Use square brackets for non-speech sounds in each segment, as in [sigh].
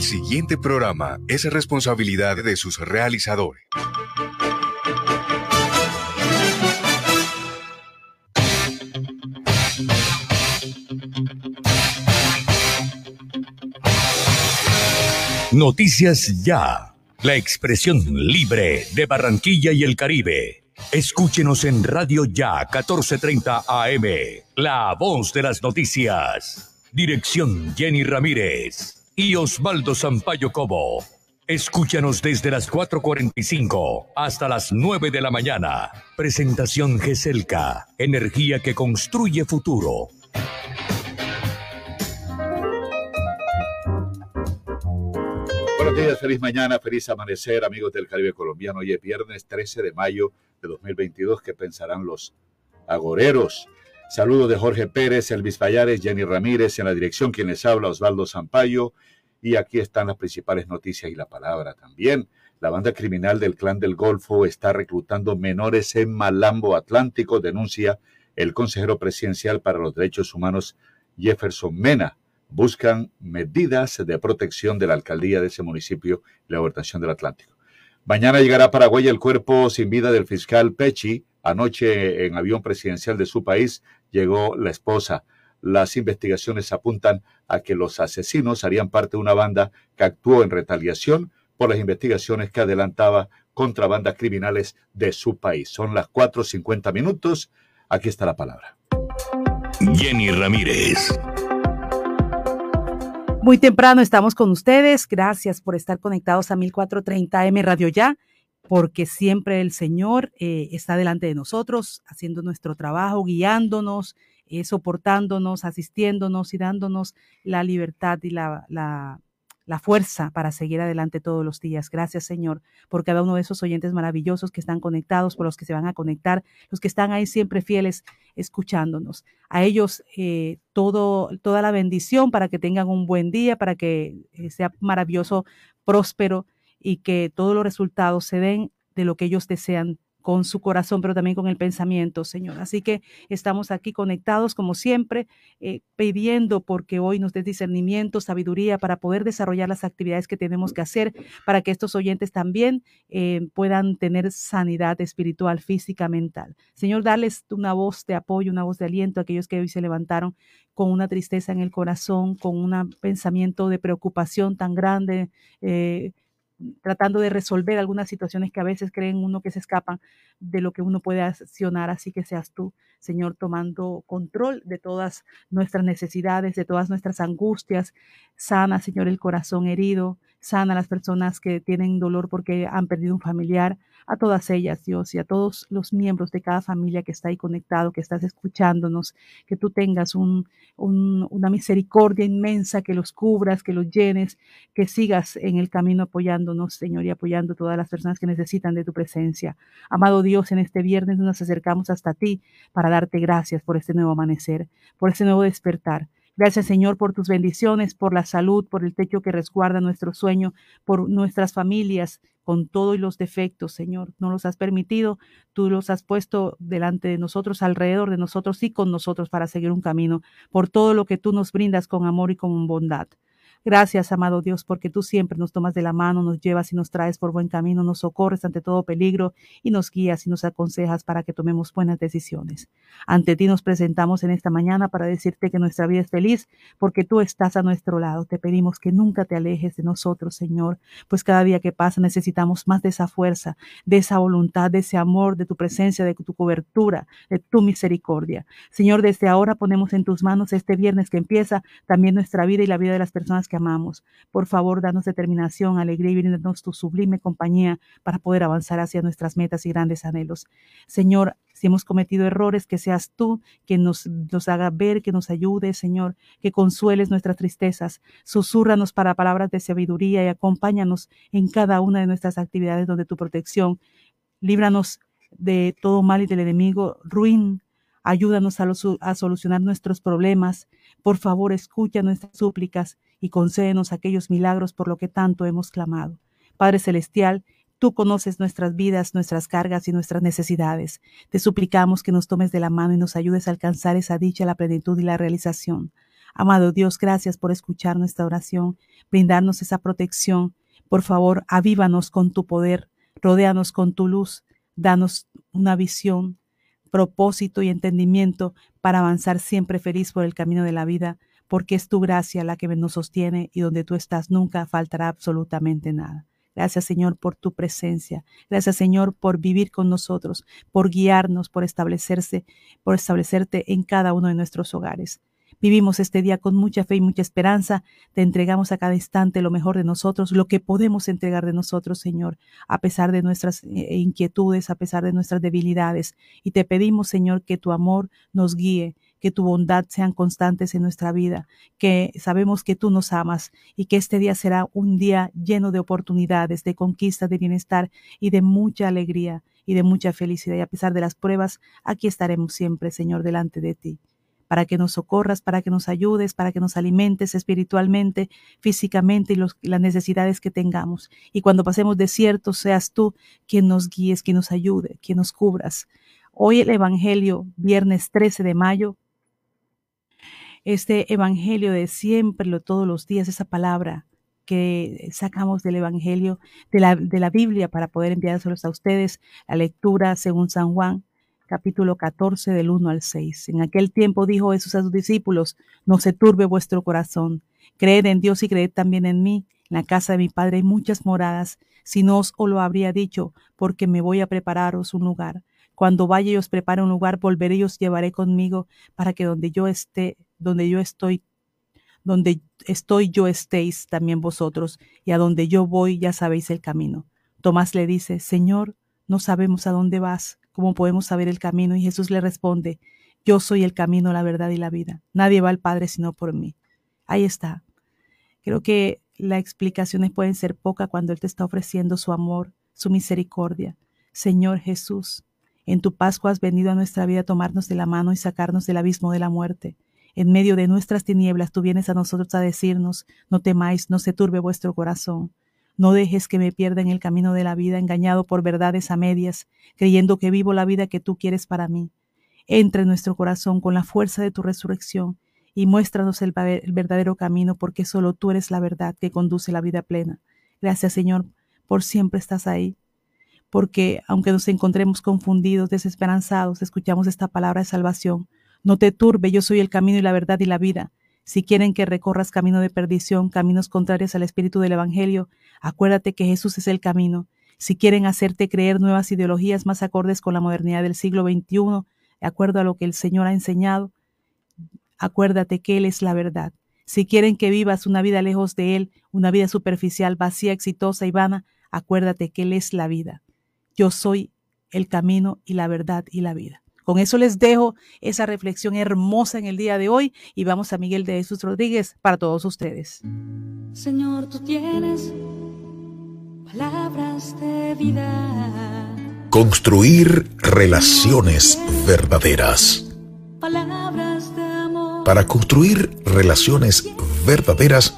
El siguiente programa es responsabilidad de sus realizadores. Noticias Ya, la expresión libre de Barranquilla y el Caribe. Escúchenos en Radio Ya 1430 AM, la voz de las noticias. Dirección Jenny Ramírez y Osvaldo Sampaio Cobo. Escúchanos desde las 4.45 hasta las 9 de la mañana. Presentación GESELCA, energía que construye futuro. Buenos días, feliz mañana, feliz amanecer, amigos del Caribe colombiano. Hoy es viernes 13 de mayo de 2022. ¿Qué pensarán los agoreros? Saludos de Jorge Pérez, Elvis Fallares, Jenny Ramírez, en la dirección quien les habla, Osvaldo Zampayo. Y aquí están las principales noticias y la palabra también. La banda criminal del Clan del Golfo está reclutando menores en Malambo Atlántico, denuncia el consejero presidencial para los derechos humanos Jefferson Mena. Buscan medidas de protección de la alcaldía de ese municipio la gobernación del Atlántico. Mañana llegará a Paraguay el cuerpo sin vida del fiscal Pechi. Anoche en avión presidencial de su país llegó la esposa. Las investigaciones apuntan a que los asesinos harían parte de una banda que actuó en retaliación por las investigaciones que adelantaba contra bandas criminales de su país. Son las 4.50 minutos. Aquí está la palabra. Jenny Ramírez. Muy temprano estamos con ustedes. Gracias por estar conectados a 1430 M Radio Ya, porque siempre el Señor eh, está delante de nosotros, haciendo nuestro trabajo, guiándonos, eh, soportándonos, asistiéndonos y dándonos la libertad y la, la, fuerza para seguir adelante todos los días. Gracias, Señor, por cada uno de esos oyentes maravillosos que están conectados, por los que se van a conectar, los que están ahí siempre fieles escuchándonos. A ellos eh, toda la bendición para que tengan un buen día, para que eh, sea maravilloso, próspero y que todos los resultados se den de lo que ellos desean con su corazón, pero también con el pensamiento, Señor. Así que estamos aquí conectados, como siempre, eh, pidiendo porque hoy nos des discernimiento, sabiduría para poder desarrollar las actividades que tenemos que hacer, para que estos oyentes también eh, puedan tener sanidad espiritual, física, mental. Señor, darles una voz de apoyo, una voz de aliento a aquellos que hoy se levantaron con una tristeza en el corazón, con un pensamiento de preocupación tan grande. Eh, tratando de resolver algunas situaciones que a veces creen uno que se escapan de lo que uno puede accionar. Así que seas tú, Señor, tomando control de todas nuestras necesidades, de todas nuestras angustias. Sana, Señor, el corazón herido. Sana a las personas que tienen dolor porque han perdido un familiar. A todas ellas, Dios, y a todos los miembros de cada familia que está ahí conectado, que estás escuchándonos, que tú tengas un, una misericordia inmensa, que los cubras, que los llenes, que sigas en el camino apoyándonos, Señor, y apoyando a todas las personas que necesitan de tu presencia. Amado Dios, en este viernes nos acercamos hasta ti para darte gracias por este nuevo amanecer, por este nuevo despertar. Gracias Señor por tus bendiciones, por la salud, por el techo que resguarda nuestro sueño, por nuestras familias con todo y los defectos, Señor. No los has permitido, tú los has puesto delante de nosotros, alrededor de nosotros y con nosotros para seguir un camino, por todo lo que tú nos brindas con amor y con bondad. Gracias, amado Dios, porque tú siempre nos tomas de la mano, nos llevas y nos traes por buen camino, nos socorres ante todo peligro y nos guías y nos aconsejas para que tomemos buenas decisiones. Ante ti nos presentamos en esta mañana para decirte que nuestra vida es feliz porque tú estás a nuestro lado. Te pedimos que nunca te alejes de nosotros, Señor, pues cada día que pasa necesitamos más de esa fuerza, de esa voluntad, de ese amor, de tu presencia, de tu cobertura, de tu misericordia. Señor, desde ahora ponemos en tus manos este viernes que empieza también nuestra vida y la vida de las personas que amamos. Por favor, danos determinación, alegría y brindanos tu sublime compañía para poder avanzar hacia nuestras metas y grandes anhelos. Señor, si hemos cometido errores, que seas tú quien nos, haga ver, que nos ayude, Señor, que consueles nuestras tristezas. Susúrranos para palabras de sabiduría y acompáñanos en cada una de nuestras actividades donde tu protección. Líbranos de todo mal y del enemigo ruin. Ayúdanos a, a solucionar nuestros problemas. Por favor, escucha nuestras súplicas y concédenos aquellos milagros por lo que tanto hemos clamado. Padre Celestial, Tú conoces nuestras vidas, nuestras cargas y nuestras necesidades. Te suplicamos que nos tomes de la mano y nos ayudes a alcanzar esa dicha, la plenitud y la realización. Amado Dios, gracias por escuchar nuestra oración, brindarnos esa protección. Por favor, avívanos con tu poder, rodéanos con tu luz, danos una visión, propósito y entendimiento para avanzar siempre feliz por el camino de la vida, porque es tu gracia la que nos sostiene y donde tú estás nunca faltará absolutamente nada. Gracias Señor por tu presencia. Gracias Señor por vivir con nosotros, por guiarnos, por establecerse, por establecerte en cada uno de nuestros hogares. Vivimos este día con mucha fe y mucha esperanza. Te entregamos a cada instante lo mejor de nosotros, lo que podemos entregar de nosotros, Señor, a pesar de nuestras eh, inquietudes, a pesar de nuestras debilidades. Y te pedimos, Señor, que tu amor nos guíe, que tu bondad sean constantes en nuestra vida, que sabemos que tú nos amas y que este día será un día lleno de oportunidades, de conquista, de bienestar y de mucha alegría y de mucha felicidad. Y a pesar de las pruebas, aquí estaremos siempre, Señor, delante de ti para que nos socorras, para que nos ayudes, para que nos alimentes espiritualmente, físicamente y las necesidades que tengamos. Y cuando pasemos desiertos, seas tú quien nos guíes, quien nos ayude, quien nos cubras. Hoy el Evangelio, viernes 13 de mayo, este evangelio de siempre, todos los días, esa palabra que sacamos del evangelio, de la, de la Biblia para poder enviárselos a ustedes, la lectura según San Juan, capítulo 14 del 1 al 6. En aquel tiempo dijo Jesús a sus discípulos, no se turbe vuestro corazón, creed en Dios y creed también en mí. En la casa de mi Padre hay muchas moradas, si no os lo habría dicho, porque me voy a prepararos un lugar. Cuando vaya y os prepare un lugar, volveré y os llevaré conmigo, para que donde yo esté, donde yo estoy, donde estoy yo estéis también vosotros, y a donde yo voy ya sabéis el camino. Tomás le dice, Señor, no sabemos a dónde vas, ¿cómo podemos saber el camino? Y Jesús le responde, Yo soy el camino, la verdad y la vida. Nadie va al Padre sino por mí. Ahí está. Creo que las explicaciones pueden ser pocas cuando Él te está ofreciendo su amor, su misericordia. Señor Jesús, en tu Pascua has venido a nuestra vida a tomarnos de la mano y sacarnos del abismo de la muerte. En medio de nuestras tinieblas tú vienes a nosotros a decirnos, no temáis, no se turbe vuestro corazón. No dejes que me pierda en el camino de la vida, engañado por verdades a medias, creyendo que vivo la vida que tú quieres para mí. Entra en nuestro corazón con la fuerza de tu resurrección y muéstranos el, verdadero camino, porque solo tú eres la verdad que conduce la vida plena. Gracias, Señor, por siempre estás ahí porque aunque nos encontremos confundidos, desesperanzados, escuchamos esta palabra de salvación. No te turbe, yo soy el camino y la verdad y la vida. Si quieren que recorras camino de perdición, caminos contrarios al espíritu del Evangelio, acuérdate que Jesús es el camino. Si quieren hacerte creer nuevas ideologías más acordes con la modernidad del siglo XXI, de acuerdo a lo que el Señor ha enseñado, acuérdate que Él es la verdad. Si quieren que vivas una vida lejos de Él, una vida superficial, vacía, exitosa y vana, acuérdate que Él es la vida yo soy el camino y la verdad y la vida. Con eso les dejo esa reflexión hermosa en el día de hoy y vamos a Miguel de Jesús Rodríguez para todos ustedes. Señor, tú tienes palabras de vida. Construir relaciones verdaderas. Palabras de amor. Para construir relaciones verdaderas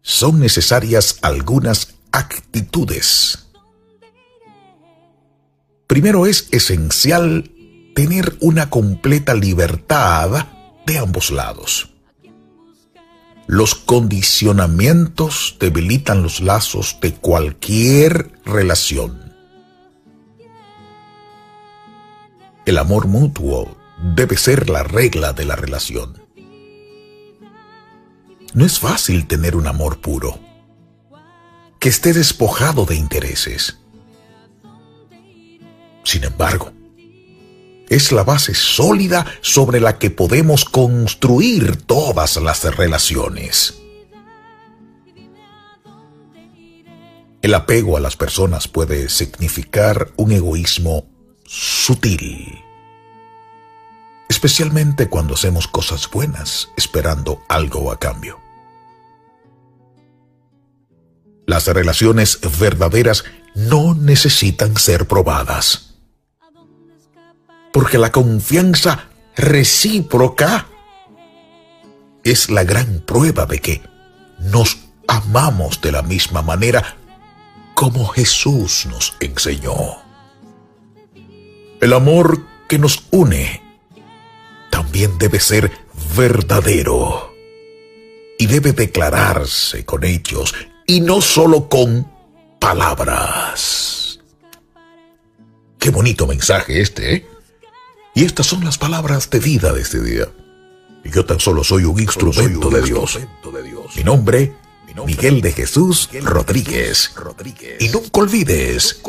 son necesarias algunas actitudes Primero es esencial tener una completa libertad de ambos lados. Los condicionamientos debilitan los lazos de cualquier relación. El amor mutuo debe ser la regla de la relación. No es fácil tener un amor puro, que esté despojado de intereses sin embargo, es la base sólida sobre la que podemos construir todas las relaciones. El apego a las personas puede significar un egoísmo sutil, especialmente cuando hacemos cosas buenas esperando algo a cambio. Las relaciones verdaderas no necesitan ser probadas porque la confianza recíproca es la gran prueba de que nos amamos de la misma manera como Jesús nos enseñó. El amor que nos une también debe ser verdadero y debe declararse con hechos y no solo con palabras. Qué bonito mensaje este, ¿eh? Y estas son las palabras de vida de este día. Y yo tan solo soy un instrumento de Dios. Mi nombre, Miguel de Jesús Rodríguez. Y nunca olvides,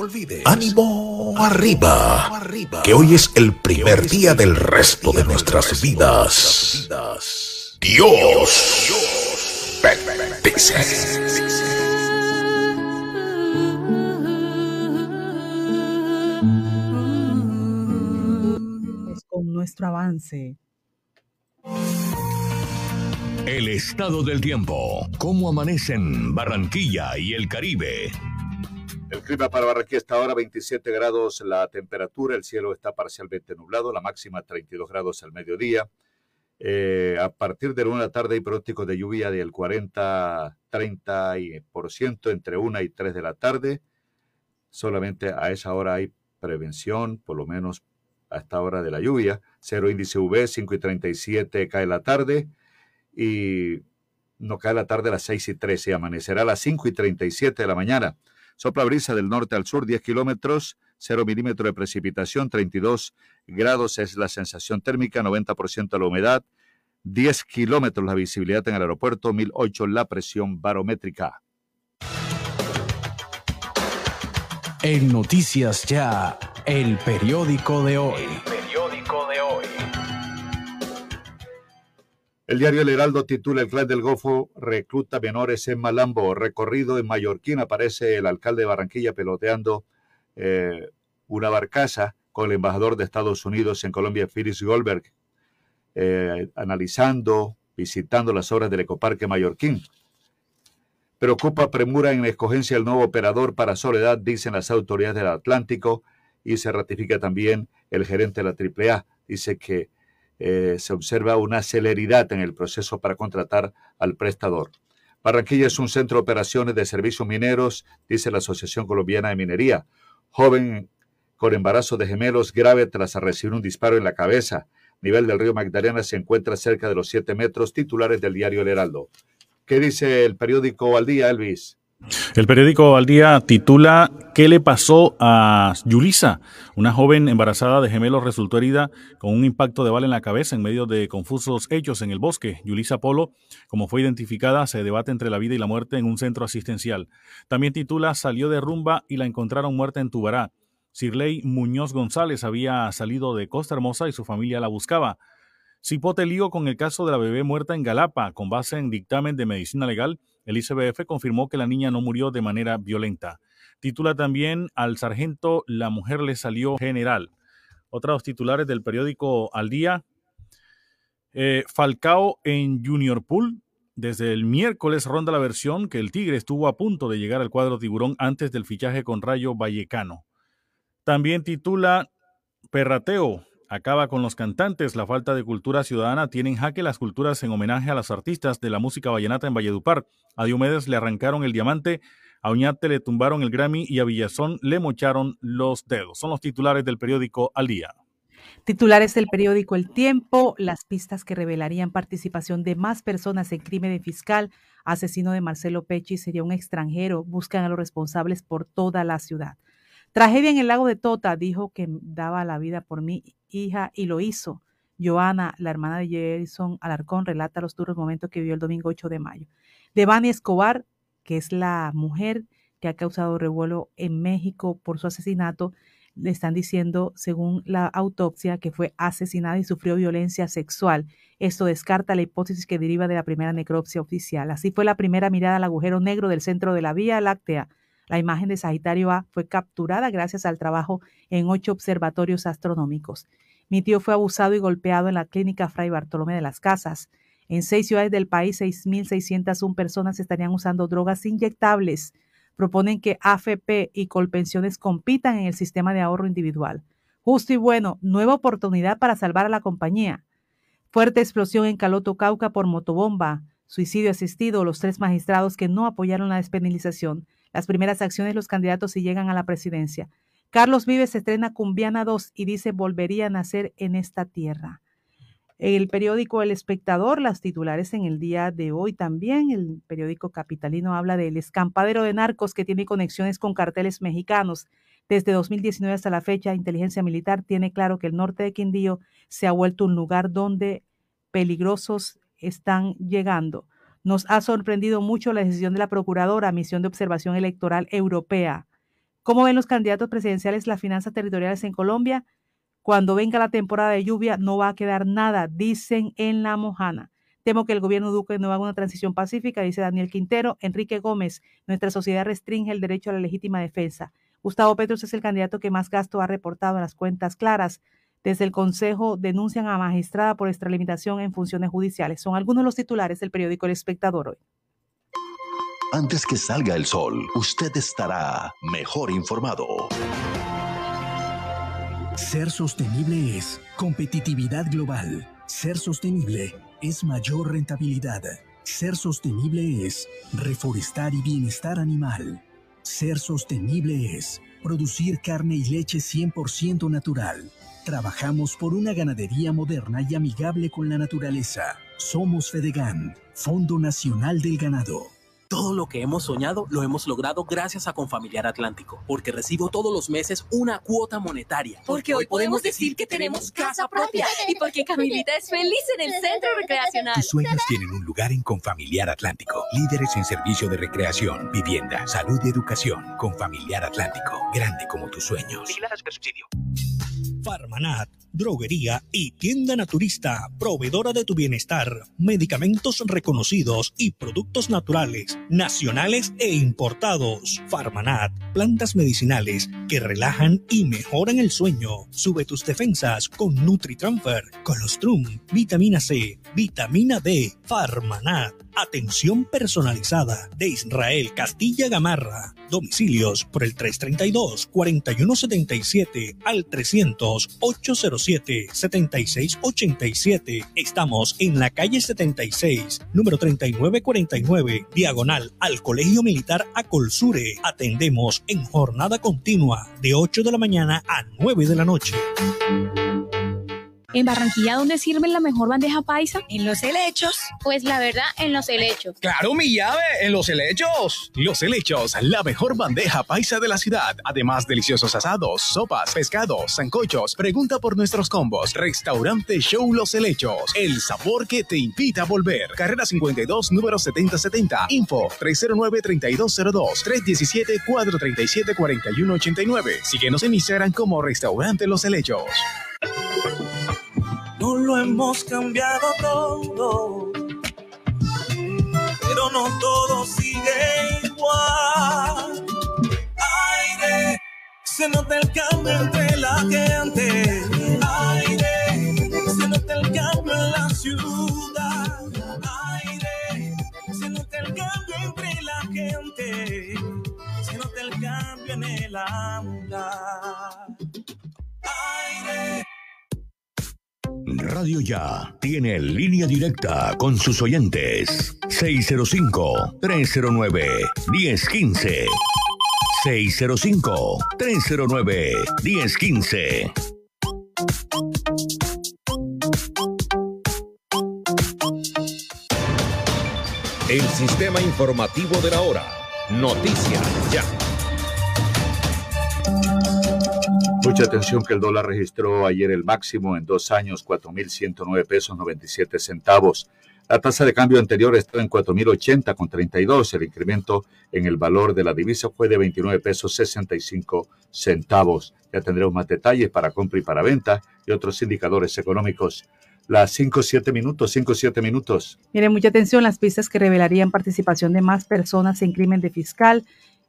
ánimo arriba, que hoy es el primer día del resto de nuestras vidas. Dios bendice. Nuestro avance. El estado del tiempo. ¿Cómo amanecen Barranquilla y el Caribe? El clima para Barranquilla está ahora 27 grados la temperatura, el cielo está parcialmente nublado, la máxima 32 grados al mediodía. Eh, a partir de la una tarde hay pronóstico de lluvia del 40-30% entre 1 y 3 de la tarde. Solamente a esa hora hay prevención, por lo menos a esta hora de la lluvia. Cero índice UV, 5 y 37 cae la tarde y no cae la tarde a las 6 y 13 y amanecerá a las 5 y 37 de la mañana. Sopla brisa del norte al sur, 10 kilómetros, 0 milímetros de precipitación, 32 grados es la sensación térmica, 90% la humedad, 10 kilómetros la visibilidad en el aeropuerto, 1008 la presión barométrica. En Noticias Ya, el periódico de hoy. periódico de hoy. El diario El Heraldo titula El Clan del Golfo recluta menores en Malambo. Recorrido en Mallorquín aparece el alcalde de Barranquilla peloteando eh, una barcaza con el embajador de Estados Unidos en Colombia, Phyllis Goldberg, eh, analizando, visitando las obras del ecoparque Mallorquín. Preocupa premura en la escogencia del nuevo operador para Soledad, dicen las autoridades del Atlántico, y se ratifica también el gerente de la AAA. Dice que eh, se observa una celeridad en el proceso para contratar al prestador. Barranquilla es un centro de operaciones de servicios mineros, dice la Asociación Colombiana de Minería. Joven con embarazo de gemelos grave tras recibir un disparo en la cabeza. Nivel del río Magdalena se encuentra cerca de los 7 metros, titulares del diario El Heraldo. ¿Qué dice el periódico Al Día, Elvis? El periódico Al Día titula ¿Qué le pasó a Yulisa? Una joven embarazada de gemelos resultó herida con un impacto de bala en la cabeza en medio de confusos hechos en el bosque. Yulisa Polo, como fue identificada, se debate entre la vida y la muerte en un centro asistencial. También titula Salió de rumba y la encontraron muerta en Tubará. Sirley Muñoz González había salido de Costa Hermosa y su familia la buscaba. Cipote lío con el caso de la bebé muerta en Galapa. Con base en dictamen de medicina legal, el ICBF confirmó que la niña no murió de manera violenta. Titula también al sargento La mujer le salió general. Otros titulares del periódico Al Día. Eh, Falcao en Junior Pool. Desde el miércoles ronda la versión que el Tigre estuvo a punto de llegar al cuadro tiburón antes del fichaje con Rayo Vallecano. También titula Perrateo acaba con los cantantes. La falta de cultura ciudadana tiene en jaque las culturas en homenaje a los artistas de la música vallenata en Valledupar. A Diomedes le arrancaron el diamante, a Oñate le tumbaron el Grammy y a Villazón le mocharon los dedos. Son los titulares del periódico Al Día. Titulares del periódico El Tiempo, las pistas que revelarían participación de más personas en crimen fiscal. Asesino de Marcelo Pecci sería un extranjero. Buscan a los responsables por toda la ciudad. Tragedia en el lago de Tota dijo que daba la vida por mi hija y lo hizo. Joana, la hermana de Jason Alarcón, relata los duros momentos que vivió el domingo 8 de mayo. Devani Escobar, que es la mujer que ha causado revuelo en México por su asesinato, le están diciendo, según la autopsia, que fue asesinada y sufrió violencia sexual. Esto descarta la hipótesis que deriva de la primera necropsia oficial. Así fue la primera mirada al agujero negro del centro de la Vía Láctea La imagen de Sagitario A fue capturada gracias al trabajo en ocho observatorios astronómicos. Mi tío fue abusado y golpeado en la clínica Fray Bartolomé de las Casas. En seis ciudades del país, 6.601 personas estarían usando drogas inyectables. Proponen que AFP y Colpensiones compitan en el sistema de ahorro individual. Justo y bueno, nueva oportunidad para salvar a la compañía. Fuerte explosión en Caloto, Cauca por motobomba. Suicidio asistido. Los tres magistrados que no apoyaron la despenalización. Las primeras acciones los candidatos si llegan a la presidencia. Carlos Vives estrena Cumbiana 2 y dice volvería a nacer en esta tierra. El periódico El Espectador, las titulares en el día de hoy también. El periódico capitalino habla del escampadero de narcos que tiene conexiones con carteles mexicanos. Desde 2019 hasta la fecha, inteligencia militar tiene claro que el norte de Quindío se ha vuelto un lugar donde peligrosos están llegando. Nos ha sorprendido mucho la decisión de la Procuradora, Misión de Observación Electoral Europea. ¿Cómo ven los candidatos presidenciales las finanzas territoriales en Colombia? Cuando venga la temporada de lluvia no va a quedar nada, dicen en La Mojana. Temo que el gobierno Duque no haga una transición pacífica, dice Daniel Quintero. Enrique Gómez, nuestra sociedad restringe el derecho a la legítima defensa. Gustavo Petros es el candidato que más gasto ha reportado en las cuentas claras. Desde el Consejo denuncian a magistrada por extralimitación en funciones judiciales. Son algunos de los titulares del periódico El Espectador hoy. Antes que salga el sol, usted estará mejor informado. Ser sostenible es competitividad global. Ser sostenible es mayor rentabilidad. Ser sostenible es reforestar y bienestar animal. Ser sostenible es producir carne y leche 100% natural. Trabajamos por una ganadería moderna y amigable con la naturaleza. Somos Fedegan, Fondo Nacional del Ganado. Todo lo que hemos soñado lo hemos logrado gracias a Confamiliar Atlántico, porque recibo todos los meses una cuota monetaria. Porque, hoy podemos decir que tenemos casa propia y porque Camilita es feliz en el centro recreacional. Tus sueños tienen un lugar en Confamiliar Atlántico. Líderes en servicio de recreación, vivienda, salud y educación. Confamiliar Atlántico, grande como tus sueños. subsidio. Farmanat, droguería y tienda naturista, proveedora de tu bienestar, medicamentos reconocidos y productos naturales, nacionales e importados. Farmanat, plantas medicinales que relajan y mejoran el sueño. Sube tus defensas con NutriTransfer, Colostrum, vitamina C, vitamina D, Farmanat. Atención personalizada de Israel Castilla Gamarra. Domicilios por el 332-4177 al 300-807-7687. Estamos en la calle 76, número 3949, diagonal al Colegio Militar Acolsure. Atendemos en jornada continua de 8 de la mañana a 9 de la noche. En Barranquilla, ¿dónde sirven la mejor bandeja paisa? En los helechos. Pues la verdad, en los helechos. ¡Claro, mi llave! ¡En los helechos! Los helechos, la mejor bandeja paisa de la ciudad. Además, deliciosos asados, sopas, pescados, zancochos. Pregunta por nuestros combos. Restaurante Show Los Helechos. El sabor que te invita a volver. Carrera 52, número 7070. Info 309-3202. 317-437-4189. Síguenos en Instagram como Restaurante Los Helechos. No lo hemos cambiado todo, pero no todo sigue igual. Aire, se nota el cambio entre la gente. Aire, se nota el cambio en la ciudad. Aire, se nota el cambio entre la gente. Se nota el cambio en el andar. Aire. Radio Ya tiene línea directa con sus oyentes. 605-309-1015. 605-309-1015. El sistema informativo de la hora. Noticias Ya. Mucha atención que el dólar registró ayer el máximo en dos años, 4.109 pesos 97 centavos. La tasa de cambio anterior estaba en 4.080 con 32. El incremento en el valor de la divisa fue de 29 pesos 65 centavos. Ya tendremos más detalles para compra y para venta y otros indicadores económicos. Las 5, 7 minutos, 5, 7 minutos. Miren, mucha atención, las pistas que revelarían participación de más personas en crimen de fiscal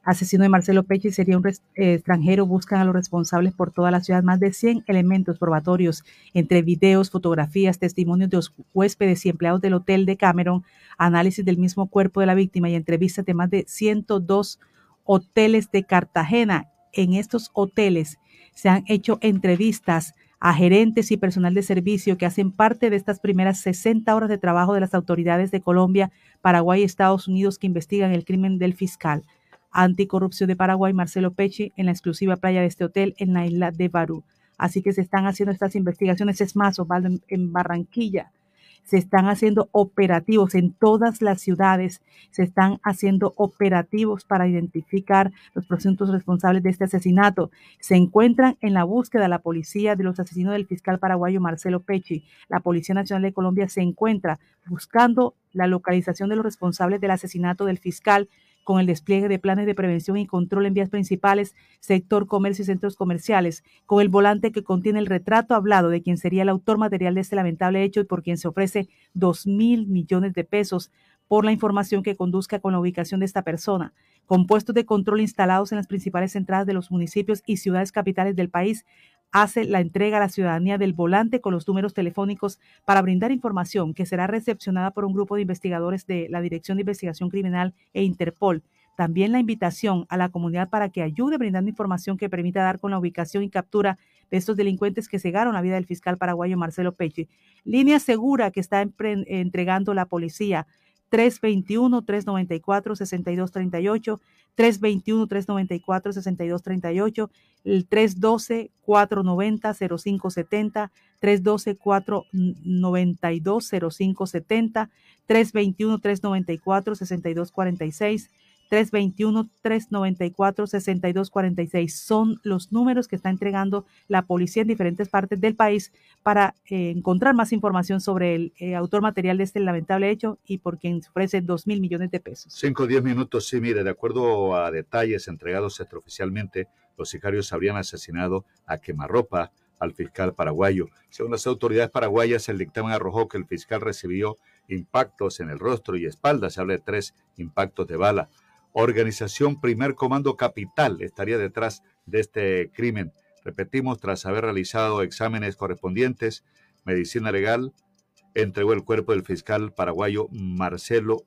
asesino de Marcelo Pecci sería un eh, extranjero, buscan a los responsables por toda la ciudad más de 100 elementos probatorios, entre videos, fotografías, testimonios de los huéspedes y empleados del hotel de Cameron, análisis del mismo cuerpo de la víctima y entrevistas de más de 102 hoteles de Cartagena. En estos hoteles se han hecho entrevistas a gerentes y personal de servicio que hacen parte de estas primeras 60 horas de trabajo de las autoridades de Colombia, Paraguay y Estados Unidos que investigan el crimen del fiscal anticorrupción de Paraguay, Marcelo Pecci, en la exclusiva playa de este hotel en la isla de Barú. Así que se están haciendo estas investigaciones. Es más, Osvaldo, en, en Barranquilla se están haciendo operativos en todas las ciudades, se están haciendo operativos para identificar los presuntos responsables de este asesinato. Se encuentran en la búsqueda la policía de los asesinos del fiscal paraguayo Marcelo Pecci. La Policía Nacional de Colombia se encuentra buscando la localización de los responsables del asesinato del fiscal con el despliegue de planes de prevención y control en vías principales, sector comercio y centros comerciales, con el volante que contiene el retrato hablado de quien sería el autor material de este lamentable hecho y por quien se ofrece dos mil millones de pesos por la información que conduzca con la ubicación de esta persona, con puestos de control instalados en las principales entradas de los municipios y ciudades capitales del país, hace la entrega a la ciudadanía del volante con los números telefónicos para brindar información que será recepcionada por un grupo de investigadores de la Dirección de Investigación Criminal e Interpol. También la invitación a la comunidad para que ayude brindando información que permita dar con la ubicación y captura de estos delincuentes que cegaron la vida del fiscal paraguayo Marcelo Pecci. Línea segura que está entregando la policía 321-394-6238, 321-394-6238, el 312-490-0570, 312-492-0570, 321-394-6246, 321-394-6246. Son los números que está entregando la policía en diferentes partes del país para eh, encontrar más información sobre el eh, autor material de este lamentable hecho y por quien ofrece 2 mil millones de pesos. Cinco o diez minutos, sí, mire, de acuerdo a detalles entregados extraoficialmente, los sicarios habrían asesinado a quemarropa al fiscal paraguayo. Según las autoridades paraguayas, el dictamen arrojó que el fiscal recibió impactos en el rostro y espalda, se habla de tres impactos de bala. Organización Primer Comando Capital estaría detrás de este crimen. Repetimos, tras haber realizado exámenes correspondientes, medicina legal entregó el cuerpo del fiscal paraguayo Marcelo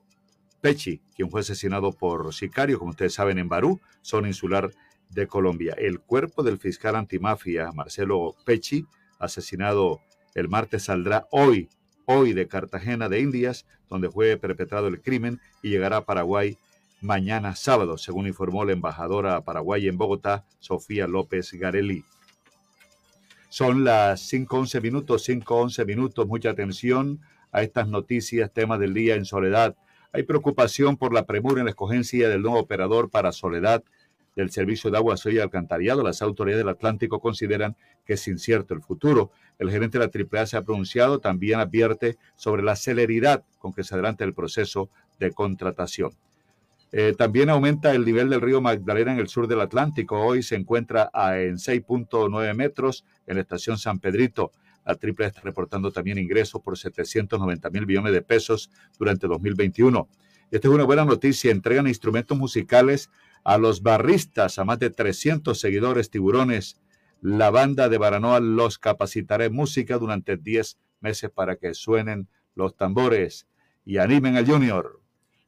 Pecci, quien fue asesinado por sicarios, como ustedes saben, en Barú, zona insular de Colombia. El cuerpo del fiscal antimafia Marcelo Pecci, asesinado el martes, saldrá hoy, hoy de Cartagena de Indias, donde fue perpetrado el crimen, y llegará a Paraguay mañana sábado, según informó la embajadora paraguaya en Bogotá, Sofía López Garelli. Son las 5.11 minutos, 5.11 minutos. Mucha atención a estas noticias, temas del día en Soledad. Hay preocupación por la premura en la escogencia del nuevo operador para Soledad del Servicio de Agua, Soy y Alcantarillado. Las autoridades del Atlántico consideran que es incierto el futuro. El gerente de la AAA se ha pronunciado, también advierte sobre la celeridad con que se adelanta el proceso de contratación. Eh, también aumenta el nivel del río Magdalena en el sur del Atlántico. Hoy se encuentra a, en 6.9 metros en la estación San Pedrito. La AAA está reportando también ingresos por 790 mil millones de pesos durante 2021. Esta es una buena noticia. Entregan instrumentos musicales a los barristas, a más de 300 seguidores tiburones. La banda de Baranoa los capacitará en música durante 10 meses para que suenen los tambores y animen al Junior.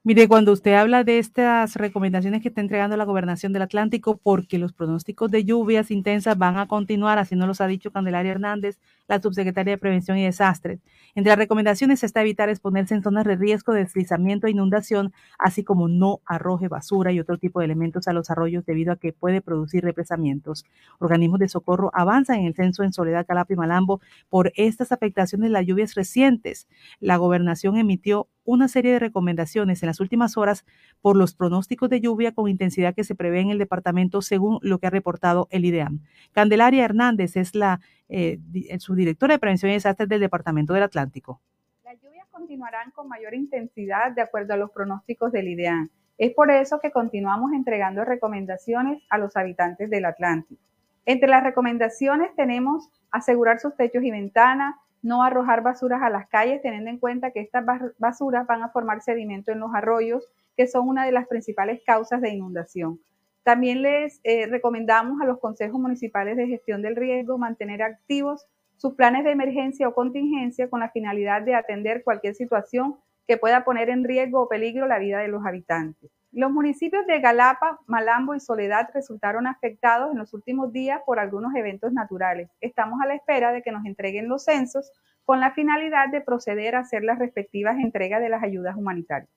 Mire, cuando usted habla de estas recomendaciones que está entregando la gobernación del Atlántico, porque los pronósticos de lluvias intensas van a continuar, así nos los ha dicho Candelaria Hernández, la subsecretaria de Prevención y Desastres. Entre las recomendaciones está evitar exponerse en zonas de riesgo de deslizamiento e inundación, así como no arroje basura y otro tipo de elementos a los arroyos debido a que puede producir represamientos. Organismos de socorro avanzan en el censo en Soledad, Calapa y Malambo por estas afectaciones de las lluvias recientes. La gobernación emitió una serie de recomendaciones en las últimas horas por los pronósticos de lluvia con intensidad que se prevé en el departamento según lo que ha reportado el IDEAM. Candelaria Hernández es la eh, subdirectora de Prevención y Desastres del Departamento del Atlántico. Las lluvias continuarán con mayor intensidad de acuerdo a los pronósticos del IDEAM. Es por eso que continuamos entregando recomendaciones a los habitantes del Atlántico. Entre las recomendaciones tenemos asegurar sus techos y ventanas, no arrojar basuras a las calles, teniendo en cuenta que estas basuras van a formar sedimento en los arroyos, que son una de las principales causas de inundación. También les eh, recomendamos a los consejos municipales de gestión del riesgo mantener activos sus planes de emergencia o contingencia con la finalidad de atender cualquier situación que pueda poner en riesgo o peligro la vida de los habitantes. Los municipios de Galapa, Malambo y Soledad resultaron afectados en los últimos días por algunos eventos naturales. Estamos a la espera de que nos entreguen los censos con la finalidad de proceder a hacer las respectivas entregas de las ayudas humanitarias.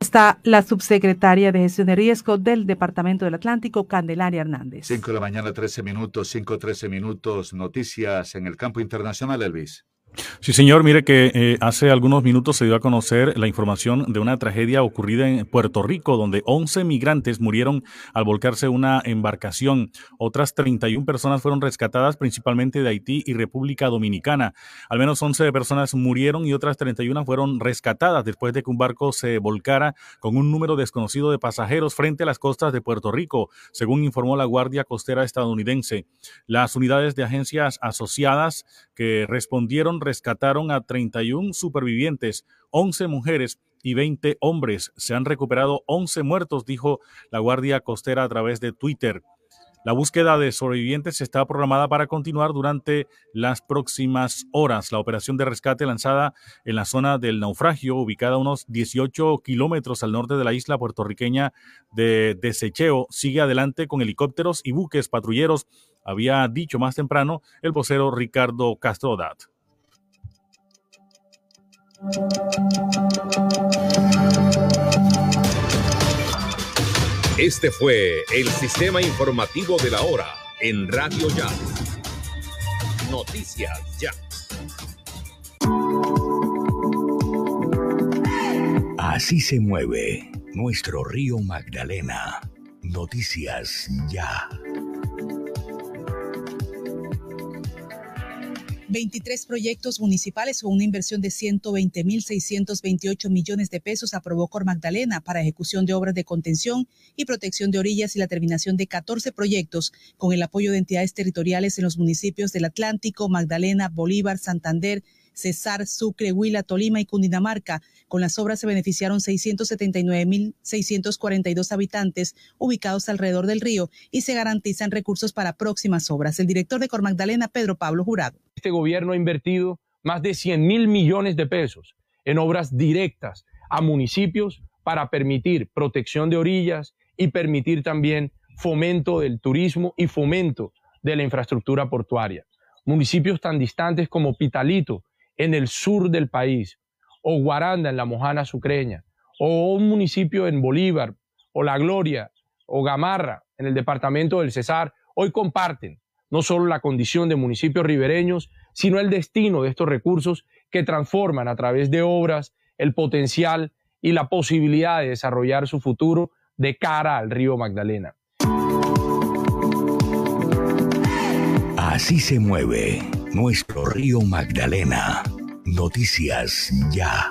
Está la subsecretaria de Gestión de Riesgo del Departamento del Atlántico, Candelaria Hernández. 5 de la mañana, 13 minutos, 5, 13 minutos, noticias en el campo internacional, Elvis. Sí, señor. Mire que eh, hace algunos minutos se dio a conocer la información de una tragedia ocurrida en Puerto Rico, donde 11 migrantes murieron al volcarse una embarcación. Otras 31 personas fueron rescatadas, principalmente de Haití y República Dominicana. Al menos 11 personas murieron y otras 31 fueron rescatadas después de que un barco se volcara con un número desconocido de pasajeros frente a las costas de Puerto Rico, según informó la Guardia Costera estadounidense. Las unidades de agencias asociadas que respondieron rescataron a 31 supervivientes, 11 mujeres y 20 hombres. Se han recuperado 11 muertos, dijo la Guardia Costera a través de Twitter. La búsqueda de sobrevivientes está programada para continuar durante las próximas horas. La operación de rescate lanzada en la zona del naufragio, ubicada a unos 18 kilómetros al norte de la isla puertorriqueña de Desecheo, sigue adelante con helicópteros y buques patrulleros había dicho más temprano el vocero Ricardo Castrodat. Este fue el sistema informativo de la hora en Radio Ya. Noticias Ya. Así se mueve nuestro río Magdalena. Noticias Ya. 23 proyectos municipales con una inversión de 120.628 millones de pesos aprobó Cor Magdalena para ejecución de obras de contención y protección de orillas y la terminación de 14 proyectos con el apoyo de entidades territoriales en los municipios del Atlántico, Magdalena, Bolívar, Santander, Cesar, Sucre, Huila, Tolima y Cundinamarca. Con las obras se beneficiaron 679.642 habitantes ubicados alrededor del río y se garantizan recursos para próximas obras. El director de Cor Magdalena, Pedro Pablo Jurado. Este gobierno ha invertido más de 100 mil millones de pesos en obras directas a municipios para permitir protección de orillas y permitir también fomento del turismo y fomento de la infraestructura portuaria. Municipios tan distantes como Pitalito, en el sur del país, o Guaranda en la Mojana Sucreña, o un municipio en Bolívar, o La Gloria, o Gamarra en el departamento del Cesar, hoy comparten no solo la condición de municipios ribereños, sino el destino de estos recursos que transforman a través de obras el potencial y la posibilidad de desarrollar su futuro de cara al río Magdalena. Así se mueve nuestro río Magdalena. Noticias ya.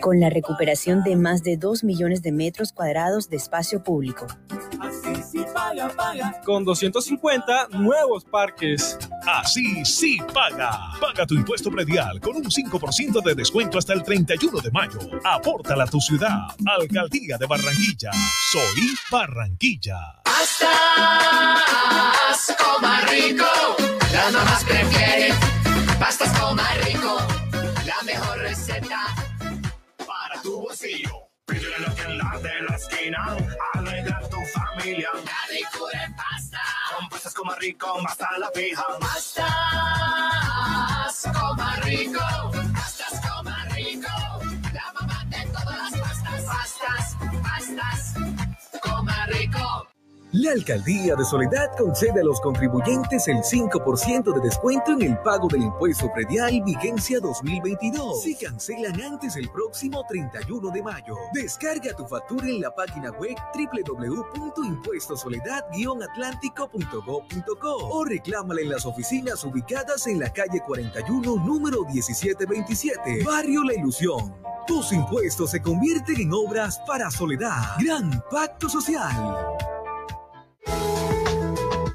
Con la recuperación de más de 2 millones de metros cuadrados de espacio público. Con 250 nuevos parques. Así sí paga. Paga tu impuesto predial con un 5% de descuento hasta el 31 de mayo. Apórtala a tu ciudad. Alcaldía de Barranquilla. Soy Barranquilla. Pastas más Rico. Las mamás prefieren pastas más Rico la mejor para tu bolsillo. Pídele lo que la de la esquina, alegra tu familia. La ricura en pasta. Con pastas como rico, más a la fija. Pastas como rico. Pastas como rico. La mamá de todas las pastas. Pastas, pastas como rico. La Alcaldía de Soledad concede a los contribuyentes el 5% de descuento en el pago del impuesto predial vigencia 2022 si cancelan antes del próximo 31 de mayo. Descarga tu factura en la página web www.impuestosoledad-atlántico.gov.co o reclámala en las oficinas ubicadas en la calle 41, número 1727, Barrio La Ilusión. Tus impuestos se convierten en obras para Soledad. Gran Pacto Social. Thank you.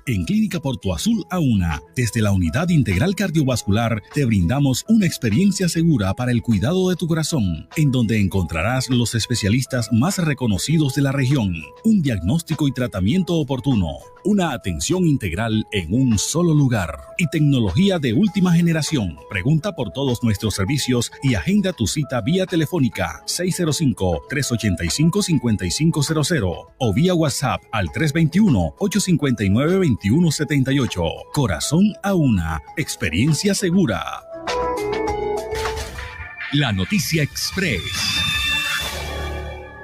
En Clínica Porto Azul A1, desde la Unidad Integral Cardiovascular, te brindamos una experiencia segura para el cuidado de tu corazón, en donde encontrarás los especialistas más reconocidos de la región, un diagnóstico y tratamiento oportuno, una atención integral en un solo lugar y tecnología de última generación. Pregunta por todos nuestros servicios y agenda tu cita vía telefónica 605-385-5500 o vía WhatsApp al 321-859-2178. Corazón a una, experiencia segura. La Noticia Express.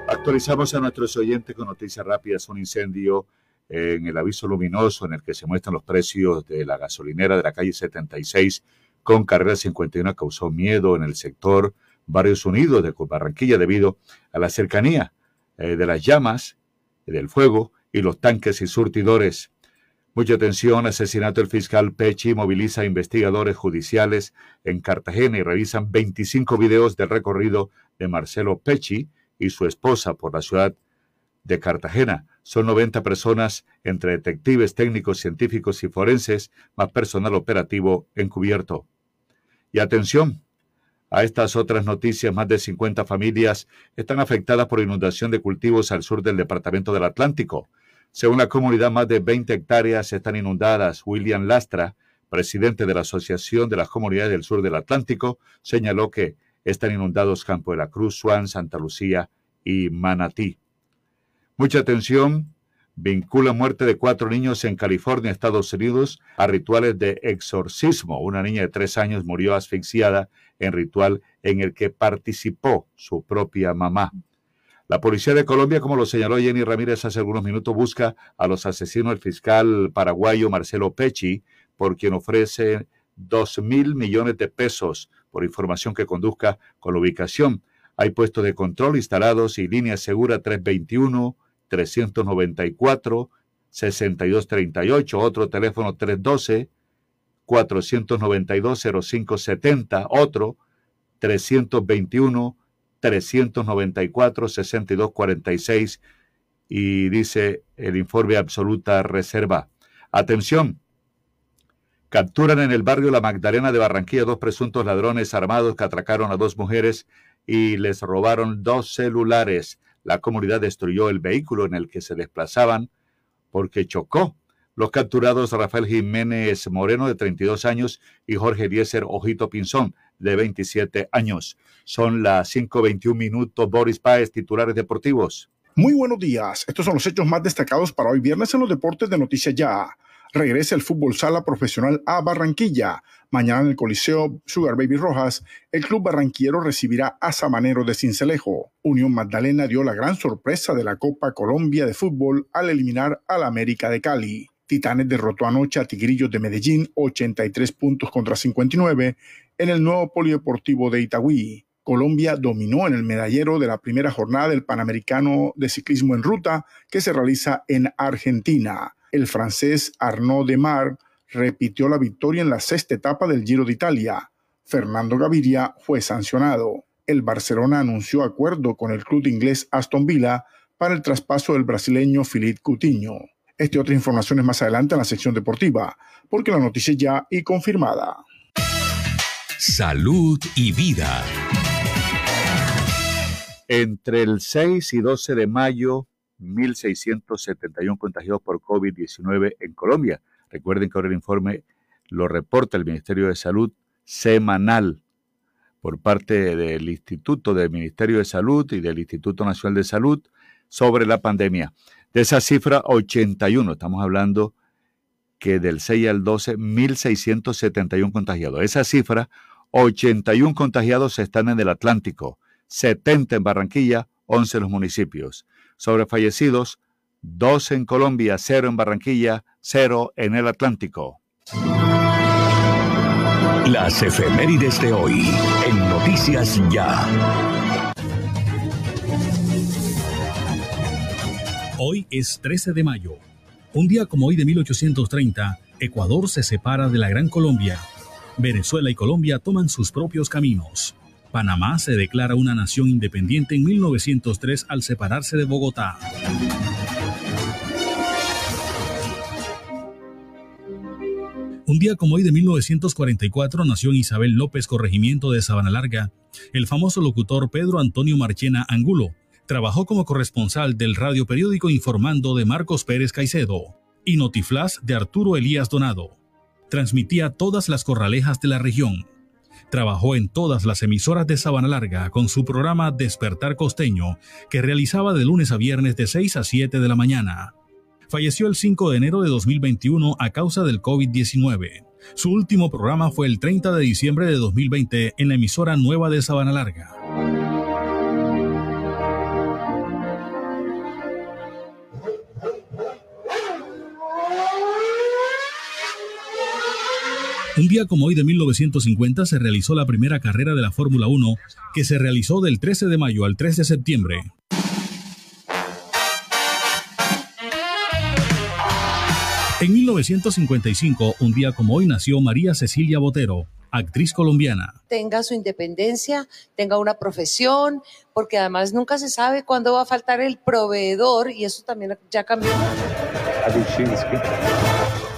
Actualizamos a nuestros oyentes con noticias rápidas. Un incendio en el aviso luminoso en el que se muestran los precios de la gasolinera de la calle 76 con carrera 51 causó miedo en el sector Barrios Unidos de Barranquilla debido a la cercanía eh, de las llamas, del fuego y los tanques y surtidores. Mucha atención, asesinato del fiscal Pechi moviliza a investigadores judiciales en Cartagena y revisan 25 videos del recorrido de Marcelo Pechi y su esposa por la ciudad de Cartagena. Son 90 personas entre detectives, técnicos, científicos y forenses, más personal operativo encubierto. Y atención, a estas otras noticias, más de 50 familias están afectadas por inundación de cultivos al sur del departamento del Atlántico. Según la comunidad, más de 20 hectáreas están inundadas. William Lastra, presidente de la Asociación de las Comunidades del Sur del Atlántico, señaló que están inundados Campo de la Cruz, Suán, Santa Lucía y Manatí. Mucha atención. Vincula muerte de cuatro niños en California, Estados Unidos, a rituales de exorcismo. Una niña de tres años murió asfixiada en ritual en el que participó su propia mamá. La policía de Colombia, como lo señaló Jenny Ramírez hace algunos minutos, busca a los asesinos del fiscal paraguayo Marcelo Pecci, por quien ofrece dos mil millones de pesos por información que conduzca con la ubicación. Hay puestos de control instalados y línea segura 321 394 6238, otro teléfono 312 492 0570, otro 321 394 6246 y dice el informe absoluta reserva. Atención, capturan en el barrio La Magdalena de Barranquilla dos presuntos ladrones armados que atracaron a dos mujeres y les robaron dos celulares la comunidad destruyó el vehículo en el que se desplazaban porque chocó. Los capturados Rafael Jiménez Moreno, de 32 años, y Jorge Eliezer Ojito Pinzón, de 27 años. Son las 5.21 minutos. Boris Páez, titulares deportivos. Muy buenos días. Estos son los hechos más destacados para hoy viernes en los deportes de Noticias Ya regresa el fútbol sala profesional a Barranquilla. Mañana en el Coliseo Sugar Baby Rojas, el club barranquillero recibirá a Samanero de Cincelejo. Unión Magdalena dio la gran sorpresa de la Copa Colombia de Fútbol al eliminar al América de Cali. Titanes derrotó anoche a Tigrillos de Medellín 83 puntos contra 59 en el nuevo polideportivo de Itagüí. Colombia dominó en el medallero de la primera jornada del Panamericano de Ciclismo en Ruta que se realiza en Argentina el francés Arnaud Demar repitió la victoria en la sexta etapa del Giro de Italia. Fernando Gaviria fue sancionado. El Barcelona anunció acuerdo con el club inglés Aston Villa para el traspaso del brasileño Philippe Coutinho. Este y otras informaciones más adelante en la sección deportiva, porque la noticia ya y confirmada. Salud y vida. Entre el 6 y 12 de mayo 1.671 contagiados por COVID-19 en Colombia. Recuerden que ahora el informe lo reporta el Ministerio de Salud semanal por parte del Instituto del Ministerio de Salud y del Instituto Nacional de Salud sobre la pandemia. De esa cifra, 81, estamos hablando que del 6 al 12, 1.671 contagiados. Esa cifra, 81 contagiados están en el Atlántico, 70 en Barranquilla, 11 en los municipios. Sobre fallecidos, 2 en Colombia, 0 en Barranquilla, 0 en el Atlántico. Las efemérides de hoy en Noticias Ya. Hoy es 13 de mayo. Un día como hoy de 1830, Ecuador se separa de la Gran Colombia. Venezuela y Colombia toman sus propios caminos. Panamá se declara una nación independiente en 1903 al separarse de Bogotá. Un día como hoy de 1944 nació en Isabel López, corregimiento de Sabana Larga, el famoso locutor Pedro Antonio Marchena Angulo. Trabajó como corresponsal del radio periódico informando de Marcos Pérez Caicedo y Notiflas de Arturo Elías Donado. Transmitía todas las corralejas de la región. Trabajó en todas las emisoras de Sabana Larga con su programa Despertar Costeño, que realizaba de lunes a viernes de 6 a 7 de la mañana. Falleció el 5 de enero de 2021 a causa del COVID-19. Su último programa fue el 30 de diciembre de 2020 en la emisora nueva de Sabana Larga. Un día como hoy de 1950 se realizó la primera carrera de la Fórmula 1, que se realizó del 13 de mayo al 3 de septiembre. En 1955, un día como hoy, nació María Cecilia Botero, actriz colombiana. Tenga su independencia, tenga una profesión, porque además nunca se sabe cuándo va a faltar el proveedor y eso también ya cambió.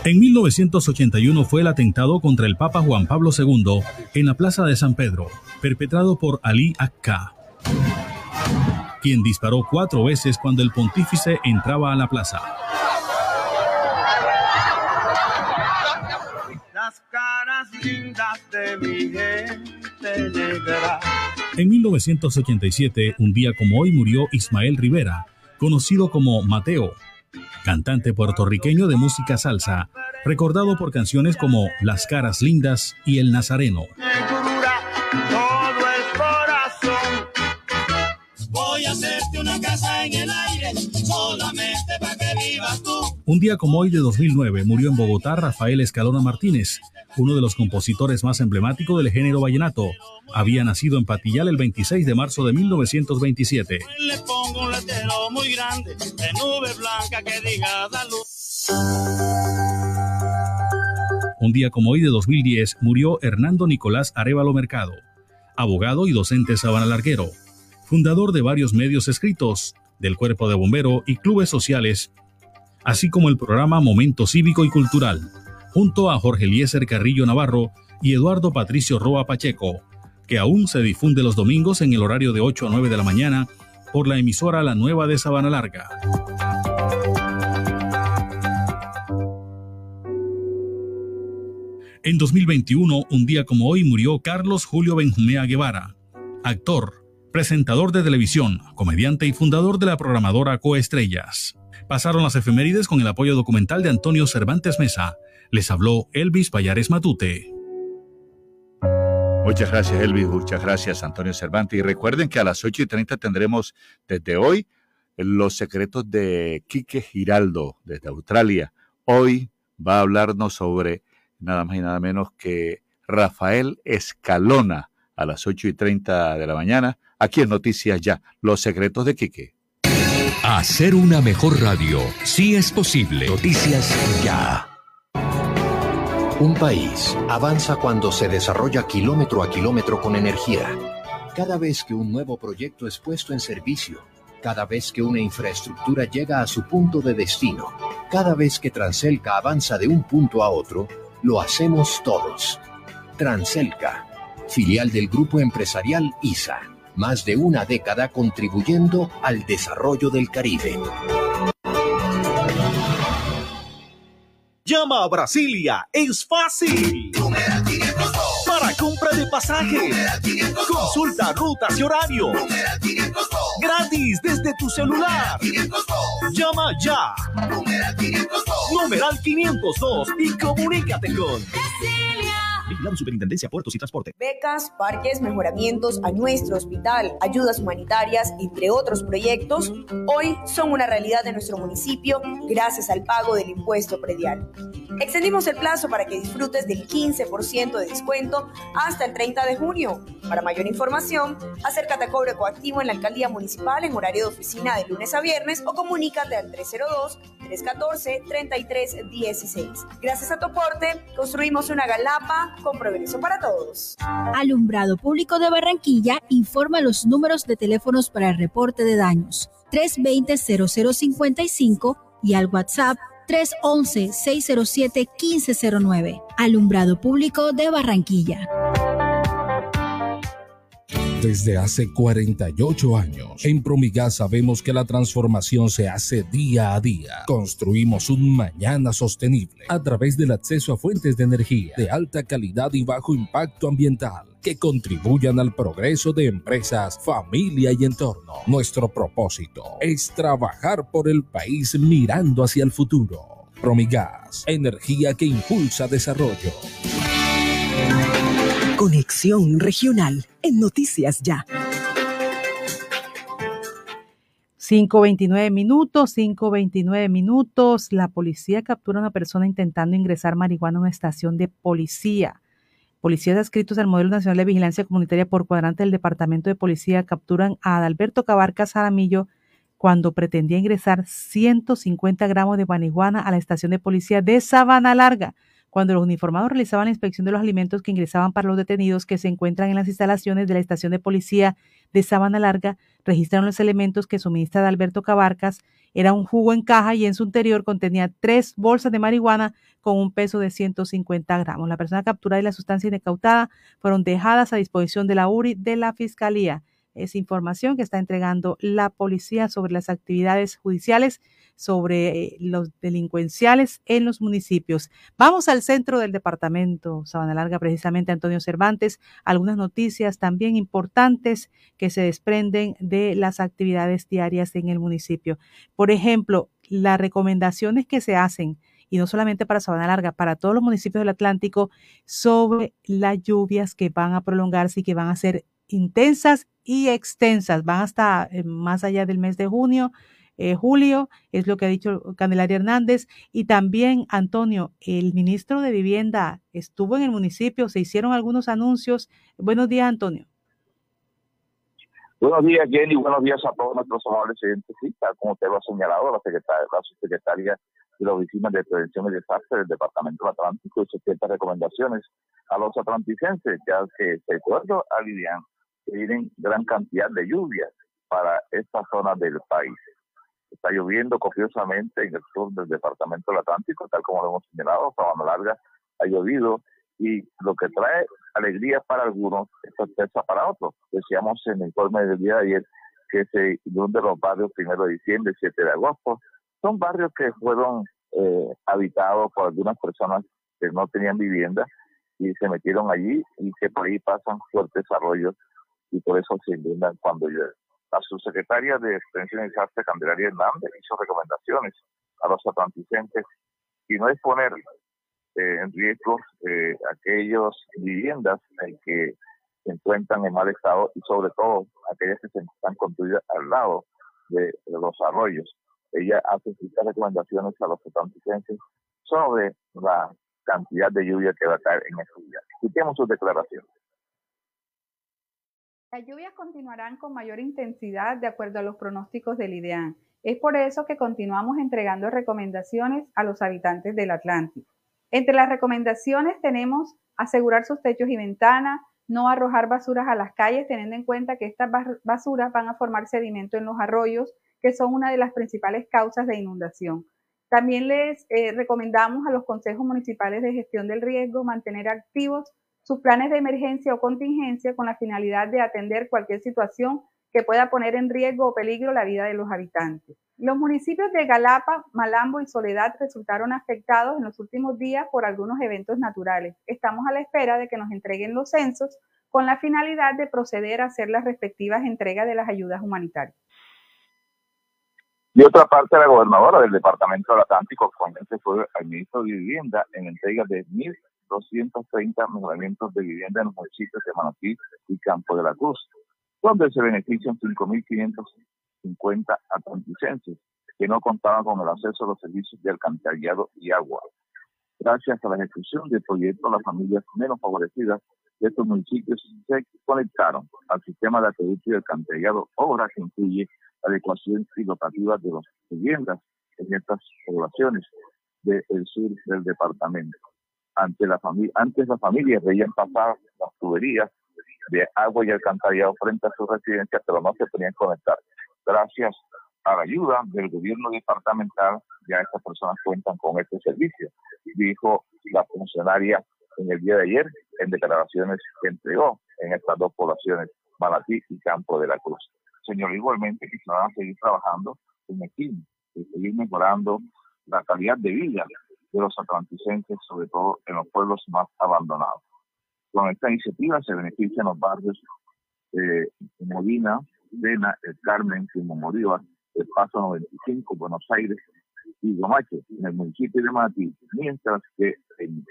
En 1981 fue el atentado contra el Papa Juan Pablo II en la Plaza de San Pedro, perpetrado por Ali Akka, quien disparó cuatro veces cuando el pontífice entraba a la plaza. En 1987, un día como hoy, murió Ismael Rivera, conocido como Mateo, cantante puertorriqueño de música salsa, recordado por canciones como Las caras lindas y El Nazareno. Voy a hacerte una casa en el aire, solamente Un día como hoy de 2009 murió en Bogotá Rafael Escalona Martínez, uno de los compositores más emblemáticos del género vallenato. Había nacido en Patillal el 26 de marzo de 1927. Le pongo un letrero muy grande de nube blanca que diga da luz. Un día como hoy de 2010 murió Hernando Nicolás Arevalo Mercado, abogado y docente sabanalarguero, fundador de varios medios escritos, del Cuerpo de Bombero y clubes sociales, así como el programa Momento Cívico y Cultural, junto a Jorge Eliezer Carrillo Navarro y Eduardo Patricio Roa Pacheco, que aún se difunde los domingos en el horario de 8 a 9 de la mañana por la emisora La Nueva de Sabana Larga. En 2021, un día como hoy, murió Carlos Julio Benjumea Guevara, actor, presentador de televisión, comediante y fundador de la programadora Coestrellas. Pasaron las efemérides con el apoyo documental de Antonio Cervantes Mesa. Les habló Elvis Payares Matute. Muchas gracias, Elvis. Muchas gracias, Antonio Cervantes. Y recuerden que a las 8 y 30 tendremos desde hoy los secretos de Quique Giraldo desde Australia. Hoy va a hablarnos sobre nada más y nada menos que Rafael Escalona a las 8 y 30 de la mañana. Aquí en Noticias Ya, los secretos de Quique. Hacer una mejor radio, sí es posible. Noticias Ya. Un país avanza cuando se desarrolla kilómetro a kilómetro con energía. Cada vez que un nuevo proyecto es puesto en servicio, cada vez que una infraestructura llega a su punto de destino, cada vez que Transelca avanza de un punto a otro, lo hacemos todos. Transelca, filial del grupo empresarial ISA, más de una década contribuyendo al desarrollo del Caribe. Llama a Brasilia, es fácil. Para compra de pasajes, consulta rutas y horario. Gratis desde tu celular. Llama ya. Numeral 502 y comunícate con. Vigilado Superintendencia Puertos y Transporte. Becas, parques, mejoramientos a nuestro hospital, ayudas humanitarias, entre otros proyectos, hoy son una realidad de nuestro municipio gracias al pago del impuesto predial. Extendimos el plazo para que disfrutes del 15% de descuento hasta el 30 de junio. Para mayor información, acércate a Cobre Coactivo en la Alcaldía Municipal en horario de oficina de lunes a viernes o comunícate al 302-314-3316. Gracias a tu aporte, construimos una galapa con progreso para todos. Alumbrado Público de Barranquilla informa los números de teléfonos para el reporte de daños 320-0055 y al WhatsApp 311-607-1509. Alumbrado Público de Barranquilla. Desde hace 48 años, en Promigas sabemos que la transformación se hace día a día. Construimos un mañana sostenible a través del acceso a fuentes de energía de alta calidad y bajo impacto ambiental que contribuyan al progreso de empresas, familia y entorno. Nuestro propósito es trabajar por el país mirando hacia el futuro. Promigas, energía que impulsa desarrollo. Conexión Regional en Noticias Ya. 5.29 minutos, 5.29 minutos. La policía captura a una persona intentando ingresar marihuana a una estación de policía. Policías adscritos al Modelo Nacional de Vigilancia Comunitaria por cuadrante del Departamento de Policía capturan a Adalberto Cabarcas Jaramillo cuando pretendía ingresar 150 gramos de marihuana a la estación de policía de Sabana Larga cuando los uniformados realizaban la inspección de los alimentos que ingresaban para los detenidos que se encuentran en las instalaciones de la estación de policía de Sabana Larga, registraron los elementos que suministra Alberto Cabarcas. Era un jugo en caja y en su interior contenía tres bolsas de marihuana con un peso de 150 gramos. La persona capturada y la sustancia incautada fueron dejadas a disposición de la URI de la Fiscalía. Es información que está entregando la policía sobre las actividades judiciales sobre eh, los delincuenciales en los municipios. Vamos al centro del departamento, Sabana Larga, precisamente Antonio Cervantes, algunas noticias también importantes que se desprenden de las actividades diarias en el municipio. Por ejemplo, las recomendaciones que se hacen y no solamente para Sabana Larga, para todos los municipios del Atlántico, sobre las lluvias que van a prolongarse y que van a ser intensas y extensas, van hasta eh, más allá del mes de junio, eh, julio, es lo que ha dicho Candelaria Hernández, y también Antonio, el ministro de Vivienda, estuvo en el municipio, se hicieron algunos anuncios. Buenos días, Antonio. Buenos días, Jenny, buenos días a todos nuestros amables científicos, como te lo ha señalado la secretaria, subsecretaria de la Oficina de Prevención y Desastre del Departamento Atlántico y ciertas recomendaciones a los atlanticenses, ya que, de acuerdo a Lilian, que vienen gran cantidad de lluvias para esta zona del país. Está lloviendo copiosamente en el sur del departamento del Atlántico, tal como lo hemos señalado, Sabana Larga ha llovido y lo que trae alegría para algunos es tristeza para otros. Decíamos en el informe del día de ayer que se inunden los barrios primero de diciembre, 7 de agosto. Son barrios que fueron eh, habitados por algunas personas que no tenían vivienda y se metieron allí y que por ahí pasan fuertes arroyos y por eso se inundan cuando llueve. La subsecretaria de Extensión y Desastre, Candelaria Hernández, hizo recomendaciones a los atlanticenses y no exponer eh, en riesgo eh, aquellas viviendas en que se encuentran en mal estado y sobre todo aquellas que se están construidas al lado de, los arroyos. Ella hace ciertas recomendaciones a los atlanticenses sobre la cantidad de lluvia que va a caer en estos días. Escuchemos sus declaraciones. Las lluvias continuarán con mayor intensidad de acuerdo a los pronósticos del IDEAN. Es por eso que continuamos entregando recomendaciones a los habitantes del Atlántico. Entre las recomendaciones tenemos asegurar sus techos y ventanas, no arrojar basuras a las calles, teniendo en cuenta que estas basuras van a formar sedimento en los arroyos, que son una de las principales causas de inundación. También les eh, recomendamos a los consejos municipales de gestión del riesgo mantener activos sus planes de emergencia o contingencia con la finalidad de atender cualquier situación que pueda poner en riesgo o peligro la vida de los habitantes. Los municipios de Galapa, Malambo y Soledad resultaron afectados en los últimos días por algunos eventos naturales. Estamos a la espera de que nos entreguen los censos con la finalidad de proceder a hacer las respectivas entregas de las ayudas humanitarias. Y otra parte, la gobernadora del Departamento del Atlántico actualmente fue al ministro de Vivienda en entrega de mil 230 mejoramientos de vivienda en los municipios de Manatí y Campo de la Cruz, donde se benefician 5.550 atlanticenses que no contaban con el acceso a los servicios de alcantarillado y agua. Gracias a la ejecución del proyecto, las familias menos favorecidas de estos municipios se conectaron al sistema de acueducto y alcantarillado, obra que incluye la adecuación y dotativa de las viviendas en estas poblaciones del sur del departamento. Ante la familia, antes las familias veían pasar las tuberías de agua y alcantarillado frente a sus residencias, pero no se podían conectar. Gracias a la ayuda del gobierno departamental, ya estas personas cuentan con este servicio, dijo la funcionaria en el día de ayer en declaraciones que entregó en estas dos poblaciones, Malatí y Campo de la Cruz. Señor, igualmente que se van a seguir trabajando en equipo y seguir mejorando la calidad de vida de los atlanticenses, sobre todo en los pueblos más abandonados. Con esta iniciativa se benefician los barrios de Molina, Vena, El Carmen, Simón Bolívar, El Paso 95, Buenos Aires y Guamache, en el municipio de Matí, mientras que en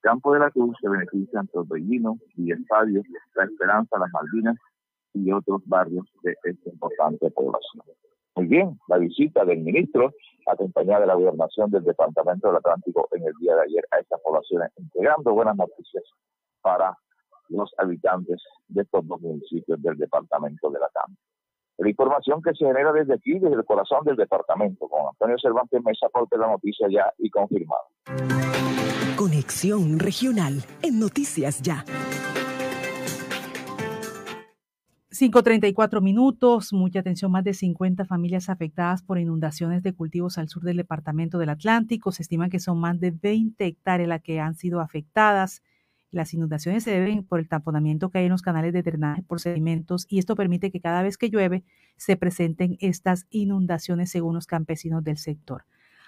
Campo de la Cruz se benefician Torbellino, y Estadio, La Esperanza, Las Malvinas y otros barrios de esta importante población. Muy bien, la visita del ministro, acompañada de la gobernación del Departamento del Atlántico en el día de ayer a estas poblaciones, entregando buenas noticias para los habitantes de estos dos municipios del Departamento del Atlántico. La información que se genera desde aquí, desde el corazón del departamento, con Antonio Cervantes Mesa, porque la noticia ya y confirmada. Conexión Regional en Noticias Ya. 5.34 minutos, mucha atención, más de 50 familias afectadas por inundaciones de cultivos al sur del departamento del Atlántico. Se estima que son más de 20 hectáreas las que han sido afectadas. Las inundaciones se deben por el taponamiento que hay en los canales de drenaje por sedimentos y esto permite que cada vez que llueve se presenten estas inundaciones según los campesinos del sector.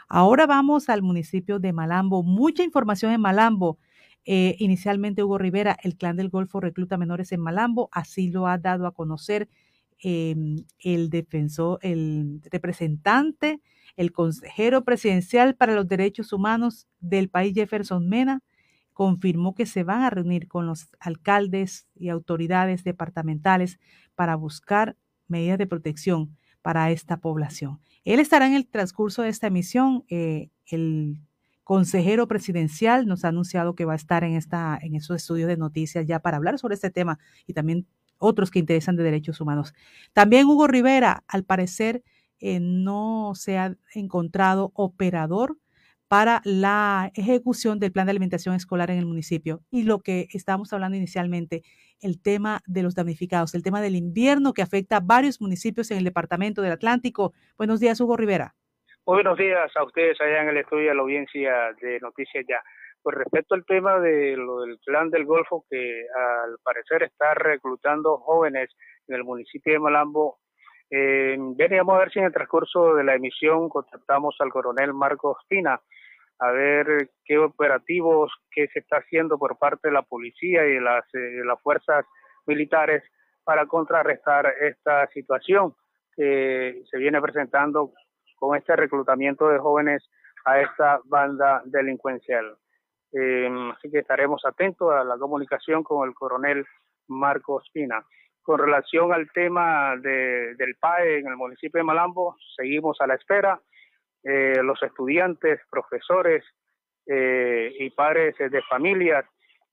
Ahora vamos al municipio de Malambo. Mucha información en Malambo. Eh, inicialmente Hugo Rivera, el clan del Golfo recluta menores en Malambo, así lo ha dado a conocer em, el defensor, el representante, el consejero presidencial para los derechos humanos del país, Jefferson Mena, confirmó que se van a reunir con los alcaldes y autoridades departamentales para buscar medidas de protección para esta población. Él estará en el transcurso de esta emisión. Eh, el consejero presidencial nos ha anunciado que va a estar en, esta, en esos estudios de noticias ya para hablar sobre este tema y también otros que interesan de derechos humanos. También Hugo Rivera, al parecer, eh, no se ha encontrado operador para la ejecución del plan de alimentación escolar en el municipio. Y lo que estábamos hablando inicialmente, el tema de los damnificados, el tema del invierno que afecta a varios municipios en el departamento del Atlántico. Buenos días, Hugo Rivera. Muy buenos días a ustedes allá en el estudio de la audiencia de Noticias Ya. Pues respecto al tema de lo del plan del Golfo, que al parecer está reclutando jóvenes en el municipio de Malambo, eh, veníamos a ver si en el transcurso de la emisión contactamos al coronel Marcos Pina, a ver qué operativos, qué se está haciendo por parte de la policía y de las, eh, las fuerzas militares para contrarrestar esta situación que se viene presentando con este reclutamiento de jóvenes a esta banda delincuencial. Em, así que estaremos atentos a la comunicación con el coronel Marcos Pina. Con relación al tema de, del PAE en el municipio de Malambo, seguimos a la espera. Eh, los estudiantes, profesores eh, y padres de familias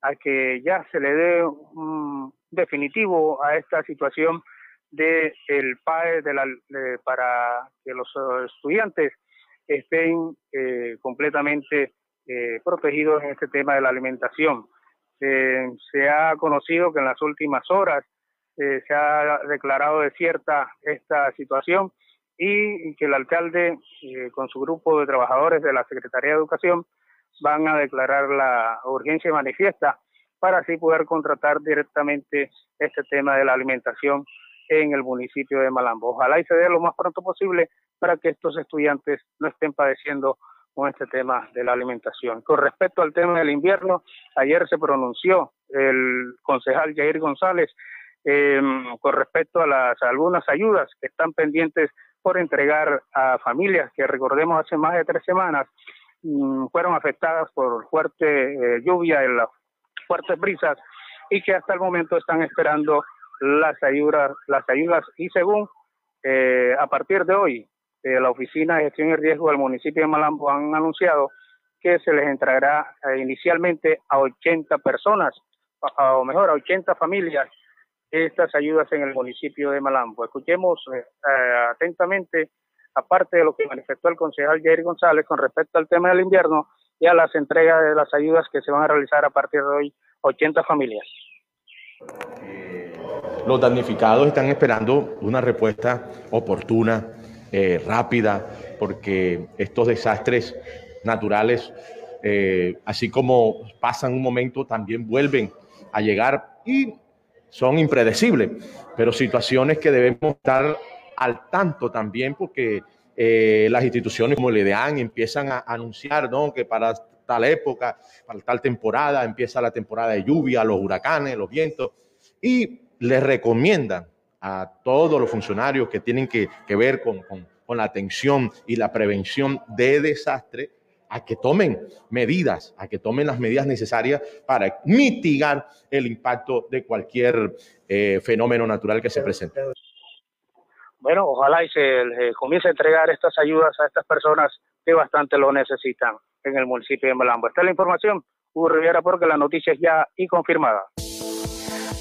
a que ya se le dé un definitivo a esta situación de el PAE de la, para que los estudiantes estén eh, completamente protegidos en este tema de la alimentación. se ha conocido que en las últimas horas se ha declarado desierta esta situación y que el alcalde eh, con su grupo de trabajadores de la Secretaría de Educación van a declarar la urgencia manifiesta para así poder contratar directamente este tema de la alimentación en el municipio de Malambo. Ojalá y se dé lo más pronto posible para que estos estudiantes no estén padeciendo con este tema de la alimentación. Con respecto al tema del invierno, ayer se pronunció el concejal Jair González eh, con respecto a las algunas ayudas que están pendientes por entregar a familias que recordemos hace más de tres semanas mm, fueron afectadas por fuerte eh, lluvia y las fuertes brisas y que hasta el momento están esperando las ayudas, las ayudas y según eh, a partir de hoy eh, la Oficina de Gestión y Riesgo del municipio de Malambo han anunciado que se les entregará inicialmente a 80 personas, o mejor, a 80 familias estas ayudas en el municipio de Malambo. Escuchemos atentamente aparte de lo que manifestó el concejal Jerry González con respecto al tema del invierno y a las entregas de las ayudas que se van a realizar a partir de hoy, 80 familias. Los damnificados están esperando una respuesta oportuna, eh, rápida, porque estos desastres naturales, eh, así como pasan un momento, también vuelven a llegar y son impredecibles, pero situaciones que debemos estar al tanto también porque eh, las instituciones como el EDEAN empiezan a anunciar ¿no? que para tal época, para tal temporada, empieza la temporada de lluvia, los huracanes, los vientos, y les recomiendan a todos los funcionarios que tienen que, ver con, la atención y la prevención de desastre, a que tomen medidas, a que tomen las medidas necesarias para mitigar el impacto de cualquier eh, fenómeno natural que se presente bueno, ojalá y se comience a entregar estas ayudas a estas personas que bastante lo necesitan en el municipio de Malambo. Esta es la información. Hugo Rivera porque la noticia es ya y confirmada.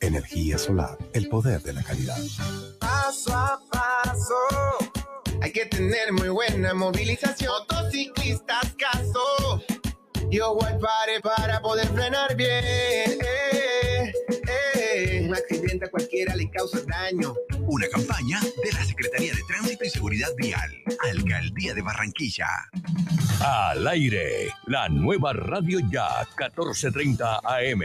Energía solar, el poder de la calidad. Paso a paso, hay que tener muy buena movilización. Motociclistas, caso. Yo voy pare para poder frenar bien. Un accidente a cualquiera le causa daño. Una campaña de la Secretaría de Tránsito y Seguridad Vial, Alcaldía de Barranquilla. Al aire, la nueva radio ya 1430 AM.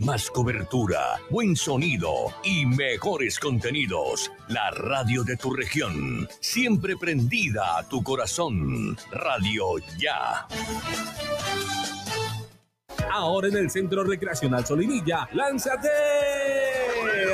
Más cobertura, buen sonido y mejores contenidos. La radio de tu región, siempre prendida a tu corazón. Radio ya. Ahora en el Centro Recreacional Solinilla, lánzate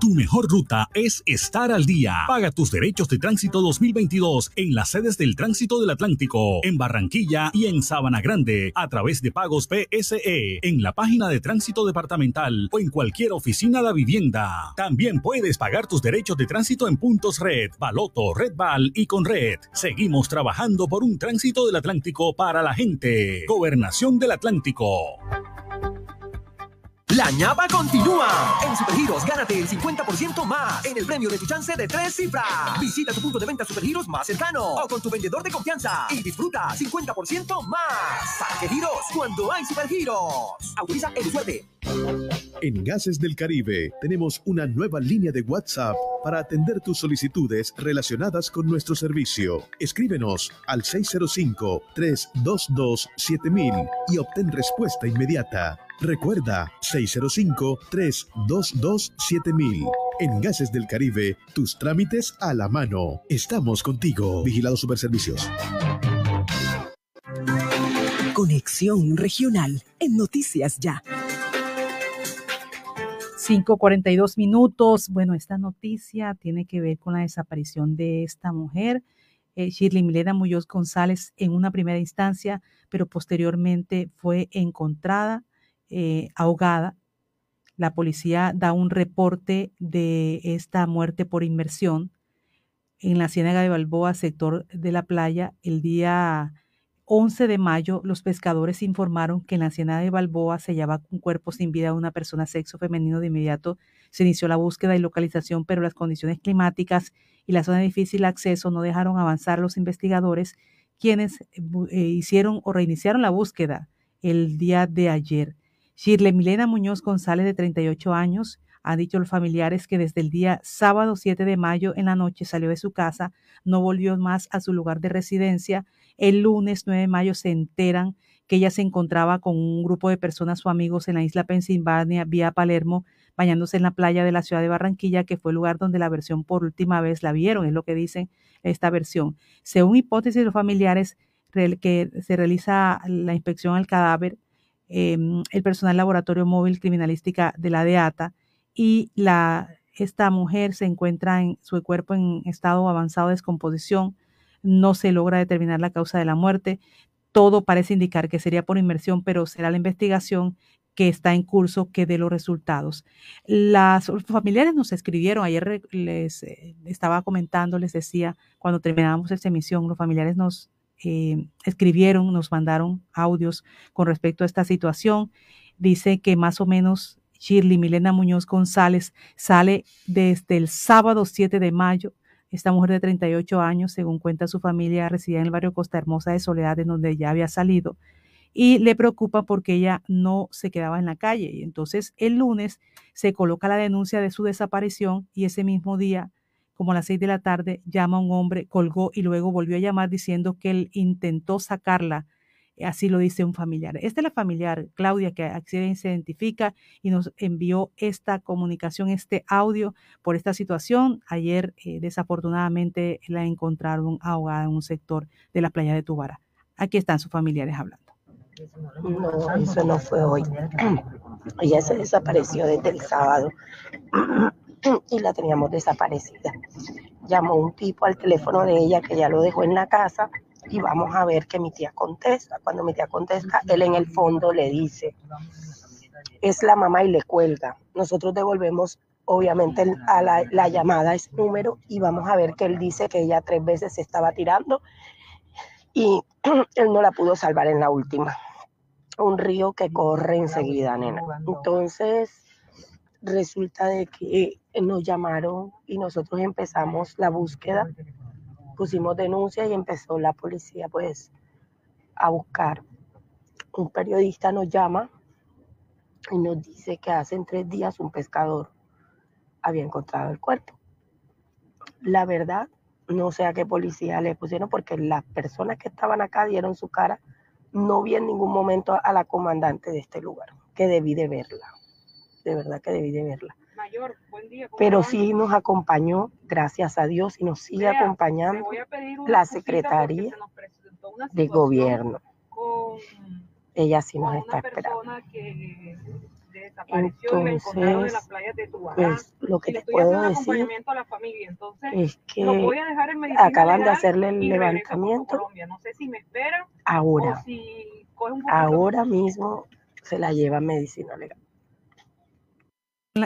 Tu mejor ruta es estar al día. Paga tus derechos de tránsito 2022 en las sedes del Tránsito del Atlántico, en Barranquilla y en Sabana Grande, a través de pagos PSE, en la página de Tránsito Departamental o en cualquier oficina de vivienda. También puedes pagar tus derechos de tránsito en puntos Red, Baloto, Red Val y con Red. Seguimos trabajando por un tránsito del Atlántico para la gente. Gobernación del Atlántico. La ñapa continúa. En Supergiros, gánate el 50% más en el premio de tu chance de tres cifras. Visita tu punto de venta Supergiros más cercano o con tu vendedor de confianza y disfruta 50% más. ¿Para qué giros? Cuando hay Supergiros. Autoriza el suerte. En Gases del Caribe tenemos una nueva línea de WhatsApp para atender tus solicitudes relacionadas con nuestro servicio. Escríbenos al 605-322-7000 y obtén respuesta inmediata. Recuerda 605-322-7000. En Gases del Caribe, tus trámites a la mano. Estamos contigo. Vigilado Superservicios. Conexión Regional en Noticias Ya. 5.42 minutos. Bueno, esta noticia tiene que ver con la desaparición de esta mujer, eh, Shirley Milena Muñoz González, en una primera instancia, pero posteriormente fue encontrada eh, ahogada. La policía da un reporte de esta muerte por inmersión en la Ciénaga de Balboa, sector de la playa, el día 11 de mayo, los pescadores informaron que en la Ciénaga de Balboa se hallaba un cuerpo sin vida de una persona sexo femenino. De inmediato se inició la búsqueda y localización, pero las condiciones climáticas y la zona de difícil acceso no dejaron avanzar los investigadores, quienes eh, hicieron o reiniciaron la búsqueda el día de ayer. Shirley Milena Muñoz González, de 38 años, ha dicho a los familiares que desde el día sábado 7 de mayo en la noche salió de su casa, no volvió más a su lugar de residencia el lunes 9 de mayo se enteran que ella se encontraba con un grupo de personas o amigos en la isla Pensilvania, vía Palermo, bañándose en la playa de la ciudad de Barranquilla, que fue el lugar donde la versión por última vez la vieron, es lo que dice esta versión. Según hipótesis de los familiares, que se realiza la inspección al cadáver, em, el personal laboratorio móvil criminalística de la DEATA y la, esta mujer se encuentra en su cuerpo en estado avanzado de descomposición no se logra determinar la causa de la muerte. Todo parece indicar que sería por inmersión, pero será la investigación que está en curso que dé los resultados. Las familiares nos escribieron, ayer les eh, estaba comentando, les decía, cuando terminamos esta emisión, los familiares nos eh, escribieron, nos mandaron audios con respecto a esta situación. Dice que más o menos Shirley Milena Muñoz González sale desde el sábado 7 de mayo esta mujer de 38 años, según cuenta su familia, residía en el barrio Costa Hermosa de Soledad, en donde ya había salido, y le preocupa porque ella no se quedaba en la calle. Y entonces el lunes se coloca la denuncia de su desaparición y ese mismo día, como a las seis de la tarde, llama a un hombre, colgó y luego volvió a llamar diciendo que él intentó sacarla Así lo dice un familiar. Esta es la familiar, Claudia, que se identifica y nos envió esta comunicación, este audio por esta situación. Ayer, eh, desafortunadamente, la encontraron ahogada en un sector de la playa de Tubara. Aquí están sus familiares hablando. No, eso no fue hoy. [clears throat] Ella se desapareció desde el sábado [clears throat] [clears throat] y la teníamos desaparecida. Llamó un tipo al teléfono de ella que ya lo dejó en la casa y vamos a ver que mi tía contesta. Cuando mi tía contesta, él en el fondo le dice, es la mamá y le cuelga. Nosotros devolvemos obviamente a la, la llamada ese número y vamos a ver que él dice que ella tres veces se estaba tirando y [clears throat] él no la pudo salvar en la última. Un río que corre enseguida, nena. Entonces, resulta de que nos llamaron y nosotros empezamos la búsqueda pusimos denuncia y empezó la policía pues a buscar. Un periodista nos llama y nos dice que hace tres días un pescador había encontrado el cuerpo. La verdad, no sé a qué policía le pusieron porque las personas que estaban acá dieron su cara. No vi en ningún momento a la comandante de este lugar, que debí de verla. De verdad que debí de verla. Pero sí nos acompañó, gracias a Dios, y nos sigue acompañando la Secretaría de Gobierno. Ella sí nos está esperando. Entonces, pues lo que te puedo decir es que acaban de hacerle el levantamiento. Ahora, ahora mismo se la lleva a medicina legal.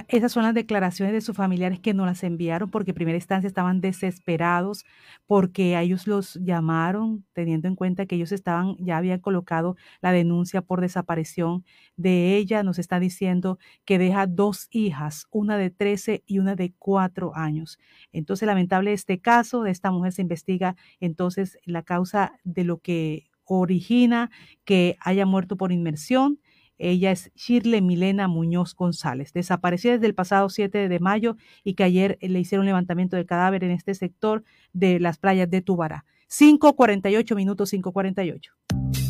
Esas son las declaraciones de sus familiares que no las enviaron porque en primera instancia estaban desesperados porque a ellos los llamaron teniendo en cuenta que ellos estaban, ya habían colocado la denuncia por desaparición de ella. Nos está diciendo que deja dos hijas, una de 13 y una de 4 años. Entonces, lamentable este caso de esta mujer se investiga entonces la causa de lo que origina que haya muerto por inmersión ella es Shirley Milena Muñoz González, desaparecida desde el pasado 7 de mayo y que ayer le hicieron levantamiento de cadáver en este sector de las playas de Tubará. 5.48 minutos, 5.48.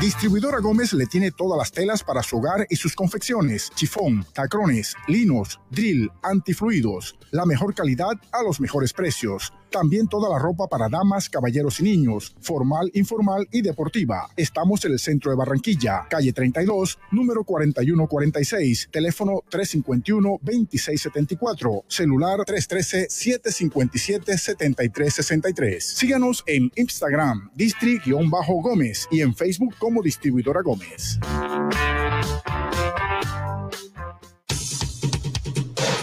Distribuidora Gómez le tiene todas las telas para su hogar y sus confecciones, chifón, tacrones, linos, drill, antifluidos, la mejor calidad a los mejores precios. También toda la ropa para damas, caballeros y niños, formal, informal y deportiva. Estamos en el centro de Barranquilla, calle 32, número 4146, teléfono 351-2674, celular 313-757-7363. Síganos en Instagram, distri-gómez y en Facebook como Distribuidora Gómez.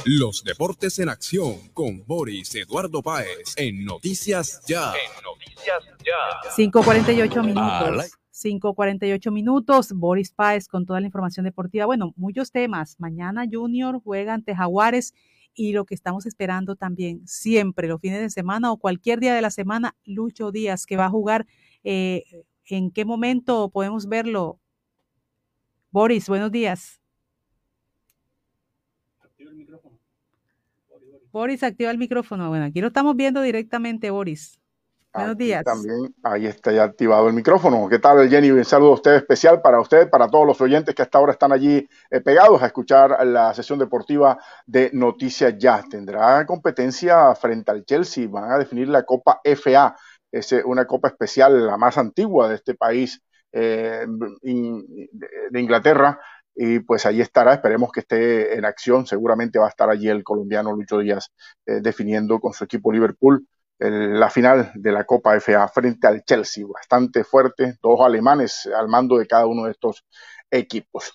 Los deportes en acción con Boris Eduardo Páez en Noticias Ya. En Noticias Ya. 5:48 minutos. 5:48 minutos. Boris Páez con toda la información deportiva. Bueno, muchos temas. Mañana Junior juega ante Jaguares y lo que estamos esperando también siempre, los fines de semana o cualquier día de la semana, Lucho Díaz, que va a jugar. Eh, ¿En qué momento podemos verlo? Boris, buenos días. Boris, activa el micrófono. Bueno, aquí lo estamos viendo directamente, Boris. Buenos días. También ahí está ya activado el micrófono. ¿Qué tal, Jenny? Un saludo a usted especial para usted, para todos los oyentes que hasta ahora están allí eh, pegados a escuchar la sesión deportiva de Noticias Ya. Tendrá competencia frente al Chelsea. Van a definir la Copa FA. Es eh, una copa especial, la más antigua de este país eh, de Inglaterra y pues ahí estará, esperemos que esté en acción, seguramente va a estar allí el colombiano Lucho Díaz eh, definiendo con su equipo Liverpool la final de la Copa FA frente al Chelsea, bastante fuerte, dos alemanes al mando de cada uno de estos equipos.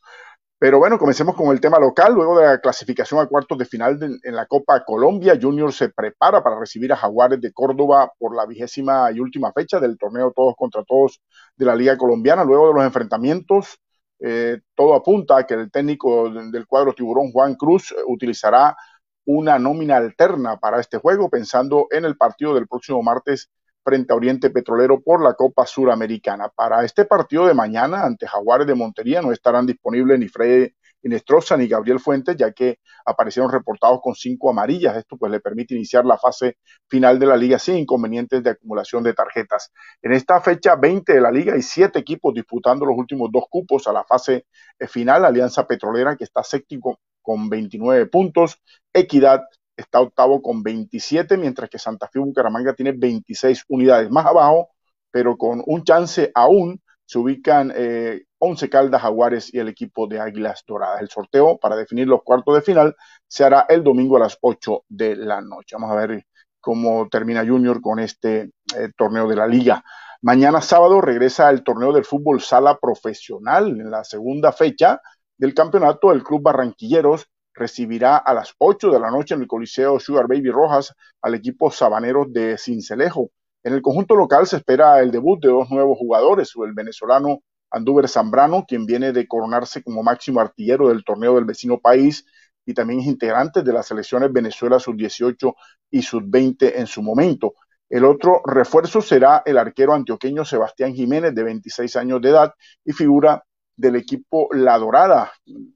Pero bueno, comencemos con el tema local. Luego de la clasificación a cuartos de final en la Copa Colombia, Junior se prepara para recibir a Jaguares de Córdoba por la vigésima y última fecha del torneo Todos contra Todos de la Liga Colombiana. Luego de los enfrentamientos, eh, todo apunta a que el técnico del cuadro tiburón, Juan Cruz, eh, utilizará una nómina alterna para este juego, pensando en el partido del próximo martes frente a Oriente Petrolero por la Copa Suramericana. Para este partido de mañana ante Jaguares de Montería no estarán disponibles ni Fred Inestrosa ni Gabriel Fuentes, ya que aparecieron reportados con cinco amarillas. Esto pues le permite iniciar la fase final de la liga sin inconvenientes de acumulación de tarjetas. En esta fecha 20 de la liga hay siete equipos disputando los últimos dos cupos a la fase eh, final. Alianza Petrolera que está séptimo con 29 puntos. Equidad está octavo con 27, mientras que Santa Fe Bucaramanga tiene 26 unidades más abajo, pero con un chance aún se ubican eh, 11 Caldas Jaguares y el equipo de Águilas Doradas. El sorteo para definir los cuartos de final se hará el domingo a las 8 de la noche. Vamos a ver cómo termina Junior con este eh, torneo de la liga. Mañana sábado regresa el torneo del fútbol sala profesional en la segunda fecha del campeonato. El Club Barranquilleros recibirá a las 8 de la noche en el Coliseo Sugar Baby Rojas al equipo Sabaneros de Cincelejo. En el conjunto local se espera el debut de dos nuevos jugadores, el venezolano Andúber Zambrano, quien viene de coronarse como máximo artillero del torneo del vecino país y también es integrante de las selecciones Venezuela sub-18 y sub-20 en su momento. El otro refuerzo será el arquero antioqueño Sebastián Jiménez, de 26 años de edad y figura del equipo La Dorada,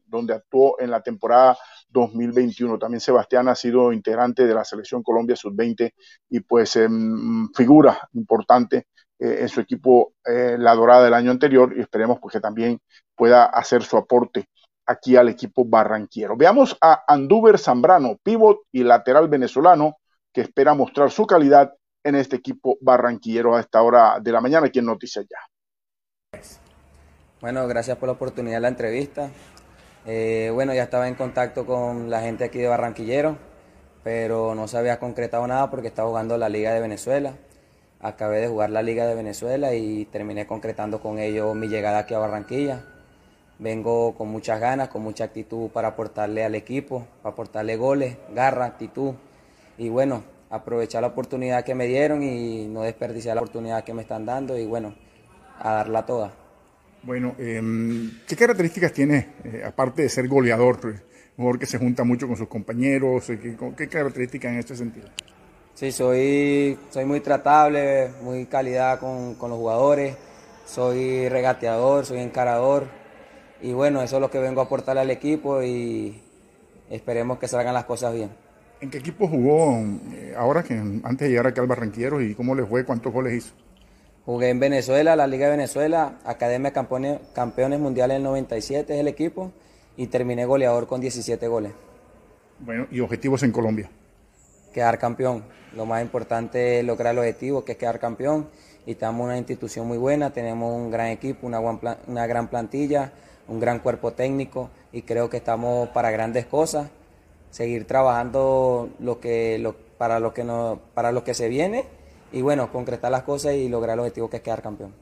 donde actuó en la temporada 2021. También Sebastián ha sido integrante de la selección Colombia sub-20 y pues em, figura importante eh, en su equipo eh, La Dorada del año anterior y esperemos pues, que también pueda hacer su aporte aquí al equipo barranquiero. Veamos a Andúber Zambrano, pivot y lateral venezolano, que espera mostrar su calidad en este equipo barranquillero a esta hora de la mañana aquí en Noticias Ya. Bueno, gracias por la oportunidad de la entrevista. Eh, bueno, ya estaba en contacto con la gente aquí de Barranquillero, pero no se había concretado nada porque estaba jugando la Liga de Venezuela. Acabé de jugar la Liga de Venezuela y terminé concretando con ellos mi llegada aquí a Barranquilla. Vengo con muchas ganas, con mucha actitud para aportarle al equipo, para aportarle goles, garra, actitud y bueno, aprovechar la oportunidad que me dieron y no desperdiciar la oportunidad que me están dando y bueno, a darla toda. Bueno, em, ¿qué características tiene, eh, aparte de ser goleador, mejor que se junta mucho con sus compañeros? ¿Qué, qué características en este sentido? Sí, soy, soy muy tratable, muy calidad con, con los jugadores, soy regateador, soy encarador y bueno, eso es lo que vengo a aportarle al equipo y esperemos que salgan las cosas bien. ¿En qué equipo jugó eh, ahora que antes de llegar aquí al Barranquilleros y cómo le fue? ¿Cuántos goles hizo? Jugué en Venezuela, la Liga de Venezuela, Academia Campeones, Campeones Mundiales del 97 es el equipo y terminé goleador con 17 goles. Bueno, ¿y objetivos en Colombia? Quedar campeón. Lo más importante es lograr el objetivo, que es quedar campeón. Y estamos en una institución muy buena, tenemos un gran equipo, una, una gran plantilla, un gran cuerpo técnico y creo que estamos para grandes cosas. Seguir trabajando lo que, lo, para, lo que no, para lo que se viene y bueno, concretar las cosas y lograr el objetivo que es quedar campeón.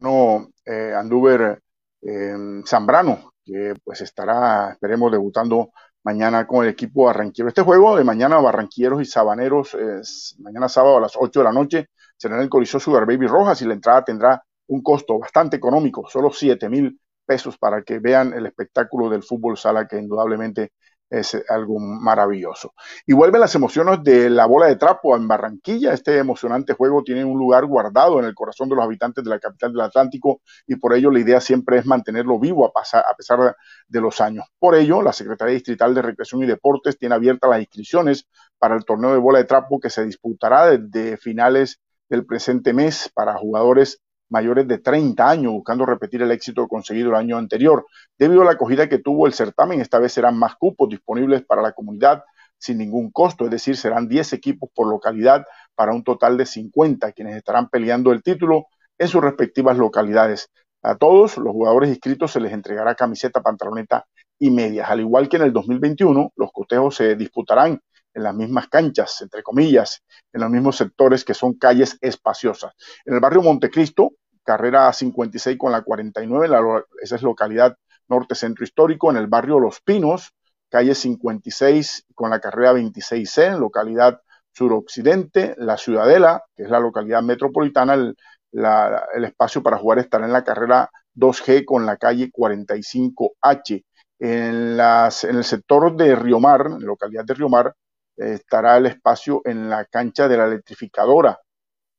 No, eh, Anduber eh, Zambrano, que pues estará, esperemos, debutando mañana con el equipo barranquero. Este juego de mañana, Barranquilleros y Sabaneros, es mañana sábado a las 8 de la noche, será en el Coliseo Sugar Baby Rojas y la entrada tendrá un costo bastante económico, solo 7 mil pesos para que vean el espectáculo del fútbol sala que indudablemente es algo maravilloso. Y vuelven las emociones de la bola de trapo en Barranquilla. Este emocionante juego tiene un lugar guardado en el corazón de los habitantes de la capital del Atlántico y por ello la idea siempre es mantenerlo vivo a, pasar, a pesar de los años. Por ello, la Secretaría Distrital de Recreación y Deportes tiene abiertas las inscripciones para el torneo de bola de trapo que se disputará desde finales del presente mes para jugadores mayores de 30 años, buscando repetir el éxito conseguido el año anterior. Debido a la acogida que tuvo el certamen, esta vez serán más cupos disponibles para la comunidad sin ningún costo, es decir, serán 10 equipos por localidad para un total de 50 quienes estarán peleando el título en sus respectivas localidades. A todos los jugadores inscritos se les entregará camiseta, pantaloneta y medias. Al igual que en el 2021, los cotejos se disputarán en las mismas canchas, entre comillas, en los mismos sectores que son calles espaciosas. En el barrio Montecristo, carrera 56 con la 49, la, esa es localidad norte centro histórico, en el barrio Los Pinos, calle 56 con la carrera 26C, localidad suroccidente, la Ciudadela, que es la localidad metropolitana, el, el espacio para jugar estará en la carrera 2G con la calle 45H. En, las, en el sector de Río Mar, en la localidad de Río Mar, estará el espacio en la cancha de la electrificadora,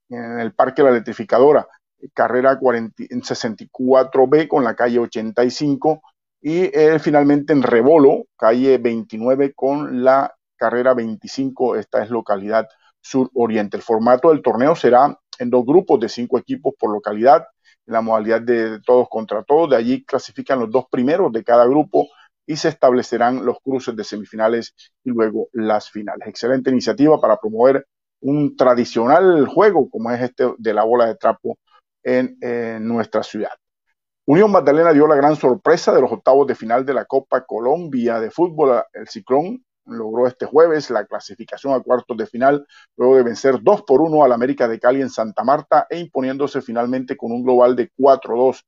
en el parque de la electrificadora, carrera 40, en 64B con la calle 85 y eh, finalmente en Rebolo, calle 29 con la carrera 25, esta es localidad sur-oriente. El formato del torneo será en dos grupos de cinco equipos por localidad, en la modalidad de todos contra todos, de allí clasifican los dos primeros de cada grupo y se establecerán los cruces de semifinales y luego las finales. Excelente iniciativa para promover un tradicional juego como es este de la bola de trapo en, nuestra ciudad. Unión Magdalena dio la gran sorpresa de los octavos de final de la Copa Colombia de fútbol. El Ciclón logró este jueves la clasificación a cuartos de final luego de vencer 2 por 1 al América de Cali en Santa Marta e imponiéndose finalmente con un global de 4-2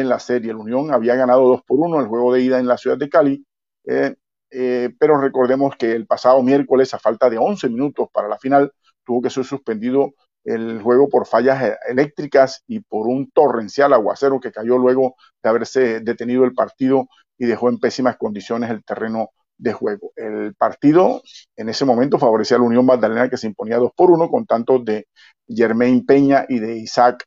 en la serie. El Unión había ganado 2 por 1 el juego de ida en la ciudad de Cali, eh, eh, pero recordemos que el pasado miércoles, a falta de 11 minutos para la final, tuvo que ser suspendido el juego por fallas e-, eléctricas y por un torrencial aguacero que cayó luego de haberse detenido el partido y dejó en pésimas condiciones el terreno de juego. El partido en ese momento favorecía a la Unión Magdalena que se imponía 2 por 1 con tantos de Germain Peña y de Isaac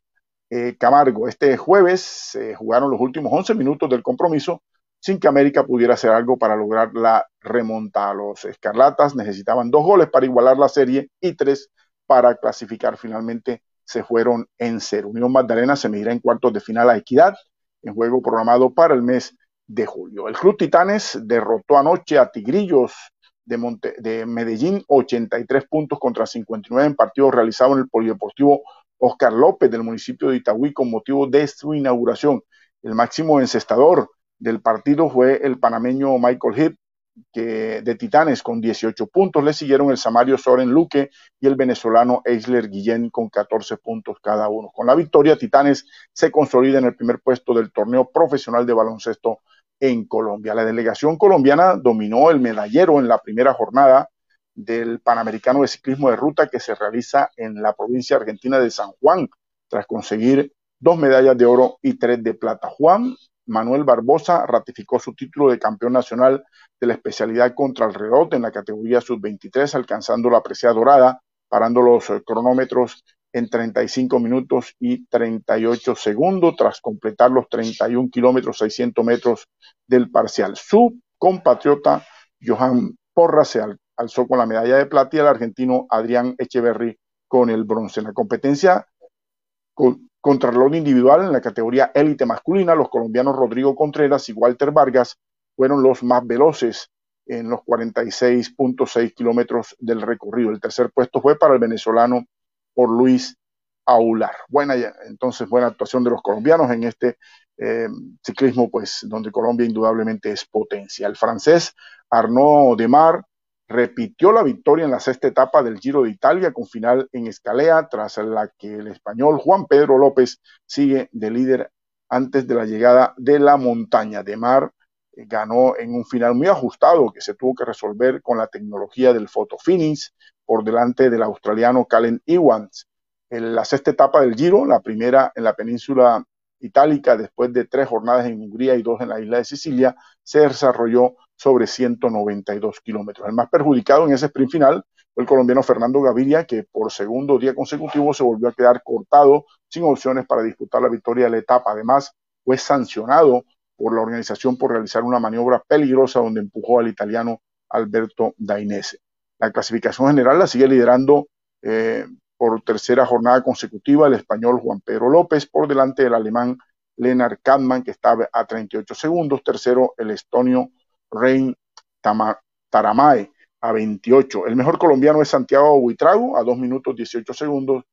eh, Camargo. Este jueves se jugaron los últimos 11 minutos del compromiso sin que América pudiera hacer algo para lograr la remontada. Los Escarlatas necesitaban dos goles para igualar la serie y tres para clasificar. Finalmente se fueron en cero. Unión Magdalena se medirá en cuartos de final a Equidad en juego programado para el mes de julio. El Club Titanes derrotó anoche a Tigrillos de, de Medellín 83 puntos contra 59 en partido realizado en el Polideportivo Oscar López del municipio de Itagüí con motivo de su inauguración. El máximo encestador del partido fue el panameño Michael Heath que, de Titanes con 18 puntos. Le siguieron el Samario Soren Luque y el venezolano Eisler Guillén con 14 puntos cada uno. Con la victoria, Titanes se consolida en el primer puesto del torneo profesional de baloncesto en Colombia. La delegación colombiana dominó el medallero en la primera jornada del Panamericano de Ciclismo de Ruta que se realiza en la provincia argentina de San Juan, tras conseguir dos medallas de oro y tres de plata. Juan Manuel Barbosa ratificó su título de campeón nacional de la especialidad contra el reloj en la categoría sub-23, alcanzando la presea dorada, parando los cronómetros en 35 minutos y 38 segundos tras completar los 31 kilómetros 600 metros del parcial. Su compatriota Johan Porra se alzó con la medalla de plata y el argentino Adrián Echeverry con el bronce. En la competencia Contrarreloj individual en la categoría élite masculina, los colombianos Rodrigo Contreras y Walter Vargas fueron los más veloces en los 46.6 kilómetros del recorrido. El tercer puesto fue para el venezolano por Luis Aular. Buena, entonces, buena actuación de los colombianos en este eh, ciclismo, pues, donde Colombia indudablemente es potencia. El francés Arnaud Demar repitió la victoria en la sexta etapa del Giro de Italia con final en Escalea, tras la que el español Juan Pedro López sigue de líder antes de la llegada de la montaña. De Mar eh, ganó en un final muy ajustado que se tuvo que resolver con la tecnología del photo finish por delante del australiano Calen Ewans. En la sexta etapa del Giro, la primera en la península itálica después de tres jornadas en Hungría y dos en la isla de Sicilia, se desarrolló sobre 192 kilómetros. El más perjudicado en ese sprint final fue el colombiano Fernando Gaviria, que por segundo día consecutivo se volvió a quedar cortado sin opciones para disputar la victoria de la etapa. Además, fue sancionado por la organización por realizar una maniobra peligrosa donde empujó al italiano Alberto Dainese. La clasificación general la sigue liderando eh, por tercera jornada consecutiva el español Juan Pedro López por delante del alemán Lennart Kampmann que está a 38 segundos, tercero el estonio Rein Taramae a 28. El mejor colombiano es Santiago Huitrago a 2 minutos 18 segundos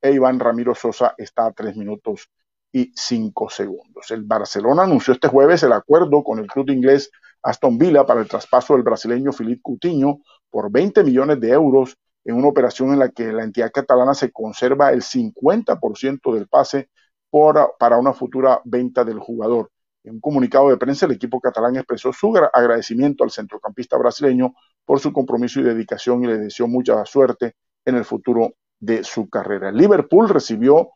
e Iván Ramiro Sosa está a 3 minutos y 5 segundos. El Barcelona anunció este jueves el acuerdo con el club inglés Aston Villa para el traspaso del brasileño Filipe Coutinho por 20 millones de euros en una operación en la que la entidad catalana se conserva el 50% del pase para una futura venta del jugador. En un comunicado de prensa, el equipo catalán expresó su agradecimiento al centrocampista brasileño por su compromiso y dedicación y le deseó mucha suerte en el futuro de su carrera. Liverpool recibió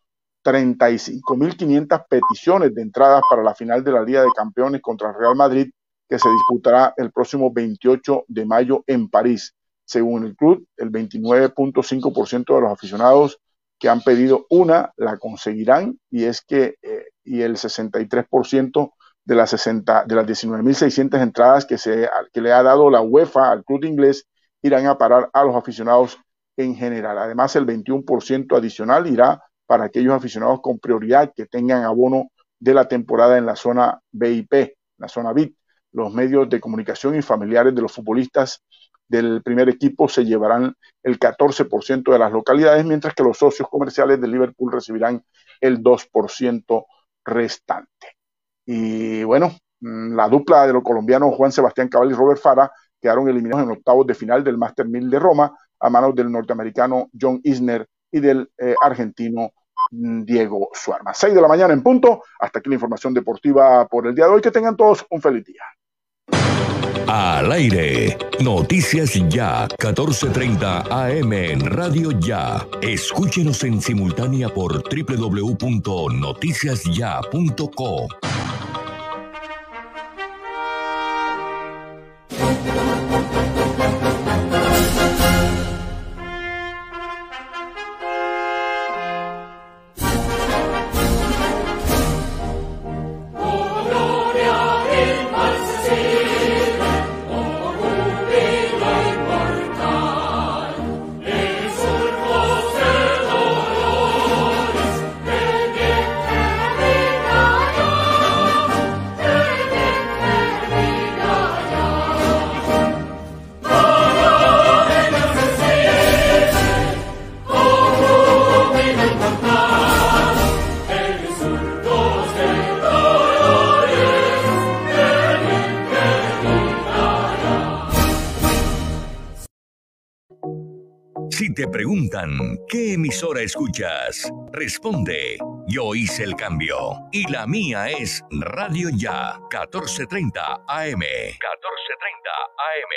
35.500 peticiones de entradas para la final de la Liga de Campeones contra el Real Madrid, que se disputará el próximo 28 de mayo en París. Según el club, el 29.5% de los aficionados que han pedido una la conseguirán y es que eh, y el 63% de las, 60, de las 19.600 entradas que, se, que le ha dado la UEFA al club inglés irán a parar a los aficionados en general. Además, el 21% adicional irá para aquellos aficionados con prioridad que tengan abono de la temporada en la zona BIP, la zona VIP. Los medios de comunicación y familiares de los futbolistas del primer equipo se llevarán el 14% de las localidades, mientras que los socios comerciales de Liverpool recibirán el 2% restante. Y bueno, mm, la dupla de los colombianos Juan Sebastián Cabal y Robert Fara quedaron eliminados en octavos de final del Master 1000 de Roma a manos del norteamericano John Isner y del eh, argentino mm, Diego Suarma. 6 de la mañana en punto. Hasta aquí la información deportiva por el día de hoy. Que tengan todos un feliz día. Al aire. Noticias Ya, 14:30 AM en Radio Ya. Escúchenos en simultánea por www.noticiasya.co. ¿qué emisora escuchas? Responde, yo hice el cambio. Y la mía es Radio Ya, 1430 AM. 1430 AM.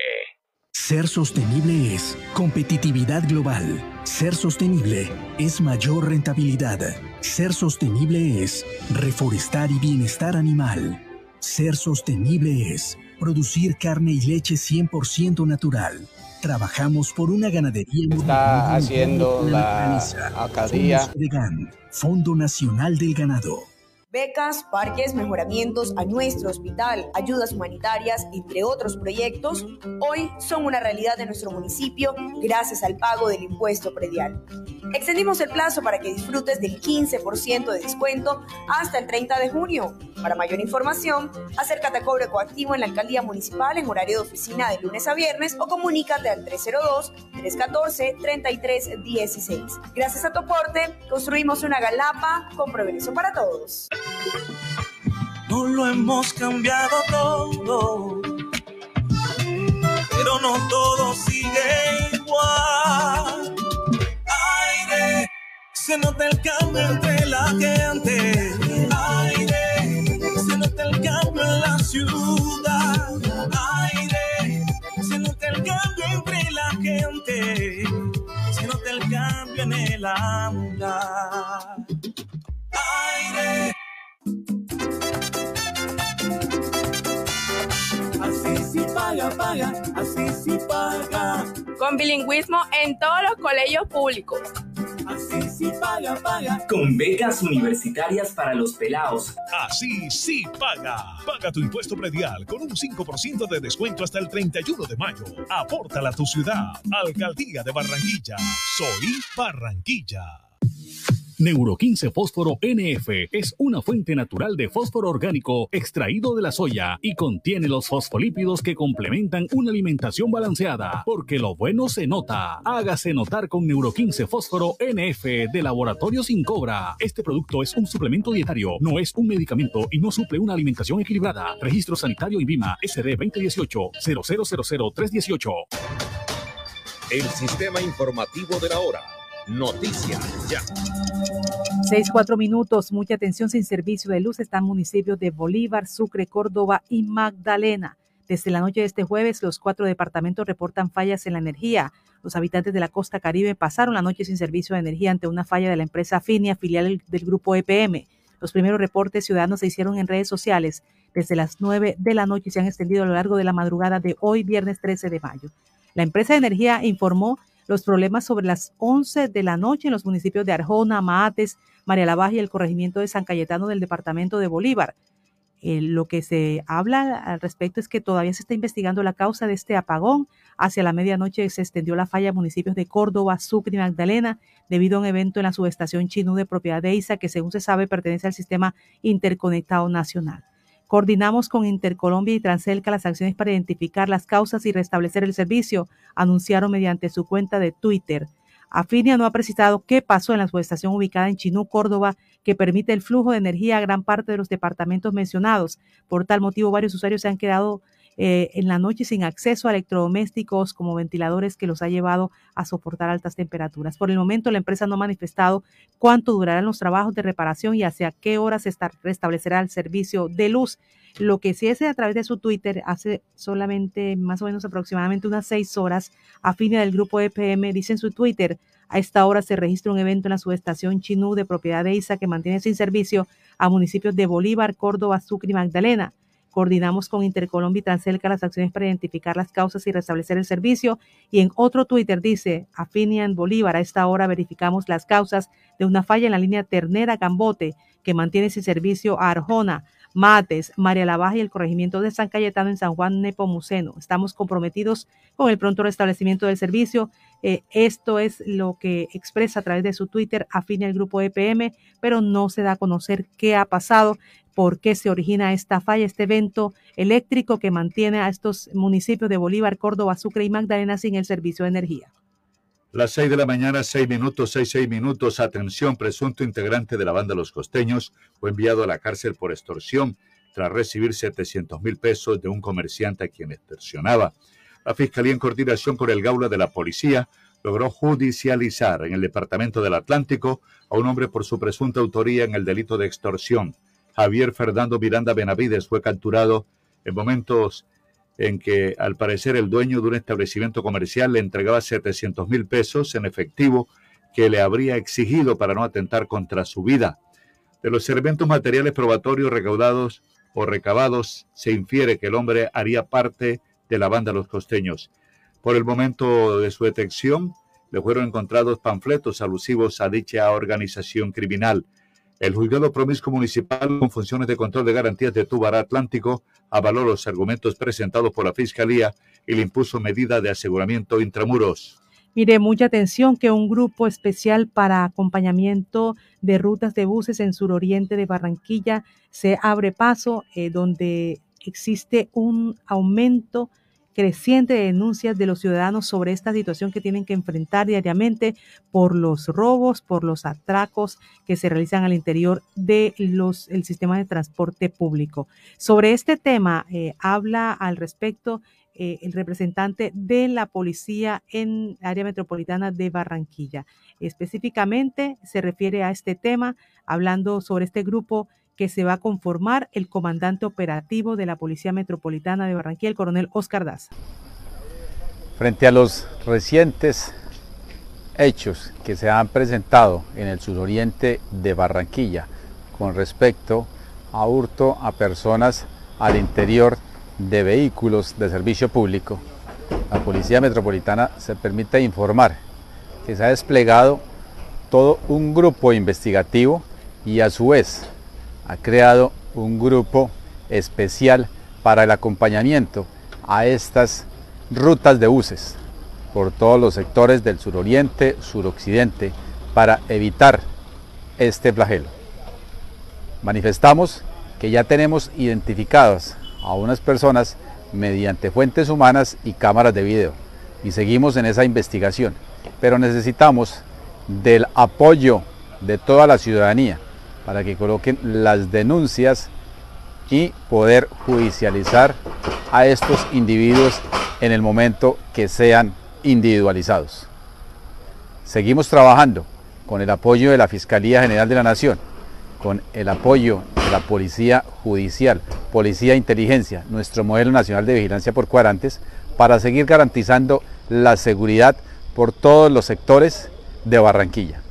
Ser sostenible es competitividad global. Ser sostenible es mayor rentabilidad. Ser sostenible es reforestar y bienestar animal. Ser sostenible es producir carne y leche 100% natural. Trabajamos por una ganadería Está haciendo la alcaldía. Fondo Nacional del Ganado becas, parques, mejoramientos a nuestro hospital, ayudas humanitarias, entre otros proyectos, hoy son una realidad de nuestro municipio gracias al pago del impuesto predial. Extendimos el plazo para que disfrutes del 15% de descuento hasta el 30 de junio. Para mayor información, acércate a Cobre Coactivo en la Alcaldía Municipal en horario de oficina de lunes a viernes o comunícate al 302-314-3316. Gracias a tu aporte, construimos una galapa con progreso para todos. No lo hemos cambiado todo, pero no todo sigue igual. Aire, se nota el cambio entre la gente. Aire, se nota el cambio en la ciudad. Aire, se nota el cambio entre la gente. Se nota el cambio en el andar. Aire. Así sí paga, paga, así sí paga. Con bilingüismo en todos los colegios públicos. Así sí paga, paga. Con becas universitarias para los pelados. Así sí paga. Paga tu impuesto predial con un 5% de descuento hasta el 31 de mayo. Apórtala a tu ciudad. Alcaldía de Barranquilla. Soy Barranquilla. Neuro 15 Fósforo NF es una fuente natural de fósforo orgánico extraído de la soya y contiene los fosfolípidos que complementan una alimentación balanceada, porque lo bueno se nota. Hágase notar con Neuro 15 Fósforo NF de Laboratorio Sin Cobra. Este producto es un suplemento dietario, no es un medicamento y no suple una alimentación equilibrada. Registro Sanitario INVIMA SD 2018 0000318. El sistema informativo de la hora. Noticias ya. Seis, cuatro minutos. Mucha atención sin servicio de luz están municipios de Bolívar, Sucre, Córdoba y Magdalena. Desde la noche de este jueves, los cuatro departamentos reportan fallas en la energía. Los habitantes de la costa caribe pasaron la noche sin servicio de energía ante una falla de la empresa Finia, filial del grupo EPM. Los primeros reportes ciudadanos se hicieron en redes sociales desde las nueve de la noche y se han extendido a lo largo de la madrugada de hoy, viernes 13 de mayo. La empresa de energía informó los problemas sobre las 11 de la noche en los municipios de Arjona, Maates, María la y el corregimiento de San Cayetano del departamento de Bolívar. Eh, lo que se habla al respecto es que todavía se está investigando la causa de este apagón. Hacia la medianoche se extendió la falla a municipios de Córdoba, Sucre y Magdalena debido a un evento en la subestación Chinú de propiedad de ISA que según se sabe pertenece al sistema interconectado nacional. Coordinamos con Intercolombia y Transelca las acciones para identificar las causas y restablecer el servicio, anunciaron mediante su cuenta de Twitter. Afinia no ha precisado qué pasó en la subestación ubicada en Chinú, Córdoba, que permite el flujo de energía a gran parte de los departamentos mencionados. Por tal motivo, varios usuarios se han quedado eh, en la noche sin acceso a electrodomésticos como ventiladores que los ha llevado a soportar altas temperaturas. Por el momento, la empresa no ha manifestado cuánto durarán los trabajos de reparación y hacia qué horas se restablecerá el servicio de luz. Lo que sí es a través de su Twitter hace solamente más o menos aproximadamente unas seis horas, a fin del grupo EPM, dice en su Twitter, a esta hora se registra un evento en la subestación Chinú de propiedad de ISA que mantiene sin servicio a municipios de Bolívar, Córdoba, Sucre y Magdalena. Coordinamos con Intercolombia y Transelca las acciones para identificar las causas y restablecer el servicio. Y en otro Twitter dice, Afinian Bolívar, a esta hora verificamos las causas de una falla en la línea Ternera-Gambote que mantiene sin servicio a Arjona, Mates, María la Baja y el corregimiento de San Cayetano en San Juan Nepomuceno. Estamos comprometidos con el pronto restablecimiento del servicio. Eh, esto es lo que expresa a través de su Twitter afine el grupo EPM, pero no se da a conocer qué ha pasado por qué se origina esta falla, este evento eléctrico que mantiene a estos municipios de Bolívar, Córdoba, Sucre y Magdalena sin el servicio de energía. Las seis de la mañana, seis minutos, seis, seis minutos. Atención, presunto integrante de la banda Los Costeños fue enviado a la cárcel por extorsión tras recibir 700 mil pesos de un comerciante a quien extorsionaba. La Fiscalía, en coordinación con el Gaula de la Policía, logró judicializar en el Departamento del Atlántico a un hombre por su presunta autoría en el delito de extorsión. Javier Fernando Miranda Benavides fue capturado en momentos en que al parecer el dueño de un establecimiento comercial le entregaba 700 mil pesos en efectivo que le habría exigido para no atentar contra su vida. De los elementos materiales probatorios recaudados o recabados, se infiere que el hombre haría parte de la banda Los Costeños. Por el momento de su detección, le fueron encontrados panfletos alusivos a dicha organización criminal. El juzgado promiscuo municipal con funciones de control de garantías de Tubará Atlántico avaló los argumentos presentados por la Fiscalía y le impuso medida de aseguramiento intramuros. Mire, mucha atención que un grupo especial para acompañamiento de rutas de buses en suroriente de Barranquilla se abre paso, eh, donde existe un aumento creciente de denuncias de los ciudadanos sobre esta situación que tienen que enfrentar diariamente por los robos, por los atracos que se realizan al interior de los el sistema de transporte público. Sobre este tema eh, habla al respecto eh, el representante de la policía en área metropolitana de Barranquilla. Específicamente se refiere a este tema, hablando sobre este grupo que se va a conformar el comandante operativo de la Policía Metropolitana de Barranquilla, el coronel Oscar Daza. Frente a los recientes hechos que se han presentado en el suroriente de Barranquilla con respecto a hurto a personas al interior de vehículos de servicio público, la Policía Metropolitana se permite informar que se ha desplegado todo un grupo investigativo y a su vez ha creado un grupo especial para el acompañamiento a estas rutas de buses por todos los sectores del suroriente, suroccidente, para evitar este flagelo. Manifestamos que ya tenemos identificadas a unas personas mediante fuentes humanas y cámaras de video y seguimos en esa investigación, pero necesitamos del apoyo de toda la ciudadanía para que coloquen las denuncias y poder judicializar a estos individuos en el momento que sean individualizados. Seguimos trabajando con el apoyo de la Fiscalía General de la Nación, con el apoyo de la Policía Judicial, Policía de Inteligencia, nuestro modelo nacional de vigilancia por cuadrantes, para seguir garantizando la seguridad por todos los sectores de Barranquilla.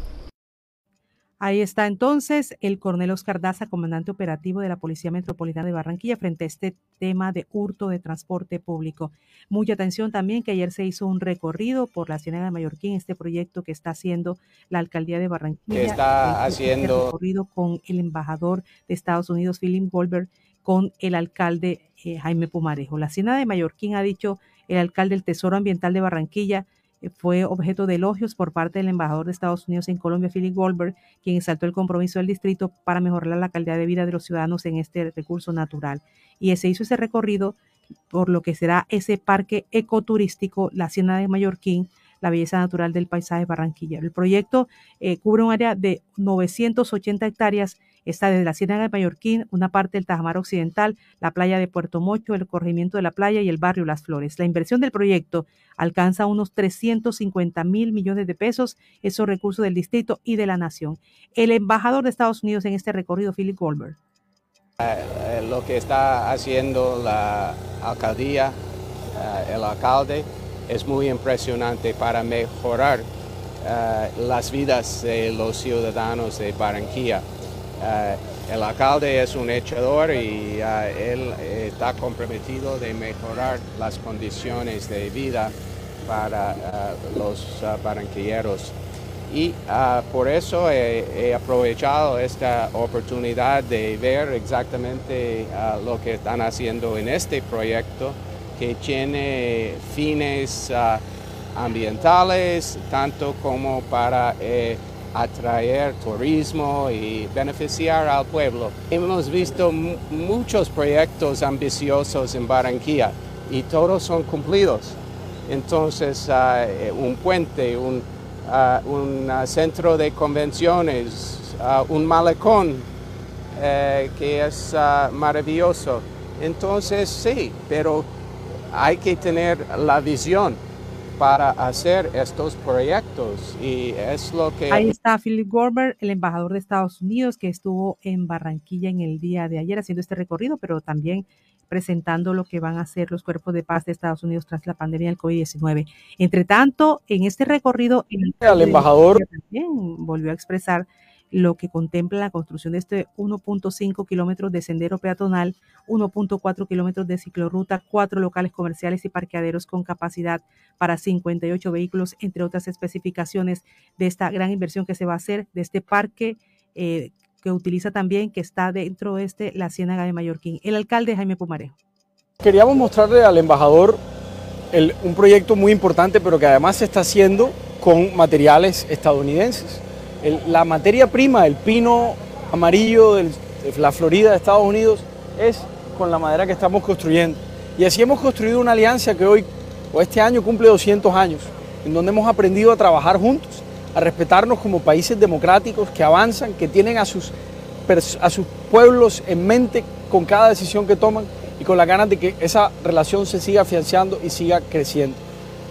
Ahí está entonces el coronel Oscar Daza, comandante operativo de la Policía Metropolitana de Barranquilla, frente a este tema de hurto de transporte público. Mucha atención también que ayer se hizo un recorrido por la Ciénaga de Mallorquín, este proyecto que está haciendo la alcaldía de Barranquilla. Que está este haciendo. recorrido con el embajador de Estados Unidos, Philip Goldberg, con el alcalde eh, Jaime Pumarejo. La Ciénaga de Mallorquín ha dicho el alcalde del Tesoro Ambiental de Barranquilla fue objeto de elogios por parte del embajador de Estados Unidos en Colombia, Philip Goldberg, quien exaltó el compromiso del distrito para mejorar la calidad de vida de los ciudadanos en este recurso natural. Y se hizo ese recorrido por lo que será ese parque ecoturístico, la Hacienda de Mallorquín, la belleza natural del paisaje Barranquilla. El proyecto eh, cubre un área de 980 hectáreas Está desde la Ciénaga de Mallorquín, una parte del Tajamar Occidental, la playa de Puerto Mocho, el corregimiento de la playa y el barrio Las Flores. La inversión del proyecto alcanza unos 350 mil millones de pesos, esos recursos del distrito y de la nación. El embajador de Estados Unidos en este recorrido, Philip Goldberg. Eh, lo que está haciendo la alcaldía, eh, el alcalde, es muy impresionante para mejorar eh, las vidas de los ciudadanos de Barranquilla. Eh, el alcalde es un echador y eh, él está comprometido de mejorar las condiciones de vida para eh, los barranquilleros. Y por eso he, aprovechado esta oportunidad de ver exactamente lo que están haciendo en este proyecto que tiene fines ambientales tanto como para atraer turismo y beneficiar al pueblo. Hemos visto muchos proyectos ambiciosos en Barranquilla y todos son cumplidos. Entonces, ah, un puente, un, ah, ah, centro de convenciones, un malecón eh, que es maravilloso. Entonces, sí, pero hay que tener la visión para hacer estos proyectos y es lo que... Ahí está Philip Gorber, el embajador de Estados Unidos que estuvo en Barranquilla en el día de ayer haciendo este recorrido, pero también presentando lo que van a hacer los cuerpos de paz de Estados Unidos tras la pandemia del COVID-19. Entre tanto, en este recorrido, el, el embajador también volvió a expresar lo que contempla la construcción de este 1.5 kilómetros de sendero peatonal, 1.4 kilómetros de ciclorruta, cuatro locales comerciales y parqueaderos con capacidad para 58 vehículos, entre otras especificaciones de esta gran inversión que se va a hacer, de este parque eh, que utiliza también, que está dentro de este, la Ciénaga de Mallorquín. El alcalde Jaime Pumarejo. Queríamos mostrarle al embajador un proyecto muy importante, pero que además se está haciendo con materiales estadounidenses la materia prima, el pino amarillo de la Florida de Estados Unidos, es con la madera que estamos construyendo. Y así hemos construido una alianza que hoy o este año cumple 200 años, en donde hemos aprendido a trabajar juntos, a respetarnos como países democráticos que avanzan, que tienen a sus, a sus pueblos en mente con cada decisión que toman y con la ganas de que esa relación se siga afianzando y siga creciendo.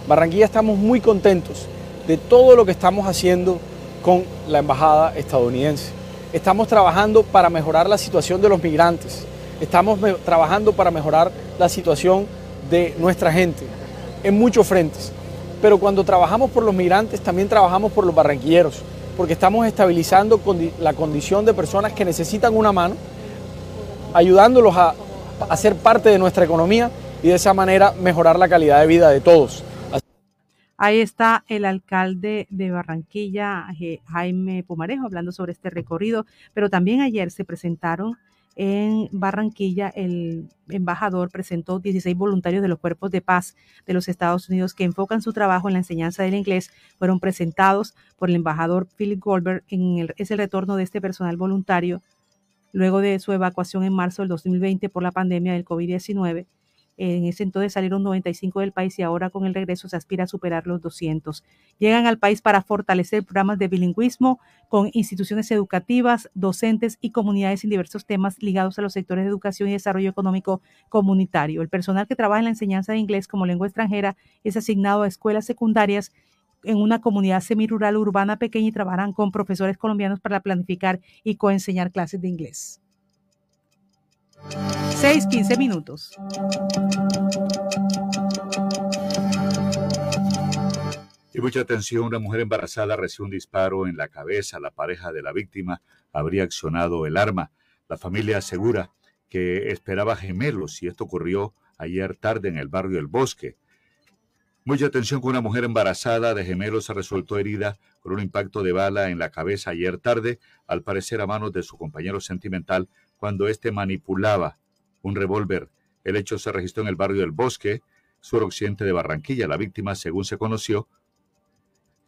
Barranquilla estamos muy contentos de todo lo que estamos haciendo con la embajada estadounidense. Estamos trabajando para mejorar la situación de los migrantes. Estamos trabajando para mejorar la situación de nuestra gente en muchos frentes. Pero cuando trabajamos por los migrantes, también trabajamos por los barranquilleros, porque estamos estabilizando la condición de personas que necesitan una mano, ayudándolos a, a ser parte de nuestra economía y de esa manera mejorar la calidad de vida de todos. Ahí está el alcalde de Barranquilla, Jaime Pumarejo, hablando sobre este recorrido, pero también ayer se presentaron en Barranquilla, el embajador presentó 16 voluntarios de los cuerpos de paz de los Estados Unidos que enfocan su trabajo en la enseñanza del inglés. Fueron presentados por el embajador Philip Goldberg. En el, es el retorno de este personal voluntario luego de su evacuación en marzo del 2020 por la pandemia del COVID-19 en ese entonces salieron 95 del país y ahora con el regreso se aspira a superar los 200. Llegan al país para fortalecer programas de bilingüismo con instituciones educativas, docentes y comunidades en diversos temas ligados a los sectores de educación y desarrollo económico comunitario. El personal que trabaja en la enseñanza de inglés como lengua extranjera es asignado a escuelas secundarias en una comunidad semirural urbana pequeña y trabajarán con profesores colombianos para planificar y coenseñar clases de inglés. 6, 15 minutos. Y mucha atención, una mujer embarazada recibió un disparo en la cabeza. La pareja de la víctima habría accionado el arma. La familia asegura que esperaba gemelos y esto ocurrió ayer tarde en el barrio El Bosque. Mucha atención con una mujer embarazada de gemelos se resultó herida con un impacto de bala en la cabeza ayer tarde, al parecer a manos de su compañero sentimental cuando éste manipulaba un revólver. El hecho se registró en el barrio del Bosque, suroccidente de Barranquilla. La víctima, según se conoció,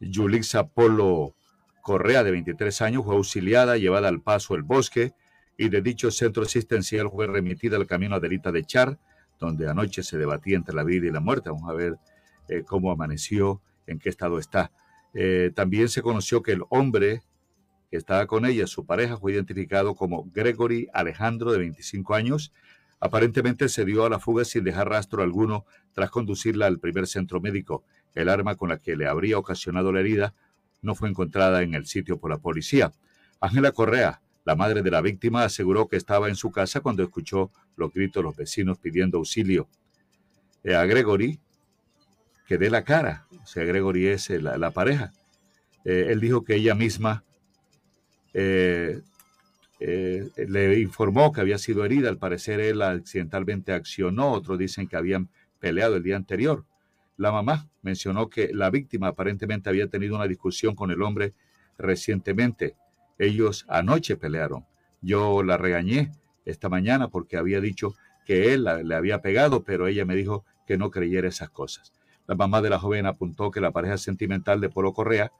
Yulixa Polo Correa, de 23 años, fue auxiliada, llevada al paso el Bosque y de dicho centro asistencial fue remitida al camino Adelita de Char, donde anoche se debatía entre la vida y la muerte. Vamos a ver eh, cómo amaneció, en qué estado está. Eh, también se conoció que el hombre estaba con ella, su pareja, fue identificado como Gregory Alejandro, de 25 años. Aparentemente se dio a la fuga sin dejar rastro alguno tras conducirla al primer centro médico. El arma con la que le habría ocasionado la herida no fue encontrada en el sitio por la policía. Ángela Correa, la madre de la víctima, aseguró que estaba en su casa cuando escuchó los gritos de los vecinos pidiendo auxilio. Eh, a Gregory, que dé la cara, o sea, Gregory es eh, la, pareja. Eh, él dijo que ella misma eh, eh, le informó que había sido herida. Al parecer él accidentalmente accionó. Otros dicen que habían peleado el día anterior. La mamá mencionó que la víctima aparentemente había tenido una discusión con el hombre recientemente. Ellos anoche pelearon. Yo la regañé esta mañana porque había dicho que él le había pegado, pero ella me dijo que no creyera esas cosas. La mamá de la joven apuntó que la pareja sentimental de Polo Correa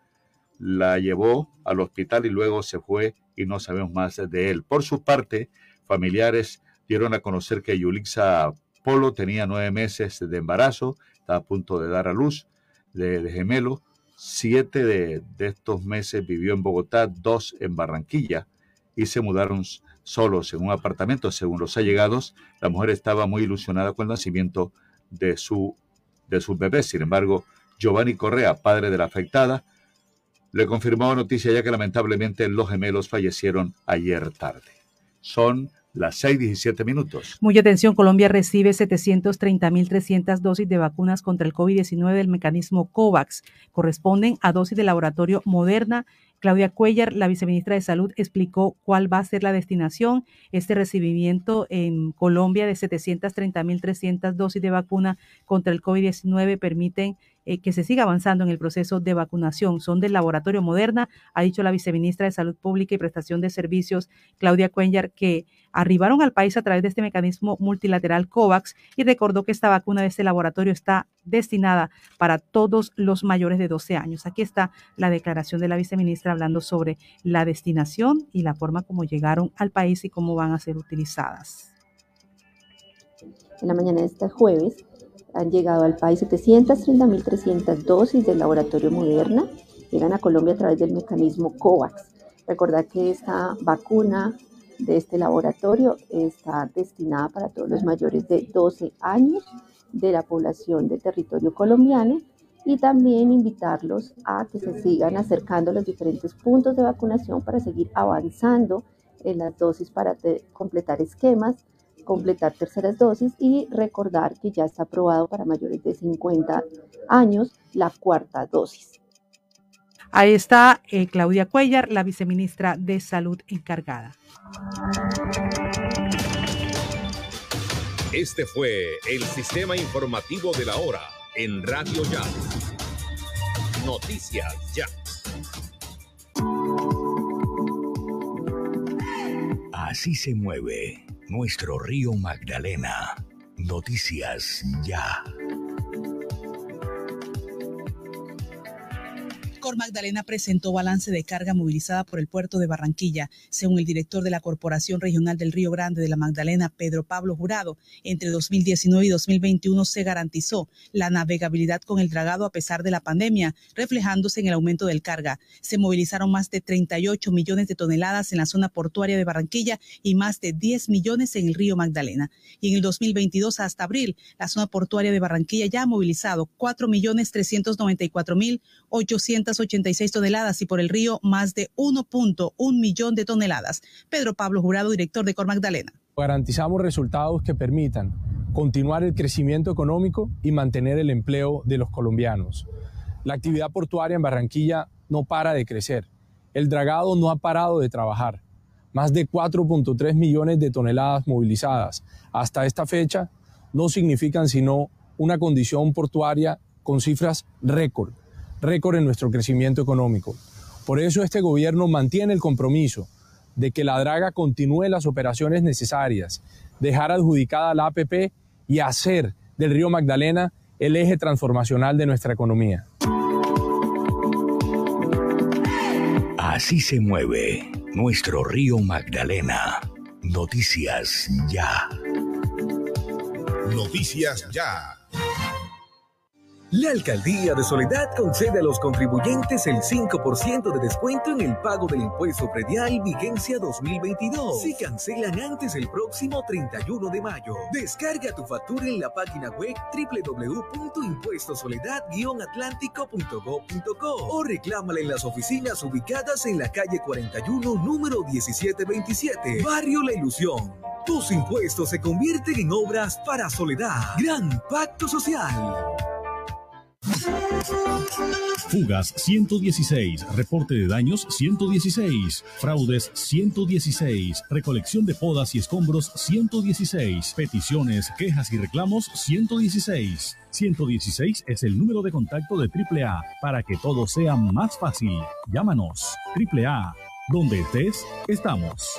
la llevó al hospital y luego se fue y no sabemos más de él. Por su parte, familiares dieron a conocer que Yulixa Polo tenía nueve meses de embarazo, estaba a punto de dar a luz de, gemelo. Siete de, de, estos meses vivió en Bogotá, dos en Barranquilla y se mudaron solos en un apartamento. Según los allegados, la mujer estaba muy ilusionada con el nacimiento de su, de su bebé. Sin embargo, Giovanni Correa, padre de la afectada, le confirmó Noticia ya que lamentablemente los gemelos fallecieron ayer tarde. Son las 6:17 minutos. Mucha atención, Colombia recibe 730.300 dosis de vacunas contra el COVID-19 del mecanismo COVAX. Corresponden a dosis de laboratorio Moderna. Claudia Cuellar, la viceministra de Salud, explicó cuál va a ser la destinación. Este recibimiento en Colombia de 730.300 dosis de vacuna contra el COVID-19 permiten eh, que se siga avanzando en el proceso de vacunación. Son del laboratorio Moderna, ha dicho la viceministra de Salud Pública y Prestación de Servicios, Claudia Cuellar, que arribaron al país a través de este mecanismo multilateral COVAX y recordó que esta vacuna de este laboratorio está destinada para todos los mayores de 12 años. Aquí está la declaración de la viceministra hablando sobre la destinación y la forma como llegaron al país y cómo van a ser utilizadas. En la mañana de este jueves han llegado al país 730.300 dosis del laboratorio Moderna. Llegan a Colombia a través del mecanismo COVAX. Recordad que esta vacuna de este laboratorio está destinada para todos los mayores de 12 años de la población del territorio colombiano y también invitarlos a que se sigan acercando a los diferentes puntos de vacunación para seguir avanzando en las dosis para completar esquemas, completar terceras dosis y recordar que ya está aprobado para mayores de 50 años la cuarta dosis. Ahí está eh, Claudia Cuellar, la viceministra de Salud encargada. Este fue el sistema informativo de la hora en Radio Ya. Noticias Ya. Así se mueve nuestro río Magdalena. Noticias Ya. Cor Magdalena presentó balance de carga movilizada por el puerto de Barranquilla. Según el director de la Corporación Regional del Río Grande de la Magdalena, Pedro Pablo Jurado, entre 2019 y 2021 se garantizó la navegabilidad con el dragado a pesar de la pandemia, reflejándose en el aumento del carga. Se movilizaron más de 38 millones de toneladas en la zona portuaria de Barranquilla y más de 10 millones en el río Magdalena. Y en el 2022 hasta abril, la zona portuaria de Barranquilla ya ha movilizado 4 millones 394 mil 886 toneladas y por el río más de 1.1 millón de toneladas. Pedro Pablo Jurado, director de Cor Magdalena. Garantizamos resultados que permitan continuar el crecimiento económico y mantener el empleo de los colombianos. La actividad portuaria en Barranquilla no para de crecer. El dragado no ha parado de trabajar. Más de 4.3 millones de toneladas movilizadas hasta esta fecha no significan sino una condición portuaria con cifras récord récord en nuestro crecimiento económico. Por eso este gobierno mantiene el compromiso de que la draga continúe las operaciones necesarias, dejar adjudicada la APP y hacer del río Magdalena el eje transformacional de nuestra economía. Así se mueve nuestro río Magdalena. Noticias ya. Noticias ya. La Alcaldía de Soledad concede a los contribuyentes el 5% de descuento en el pago del impuesto predial vigencia 2022 si cancelan antes el próximo 31 de mayo. Descarga tu factura en la página web www.impuestosoledad-atlántico.gov.co o reclámala en las oficinas ubicadas en la calle 41, número 1727, Barrio La Ilusión. Tus impuestos se convierten en obras para Soledad. Gran Pacto Social. Fugas 116, reporte de daños 116, fraudes 116, recolección de podas y escombros 116, peticiones, quejas y reclamos 116. 116 es el número de contacto de AAA para que todo sea más fácil. Llámanos. AAA. Donde estés, estamos.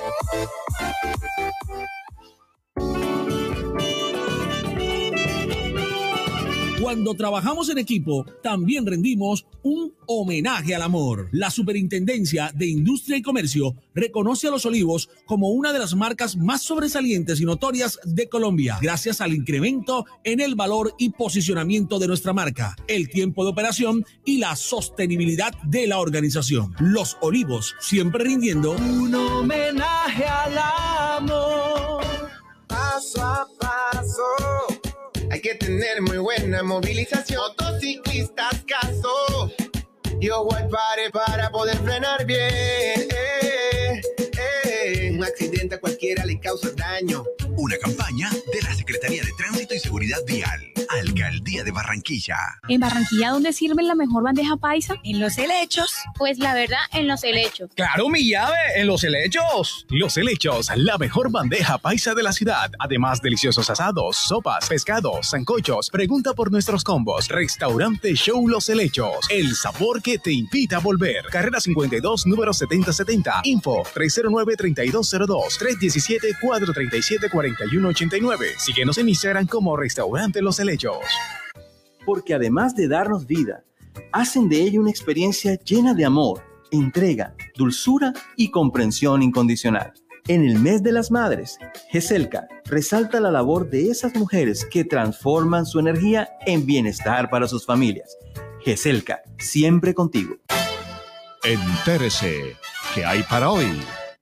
Cuando trabajamos en equipo, también rendimos un homenaje al amor. La Superintendencia de Industria y Comercio reconoce a Los Olivos como una de las marcas más sobresalientes y notorias de Colombia, gracias al incremento en el valor y posicionamiento de nuestra marca, el tiempo de operación y la sostenibilidad de la organización. Los Olivos, siempre rindiendo un homenaje al amor, paso a paso que tener muy buena movilización. Motociclistas, caso. Yo voy pare para poder frenar bien. Eh, eh. Un accidente a cualquiera le causa daño. Una campaña de la Secretaría de Tránsito y Seguridad Vial, Alcaldía de Barranquilla. ¿En Barranquilla dónde sirven la mejor bandeja paisa? En los helechos. Pues la verdad, en los helechos. ¡Claro, mi llave! ¡En los helechos! Los helechos, la mejor bandeja paisa de la ciudad. Además, deliciosos asados, sopas, pescados, zancochos. Pregunta por nuestros combos. Restaurante Show Los Helechos. El sabor que te invita a volver. Carrera 52, número 7070. Info 309-3202. 317-437-40. 4189. Síguenos en Instagram como Restaurante Los Helechos. Porque además de darnos vida, hacen de ella una experiencia llena de amor, entrega, dulzura y comprensión incondicional. En el mes de las madres, GESELCA resalta la labor de esas mujeres que transforman su energía en bienestar para sus familias. GESELCA, siempre contigo. Entérese, ¿qué hay para hoy?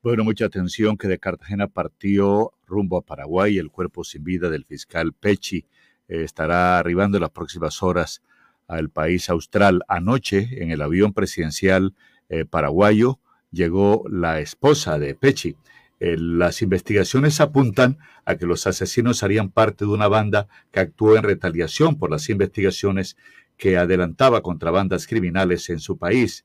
Bueno, mucha atención que de Cartagena partió rumbo a Paraguay el cuerpo sin vida del fiscal Pechi. Eh, estará arribando en las próximas horas al país austral. Anoche, en el avión presidencial eh, paraguayo, llegó la esposa de Pechi. Eh, las investigaciones apuntan a que los asesinos harían parte de una banda que actuó en retaliación por las investigaciones que adelantaba contra bandas criminales en su país.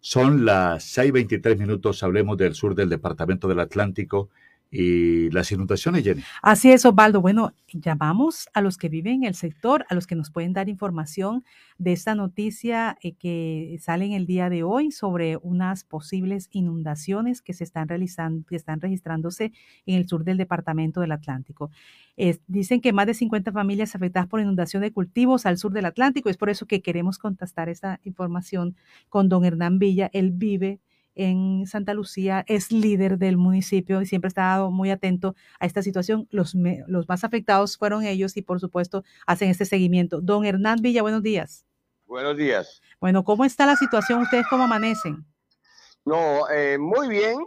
Son las 6.23 minutos, hablemos del sur del departamento del Atlántico y las inundaciones, Jenny. Así es, Osvaldo. Bueno, llamamos a los que viven en el sector, a los que nos pueden dar información de esta noticia eh, que sale en el día de hoy sobre unas posibles inundaciones que se están realizando, que están registrándose en el sur del departamento del Atlántico. dicen que más de 50 familias afectadas por inundación de cultivos al sur del Atlántico. Es por eso que queremos contestar esta información con don Hernán Villa. Él vive en Santa Lucía, es líder del municipio y siempre ha estado muy atento a esta situación. Los, los más afectados fueron ellos y por supuesto hacen este seguimiento. Don Hernán Villa, buenos días. Buenos días. Bueno, ¿cómo está la situación? ¿Ustedes cómo amanecen? No, eh, muy bien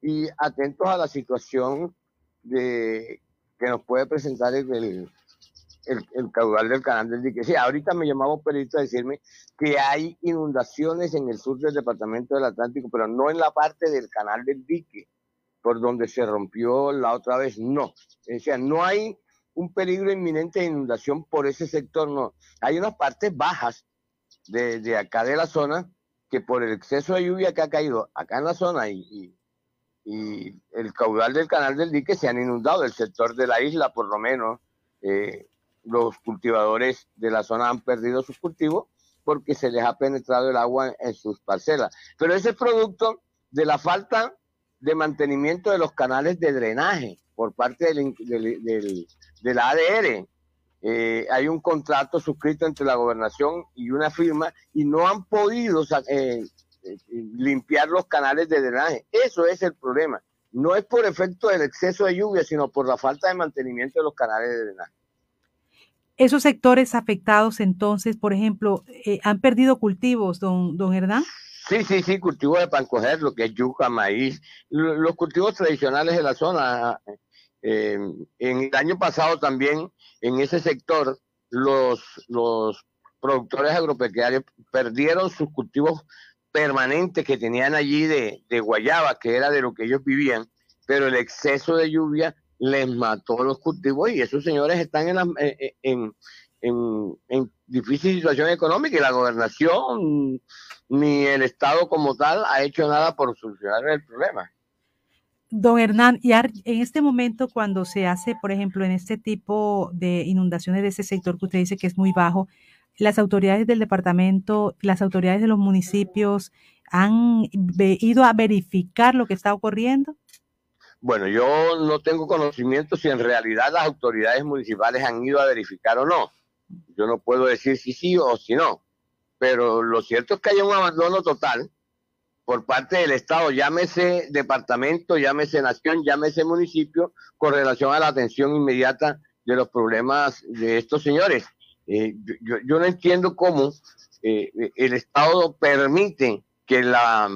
y atentos a la situación de, que nos puede presentar el, el, caudal del canal del dique. Sí, ahorita me llamaba un periodista a decirme que hay inundaciones en el sur del departamento del Atlántico, pero no en la parte del canal del dique, por donde se rompió la otra vez, no. O no hay un peligro inminente de inundación por ese sector, no. Hay unas partes bajas de, acá de la zona que por el exceso de lluvia que ha caído acá en la zona y, y, el caudal del canal del dique se han inundado, el sector de la isla por lo menos. Eh, los cultivadores de la zona han perdido sus cultivos porque se les ha penetrado el agua en sus parcelas. Pero ese es producto de la falta de mantenimiento de los canales de drenaje por parte del, del, ADR. Eh, hay un contrato suscrito entre la gobernación y una firma y no han podido eh, eh, limpiar los canales de drenaje. Eso es el problema. No es por efecto del exceso de lluvia, sino por la falta de mantenimiento de los canales de drenaje. Esos sectores afectados, entonces, por ejemplo, eh, ¿han perdido cultivos, don, don Hernán? Sí, sí, sí, cultivos de pan coger, lo que es yuca, maíz, los cultivos tradicionales de la zona. Eh, en el año pasado también, en ese sector, los, los productores agropecuarios perdieron sus cultivos permanentes que tenían allí de, de guayaba, que era de lo que ellos vivían, pero el exceso de lluvia les mató los cultivos y esos señores están en, eh, eh, en, en, difícil situación económica y la gobernación ni el Estado como tal ha hecho nada por solucionar el problema. Don Hernán, y en este momento cuando se hace, por ejemplo, en este tipo de inundaciones de ese sector que usted dice que es muy bajo, las autoridades del departamento, las autoridades de los municipios han ido a verificar lo que está ocurriendo? Bueno, yo no tengo conocimiento si en realidad las autoridades municipales han ido a verificar o no. Yo no puedo decir si sí o si no. Pero lo cierto es que hay un abandono total por parte del Estado, llámese departamento, llámese nación, llámese municipio, con relación a la atención inmediata de los problemas de estos señores. Eh, yo, no entiendo cómo eh, el Estado permite que la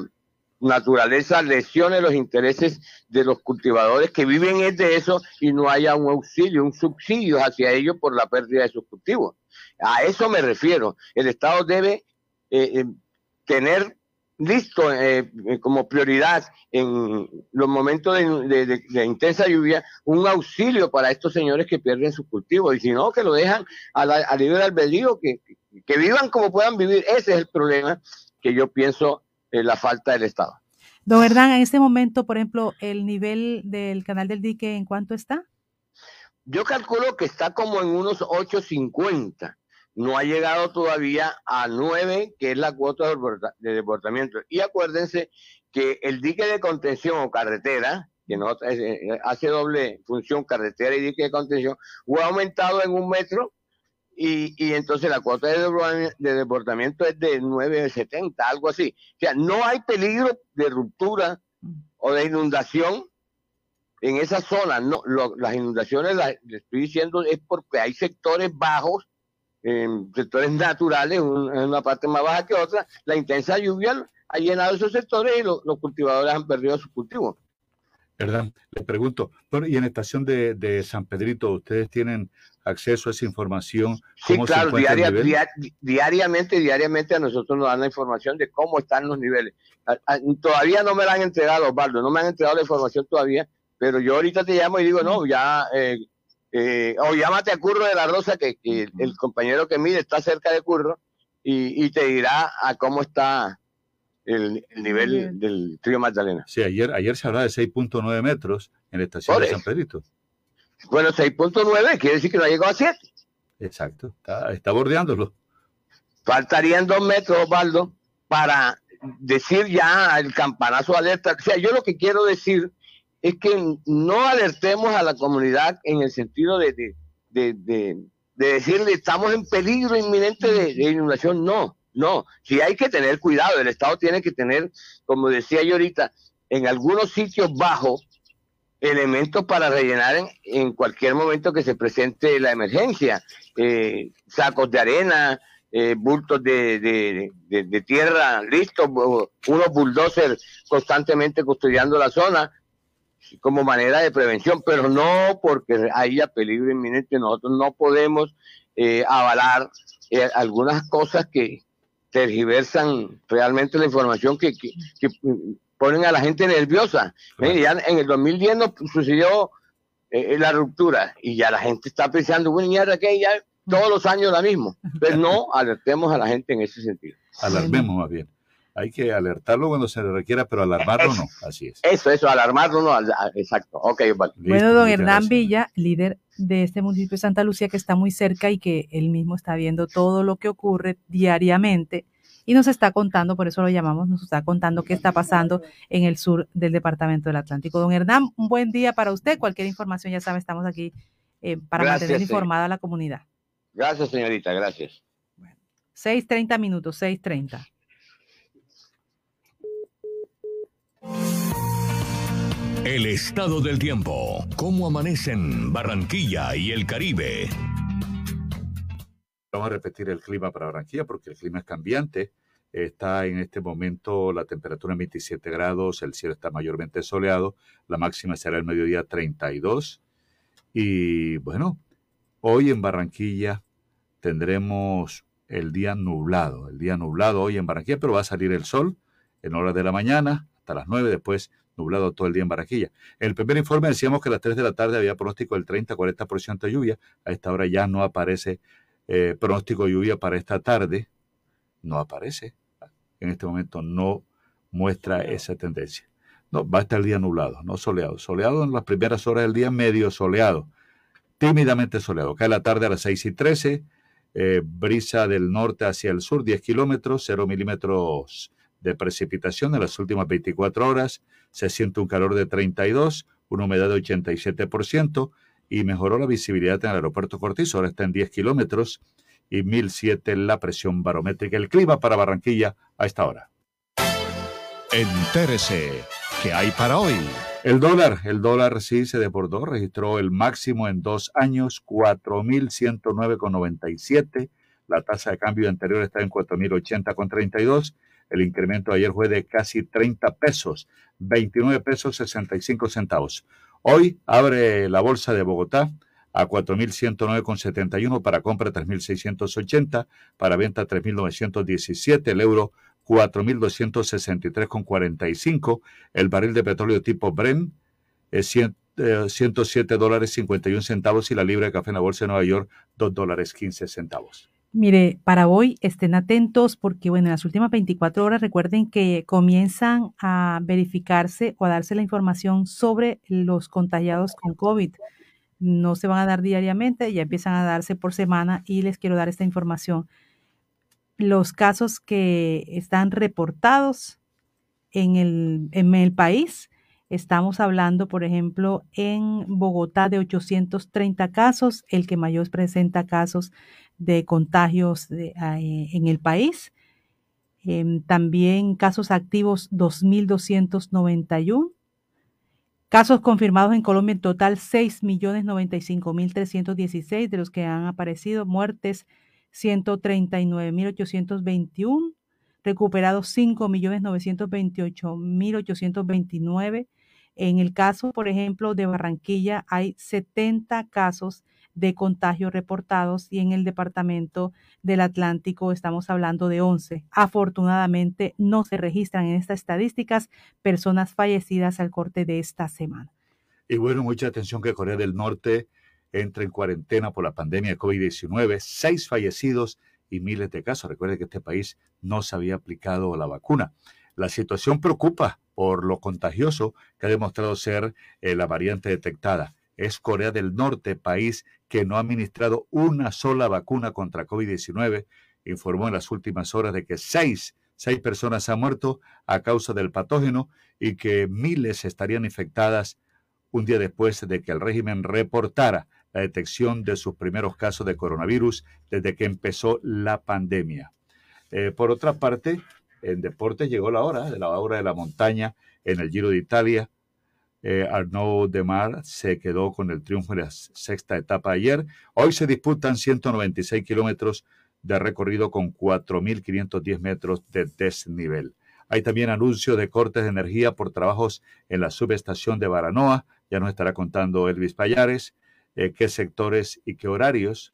naturaleza lesione los intereses de los cultivadores que viven es de eso y no haya un auxilio, un subsidio hacia ellos por la pérdida de sus cultivos. A eso me refiero. El Estado debe eh, eh, tener listo eh, como prioridad en los momentos de, intensa lluvia un auxilio para estos señores que pierden sus cultivos y si no que lo dejan a, la, a libre albedrío que, que vivan como puedan vivir ese es el problema que yo pienso la falta del Estado. Don Hernán, en este momento, por ejemplo, el nivel del canal del dique, ¿en cuánto está? Yo calculo que está como en unos 8.50. No ha llegado todavía a 9, que es la cuota de desbordamiento. Y acuérdense que el dique de contención o carretera, que no hace doble función carretera y dique de contención, ha aumentado en un metro y, y entonces la cuota de, de desbordamiento es de 9,70, algo así. O sea, no hay peligro de ruptura o de inundación en esa zona. No, las inundaciones, las, les estoy diciendo, es porque hay sectores bajos, sectores naturales, una parte más baja que otra. La intensa lluvia ha llenado esos sectores y los cultivadores han perdido sus cultivos. ¿Verdad? Le pregunto, y en estación de, de San Pedrito, ¿ustedes tienen acceso a esa información? Sí, claro, diariamente, diariamente a nosotros nos dan la información de cómo están los niveles. todavía no me la han entregado, Osvaldo, no me han entregado la información todavía, pero yo ahorita te llamo y digo, no, ya, eh, eh, o llámate a Curro de la Rosa, que, el compañero que mide está cerca de Curro, y, te dirá a cómo está el, nivel del río Magdalena. Sí, ayer, ayer se hablaba de 6.9 metros en la estación de San Pedrito. Bueno, 6.9 quiere decir que no ha llegado a 7. Exacto, está, bordeándolo. Faltarían dos metros, Osvaldo, para decir ya el campanazo de alerta. O sea, yo lo que quiero decir es que no alertemos a la comunidad en el sentido de, de, de, decirle estamos en peligro inminente de, inundación. No, no. Si hay que tener cuidado, el Estado tiene que tener, como decía yo ahorita, en algunos sitios bajos, elementos para rellenar en, cualquier momento que se presente la emergencia, eh, sacos de arena, eh, bultos de, de, tierra listos, unos bulldozers constantemente custodiando la zona como manera de prevención, pero no porque haya peligro inminente. Nosotros no podemos eh, avalar algunas cosas que tergiversan realmente la información que, que ponen a la gente nerviosa. ya en el 2010 nos sucedió eh, la ruptura y ya la gente está pensando, bueno, ya que ya todos los años la mismo. Pero no [laughs] alertemos a la gente en ese sentido. Alarmemos más bien. Hay que alertarlo cuando se le requiera, pero alarmarlo no. Así es. Eso, eso, alarmarlo no. Exacto. Ok, vale. Bueno, don Hernán Villa, líder de este municipio de Santa Lucía, que está muy cerca y que él mismo está viendo todo lo que ocurre diariamente y nos está contando, por eso lo llamamos, nos está contando qué está pasando en el sur del departamento del Atlántico. Don Hernán, un buen día para usted. Cualquier información, ya sabe, estamos aquí eh, para mantener informada a la comunidad. Gracias, señorita, gracias. Bueno, 6.30 minutos, 6.30. El estado del tiempo. ¿Cómo amanecen Barranquilla y el Caribe? Vamos a repetir el clima para Barranquilla porque el clima es cambiante. Está en este momento la temperatura en 27 grados, el cielo está mayormente soleado, la máxima será el mediodía 32. Y bueno, hoy en Barranquilla tendremos el día nublado, el día nublado hoy en Barranquilla, pero va a salir el sol en horas de la mañana hasta las 9, después nublado todo el día en Barranquilla. En el primer informe decíamos que a las 3 de la tarde había pronóstico del 30-40% de lluvia, a esta hora ya no aparece eh, pronóstico de lluvia para esta tarde no aparece. En este momento no muestra esa tendencia. No, va a estar el día nublado, no soleado. Soleado en las primeras horas del día, medio soleado. Tímidamente soleado. Cae la tarde a las 6 y 13. Eh, brisa del norte hacia el sur, 10 kilómetros, 0 milímetros de precipitación en las últimas 24 horas. Se siente un calor de 32, una humedad de 87% y mejoró la visibilidad en el aeropuerto Cortizo. Ahora está en 10 kilómetros y 1007 la presión barométrica. El clima para Barranquilla a esta hora. Entérese, ¿qué hay para hoy? El dólar, el dólar sí se desbordó, registró el máximo en dos años, 4.109,97. La tasa de cambio anterior está en 4.080,32. El incremento ayer fue de casi 30 pesos, 29 pesos 65 centavos. Hoy abre la bolsa de Bogotá a 4.109,71 para compra 3.680, para venta 3.917, el euro 4.263,45, el barril de petróleo tipo Bren es 107 dólares 51 centavos y la libra de café en la bolsa de Nueva York 2 dólares 15 centavos. Mire, para hoy estén atentos porque, bueno, en las últimas 24 horas recuerden que comienzan a verificarse o a darse la información sobre los contagiados con COVID. No se van a dar diariamente, ya empiezan a darse por semana y les quiero dar esta información. Los casos que están reportados en el, en el país, estamos hablando, por ejemplo, en Bogotá de 830 casos, el que mayor presenta casos de contagios ah, eh, en el país. Em, también casos activos 2.291. Casos confirmados en Colombia en total 6.095.316 de los que han aparecido. Muertes 139.821. Recuperados 5.928.829. En el caso, por ejemplo, de Barranquilla hay 70 casos de contagios reportados y en el departamento del Atlántico estamos hablando de 11. Afortunadamente no se registran en estas estadísticas personas fallecidas al corte de esta semana. Y bueno, mucha atención que Corea del Norte entra en cuarentena por la pandemia de COVID-19, seis fallecidos y miles de casos. Recuerde que este país no se había aplicado la vacuna. La situación preocupa por lo contagioso que ha demostrado ser eh, la variante detectada es Corea del Norte, país que no ha administrado una sola vacuna contra COVID-19, informó en las últimas horas de que seis, seis personas han muerto a causa del patógeno y que miles estarían infectadas un día después de que el régimen reportara la detección de sus primeros casos de coronavirus desde que empezó la pandemia. Eh, por otra parte, en deportes llegó la hora de la hora de la montaña en el Giro de Italia. Eh, Arnaud Demar se quedó con el triunfo en la sexta etapa ayer. Hoy se disputan 196 kilómetros de recorrido con 4.510 metros de desnivel. Hay también anuncios de cortes de energía por trabajos en la subestación de Baranoa. Ya nos estará contando Elvis Payares eh, qué sectores y qué horarios.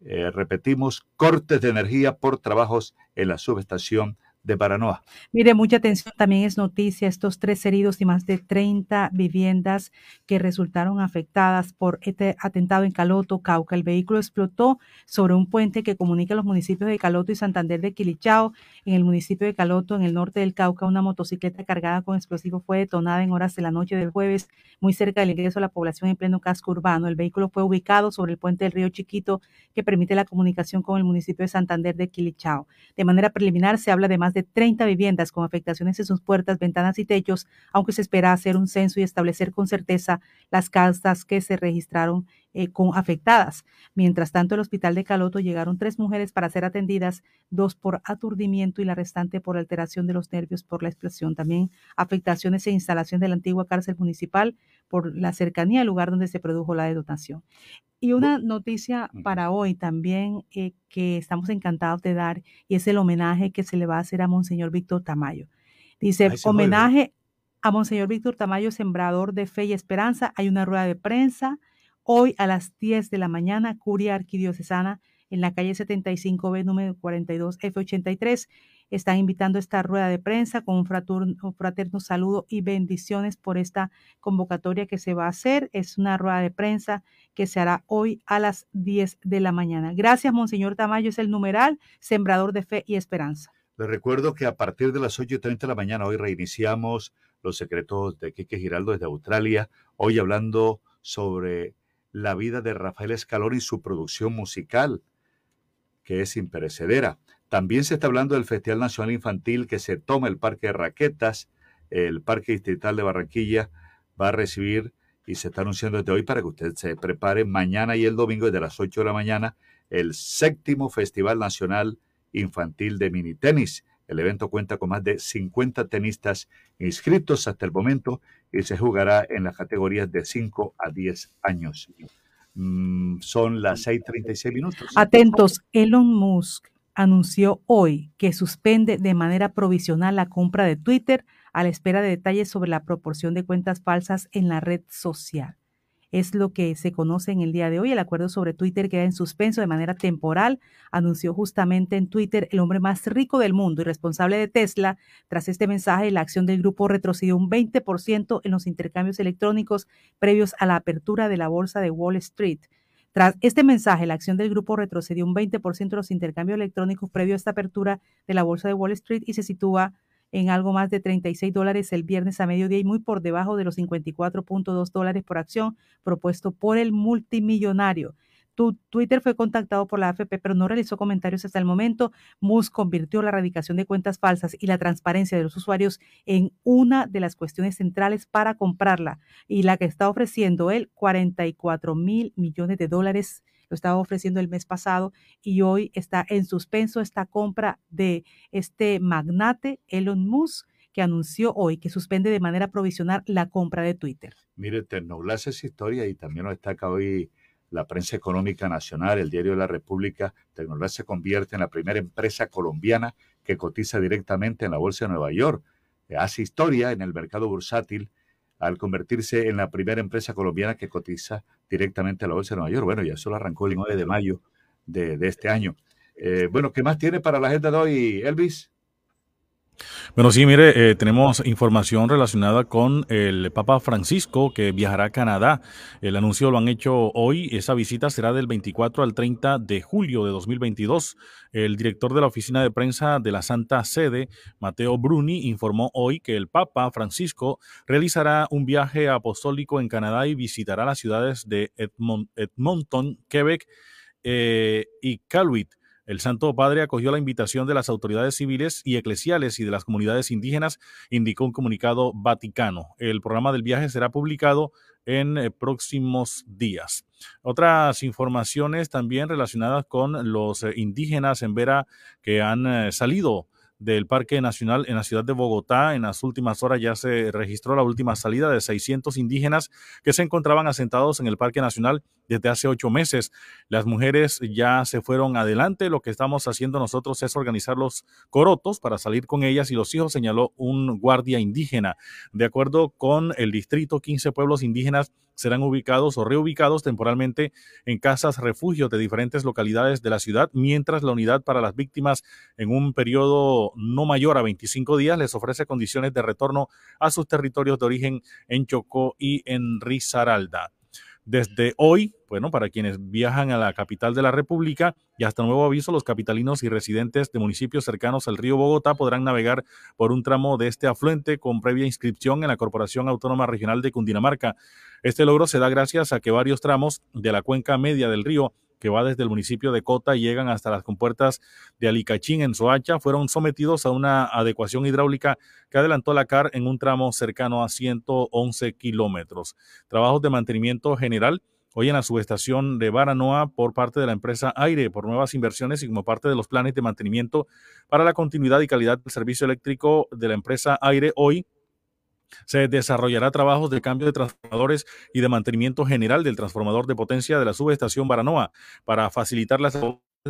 Eh, repetimos, cortes de energía por trabajos en la subestación de Paranoa. Mire, mucha atención, también es noticia estos tres heridos y más de 30 viviendas que resultaron afectadas por este atentado en Caloto, Cauca. El vehículo explotó sobre un puente que comunica los municipios de Caloto y Santander de Quilichao. En el municipio de Caloto, en el norte del Cauca, una motocicleta cargada con explosivos fue detonada en horas de la noche del jueves, muy cerca del ingreso a la población en pleno casco urbano. El vehículo fue ubicado sobre el puente del río Chiquito que permite la comunicación con el municipio de Santander de Quilichao. De manera preliminar, se habla de más de 30 viviendas con afectaciones en sus puertas, ventanas y techos, aunque se espera hacer un censo y establecer con certeza las casas que se registraron eh, con afectadas. Mientras tanto, el hospital de Caloto llegaron tres mujeres para ser atendidas, dos por aturdimiento y la restante por alteración de los nervios por la explosión. También afectaciones e instalación de la antigua cárcel municipal por la cercanía al lugar donde se produjo la detonación. Y una noticia para hoy también eh, que estamos encantados de dar y es el homenaje que se le va a hacer a Monseñor Víctor Tamayo. Dice, homenaje a Monseñor Víctor Tamayo, sembrador de fe y esperanza. Hay una rueda de prensa hoy a las 10 de la mañana, Curia Arquidiocesana, en la calle 75B, número 42, F83 están invitando a esta rueda de prensa con un fraterno, saludo y bendiciones por esta convocatoria que se va a hacer. Es una rueda de prensa que se hará hoy a las 10 de la mañana. Gracias, Monseñor Tamayo, es el numeral Sembrador de Fe y Esperanza. Les recuerdo que a partir de las 8.30 de la mañana hoy reiniciamos los secretos de Quique Giraldo desde Australia, hoy hablando sobre la vida de Rafael Escalón y su producción musical, que es imperecedera. También se está hablando del Festival Nacional Infantil que se toma el Parque de Raquetas, el Parque Distrital de Barranquilla va a recibir y se está anunciando desde hoy para que usted se prepare mañana y el domingo desde las 8 de la mañana el séptimo Festival Nacional Infantil de Mini Tenis. El evento cuenta con más de 50 tenistas inscritos hasta el momento y se jugará en las categorías de 5 a 10 años. Mm, son las 6:36 minutos. Atentos, Elon Musk anunció hoy que suspende de manera provisional la compra de Twitter a la espera de detalles sobre la proporción de cuentas falsas en la red social. Es lo que se conoce en el día de hoy. El acuerdo sobre Twitter queda en suspenso de manera temporal. Anunció justamente en Twitter el hombre más rico del mundo y responsable de Tesla. Tras este mensaje, la acción del grupo retrocedió un 20% en los intercambios electrónicos previos a la apertura de la bolsa de Wall Street. Tras este mensaje, la acción del grupo retrocedió un 20% en los intercambios electrónicos previo a esta apertura de la bolsa de Wall Street y se sitúa en algo más de 36 dólares el viernes a mediodía y muy por debajo de los 54.2 dólares por acción propuesto por el multimillonario. Twitter fue contactado por la AFP, pero no realizó comentarios hasta el momento. Musk convirtió la erradicación de cuentas falsas y la transparencia de los usuarios en una de las cuestiones centrales para comprarla y la que está ofreciendo él 44 mil millones de dólares lo estaba ofreciendo el mes pasado y hoy está en suspenso esta compra de este magnate Elon Musk que anunció hoy que suspende de manera provisional la compra de Twitter. Mire, Tecnoglass es historia y también lo destaca hoy la prensa económica nacional, el diario de la República. Tecnoglass se convierte en la primera empresa colombiana que cotiza directamente en la Bolsa de Nueva York. Hace historia en el mercado bursátil al convertirse en la primera empresa colombiana que cotiza directamente a la Bolsa de Nueva York. Bueno, ya eso lo arrancó el 9 de mayo de, este año. Eh, bueno, ¿qué más tiene para la agenda de hoy, Elvis? Bueno, sí, mire, eh, tenemos información relacionada con el Papa Francisco que viajará a Canadá. El anuncio lo han hecho hoy. Esa visita será del 24 al 30 de julio de 2022. El director de la oficina de prensa de la Santa Sede, Mateo Bruni, informó hoy que el Papa Francisco realizará un viaje apostólico en Canadá y visitará las ciudades de Edmonton, Quebec eh, y Calwit el Santo Padre acogió la invitación de las autoridades civiles y eclesiales y de las comunidades indígenas, indicó un comunicado vaticano. El programa del viaje será publicado en eh, próximos días. Otras informaciones también relacionadas con los eh, indígenas en Vera que han eh, salido del Parque Nacional en la ciudad de Bogotá. En las últimas horas ya se registró la última salida de 600 indígenas que se encontraban asentados en el Parque Nacional desde hace ocho meses. Las mujeres ya se fueron adelante. Lo que estamos haciendo nosotros es organizar los corotos para salir con ellas y los hijos, señaló un guardia indígena. De acuerdo con el distrito, 15 pueblos indígenas serán ubicados o reubicados temporalmente en casas refugios de diferentes localidades de la ciudad, mientras la unidad para las víctimas en un periodo no mayor a 25 días les ofrece condiciones de retorno a sus territorios de origen en Chocó y en Risaralda. Desde hoy, bueno, para quienes viajan a la capital de la República y hasta nuevo aviso, los capitalinos y residentes de municipios cercanos al río Bogotá podrán navegar por un tramo de este afluente con previa inscripción en la Corporación Autónoma Regional de Cundinamarca. Este logro se da gracias a que varios tramos de la cuenca media del río que va desde el municipio de Cota y llegan hasta las compuertas de Alicachín en Soacha, fueron sometidos a una adecuación hidráulica que adelantó la CAR en un tramo cercano a 111 kilómetros. Trabajos de mantenimiento general hoy en la subestación de Baranoa por parte de la empresa Aire por nuevas inversiones y como parte de los planes de mantenimiento para la continuidad y calidad del servicio eléctrico de la empresa Aire hoy se desarrollará trabajos de cambio de transformadores y de mantenimiento general del transformador de potencia de la subestación Baranoa para facilitar las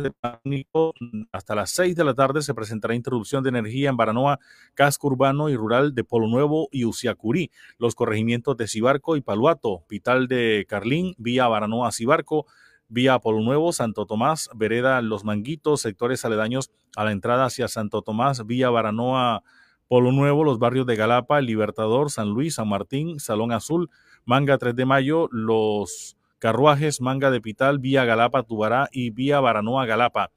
de pánico. Hasta las 6 de la tarde se presentará introducción de energía en Baranoa, casco urbano y rural de Polo Nuevo y Uciacurí, los corregimientos de Cibarco y Paluato, Pital de Carlín, vía Baranoa Cibarco, vía Polo Nuevo, Santo Tomás, Vereda Los Manguitos, sectores aledaños a la entrada hacia Santo Tomás, vía Baranoa Polo Nuevo, los barrios de Galapa, Libertador, San Luis, San Martín, Salón Azul, Manga 3 de Mayo, los carruajes Manga de Pital, Vía Galapa, Tubará y Vía Baranoa, Galapa.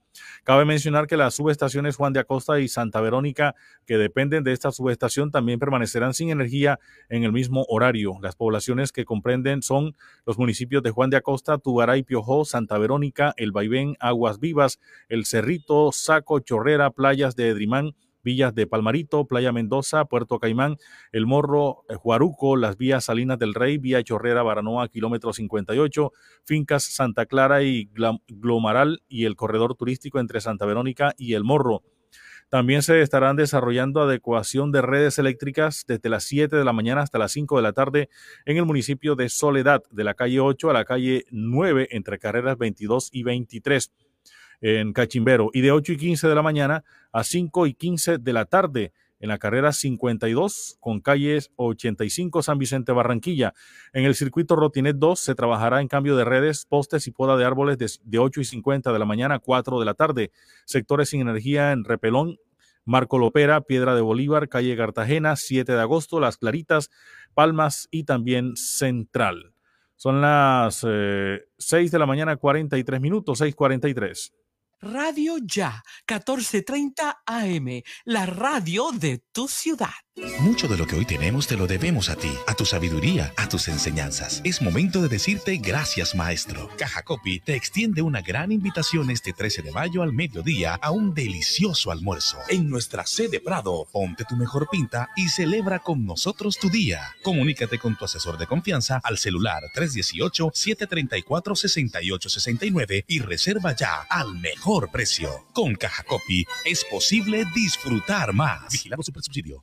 Cabe mencionar que las subestaciones Juan de Acosta y Santa Verónica, que dependen de esta subestación, también permanecerán sin energía en el mismo horario. Las poblaciones que comprenden son los municipios de Juan de Acosta, Tubará y Piojó, Santa Verónica, El Vaivén, Aguas Vivas, El Cerrito, Saco, Chorrera, Playas de Edrimán, villas de Palmarito, Playa Mendoza, Puerto Caimán, El Morro, eh, Juaruco, las vías Salinas del Rey, Vía Chorrera, Baranoa, kilómetro 58, Fincas Santa Clara y Glomaral y el corredor turístico entre Santa Verónica y El Morro. También se estarán desarrollando adecuación de redes eléctricas desde las 7 de la mañana hasta las 5 de la tarde en el municipio de Soledad, de la calle 8 a la calle 9, entre carreras 22 y 23. En Cachimbero y de 8 y 15 de la mañana a 5 y 15 de la tarde en la carrera 52 con calles 85 San Vicente Barranquilla. En el circuito Rotinet 2 se trabajará en cambio de redes, postes y poda de árboles de, de 8 y 50 de la mañana a 4 de la tarde. Sectores sin energía en Repelón, Marco Lopera, Piedra de Bolívar, calle Cartagena, 7 de agosto, Las Claritas, Palmas y también Central. Son las eh, 6 de la mañana, 43 minutos, 6:43. Radio Ya, 1430 AM, la radio de tu ciudad. Mucho de lo que hoy tenemos te lo debemos a ti, a tu sabiduría, a tus enseñanzas. Es momento de decirte gracias, maestro. Caja Copy te extiende una gran invitación este 13 de mayo al mediodía a un delicioso almuerzo en nuestra sede Prado. Ponte tu mejor pinta y celebra con nosotros tu día. Comunícate con tu asesor de confianza al celular 318-734-6869 y reserva ya al mejor precio. Con Caja Copy es posible disfrutar más. Vigilado Super Subsidio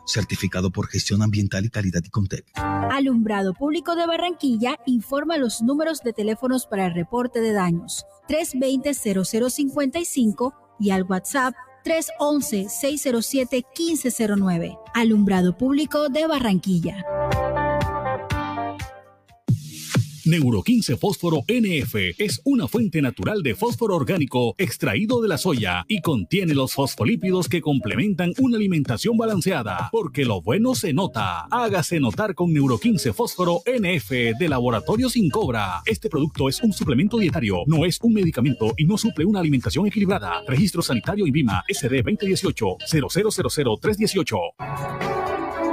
Certificado por gestión ambiental y calidad y Contec. Alumbrado Público de Barranquilla informa los números de teléfonos para el reporte de daños 320-0055 y al WhatsApp 311-607-1509. Alumbrado Público de Barranquilla. Neuro 15 Fósforo NF es una fuente natural de fósforo orgánico extraído de la soya y contiene los fosfolípidos que complementan una alimentación balanceada, porque lo bueno se nota. Hágase notar con Neuro 15 Fósforo NF de Laboratorio Sin Cobra. Este producto es un suplemento dietario, no es un medicamento y no suple una alimentación equilibrada. Registro Sanitario INVIMA SD 2018 0000318.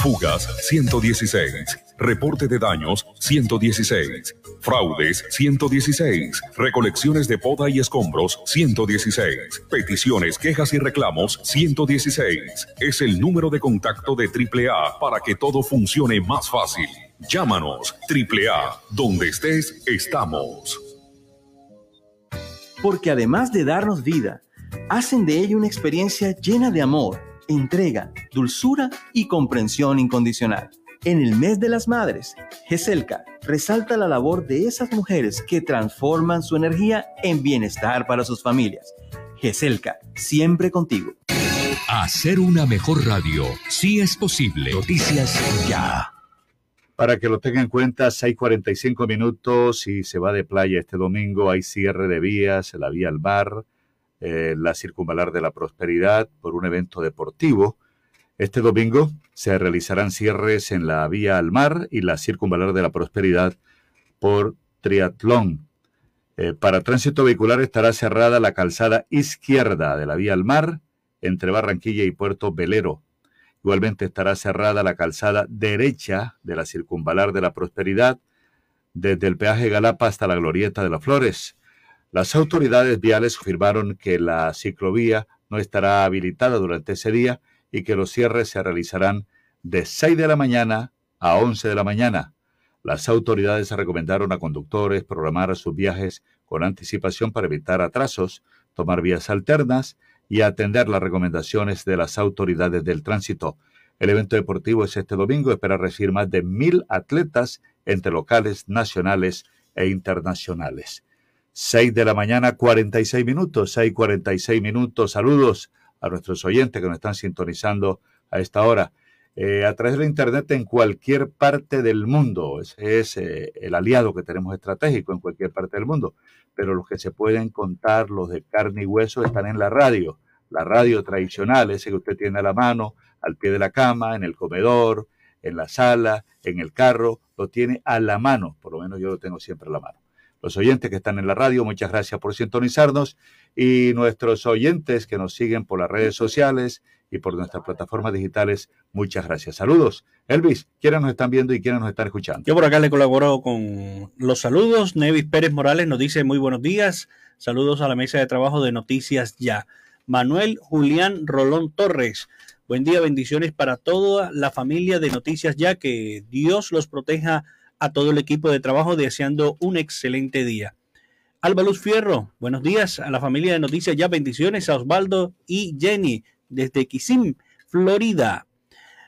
Fugas 116. Reporte de daños 116. Fraudes 116. Recolecciones de poda y escombros 116. Peticiones, quejas y reclamos 116. Es el número de contacto de AAA para que todo funcione más fácil. Llámanos AAA. Donde estés, estamos. Porque además de darnos vida, hacen de ella una experiencia llena de amor entrega, dulzura y comprensión incondicional. En el mes de las madres, GESELCA resalta la labor de esas mujeres que transforman su energía en bienestar para sus familias. GESELCA, siempre contigo. Hacer una mejor radio, si es posible. Noticias ya. Para que lo tenga en cuenta, 6:45 minutos y se va de playa este domingo. Hay cierre de vías, la vía al mar, eh, la Circunvalar de la Prosperidad por un evento deportivo. Este domingo se realizarán cierres en la Vía al Mar y la Circunvalar de la Prosperidad por triatlón. Eh, para tránsito vehicular estará cerrada la calzada izquierda de la Vía al Mar entre Barranquilla y Puerto Velero. Igualmente estará cerrada la calzada derecha de la Circunvalar de la Prosperidad desde el peaje Galapa hasta la Glorieta de las Flores. Las autoridades viales afirmaron que la ciclovía no estará habilitada durante ese día y que los cierres se realizarán de 6 de la mañana a 11 de la mañana. Las autoridades recomendaron a conductores programar sus viajes con anticipación para evitar atrasos, tomar vías alternas y atender las recomendaciones de las autoridades del tránsito. El evento deportivo es este domingo, espera recibir más de mil atletas entre locales, nacionales e internacionales. 6 de la mañana, 46 minutos, 6, 46 minutos. Saludos a nuestros oyentes que nos están sintonizando a esta hora. Eh, a través de Internet en cualquier parte del mundo. Ese es eh, el aliado que tenemos estratégico en cualquier parte del mundo. Pero los que se pueden contar, los de carne y hueso, están en la radio. La radio tradicional, ese que usted tiene a la mano, al pie de la cama, en el comedor, en la sala, en el carro, lo tiene a la mano. Por lo menos yo lo tengo siempre a la mano los oyentes que están en la radio, muchas gracias por sintonizarnos y nuestros oyentes que nos siguen por las redes sociales y por nuestras plataformas digitales, muchas gracias. Saludos. Elvis, ¿quiénes nos están viendo y quiénes nos están escuchando? Yo por acá le colaboro con los saludos. Nevis Pérez Morales nos dice muy buenos días. Saludos a la mesa de trabajo de Noticias Ya. Manuel Julián Rolón Torres. Buen día, bendiciones para toda la familia de Noticias Ya. Que Dios los proteja a todo el equipo de trabajo deseando un excelente día. Alba Luz Fierro, buenos días a la familia de Noticias Ya, bendiciones a Osvaldo y Jenny desde Kissimmee, Florida.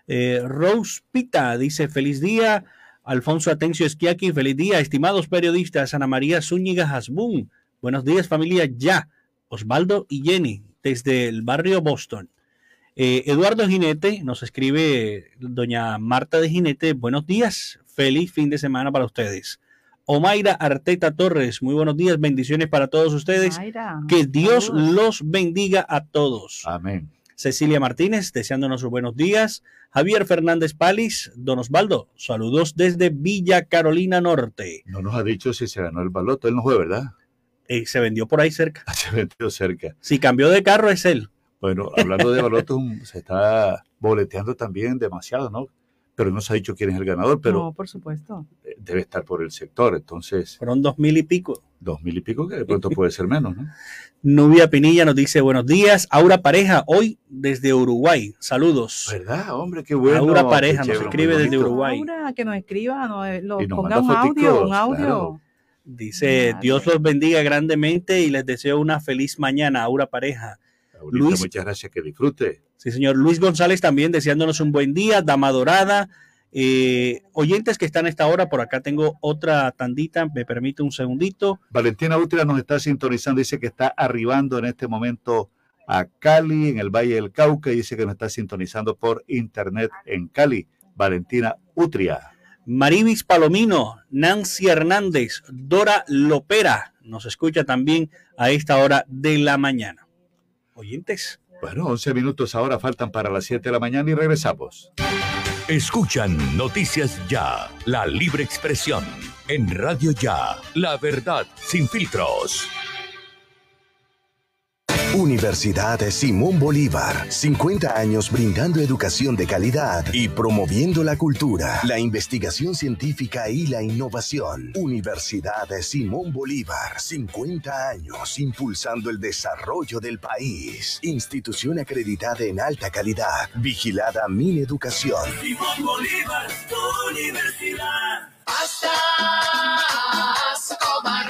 Eh, Rose Pita dice feliz día. Alfonso Atencio Esquiaki, feliz día. Estimados periodistas, Ana María Zúñiga Hasbun, buenos días familia Ya. Osvaldo y Jenny desde el barrio Boston. Eh, Eduardo Jinete nos escribe doña Marta de Jinete, buenos días, Feliz fin de semana para ustedes. Omaira Arteta Torres, muy buenos días, bendiciones para todos ustedes. que Dios los bendiga a todos. Amén. Cecilia Martínez, deseándonos buenos días. Javier Fernández Palis, Don Osvaldo, saludos desde Villa Carolina Norte. No nos ha dicho si se ganó el baloto, él no fue, ¿verdad? Eh, se vendió por ahí cerca. [laughs] se vendió cerca. Si cambió de carro es él. Bueno, hablando de baloto, [laughs] se está boleteando también demasiado, ¿no? Pero no se ha dicho quién es el ganador, pero... No, por supuesto. Debe estar por el sector, entonces... Fueron dos mil y pico. Dos mil y pico, que de pronto puede ser menos, ¿no? [laughs] Nubia Pinilla nos dice buenos días. Aura Pareja, hoy desde Uruguay. Saludos. ¿Verdad? Hombre, qué bueno. Aura Pareja nos escribe desde Uruguay. Aura, que nos escriba, nos, ponga un audio, un audio. Dice, Dios los bendiga grandemente y les deseo una feliz mañana, Aura Pareja. Luis, muchas gracias, que disfrute. Sí, señor. Luis González también deseándonos un buen día. Dama Dorada. Eh, oyentes que están a esta hora, por acá tengo otra tandita, me permite un segundito. Valentina Útila nos está sintonizando, dice que está arribando en este momento a Cali, en el Valle del Cauca, y dice que nos está sintonizando por internet en Cali. Valentina Utria. Maribis Palomino, Nancy Hernández, Dora Lopera, nos escucha también a esta hora de la mañana oyentes. Bueno, 11 minutos ahora faltan para las 7 de la mañana y regresamos. Escuchan Noticias Ya, la libre expresión. En Radio Ya, la verdad sin filtros. Universidad Simón Bolívar, 50 años brindando educación de calidad y promoviendo la cultura, la investigación científica y la innovación. Universidad Simón Bolívar, 50 años impulsando el desarrollo del país. Institución acreditada en alta calidad, vigilada Min Educación. Simón Bolívar, tu universidad. Hasta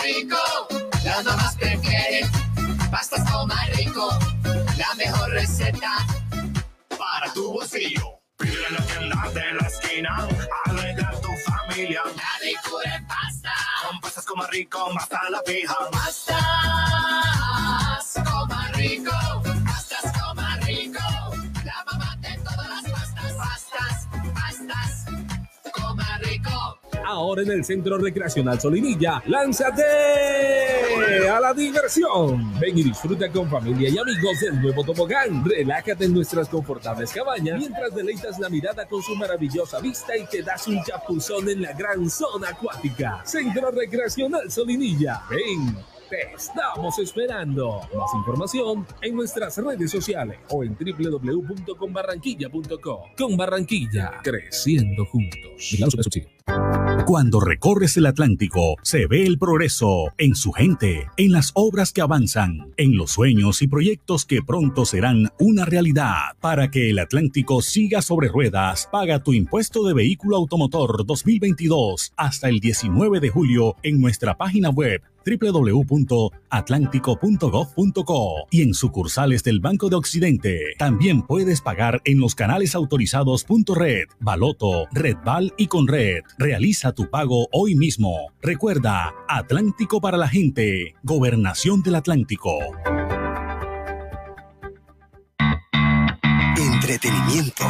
rico, las mamás prefieren Pastas más rico, la mejor receta para tu bolsillo. Pide en la de la esquina, alegra tu familia. La ricura en pasta. Con pastas como rico, basta la pija. Pastas como rico, ahora en el Centro Recreacional Solinilla. ¡Lánzate a la diversión! Ven y disfruta con familia y amigos del nuevo tobogán. Relájate en nuestras confortables cabañas mientras deleitas la mirada con su maravillosa vista y te das un chapuzón en la gran zona acuática. Centro Recreacional Solinilla. Ven te estamos esperando. Más información en nuestras redes sociales o en www.conbarranquilla.com. Con Barranquilla, creciendo juntos. Cuando recorres el Atlántico, se ve el progreso en su gente, en las obras que avanzan, en los sueños y proyectos que pronto serán una realidad. Para que el Atlántico siga sobre ruedas, paga tu impuesto de vehículo automotor 2022 hasta el 19 de julio en nuestra página web www.atlántico.gov.co y en sucursales del Banco de Occidente. También puedes pagar en los canales autorizados .red, Baloto, Redval y Conred. Realiza Realiza tu pago hoy mismo. Recuerda, Atlántico para la gente, Gobernación del Atlántico. Entretenimiento.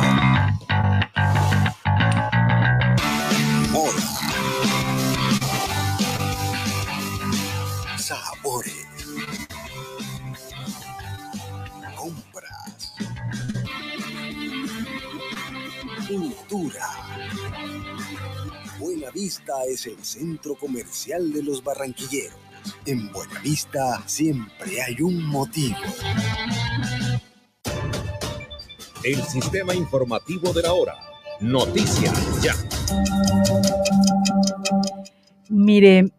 Cultura. Buena Vista es el centro comercial de los barranquilleros. En Buena Vista siempre hay un motivo. El sistema informativo de la hora. Noticias ya. Mire,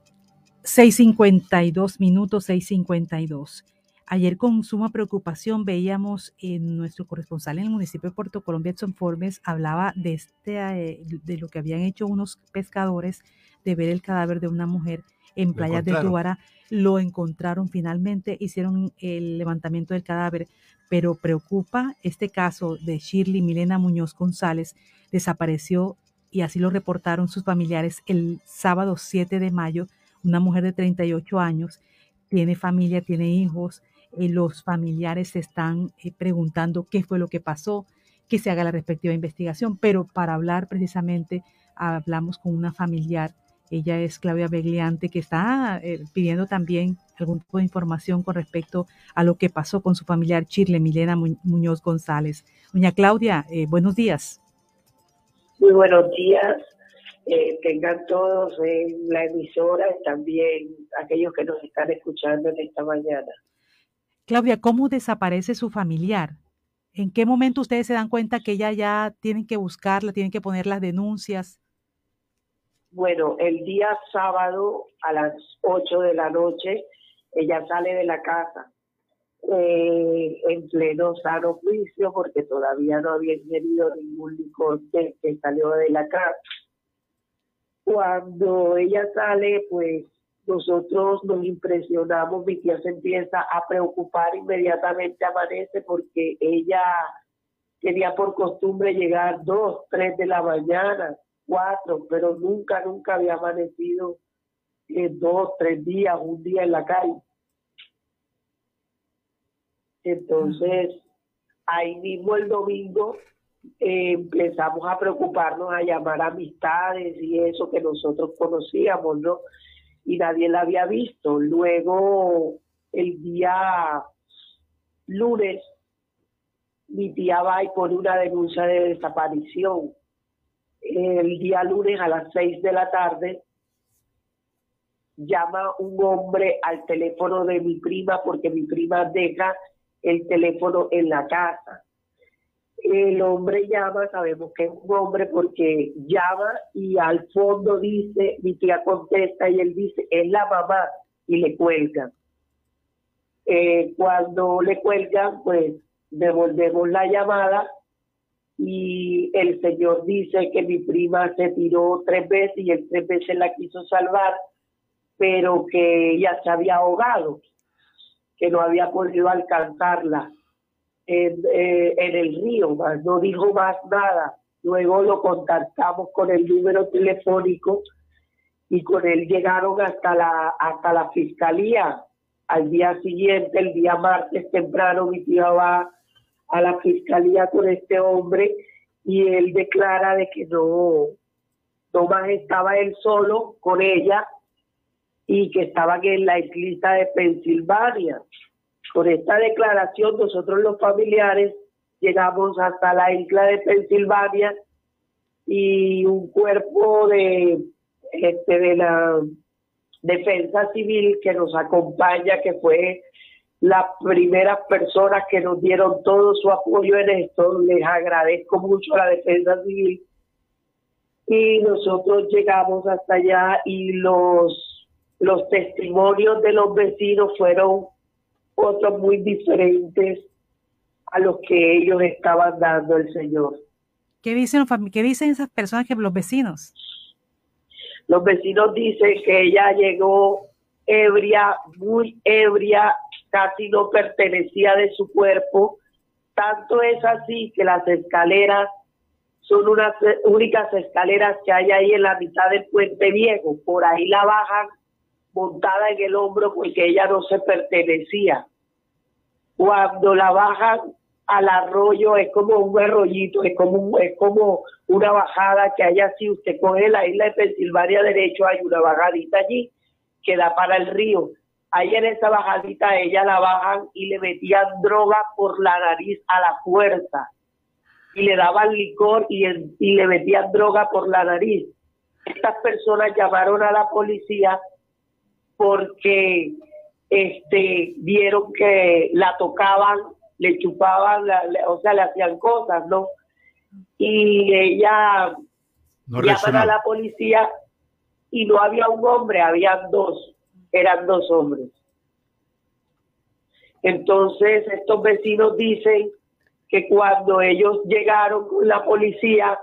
6.52 minutos, 6.52. Ayer con suma preocupación veíamos en nuestro corresponsal en el municipio de Puerto Colombia, Edson Forbes, hablaba de, este, eh, de lo que habían hecho unos pescadores de ver el cadáver de una mujer en playas de. Tubará. Lo encontraron finalmente, hicieron el levantamiento del cadáver, pero preocupa este caso de Shirley Milena Muñoz González, desapareció y así lo reportaron sus familiares el sábado 7 de mayo, una mujer de 38 años, tiene familia, tiene hijos, y los familiares se están eh, preguntando qué fue lo que pasó, que se haga la respectiva investigación, pero para hablar precisamente hablamos con una familiar, ella es Claudia Begliante, que está eh, pidiendo también algún tipo de información con respecto a lo que pasó con su familiar Chirle Milena Mu- Muñoz González. Doña Claudia, eh, buenos días. Muy buenos días. Eh, tengan todos en la emisora y también aquellos que nos están escuchando en esta mañana. Claudia, ¿cómo desaparece su familiar? ¿En qué momento ustedes se dan cuenta que ella ya tienen que buscarla, tienen que poner las denuncias? Bueno, el día sábado a las 8 de la noche ella sale de la casa eh, en pleno sano juicio porque todavía no había ingerido ningún licor que, que salió de la casa. Cuando ella sale, pues nosotros nos impresionamos, mi tía se empieza a preocupar inmediatamente, amanece porque ella tenía por costumbre llegar dos, tres de la mañana, cuatro, pero nunca, nunca había amanecido dos, tres días, un día en la calle. Entonces, ahí mismo el domingo eh, empezamos a preocuparnos, a llamar amistades y eso que nosotros conocíamos, ¿no? Y nadie la había visto. Luego, el día lunes, mi tía va y pone una denuncia de desaparición. El día lunes a las seis de la tarde, llama un hombre al teléfono de mi prima porque mi prima deja el teléfono en la casa. El hombre llama, sabemos que es un hombre porque llama y al fondo dice, mi tía contesta y él dice, es la mamá y le cuelgan. Eh, cuando le cuelgan, pues devolvemos la llamada y el señor dice que mi prima se tiró tres veces y él tres veces la quiso salvar, pero que ella se había ahogado, que no había podido alcanzarla en, eh, en el río, no dijo más nada. Luego lo contactamos con el número telefónico y con él llegaron hasta la hasta la fiscalía. Al día siguiente, el día martes temprano, mi tía va a la fiscalía con este hombre y él declara de que no, no más estaba él solo con ella y que estaban en la islita de Pensilvania. Con esta declaración, nosotros los familiares llegamos hasta la isla de Pensilvania y un cuerpo de, este, de la defensa civil que nos acompaña, que fue las primeras personas que nos dieron todo su apoyo en esto. Les agradezco mucho a la defensa civil. Y nosotros llegamos hasta allá y los, los testimonios de los vecinos fueron otros muy diferentes a los que ellos estaban dando el Señor. ¿Qué dicen, qué dicen esas personas que los vecinos? Los vecinos dicen que ella llegó ebria, muy ebria, casi no pertenecía de su cuerpo. Tanto es así que las escaleras son unas únicas escaleras que hay ahí en la mitad del puente viejo. Por ahí la bajan montada en el hombro porque ella no se pertenecía. Cuando la bajan al arroyo es como un arroyito, es como es como una bajada que hay así, usted coge la isla de Pensilvania derecho, hay una bajadita allí que da para el río. Ahí en esa bajadita ella la bajan y le metían droga por la nariz a la fuerza y le daban licor y, y le metían droga por la nariz. Estas personas llamaron a la policía porque este vieron que la tocaban le chupaban, o sea, le hacían cosas, ¿no? Y ella no llaman a la policía y no había un hombre, habían dos, eran dos hombres. Entonces estos vecinos dicen que cuando ellos llegaron con la policía,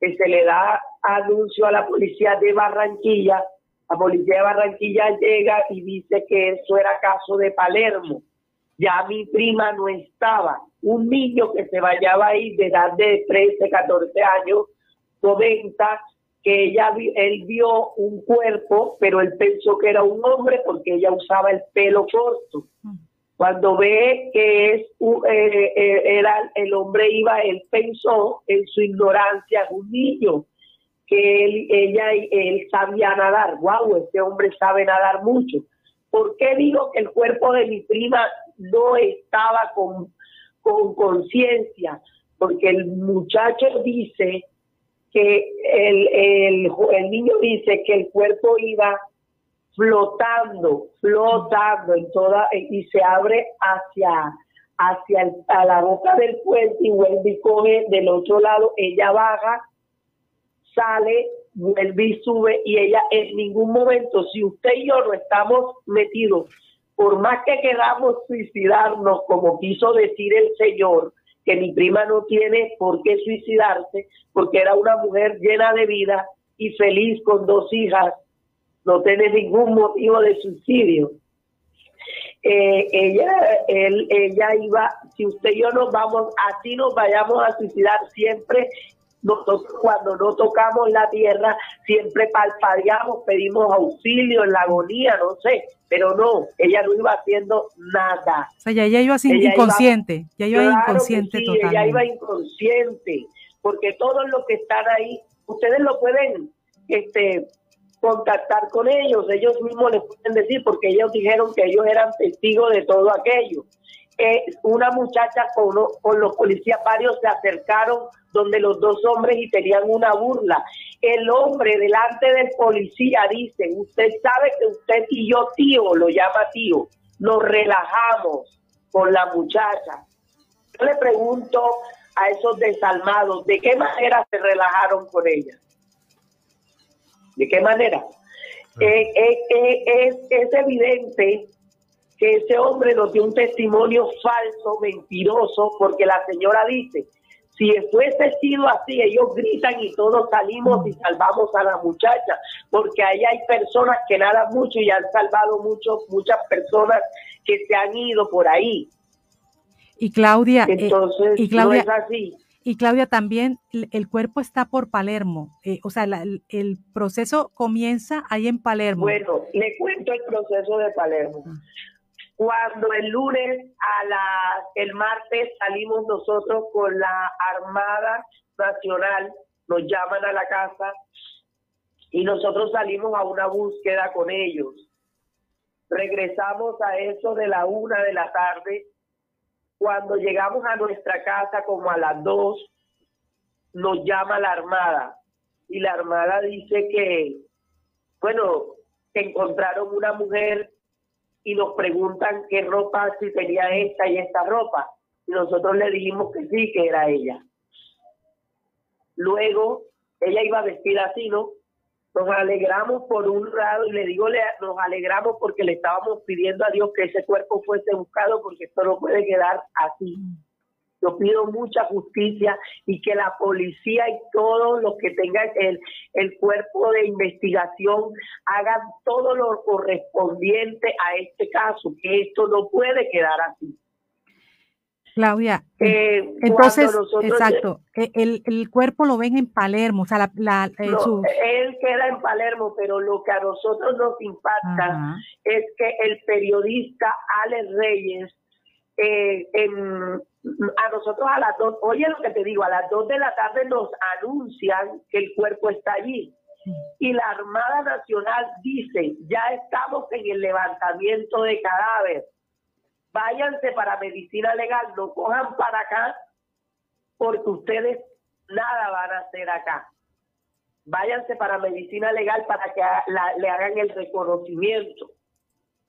que se le da anuncio a la policía de Barranquilla, la policía de Barranquilla llega y dice que eso era caso de Palermo ya mi prima no estaba. Un niño que se vayaba ahí de edad de 13, 14 años comenta que ella él vio un cuerpo, pero él pensó que era un hombre porque ella usaba el pelo corto. Cuando ve que es eh, eh, era el hombre iba, él pensó en su ignorancia, un niño que él, ella él sabía nadar. Wow, este hombre sabe nadar mucho. ¿Por qué digo que el cuerpo de mi prima no estaba con conciencia, porque el muchacho dice que el, el, el niño dice que el cuerpo iba flotando, flotando en toda y se abre hacia hacia a la boca del puente y vuelve y coge del otro lado, ella baja, sale, vuelve y sube y ella en ningún momento, si usted y yo no estamos metidos por más que queramos suicidarnos, como quiso decir el Señor, que mi prima no tiene por qué suicidarse, porque era una mujer llena de vida y feliz con dos hijas, no tiene ningún motivo de suicidio. Eh, ella, él, ella iba, si usted y yo nos vamos, así nos vayamos a suicidar siempre nosotros cuando no tocamos la tierra siempre palpadeamos, pedimos auxilio en la agonía, no sé, pero no, ella no iba haciendo nada. O sea, ya ella iba así inconsciente, ya iba inconsciente sí, Ella iba inconsciente, porque todos los que están ahí, ustedes lo pueden este contactar con ellos, ellos mismos les pueden decir, porque ellos dijeron que ellos eran testigos de todo aquello. Eh, una muchacha con, con los policías varios se acercaron donde los dos hombres y tenían una burla. El hombre delante del policía dice, usted sabe que usted y yo tío, lo llama tío, nos relajamos con la muchacha. Yo le pregunto a esos desalmados, ¿de qué manera se relajaron con ella? ¿De qué manera? Ah. Eh, eh, eh, es, es evidente que ese hombre nos dio un testimonio falso, mentiroso, porque la señora dice, si fuese sido así, ellos gritan y todos salimos y salvamos a la muchacha, porque ahí hay personas que nadan mucho y han salvado mucho, muchas personas que se han ido por ahí. Y Claudia, eh, entonces y Claudia, no es así. Y Claudia, también el cuerpo está por Palermo, eh, o sea, el proceso comienza ahí en Palermo. Bueno, le cuento el proceso de Palermo. Cuando el lunes a la, el martes salimos nosotros con la Armada Nacional, nos llaman a la casa y nosotros salimos a una búsqueda con ellos. Regresamos a eso de la una de la tarde. Cuando llegamos a nuestra casa como a las dos, nos llama la Armada y la Armada dice que, bueno, encontraron una mujer y nos preguntan qué ropa, si tenía esta y esta ropa. Y nosotros le dijimos que sí, que era ella. Luego, ella iba vestida así, ¿no? Nos alegramos por un lado y le digo, le, nos alegramos porque le estábamos pidiendo a Dios que ese cuerpo fuese buscado porque esto no puede quedar así. Yo pido mucha justicia y que la policía y todos los que tengan el, el cuerpo de investigación hagan todo lo correspondiente a este caso, que esto no puede quedar así. Claudia, Eh, entonces, exacto, e- el, el cuerpo lo ven en Palermo, o sea, la, la- eh, No, su- él queda en Palermo, pero lo que a nosotros nos impacta Ajá. es que el periodista Alex Reyes, eh, en- nosotros a las dos, oye lo que te digo, a las dos de la tarde nos anuncian que el cuerpo está allí. Y la Armada Nacional dice, ya estamos en el levantamiento de cadáver. Váyanse para medicina legal, no cojan para acá, porque ustedes nada van a hacer acá. Váyanse para medicina legal para que la- le hagan el reconocimiento.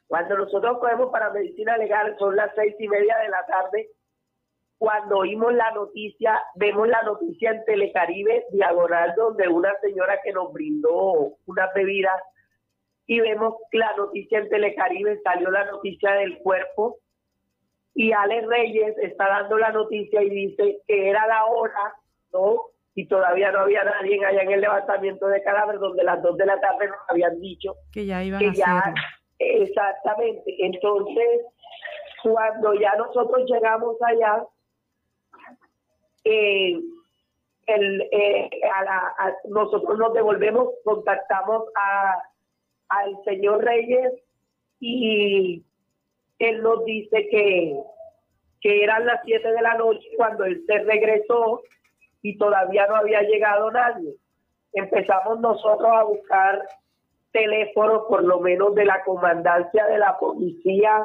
Cuando nosotros cogemos para medicina legal son las seis y media de la tarde. Cuando oímos la noticia, vemos la noticia en Telecaribe, diagonal, donde una señora que nos brindó unas bebidas y vemos la noticia en Telecaribe, salió la noticia del cuerpo y Alex Reyes está dando la noticia y dice que era la hora, ¿no? Y todavía no había nadie allá en el levantamiento de cadáver, donde las dos de la tarde nos habían dicho que ya iban que a ya, hacerlo. exactamente. Entonces, cuando ya nosotros llegamos allá, eh, el, eh, a la- nosotros nos devolvemos, contactamos a, al señor Reyes y él nos dice que, que eran las 7 de la noche cuando él se regresó y todavía no había llegado nadie. Empezamos nosotros a buscar teléfonos, por lo menos de la comandancia de la policía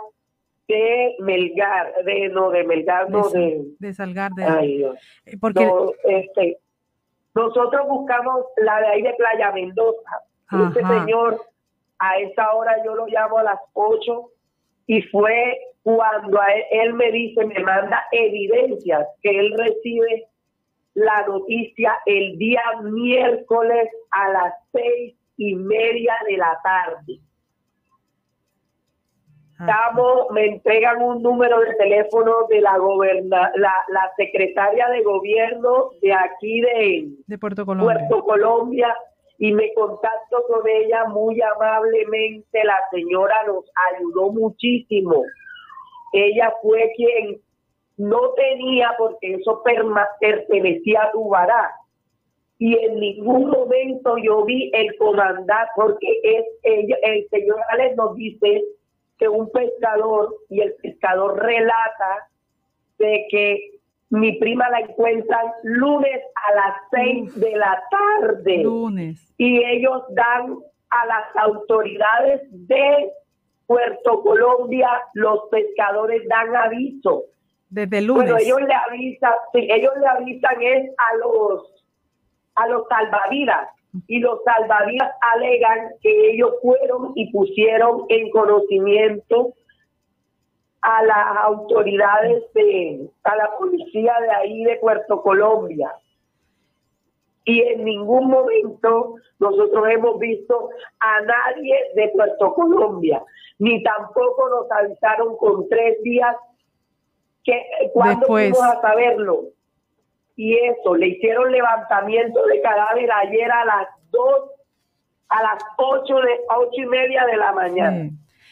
de Melgar, de no, de Melgar, no, de, de, de Salgar de Ay, Dios. Eh, porque No, este, nosotros buscamos la de ahí de Playa Mendoza. Ajá. señor, a esa hora yo lo llamo a las 8 y fue cuando a él, él me dice, me manda evidencias que él recibe la noticia el día miércoles a las seis y media de la tarde. Estamos, me entregan un número de teléfono de la goberna, la, la secretaria de gobierno de aquí de, de Puerto Colombia. Puerto Colombia y me contacto con ella muy amablemente. La señora nos ayudó muchísimo. Ella fue quien no tenía, porque eso pertenecía a Tubará. Y en ningún momento yo vi el comandante, porque es ella, el señor Alex nos dice que un pescador, y el pescador relata de que mi prima la encuentran lunes a las seis de la tarde. Lunes. Y ellos dan a las autoridades de Puerto Colombia, los pescadores dan aviso. Desde el lunes. Bueno, ellos le avisan, sí, ellos le avisan es a los a los salvavidas y los salvavidas alegan que ellos fueron y pusieron en conocimiento a las autoridades de a la policía de ahí de Puerto Colombia y en ningún momento nosotros hemos visto a nadie de Puerto Colombia ni tampoco nos avisaron con tres días que cuando Después. fuimos a saberlo y eso, le hicieron levantamiento de cadáver ayer a las dos, a las ocho de ocho y media de la mañana,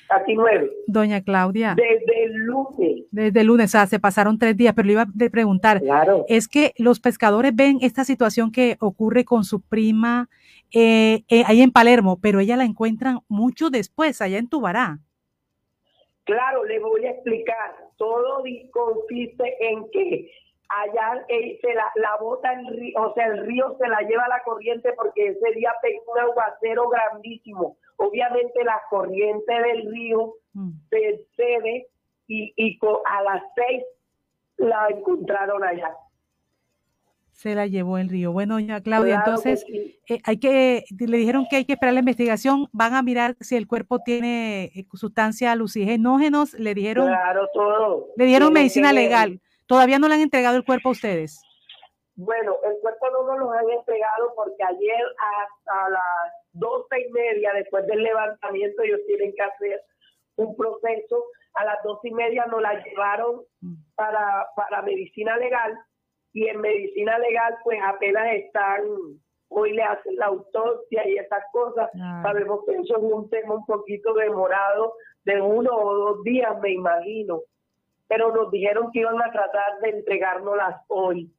casi nueve, Doña Claudia. desde el lunes. Desde el lunes, o sea, se pasaron tres días, pero le iba a preguntar, es que los pescadores ven esta situación que ocurre con su prima eh, eh, ahí en Palermo, pero ella la encuentran mucho después, allá en Tubará. Claro, le voy a explicar. Todo consiste en que allá eh, se la, la bota el río, o sea, el río se la lleva la corriente porque ese día pegó un aguacero grandísimo. Obviamente la corriente del río se excede y, y a las seis la encontraron allá. Se la llevó el río. Bueno, doña Claudia, Claro que entonces sí. eh, hay que, le dijeron que hay que esperar la investigación, van a mirar si el cuerpo tiene eh, sustancias alucinógenos, le dijeron, Claro, todo. le dieron Tienen medicina legal. Todavía no le han entregado el cuerpo a ustedes. Bueno, el cuerpo no nos lo han entregado porque ayer hasta las doce y media, después del levantamiento, ellos tienen que hacer un proceso. A las doce y media nos la llevaron para, para medicina legal y en medicina legal pues apenas están, hoy le hacen la autopsia y esas cosas. Ah. Sabemos que eso es un tema un poquito demorado de uno o dos días, me imagino. Pero nos dijeron que iban a tratar de entregárnoslas hoy.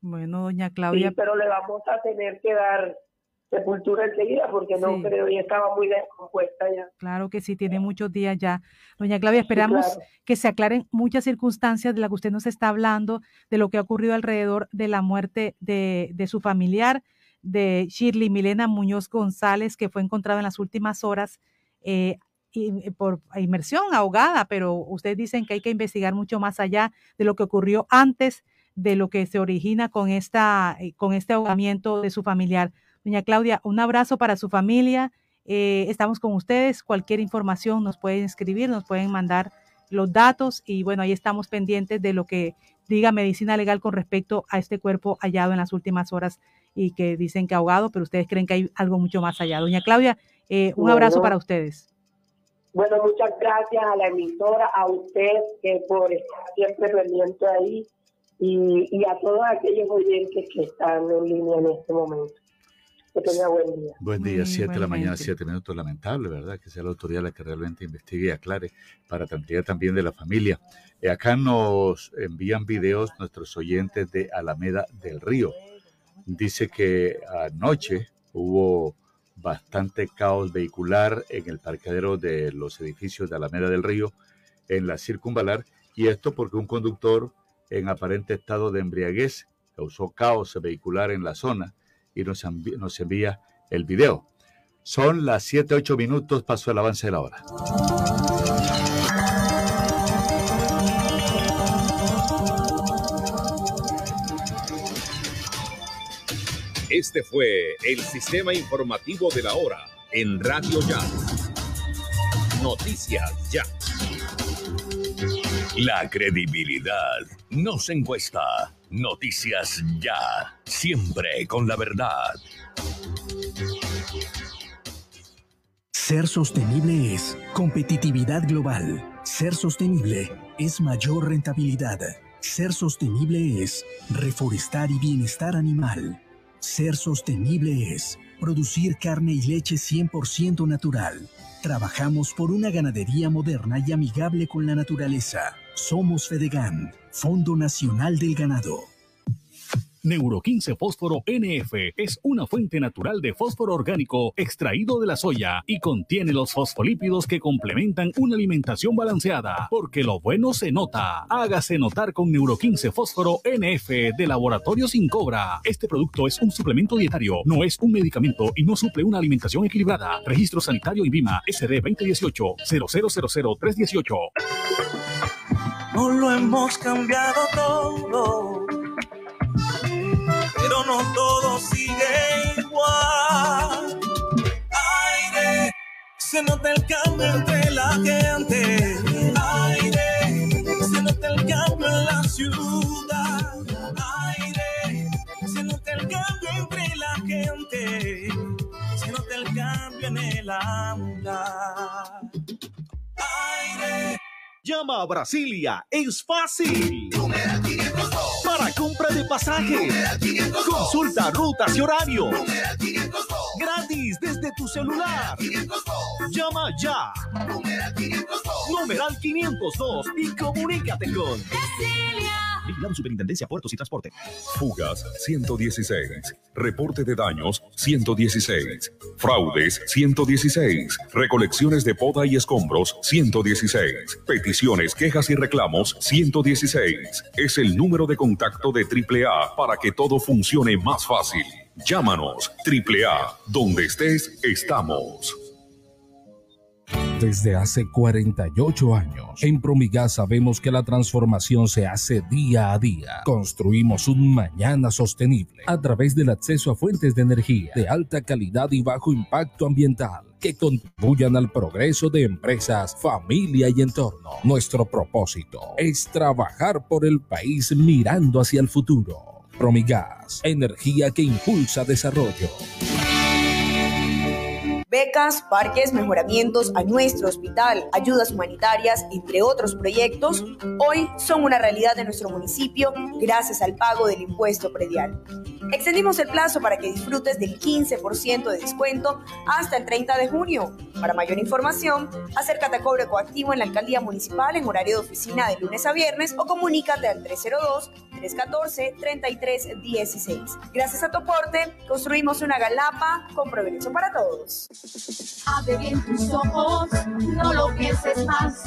Bueno, doña Claudia. Sí, pero le vamos a tener que dar sepultura enseguida porque no creo, ya estaba muy descompuesta ya. Claro que sí, tiene muchos días ya. Doña Claudia, esperamos claro. que se aclaren muchas circunstancias de las que usted nos está hablando, de lo que ha ocurrido alrededor de la muerte de, de su familiar, de Shirley Milena Muñoz González, que fue encontrada en las últimas horas eh, por inmersión, ahogada, pero ustedes dicen que hay que investigar mucho más allá de lo que ocurrió antes de lo que se origina con, esta, eh, con este ahogamiento de su familiar. Doña Claudia, un abrazo para su familia. eh, estamos con ustedes. Cualquier información nos pueden escribir, nos pueden mandar los datos y bueno, ahí estamos pendientes de lo que diga medicina legal con respecto a este cuerpo hallado en las últimas horas y que dicen que ahogado, pero ustedes creen que hay algo mucho más allá. Doña Claudia, eh, un abrazo para ustedes. Bueno, muchas gracias a la emisora, a usted que por estar siempre pendiente ahí y, y a todos aquellos oyentes que están en línea en este momento. Que tenga buen día. Buen día, 7 de la mañana, igualmente. 7 minutos. Lamentable, ¿verdad? Que sea la autoridad la que realmente investigue y aclare para tranquilidad también de la familia. Eh, acá nos envían videos nuestros oyentes de Alameda del Río. Dice que anoche hubo bastante caos vehicular en el parqueadero de los edificios de Alameda del Río en la circunvalar y esto porque un conductor en aparente estado de embriaguez causó caos vehicular en la zona y nos, envi- nos envía el video. Son las 7, 8 minutos, pasó el avance de la hora. Este fue el sistema informativo de la hora en Radio Ya. Noticias Ya. La credibilidad no se encuesta. Noticias ya. Siempre con la verdad. Ser sostenible es competitividad global. Ser sostenible es mayor rentabilidad. Ser sostenible es reforestar y bienestar animal. Ser sostenible es producir carne y leche 100% natural. Trabajamos por una ganadería moderna y amigable con la naturaleza. Somos Fedegan, Fondo Nacional del Ganado. Neuro 15 Fósforo NF es una fuente natural de fósforo orgánico extraído de la soya y contiene los fosfolípidos que complementan una alimentación balanceada, porque lo bueno se nota. Hágase notar con Neuro 15 Fósforo NF de Laboratorio Sin Cobra. Este producto es un suplemento dietario, no es un medicamento y no suple una alimentación equilibrada. Registro sanitario INVIMA SD 2018 0000318. No lo hemos cambiado todo, pero no todo sigue igual. Aire, se nota el cambio entre la gente. Aire, se nota el cambio en la ciudad. Aire, se nota el cambio entre la gente. Se nota el cambio en el habla. Aire. Llama a Brasilia, es fácil. Para compra de pasaje, consulta rutas y horario. Gratis desde tu celular. Llama ya. Numeral 502 y comunícate con Vigilado Superintendencia Puertos y Transporte. Fugas 116. Reporte de daños 116. Fraudes 116. Recolecciones de poda y escombros 116. Peticiones, quejas y reclamos 116. Es el número de contacto de AAA para que todo funcione más fácil. Llámanos AAA. Donde estés, estamos. Desde hace 48 años, en Promigas sabemos que la transformación se hace día a día. Construimos un mañana sostenible a través del acceso a fuentes de energía de alta calidad y bajo impacto ambiental que contribuyan al progreso de empresas, familia y entorno. Nuestro propósito es trabajar por el país mirando hacia el futuro. Promigas, energía que impulsa desarrollo. Becas, parques, mejoramientos a nuestro hospital, ayudas humanitarias, entre otros proyectos, hoy son una realidad de nuestro municipio gracias al pago del impuesto predial. Extendimos el plazo para que disfrutes del 15% de descuento hasta el 30 de junio. Para mayor información, acércate a Cobre Coactivo en la Alcaldía Municipal en horario de oficina de lunes a viernes o comunícate al 302-314-3316. Gracias a tu aporte, construimos una galapa con progreso para todos. Abre bien tus ojos, no lo pienses más.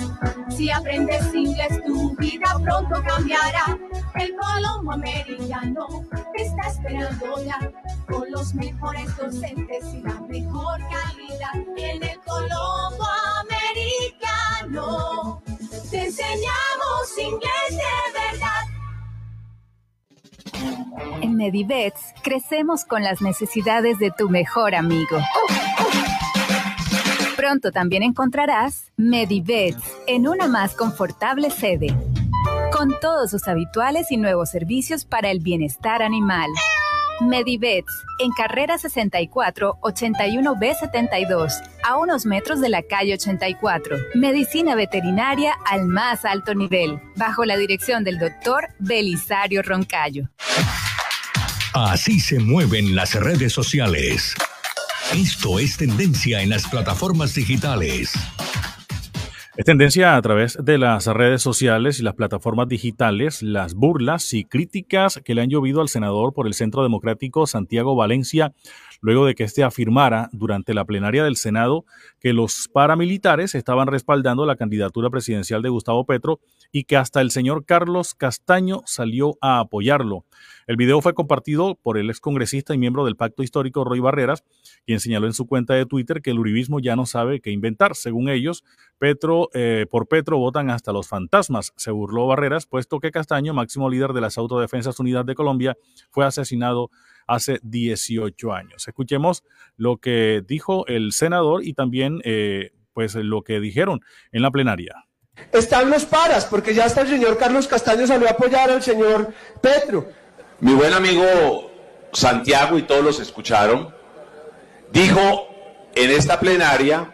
Si aprendes inglés, tu vida pronto cambiará. El Colombo Americano te está esperando ya con los mejores docentes y la mejor calidad. En el Colombo Americano te enseñamos inglés de verdad. En Medivets crecemos con las necesidades de tu mejor amigo. Pronto también encontrarás Medivets en una más confortable sede, con todos sus habituales y nuevos servicios para el bienestar animal. Medivets, en carrera 64, 81B72, a unos metros de la calle 84. Medicina veterinaria al más alto nivel, bajo la dirección del doctor Belisario Roncayo. Así se mueven las redes sociales. Esto es tendencia en las plataformas digitales. Es tendencia a través de las redes sociales y las plataformas digitales, las burlas y críticas que le han llovido al senador por el Centro Democrático Santiago Valencia, luego de que éste afirmara durante la plenaria del Senado que los paramilitares estaban respaldando la candidatura presidencial de Gustavo Petro y que hasta el señor Carlos Castaño salió a apoyarlo. El video fue compartido por el excongresista y miembro del Pacto Histórico Roy Barreras, quien señaló en su cuenta de Twitter que el uribismo ya no sabe qué inventar. Según ellos, Petro, eh, por Petro votan hasta los fantasmas, se burló Barreras, puesto que Castaño, máximo líder de las Autodefensas Unidas de Colombia, fue asesinado hace 18 años. Escuchemos lo que dijo el senador y también eh, pues lo que dijeron en la plenaria. Están los paras, porque ya hasta el señor Carlos Castaño salió a apoyar al señor Petro. Mi buen amigo Santiago y todos los escucharon, dijo en esta plenaria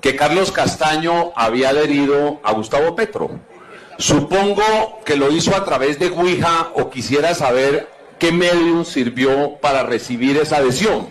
que Carlos Castaño había adherido a Gustavo Petro. Supongo que lo hizo a través de Ouija o quisiera saber qué medio sirvió para recibir esa adhesión.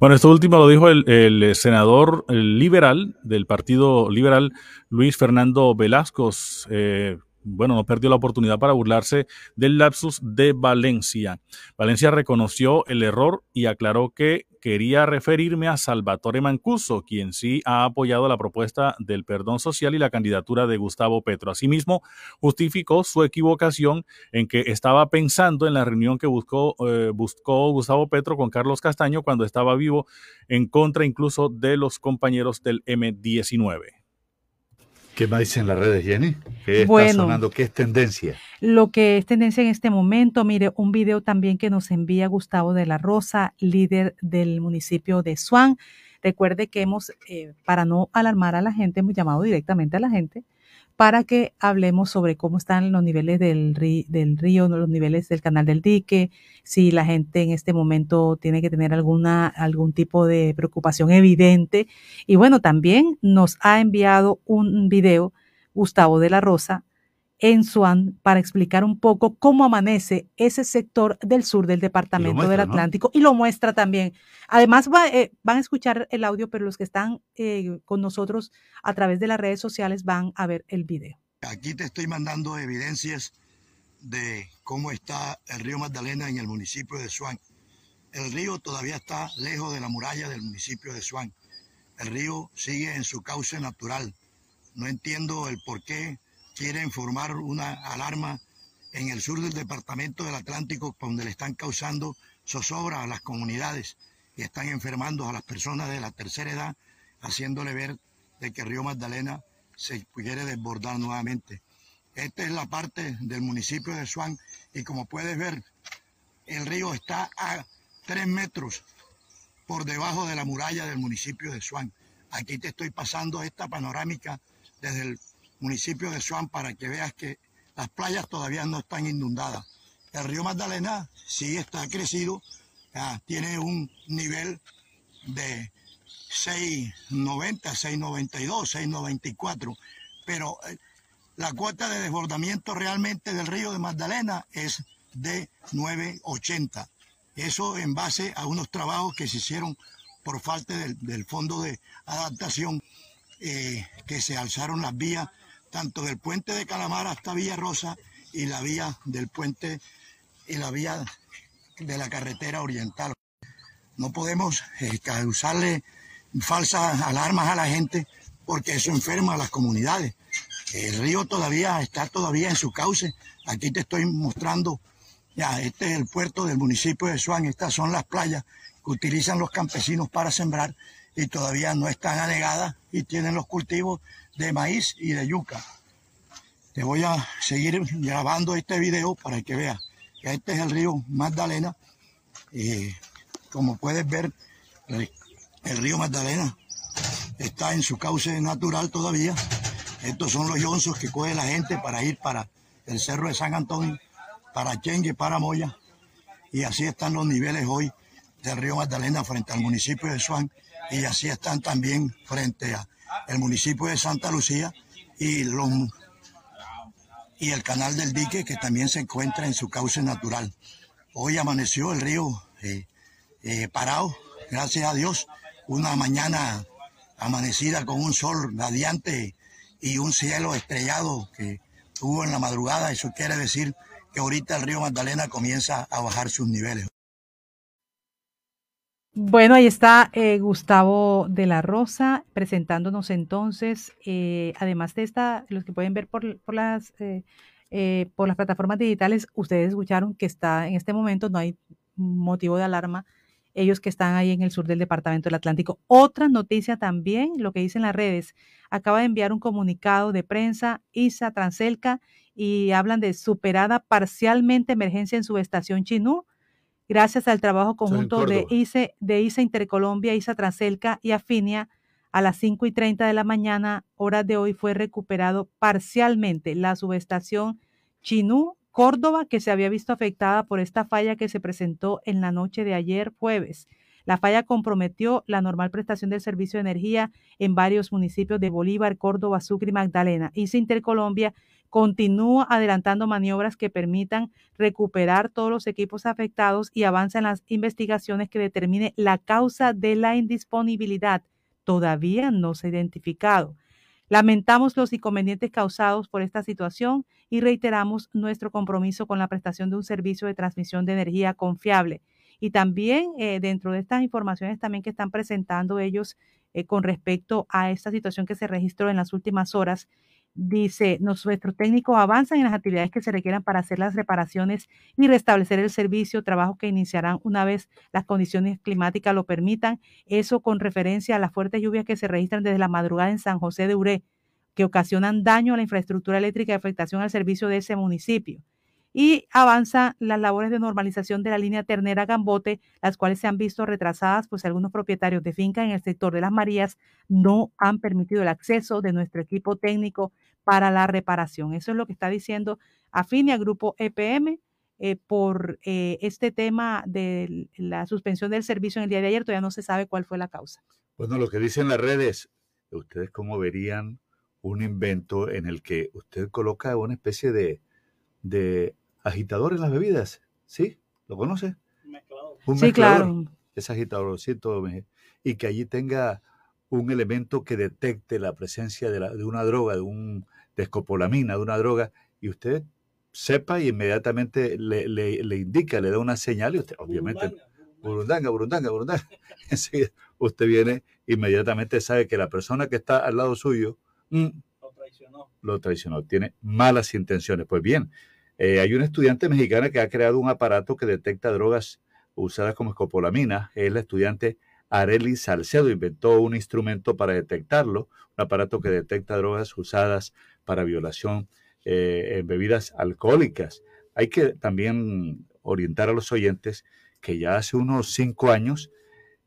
Bueno, esto último lo dijo el, senador liberal del Partido Liberal, Luis Fernando Velasco. Eh, bueno, no perdió la oportunidad para burlarse del lapsus de Valencia. Valencia reconoció el error y aclaró que quería referirme a Salvatore Mancuso, quien sí ha apoyado la propuesta del perdón social y la candidatura de Gustavo Petro. Asimismo, justificó su equivocación en que estaba pensando en la reunión que buscó, eh, buscó Gustavo Petro con Carlos Castaño cuando estaba vivo, en contra incluso de los compañeros del M19. ¿Qué más dicen las redes, Jenny? ¿Qué está sonando? ¿Qué es tendencia? Lo que es tendencia en este momento, mire, un video también que nos envía Gustavo de la Rosa, líder del municipio de Suán. Recuerde que hemos, eh, para no alarmar a la gente, hemos llamado directamente a la gente para que hablemos sobre cómo están los niveles del, río, los niveles del canal del dique, si la gente en este momento tiene que tener alguna, algún tipo de preocupación evidente. Y bueno, también nos ha enviado un video Gustavo de la Rosa en Swan para explicar un poco cómo amanece ese sector del sur del departamento del Atlántico y lo muestra también. Además, eh, van a escuchar el audio, pero los que están eh, con nosotros a través de las redes sociales van a ver el video. Aquí te estoy mandando evidencias de cómo está el río Magdalena en el municipio de Swan. El río todavía está lejos de la muralla del municipio de Swan. El río sigue en su cauce natural. No entiendo el por qué quieren formar una alarma en el sur del departamento del Atlántico donde le están causando zozobra a las comunidades y están enfermando a las personas de la tercera edad, haciéndole ver de que el río Magdalena se quiere desbordar nuevamente. Esta es la parte del municipio de Suán y como puedes ver, el río está a tres metros por debajo de la muralla del municipio de Suán. Aquí te estoy pasando esta panorámica desde el municipio de Suán para que veas que las playas todavía no están inundadas. El río Magdalena sí está crecido, tiene un nivel de 6.90, 6.92, 6.94, pero eh, la cuota de desbordamiento realmente del río de Magdalena es de 9.80. Eso en base a unos trabajos que se hicieron por falta del, fondo de adaptación, eh, que se alzaron las vías tanto del puente de Calamar hasta Villa Rosa y la vía del puente y la vía de la carretera oriental. No podemos eh, causarle falsas alarmas a la gente porque eso enferma a las comunidades. El río todavía está todavía en su cauce. Aquí te estoy mostrando, ya, este es el puerto del municipio de Suán, estas son las playas que utilizan los campesinos para sembrar y todavía no están anegadas y tienen los cultivos de maíz y de yuca. Te voy a seguir grabando este video para que veas que este es el río Magdalena. y como puedes ver, el río Magdalena está en su cauce natural todavía. Estos son los yonzos que coge la gente para ir para el Cerro de San Antonio, para Chengue, para Moya. Y así están los niveles hoy del río Magdalena frente al municipio de Suán. Y así están también frente al municipio de Santa Lucía y, los, y el canal del dique que también se encuentra en su cauce natural. Hoy amaneció el río eh, eh, parado, gracias a Dios, una mañana amanecida con un sol radiante y un cielo estrellado que hubo en la madrugada. Eso quiere decir que ahorita el río Magdalena comienza a bajar sus niveles. Bueno, ahí está eh, Gustavo de la Rosa presentándonos entonces, eh, además de esta, los que pueden ver por, por las, eh, por las plataformas digitales, ustedes escucharon que está en este momento, no hay motivo de alarma ellos que están ahí en el sur del departamento del Atlántico. Otra noticia también, lo que dicen las redes, acaba de enviar un comunicado de prensa ISA Transelca y hablan de superada parcialmente emergencia en su estación Chinú, gracias al trabajo conjunto de ISA, de ISA Intercolombia, ISA Transelca y Afinia. A las 5 y 30 de la mañana, horas de hoy, fue recuperado parcialmente la subestación Chinú Córdoba, que se había visto afectada por esta falla que se presentó en la noche de ayer jueves. La falla comprometió la normal prestación del servicio de energía en varios municipios de Bolívar, Córdoba, Sucre y Magdalena. ICE Intercolombia continúa adelantando maniobras que permitan recuperar todos los equipos afectados y avanza en las investigaciones que determine la causa de la indisponibilidad. Todavía no se ha identificado. Lamentamos los inconvenientes causados por esta situación y reiteramos nuestro compromiso con la prestación de un servicio de transmisión de energía confiable. Y también eh, dentro de estas informaciones también que están presentando ellos eh, con respecto a esta situación que se registró en las últimas horas, dice, nuestros técnicos avanzan en las actividades que se requieran para hacer las reparaciones y restablecer el servicio, trabajo que iniciarán una vez las condiciones climáticas lo permitan. Eso con referencia a las fuertes lluvias que se registran desde la madrugada en San José de Uré, que ocasionan daño a la infraestructura eléctrica y afectación al servicio de ese municipio y avanza las labores de normalización de la línea ternera Gambote, las cuales se han visto retrasadas, pues algunos propietarios de finca en el sector de las Marías no han permitido el acceso de nuestro equipo técnico para la reparación. Eso es lo que está diciendo Afinia Grupo EPM. Eh, por eh, este tema de la suspensión del servicio en el día de ayer, todavía no se sabe cuál fue la causa. Bueno, lo que dicen las redes, ¿ustedes cómo verían un invento en el que usted coloca una especie de agitador en las bebidas, ¿sí? ¿Lo conoce? Un sí, claro. Ese agitadorcito y que allí tenga un elemento que detecte la presencia de, la, de una droga, de un de escopolamina, de una droga, y usted sepa y inmediatamente le, le, indica, le da una señal y usted, obviamente, burundanga, burundanga, burundanga. [laughs] Enseguida usted viene, inmediatamente sabe que la persona que está al lado suyo mm, lo traicionó. Lo traicionó, tiene malas intenciones. Pues bien, eh, hay una estudiante mexicana que ha creado un aparato que detecta drogas usadas como escopolamina. Es la estudiante Areli Salcedo. Inventó un instrumento para detectarlo, un aparato que detecta drogas usadas para violación eh, en bebidas alcohólicas. Hay que también orientar a los oyentes que ya hace unos cinco años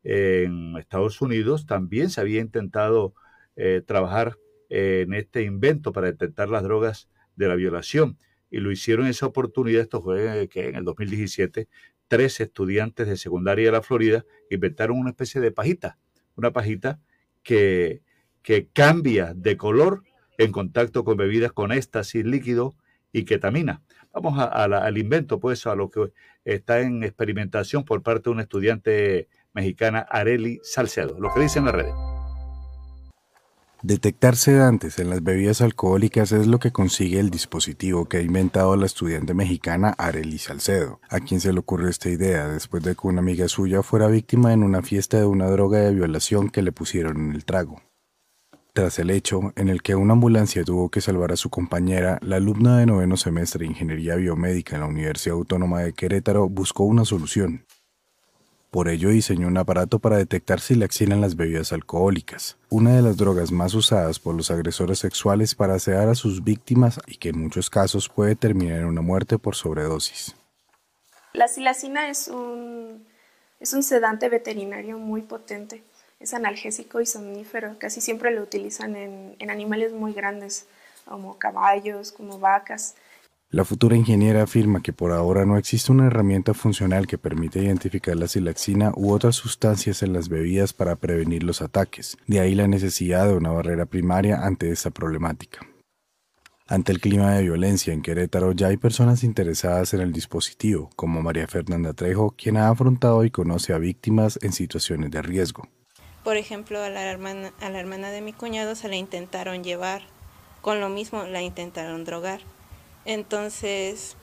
en Estados Unidos también se había intentado eh, trabajar en este invento para detectar las drogas de la violación y lo hicieron en esa oportunidad, esto fue que en el 2017, tres estudiantes de secundaria de la Florida inventaron una especie de pajita, una pajita que, que cambia de color en contacto con bebidas con éxtasis líquido y ketamina. Vamos al invento, pues, a lo que está en experimentación por parte de una estudiante mexicana, Areli Salcedo, lo que dice en las redes. Detectar sedantes en las bebidas alcohólicas es lo que consigue el dispositivo que ha inventado la estudiante mexicana Arely Salcedo, a quien se le ocurrió esta idea después de que una amiga suya fuera víctima en una fiesta de una droga de violación que le pusieron en el trago. Tras el hecho en el que una ambulancia tuvo que salvar a su compañera, la alumna de noveno semestre de Ingeniería Biomédica en la Universidad Autónoma de Querétaro buscó una solución. Por ello diseñó un aparato para detectar si en las bebidas alcohólicas, una de las drogas más usadas por los agresores sexuales para sedar a sus víctimas y que en muchos casos puede terminar en una muerte por sobredosis. La silacina es un, sedante veterinario muy potente, es analgésico y somnífero, casi siempre lo utilizan en animales muy grandes, como caballos, como vacas. La futura ingeniera afirma que por ahora no existe una herramienta funcional que permita identificar la silaxina u otras sustancias en las bebidas para prevenir los ataques, de ahí la necesidad de una barrera primaria ante esta problemática. Ante el clima de violencia en Querétaro ya hay personas interesadas en el dispositivo, como María Fernanda Trejo, quien ha afrontado y conoce a víctimas en situaciones de riesgo. Por ejemplo, a la hermana, a la hermana de mi cuñado se la intentaron llevar, con lo mismo la intentaron drogar entonces,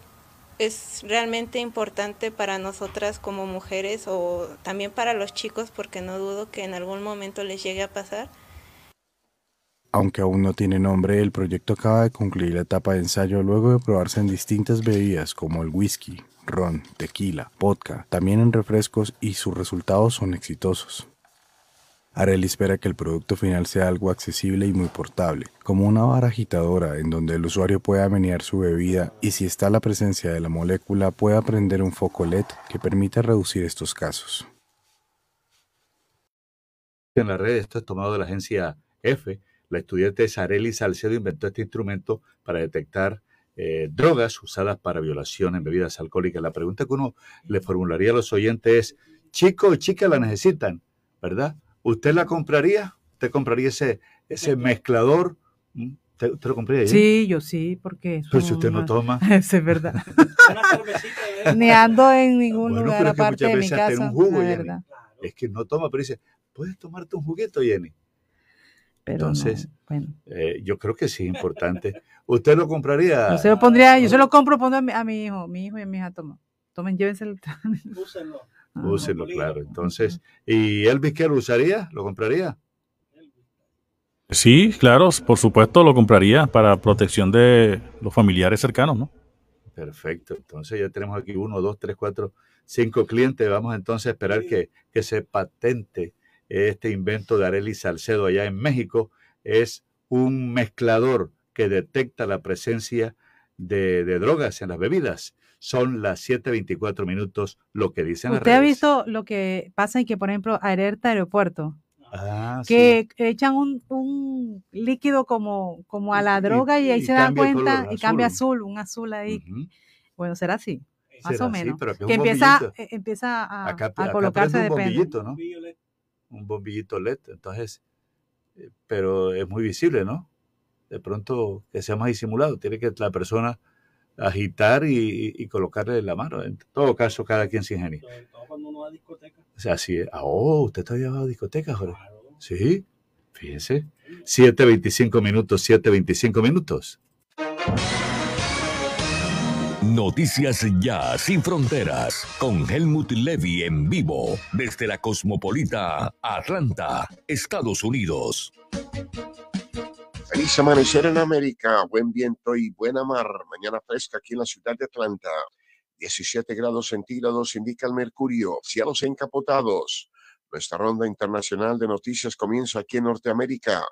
es realmente importante para nosotras como mujeres o también para los chicos, porque no dudo que en algún momento les llegue a pasar. Aunque aún no tiene nombre, el proyecto acaba de concluir la etapa de ensayo luego de probarse en distintas bebidas como el whisky, ron, tequila, vodka, también en refrescos y sus resultados son exitosos. Arely espera que el producto final sea algo accesible y muy portable, como una vara agitadora en donde el usuario pueda menear su bebida y si está la presencia de la molécula pueda prender un foco LED que permita reducir estos casos. En la red, esto es tomado de la agencia F. La estudiante Arely Salcedo inventó este instrumento para detectar eh, drogas usadas para violación en bebidas alcohólicas. La pregunta que uno le formularía a los oyentes es, chico o chica la necesitan, ¿verdad? ¿Usted la compraría? ¿Usted compraría ese, ese mezclador? ¿Mm? ¿Usted, lo compraría? Sí, yo sí, porque... Pero si usted no [laughs] toma. [laughs] Eso es verdad. Ni ando en ningún lugar aparte de mi casa. Un jugo, verdad. Es que no toma, pero dice, ¿puedes tomarte un juguito, Jenny? Entonces, bueno. eh, yo creo que sí es importante. ¿Usted lo compraría? Yo se lo pondría, yo se lo compro, pongo a mi, a mi hijo, mi hijo y a mi hija, toma. Tomen, llévense el... Úsenlo. Úsenlo, claro. Entonces, ¿y Elvis qué lo usaría? ¿Lo compraría? Sí, claro, por supuesto lo compraría para protección de los familiares cercanos, ¿no? Perfecto. Entonces ya tenemos aquí uno, dos, tres, cuatro, cinco clientes. Vamos entonces a esperar que, que se patente este invento de Arely Salcedo allá en México. Es un mezclador que detecta la presencia de, de drogas en las bebidas son las 7.24 minutos, lo que dicen ¿Usted ha visto lo que pasa en que, por ejemplo, alerta aeropuerto? Ah, que echan un, líquido como, como a la droga y, ahí se dan cuenta y cambia azul, un azul ahí. Bueno, será así, más o menos. que empieza, e, empieza a, a colocarse un bombillito, ¿no? Un bombillito LED, entonces, eh, pero es muy visible, ¿no? De pronto que sea más disimulado, tiene que la persona agitar y, colocarle la mano. En todo caso, cada quien se ingenia. cuando uno va a discoteca. O sea, sí. Ah, oh, usted todavía va a discoteca, Jorge. Sí, fíjese. 7.25 minutos, 7.25 minutos. Noticias Ya Sin Fronteras con Helmut Levy en vivo desde la cosmopolita Atlanta, Estados Unidos. Feliz amanecer en América, buen viento y buena mar. Mañana fresca aquí en la ciudad de Atlanta. 17 grados centígrados indica el mercurio, cielos encapotados. Nuestra ronda internacional de noticias comienza aquí en Norteamérica.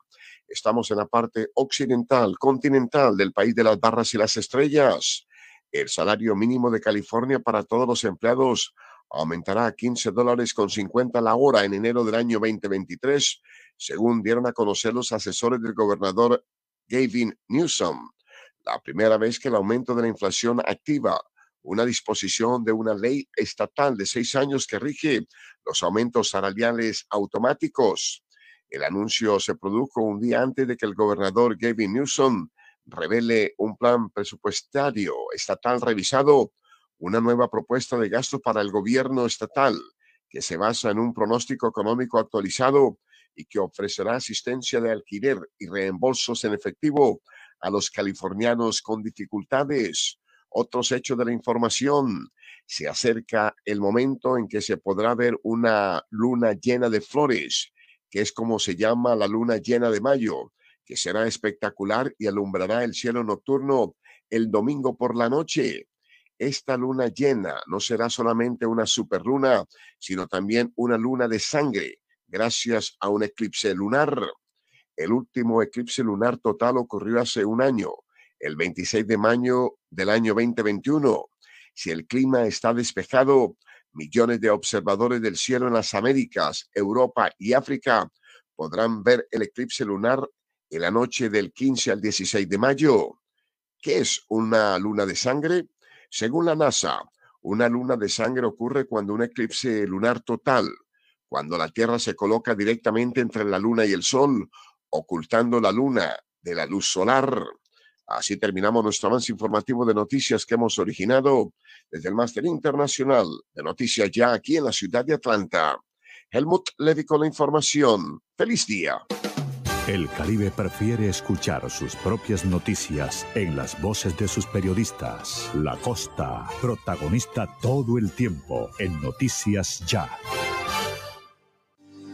Estamos en la parte occidental, continental del país de las barras y las estrellas. El salario mínimo de California para todos los empleados aumentará a 15 dólares con 50 la hora en enero del año 2023 según dieron a conocer los asesores del gobernador Gavin Newsom. La primera vez que el aumento de la inflación activa una disposición de una ley estatal de seis años que rige los aumentos salariales automáticos. El anuncio se produjo un día antes de que el gobernador Gavin Newsom revele un plan presupuestario estatal revisado, una nueva propuesta de gasto para el gobierno estatal que se basa en un pronóstico económico actualizado y que ofrecerá asistencia de alquiler y reembolsos en efectivo a los californianos con dificultades. Otros hechos de la información. Se acerca el momento en que se podrá ver una luna llena de flores que es como se llama la luna llena de mayo, que será espectacular y alumbrará el cielo nocturno el domingo por la noche. Esta luna llena no será solamente una superluna, sino también una luna de sangre, gracias a un eclipse lunar. El último eclipse lunar total ocurrió hace un año, el 26 de mayo del año 2021. Si el clima está despejado, Millones de observadores del cielo en las Américas, Europa y África podrán ver el eclipse lunar en la noche del 15 al 16 de mayo. ¿Qué es una luna de sangre? Según la NASA, una luna de sangre ocurre cuando un eclipse lunar total, cuando la Tierra se coloca directamente entre la luna y el sol, ocultando la luna de la luz solar. Así terminamos nuestro avance informativo de noticias que hemos originado desde el Máster Internacional de Noticias ya aquí en la ciudad de Atlanta. Helmut Levy con la información. Feliz día. El Caribe prefiere escuchar sus propias noticias en las voces de sus periodistas. La costa, protagonista todo el tiempo en Noticias Ya.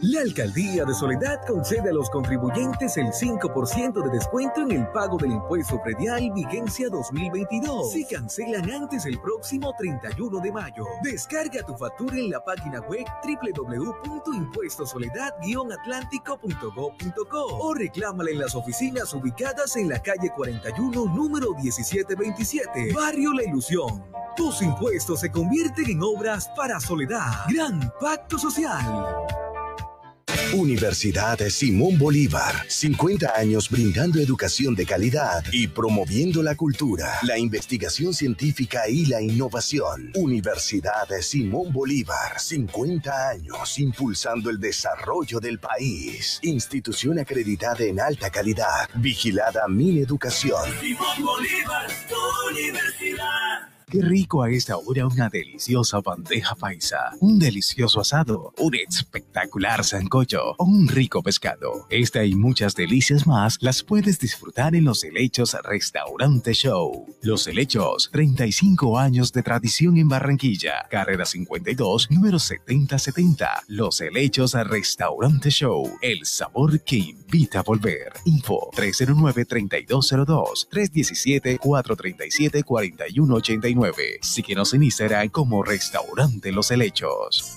La Alcaldía de Soledad concede a los contribuyentes el 5% de descuento en el pago del impuesto predial vigencia 2022 si cancelan antes el próximo 31 de mayo. Descarga tu factura en la página web www.impuestosoledad-atlántico.gov.co o reclámala en las oficinas ubicadas en la calle 41, número 1727, Barrio La Ilusión. Tus impuestos se convierten en obras para Soledad. Gran Pacto Social. Universidad Simón Bolívar, 50 años brindando educación de calidad y promoviendo la cultura, la investigación científica y la innovación. Universidad Simón Bolívar, 50 años impulsando el desarrollo del país. Institución acreditada en alta calidad, vigilada Min Educación. Simón Bolívar, tu universidad. Qué rico a esta hora una deliciosa bandeja paisa, un delicioso asado, un espectacular sancocho o un rico pescado. Esta y muchas delicias más las puedes disfrutar en Los Helechos Restaurante Show. Los Helechos, 35 años de tradición en Barranquilla. Carrera 52, número 7070. Los Helechos Restaurante Show. El sabor que invita a volver. Info 309-3202, 317-437-4189. Síguenos en Instagram como Restaurante Los Helechos.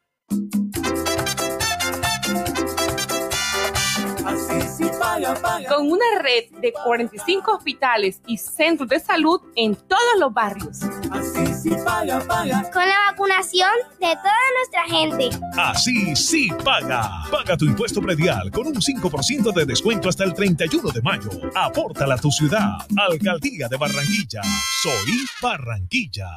Con una red de 45 hospitales y centros de salud en todos los barrios. Con la vacunación de toda nuestra gente. Así sí paga. Paga tu impuesto predial con un 5% de descuento hasta el 31 de mayo. Apórtala a tu ciudad. Alcaldía de Barranquilla. Soy Barranquilla.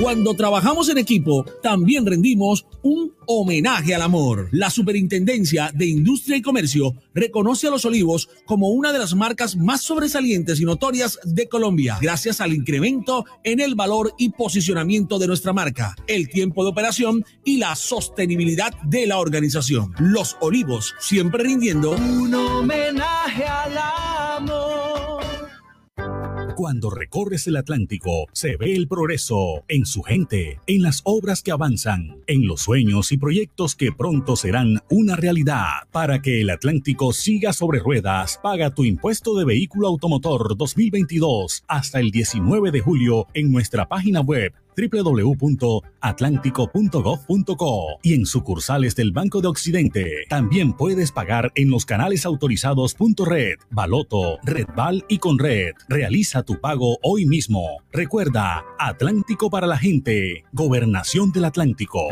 Cuando trabajamos en equipo, también rendimos un homenaje al amor. La Superintendencia de Industria y Comercio reconoce a Los Olivos como una de las marcas más sobresalientes y notorias de Colombia, gracias al incremento en el valor y posicionamiento de nuestra marca, el tiempo de operación y la sostenibilidad de la organización. Los Olivos, siempre rindiendo un homenaje al amor. Cuando recorres el Atlántico, se ve el progreso en su gente, en las obras que avanzan, en los sueños y proyectos que pronto serán una realidad. Para que el Atlántico siga sobre ruedas, paga tu impuesto de vehículo automotor 2022 hasta el 19 de julio en nuestra página web www.atlántico.gov.co y en sucursales del Banco de Occidente. También puedes pagar en los canales autorizados .red, Baloto, Redval y Conred. Realiza tu pago hoy mismo. Recuerda, Atlántico para la gente, Gobernación del Atlántico.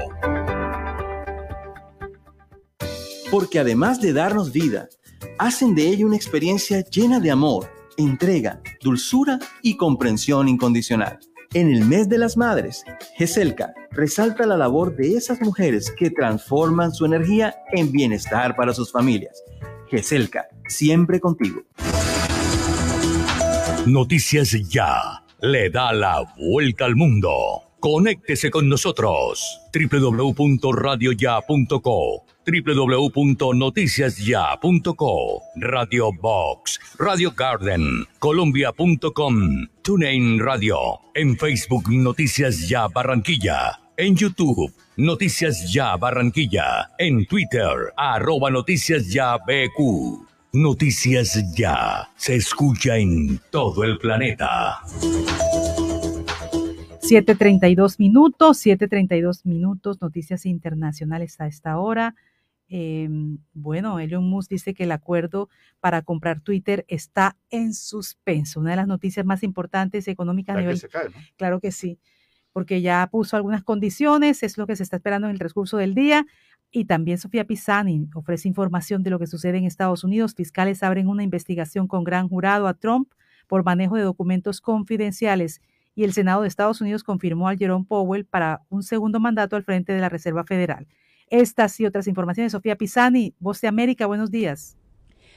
Porque además de darnos vida, hacen de ella una experiencia llena de amor, entrega, dulzura y comprensión incondicional. En el mes de las madres, GESELCA resalta la labor de esas mujeres que transforman su energía en bienestar para sus familias. GESELCA, siempre contigo. Noticias Ya le da la vuelta al mundo. Conéctese con nosotros. www.radioya.co www.noticiasya.co Radio Box, Radio Garden, Colombia.com, TuneIn Radio, en Facebook Noticias Ya Barranquilla, en YouTube Noticias Ya Barranquilla, en Twitter arroba Noticias Ya BQ. Noticias Ya se escucha en todo el planeta. 7.32 minutos, 7.32 minutos, noticias internacionales a esta hora. Eh, bueno, Elon Musk dice que el acuerdo para comprar Twitter está en suspenso. Una de las noticias más importantes económicas a nivel. Se cae, ¿no? Claro que sí, porque ya puso algunas condiciones, es lo que se está esperando en el transcurso del día. Y también Sofía Pisani ofrece información de lo que sucede en Estados Unidos. Fiscales abren una investigación con gran jurado a Trump por manejo de documentos confidenciales. Y el Senado de Estados Unidos confirmó a Jerome Powell para un segundo mandato al frente de la Reserva Federal. Estas y otras informaciones. Sofía Pisani, Voz de América, buenos días.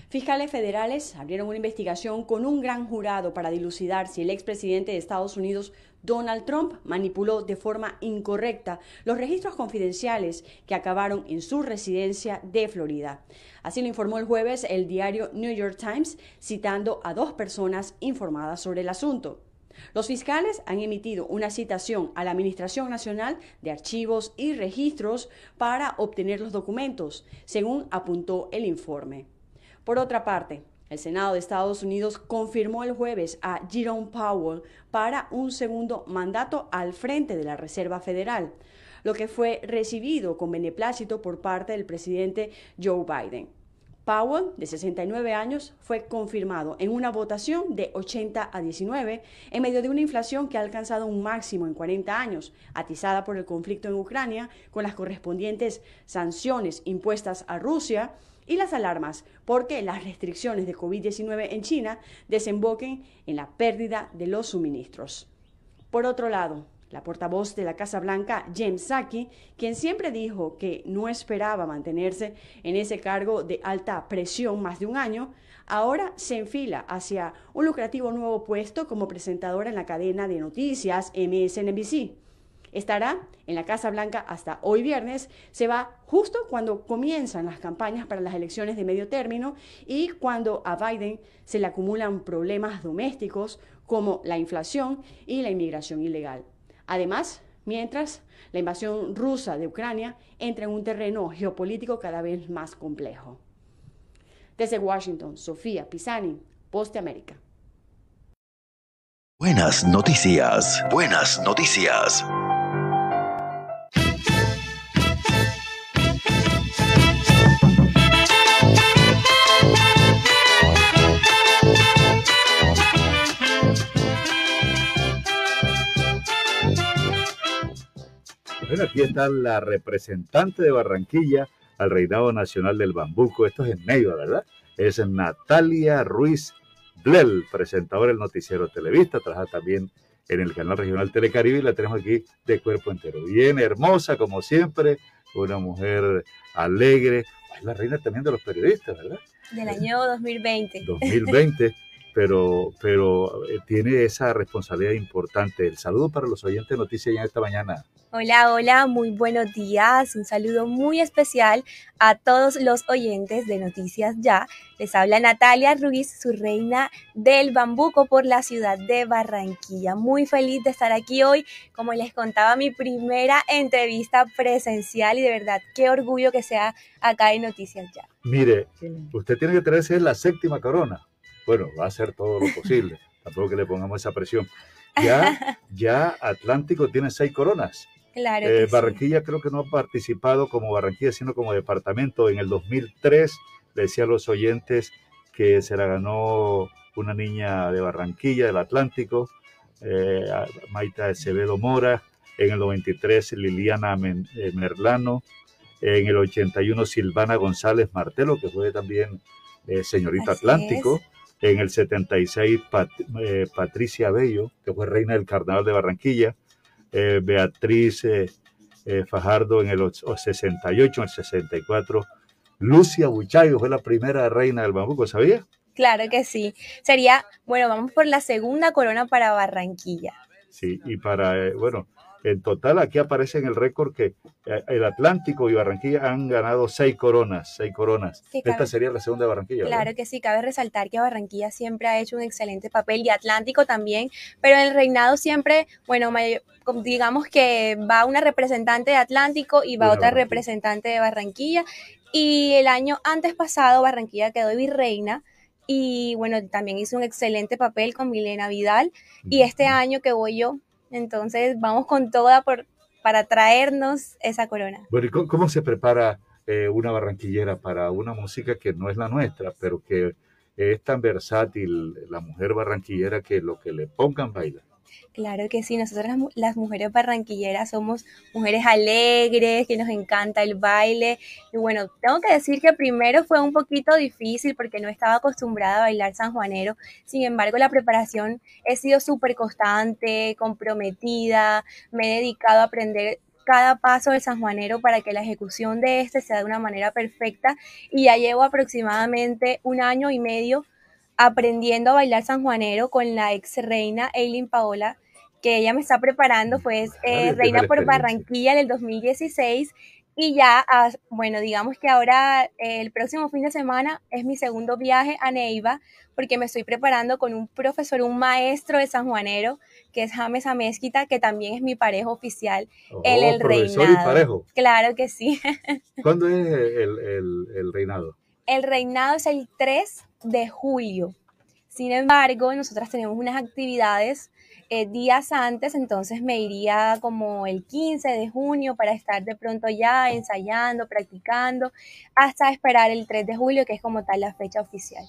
Fiscales federales abrieron una investigación con un gran jurado para dilucidar si el expresidente de Estados Unidos, Donald Trump, manipuló de forma incorrecta los registros confidenciales que acabaron en su residencia de Florida. Así lo informó el jueves el diario New York Times, citando a dos personas informadas sobre el asunto. Los fiscales han emitido una citación a la Administración Nacional de Archivos y Registros para obtener los documentos, según apuntó el informe. Por otra parte, el Senado de Estados Unidos confirmó el jueves a Jerome Powell para un segundo mandato al frente de la Reserva Federal, lo que fue recibido con beneplácito por parte del presidente Joe Biden. Powell, de 69 años, fue confirmado en una votación de 80 a 19 en medio de una inflación que ha alcanzado un máximo en 40 años, atizada por el conflicto en Ucrania, con las correspondientes sanciones impuestas a Rusia y las alarmas porque las restricciones de COVID-19 en China desemboquen en la pérdida de los suministros. Por otro lado, la portavoz de la Casa Blanca, James Saki, quien siempre dijo que no esperaba mantenerse en ese cargo de alta presión más de un año, ahora se enfila hacia un lucrativo nuevo puesto como presentadora en la cadena de noticias MSNBC. Estará en la Casa Blanca hasta hoy viernes, se va justo cuando comienzan las campañas para las elecciones de medio término y cuando a Biden se le acumulan problemas domésticos como la inflación y la inmigración ilegal. Además, mientras la invasión rusa de Ucrania entra en un terreno geopolítico cada vez más complejo. Desde Washington, Sofía Pisani, Poste América. Buenas noticias, buenas noticias. Bueno, aquí está la representante de Barranquilla al Reinado Nacional del Bambuco. Esto es en Neiva, ¿verdad? Es Natalia Ruiz Blel, presentadora del noticiero Televista. Trabaja también en el canal regional Telecaribe y la tenemos aquí de cuerpo entero. Bien hermosa, como siempre, una mujer alegre. Es la reina también de los periodistas, ¿verdad? Del año 2020. 2020. Pero, pero eh, tiene esa responsabilidad importante. El saludo para los oyentes de Noticias ya esta mañana. Hola, hola, muy buenos días. Un saludo muy especial a todos los oyentes de Noticias Ya. Les habla Natalia Ruiz, su reina del bambuco por la ciudad de Barranquilla. Muy feliz de estar aquí hoy. Como les contaba, mi primera entrevista presencial y de verdad, qué orgullo que sea acá en Noticias Ya. Mire, usted tiene que traerse la séptima corona. Bueno, va a hacer todo lo posible. [laughs] Tampoco que le pongamos esa presión. Ya, ya Atlántico tiene seis coronas. Claro. Eh, Barranquilla creo que no ha participado como Barranquilla, sino como departamento. En el 2003 le decía a los oyentes que se la ganó una niña de Barranquilla, del Atlántico, eh, Maita Acevedo Mora. En el 93 Liliana eh, Merlano. En el 81 Silvana González Martelo, que fue también señorita Atlántico. En el 76 Patricia Bello, que fue reina del Carnaval de Barranquilla eh, Beatriz eh, eh, Fajardo en el 68, en el 64. Lucia Buchayo fue la primera reina del bambuco, ¿sabía? Claro que sí. Sería, bueno, vamos por la segunda corona para Barranquilla. Sí, y para, bueno, en total, aquí aparece en el récord que eh, el Atlántico y Barranquilla han ganado seis coronas, seis coronas. Esta sería la segunda de Barranquilla. Claro que sí, cabe resaltar que Barranquilla siempre ha hecho un excelente papel y Atlántico también, pero en el reinado siempre, bueno, digamos que va una representante de Atlántico y va otra representante de Barranquilla. Y el año antes pasado Barranquilla quedó virreina y bueno, también hizo un excelente papel con Milena Vidal. Y este año que voy yo, entonces vamos con toda por, para traernos esa corona. Bueno, ¿y cómo, se prepara eh, una barranquillera para una música que no es la nuestra, pero que es tan versátil la mujer barranquillera que lo que le pongan baila? Claro que sí, nosotras las, mujeres barranquilleras somos mujeres alegres, que nos encanta el baile. Y bueno, tengo que decir que primero fue un poquito difícil porque no estaba acostumbrada a bailar sanjuanero. Sin embargo, la preparación he sido súper constante, comprometida, me he dedicado a aprender cada paso del sanjuanero para que la ejecución de este sea de una manera perfecta y ya llevo aproximadamente un año y medio aprendiendo a bailar sanjuanero con la ex reina Eileen Paola que ella me está preparando, fue eh, Reina por Barranquilla en el 2016 y ya, ah, bueno, digamos que ahora eh, el próximo fin de semana es mi segundo viaje a Neiva porque me estoy preparando con un profesor, un maestro de San Juanero, que es James Amezquita, que también es mi parejo oficial en el oh, reinado. Y parejo. Claro que sí. ¿Cuándo [laughs] es el, el, el reinado? El reinado es el 3 de julio. Sin embargo, nosotras tenemos unas actividades eh, días antes, entonces me iría como el 15 de junio para estar de pronto ya ensayando, practicando, hasta esperar el 3 de julio, que es como tal la fecha oficial.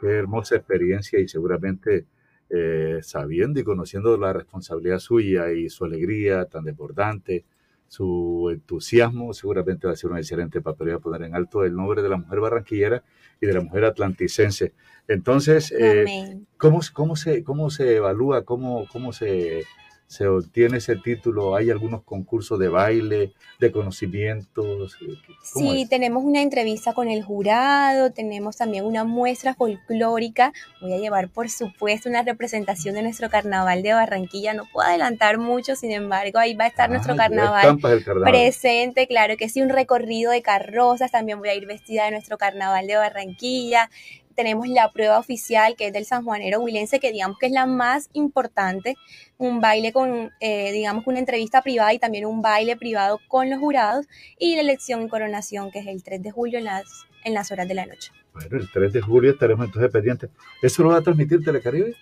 Qué hermosa experiencia y seguramente eh, sabiendo y conociendo la responsabilidad suya y su alegría tan desbordante, su entusiasmo, seguramente va a ser un excelente papel. Voy a poner en alto el nombre de la mujer barranquillera y de la mujer atlanticense. Entonces, eh, ¿cómo, cómo, se, ¿cómo se evalúa, cómo, cómo se se obtiene ese título? ¿Hay algunos concursos de baile, de conocimientos? Sí, tenemos una entrevista con el jurado, tenemos también una muestra folclórica. Voy a llevar, por supuesto, una representación de nuestro carnaval de Barranquilla. No puedo adelantar mucho, sin embargo, ahí va a estar nuestro carnaval, carnaval, presente. Claro que sí, un recorrido de carrozas. También voy a ir vestida de nuestro carnaval de Barranquilla tenemos la prueba oficial que es del sanjuanero huilense, que digamos que es la más importante, un baile con, eh, digamos, una entrevista privada y también un baile privado con los jurados y la elección y coronación, que es el 3 de julio en las, en las horas de la noche. Bueno, el 3 de julio estaremos entonces pendientes. ¿Eso lo va a transmitir Telecaribe?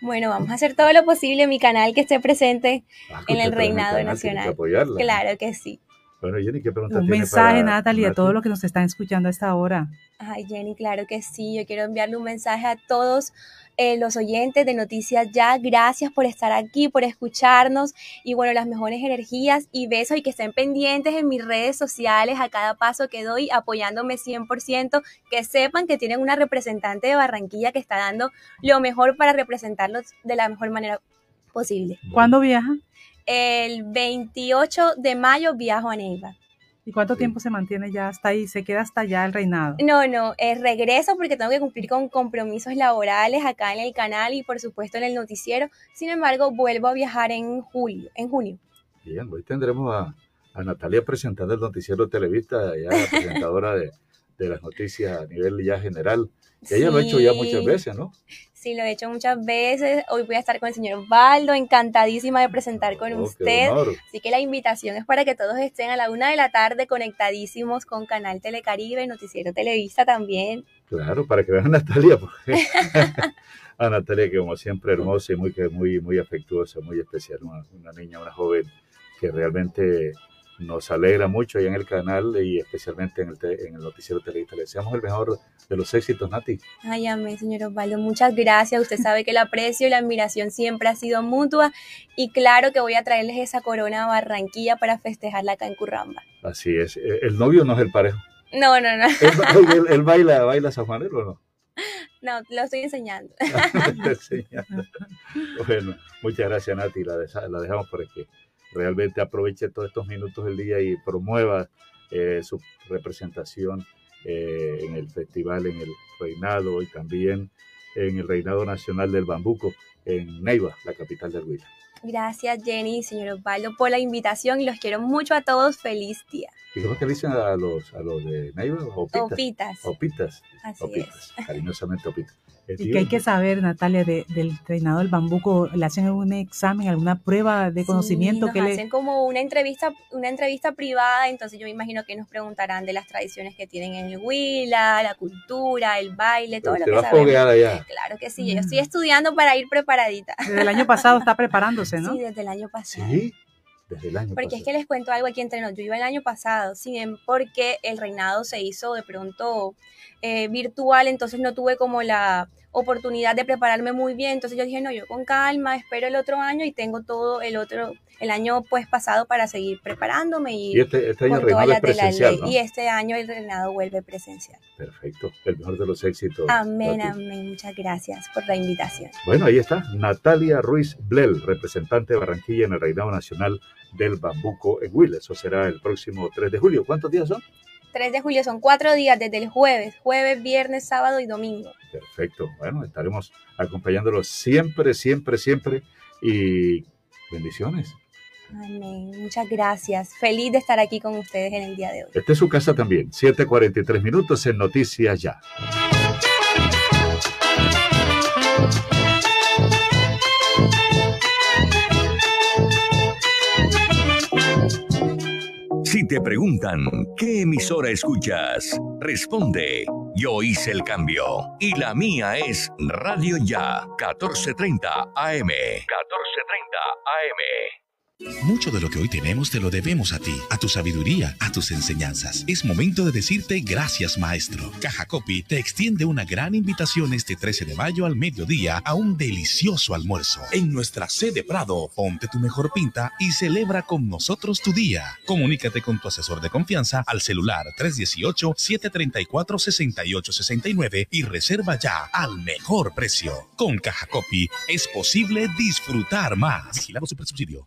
Bueno, vamos a hacer todo lo posible en mi canal que esté presente ah, en el Reinado Nacional. Claro que sí. Bueno, Jenny, ¿qué pregunta Un mensaje, Natalie, a todos los que nos están escuchando a esta hora. Ay, Jenny, claro que sí. Yo quiero enviarle un mensaje a todos eh, los oyentes de Noticias Ya. Gracias por estar aquí, por escucharnos y bueno, las mejores energías y besos y que estén pendientes en mis redes sociales a cada paso que doy, apoyándome 100%. Que sepan que tienen una representante de Barranquilla que está dando lo mejor para representarlos de la mejor manera posible. ¿Cuándo viaja? El 28 de mayo viajo a Neiva. ¿Y cuánto tiempo se mantiene ya hasta ahí? ¿Se queda hasta allá el reinado? No, no, eh, regreso porque tengo que cumplir con compromisos laborales acá en el canal y por supuesto en el noticiero. Sin embargo, vuelvo a viajar en julio, en junio. Bien, hoy tendremos a, a Natalia presentando el noticiero Televista, ya presentadora de, de las noticias a nivel ya general. Que ella lo ha hecho ya muchas Sí. veces, ¿no? Sí, lo he hecho muchas veces. Hoy voy a estar con el señor Osvaldo, encantadísima de presentar con Oh, usted. Así que la invitación es para que todos estén a la una de la tarde conectadísimos con Canal Telecaribe, Noticiero Televista también. Claro, para que vean a Natalia, porque [laughs] a Natalia que como siempre hermosa y muy, muy, muy afectuosa, muy especial, una, una niña, una joven que realmente nos alegra mucho ahí en el canal y especialmente en el, te- en el noticiero televista. Le deseamos el mejor de los éxitos, Nati. Ay, amén, señor Osvaldo. Muchas gracias. Usted sabe que el aprecio y la admiración siempre ha sido mutua. Y claro que voy a traerles esa corona a Barranquilla para festejarla acá en Curramba. Así es. Eh, El novio no es el parejo. No, no, no. Él, él- él baila, baila safanero o no? No, lo estoy enseñando. [laughs] Sí. bueno, muchas gracias, Nati. La, dejamos para que realmente aproveche todos estos minutos del día y promueva eh, su representación eh, en el festival, en el reinado y también en el reinado nacional del bambuco en Neiva, la capital del Huila. Gracias, Jenny y señor Osvaldo, por la invitación y los quiero mucho a todos. Feliz día. ¿Y cómo es que dicen a los, a los de Neiva? Opitas. Opitas. Opitas. Así Opitas. Cariñosamente opitas. Y que hay que saber, Natalia, de- del reinado del bambuco, ¿le hacen algún examen, alguna prueba de conocimiento Sí, que nos le... hacen como una entrevista, una entrevista privada, entonces yo me imagino que nos preguntarán de las tradiciones que tienen en el Huila, la cultura, el baile, todo lo te que vas ya. Claro que sí, yo estoy estudiando para ir preparadita. Desde el año pasado está preparándose, ¿no? Sí, desde el año pasado. Sí, desde el año Porque pasado. es que les cuento algo aquí entre nosotros. Yo iba el año pasado, sin em- porque el reinado se hizo de pronto eh, virtual, entonces no tuve como la oportunidad de prepararme muy bien. Entonces yo dije, no, yo con calma, espero el otro año y tengo todo el otro, el año pues pasado para seguir preparándome y, Y este- este año el es presencial. Y este año el reinado vuelve presencial. Perfecto. El mejor de los éxitos. Amén, amén. Muchas gracias por la invitación. Bueno, ahí está. Natalia Ruiz Blel, representante de Barranquilla en el Reinado Nacional del Bambuco en Huila. Eso será el próximo 3 de julio. ¿Cuántos días son? 3 de julio son cuatro días desde el jueves, jueves, viernes, sábado y domingo. Perfecto. Bueno, estaremos acompañándolos siempre, siempre, siempre. Y bendiciones. Amén. Muchas gracias. Feliz de estar aquí con ustedes en el día de hoy. Esta es su casa también. 7:43 minutos en Noticias Ya. Si te preguntan qué emisora escuchas, responde, yo hice el cambio y la mía es Radio Ya 1430 AM. 1430 AM. Mucho de lo que hoy tenemos te lo debemos a ti, a tu sabiduría, a tus enseñanzas. Es momento de decirte gracias, maestro. Caja Copy te extiende una gran invitación este 13 de mayo al mediodía a un delicioso almuerzo en nuestra sede Prado. Ponte tu mejor pinta y celebra con nosotros tu día. Comunícate con tu asesor de confianza al celular 318-734-6869 y reserva ya al mejor precio. Con Caja Copy es posible disfrutar más. Vigilado Supersubsidio.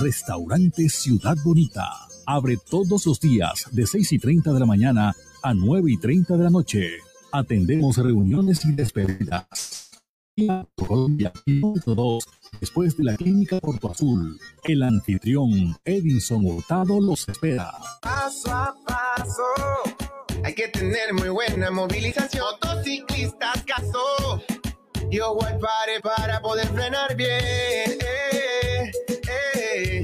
Restaurante Ciudad Bonita. Abre todos los días de 6 y 30 de la mañana a 9 y 30 de la noche. Atendemos reuniones y despedidas. Colombia, kilómetro 2, después de la clínica Porto Azul. El anfitrión Edinson Hurtado los espera. Paso a paso, hay que tener muy buena movilización. Motociclistas, caso. Yo voy para poder frenar bien. eh.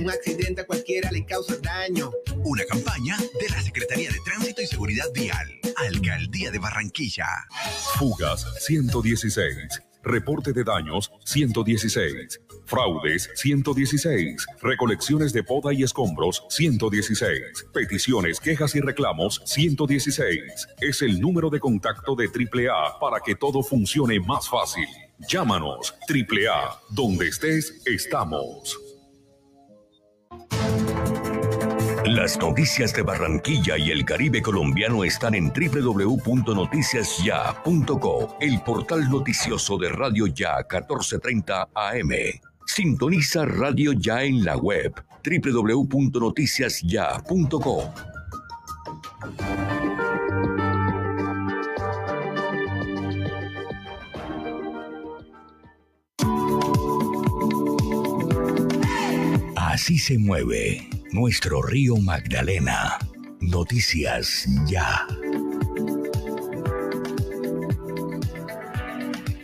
Un accidente a cualquiera le causa daño. Una campaña de la Secretaría de Tránsito y Seguridad Vial, Alcaldía de Barranquilla. Fugas 116. reporte de daños 116, fraudes 116, recolecciones de poda y escombros 116, peticiones, quejas y reclamos 116. Es el número de contacto de AAA para que todo funcione más fácil. Llámanos AAA, donde estés, estamos. Las noticias de Barranquilla y el Caribe colombiano están en www.noticiasya.co, el portal noticioso de Radio Ya 1430 AM. Sintoniza Radio Ya en la web www.noticiasya.co. Así se mueve nuestro río Magdalena. Noticias ya.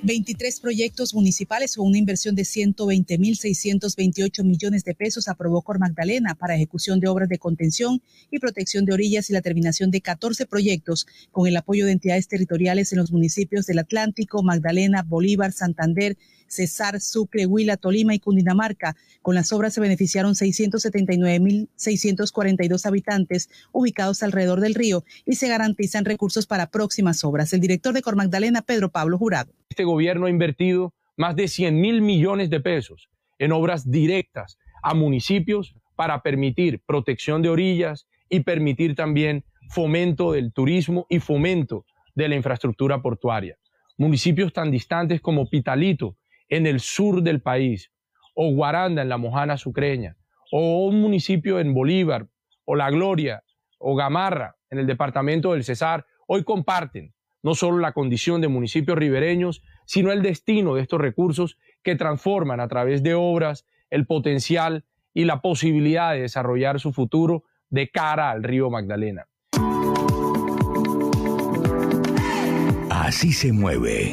23 proyectos municipales con una inversión de 120.628 millones de pesos aprobó Cor Magdalena para ejecución de obras de contención y protección de orillas y la terminación de 14 proyectos con el apoyo de entidades territoriales en los municipios del Atlántico, Magdalena, Bolívar, Santander, Cesar, Sucre, Huila, Tolima y Cundinamarca. Con las obras se beneficiaron 679.642 habitantes ubicados alrededor del río y se garantizan recursos para próximas obras. El director de Cor Magdalena, Pedro Pablo Jurado. Este gobierno ha invertido más de 100 mil millones de pesos en obras directas a municipios para permitir protección de orillas y permitir también fomento del turismo y fomento de la infraestructura portuaria. Municipios tan distantes como Pitalito, en el sur del país, o Guaranda en la Mojana Sucreña, o un municipio en Bolívar, o La Gloria, o Gamarra en el departamento del Cesar, hoy comparten no solo la condición de municipios ribereños, sino el destino de estos recursos que transforman a través de obras el potencial y la posibilidad de desarrollar su futuro de cara al río Magdalena. Así se mueve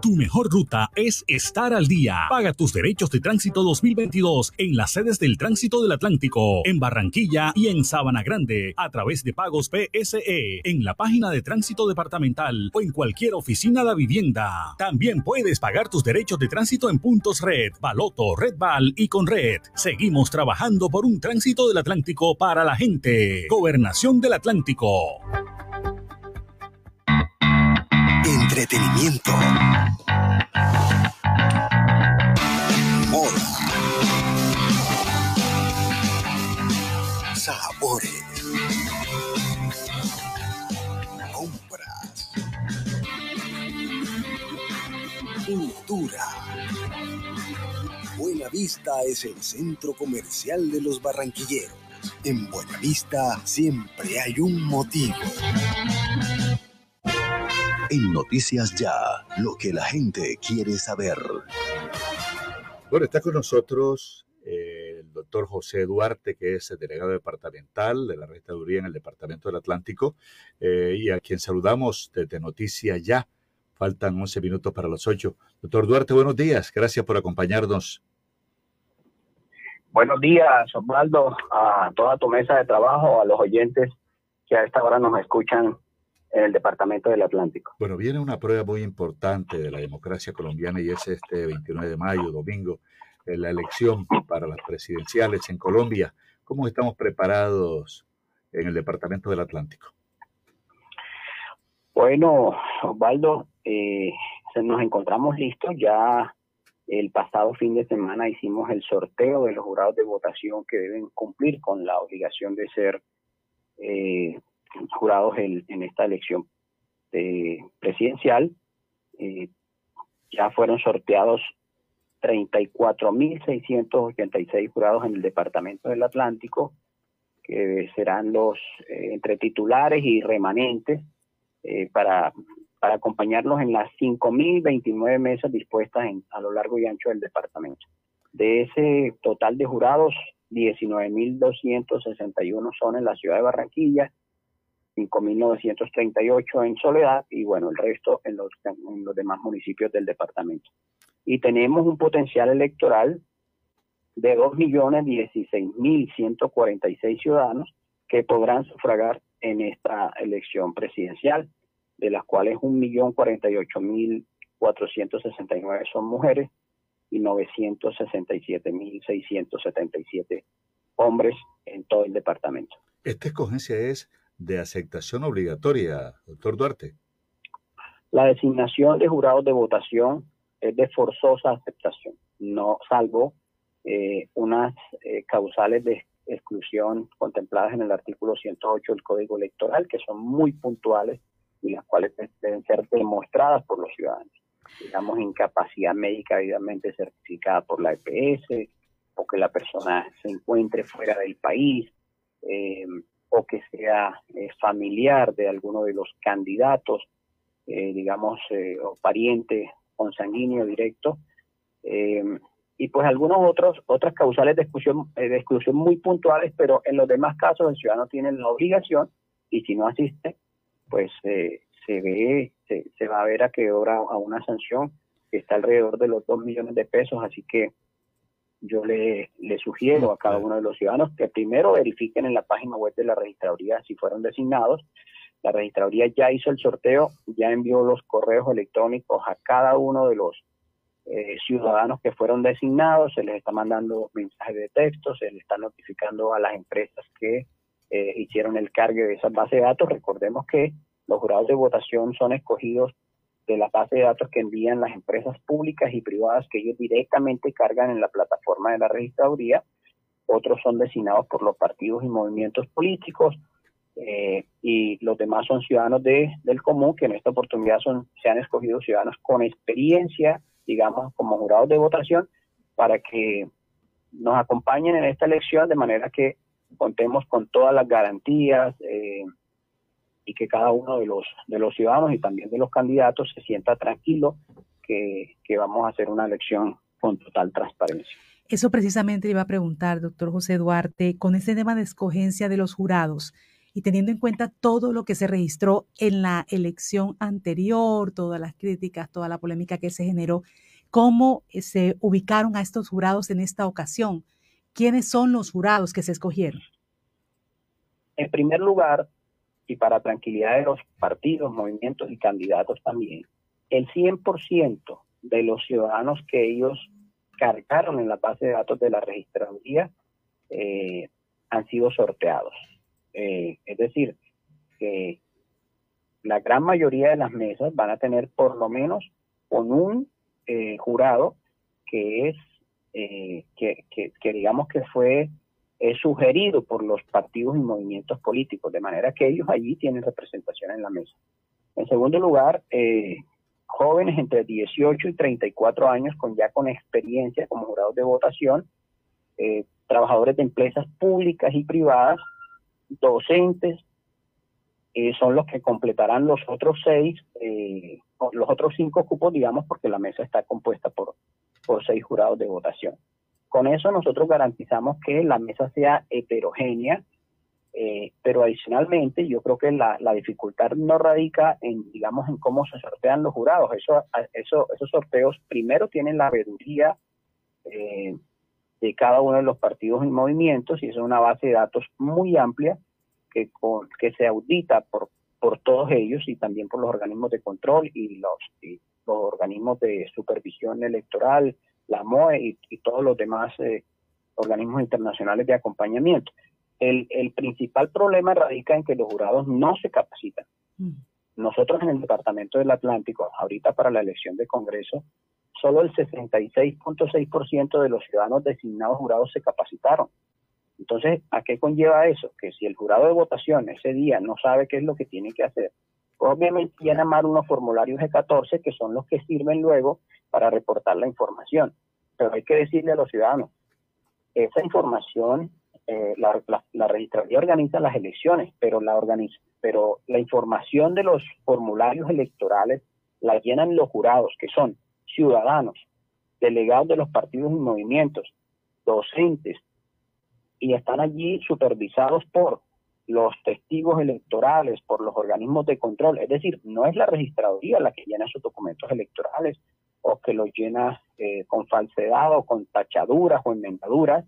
Tu mejor ruta es estar al día. Paga tus derechos de tránsito 2022 en las sedes del Tránsito del Atlántico, en Barranquilla y en Sabana Grande, a través de pagos PSE, en la página de Tránsito Departamental o en cualquier oficina de vivienda. También puedes pagar tus derechos de tránsito en puntos Red, Baloto, Redval y Conred. Seguimos trabajando por un tránsito del Atlántico para la gente. Gobernación del Atlántico. Entretenimiento. Moda. Sabores. Compras. Cultura. Buena Vista es el centro comercial de los barranquilleros. En Buena Vista siempre hay un motivo. En Noticias Ya, lo que la gente quiere saber. Bueno, está con nosotros eh, el doctor José Duarte, que es el delegado departamental de la registraduría en el Departamento del Atlántico, eh, y a quien saludamos desde Noticias Ya. Faltan 11 minutos para las 8. Doctor Duarte, buenos días. Gracias por acompañarnos. Buenos días, Osvaldo, a toda tu mesa de trabajo, a los oyentes que a esta hora nos escuchan en el Departamento del Atlántico. Bueno, viene una prueba muy importante de la democracia colombiana y es este 29 de mayo, domingo, la elección para las presidenciales en Colombia. ¿Cómo estamos preparados en el Departamento del Atlántico? Bueno, Osvaldo, eh, nos encontramos listos. Ya el pasado fin de semana hicimos el sorteo de los jurados de votación que deben cumplir con la obligación de ser eh, jurados en, esta elección presidencial. Eh, ya fueron sorteados 34.686 jurados en el Departamento del Atlántico, que serán los eh, entre titulares y remanentes eh, para, para acompañarnos en las 5.029 mesas dispuestas en, a lo largo y ancho del departamento. De ese total de jurados, 19.261 son en la ciudad de Barranquilla, 5.938 en Soledad y bueno, el resto en los, los demás municipios del departamento. Y tenemos un potencial electoral de 2.016.146 ciudadanos que podrán sufragar en esta elección presidencial, de las cuales 1.048.469 son mujeres y 967.677 hombres en todo el departamento. Esta escogencia es de aceptación obligatoria, doctor Duarte. La designación de jurados de votación es de forzosa aceptación, no salvo eh, unas eh, causales de exclusión contempladas en el artículo 108 del Código Electoral, que son muy puntuales y las cuales deben ser demostradas por los ciudadanos. Digamos, incapacidad médica debidamente certificada por la EPS, o que la persona se encuentre fuera del país, eh, o que sea eh, familiar de alguno de los candidatos, eh, digamos, eh, o pariente consanguíneo directo, y pues algunos otros otras causales de exclusión, de exclusión muy puntuales, pero en los demás casos el ciudadano tiene la obligación y si no asiste, pues se ve, se, se, va a ver a qué hora a una sanción que está alrededor de los 2 millones de pesos, así que yo le, le, sugiero a cada uno de los ciudadanos que primero verifiquen en la página web de la registraduría si fueron designados. La registraduría ya hizo el sorteo, ya envió los correos electrónicos a cada uno de los eh, ciudadanos que fueron designados, se les está mandando mensajes de texto, se les está notificando a las empresas que eh, hicieron el cargue de esas bases de datos. Recordemos que los jurados de votación son escogidos de la base de datos que envían las empresas públicas y privadas que ellos directamente cargan en la plataforma de la registraduría. Otros son designados por los partidos y movimientos políticos eh, y los demás son ciudadanos de, del común que en esta oportunidad son, se han escogido ciudadanos con experiencia, digamos, como jurados de votación para que nos acompañen en esta elección de manera que contemos con todas las garantías, eh, y que cada uno de los, de los ciudadanos y también de los candidatos se sienta tranquilo que, que vamos a hacer una elección con total transparencia. Eso precisamente iba a preguntar, doctor José Duarte, con ese tema de escogencia de los jurados y teniendo en cuenta todo lo que se registró en la elección anterior, todas las críticas, toda la polémica que se generó, ¿cómo se ubicaron a estos jurados en esta ocasión? ¿Quiénes son los jurados que se escogieron? En primer lugar, y para tranquilidad de los partidos, movimientos y candidatos también, el 100% de los ciudadanos que ellos cargaron en la base de datos de la registraduría eh, han sido sorteados. Eh, es decir, que la gran mayoría de las mesas van a tener por lo menos con un eh, jurado que es, que, que digamos que fue es sugerido por los partidos y movimientos políticos, de manera que ellos allí tienen representación en la mesa. En segundo lugar, eh, jóvenes entre 18 y 34 años con ya con experiencia como jurados de votación, eh, trabajadores de empresas públicas y privadas, docentes, eh, son los que completarán los otros seis, los otros cinco cupos, digamos, porque la mesa está compuesta por, por seis jurados de votación. Con eso nosotros garantizamos que la mesa sea heterogénea, eh, pero adicionalmente yo creo que la, dificultad no radica en, digamos, en cómo se sortean los jurados. Eso, eso, esos sorteos primero tienen la veeduría eh, de cada uno de los partidos y movimientos y es una base de datos muy amplia que, que se audita por, por todos ellos y también por los organismos de control y los, y los organismos de supervisión electoral, la MOE y, todos los demás eh, organismos internacionales de acompañamiento. El, el, principal problema radica en que los jurados no se capacitan. Mm. Nosotros en el Departamento del Atlántico, ahorita para la elección de Congreso, solo el 66.6% de los ciudadanos designados jurados se capacitaron. Entonces, ¿a qué conlleva eso? Que si el jurado de votación ese día no sabe qué es lo que tiene que hacer, obviamente llena más unos formularios de 14 que son los que sirven luego para reportar la información. Pero hay que decirle a los ciudadanos, esa información eh, la, la, registraduría organiza las elecciones, pero la, organiza, pero la información de los formularios electorales la llenan los jurados, que son ciudadanos, delegados de los partidos y movimientos, docentes, y están allí supervisados por los testigos electorales, por los organismos de control. Es decir, no es la registraduría la que llena sus documentos electorales o que los llena eh, con falsedad o con tachaduras o enmendaduras.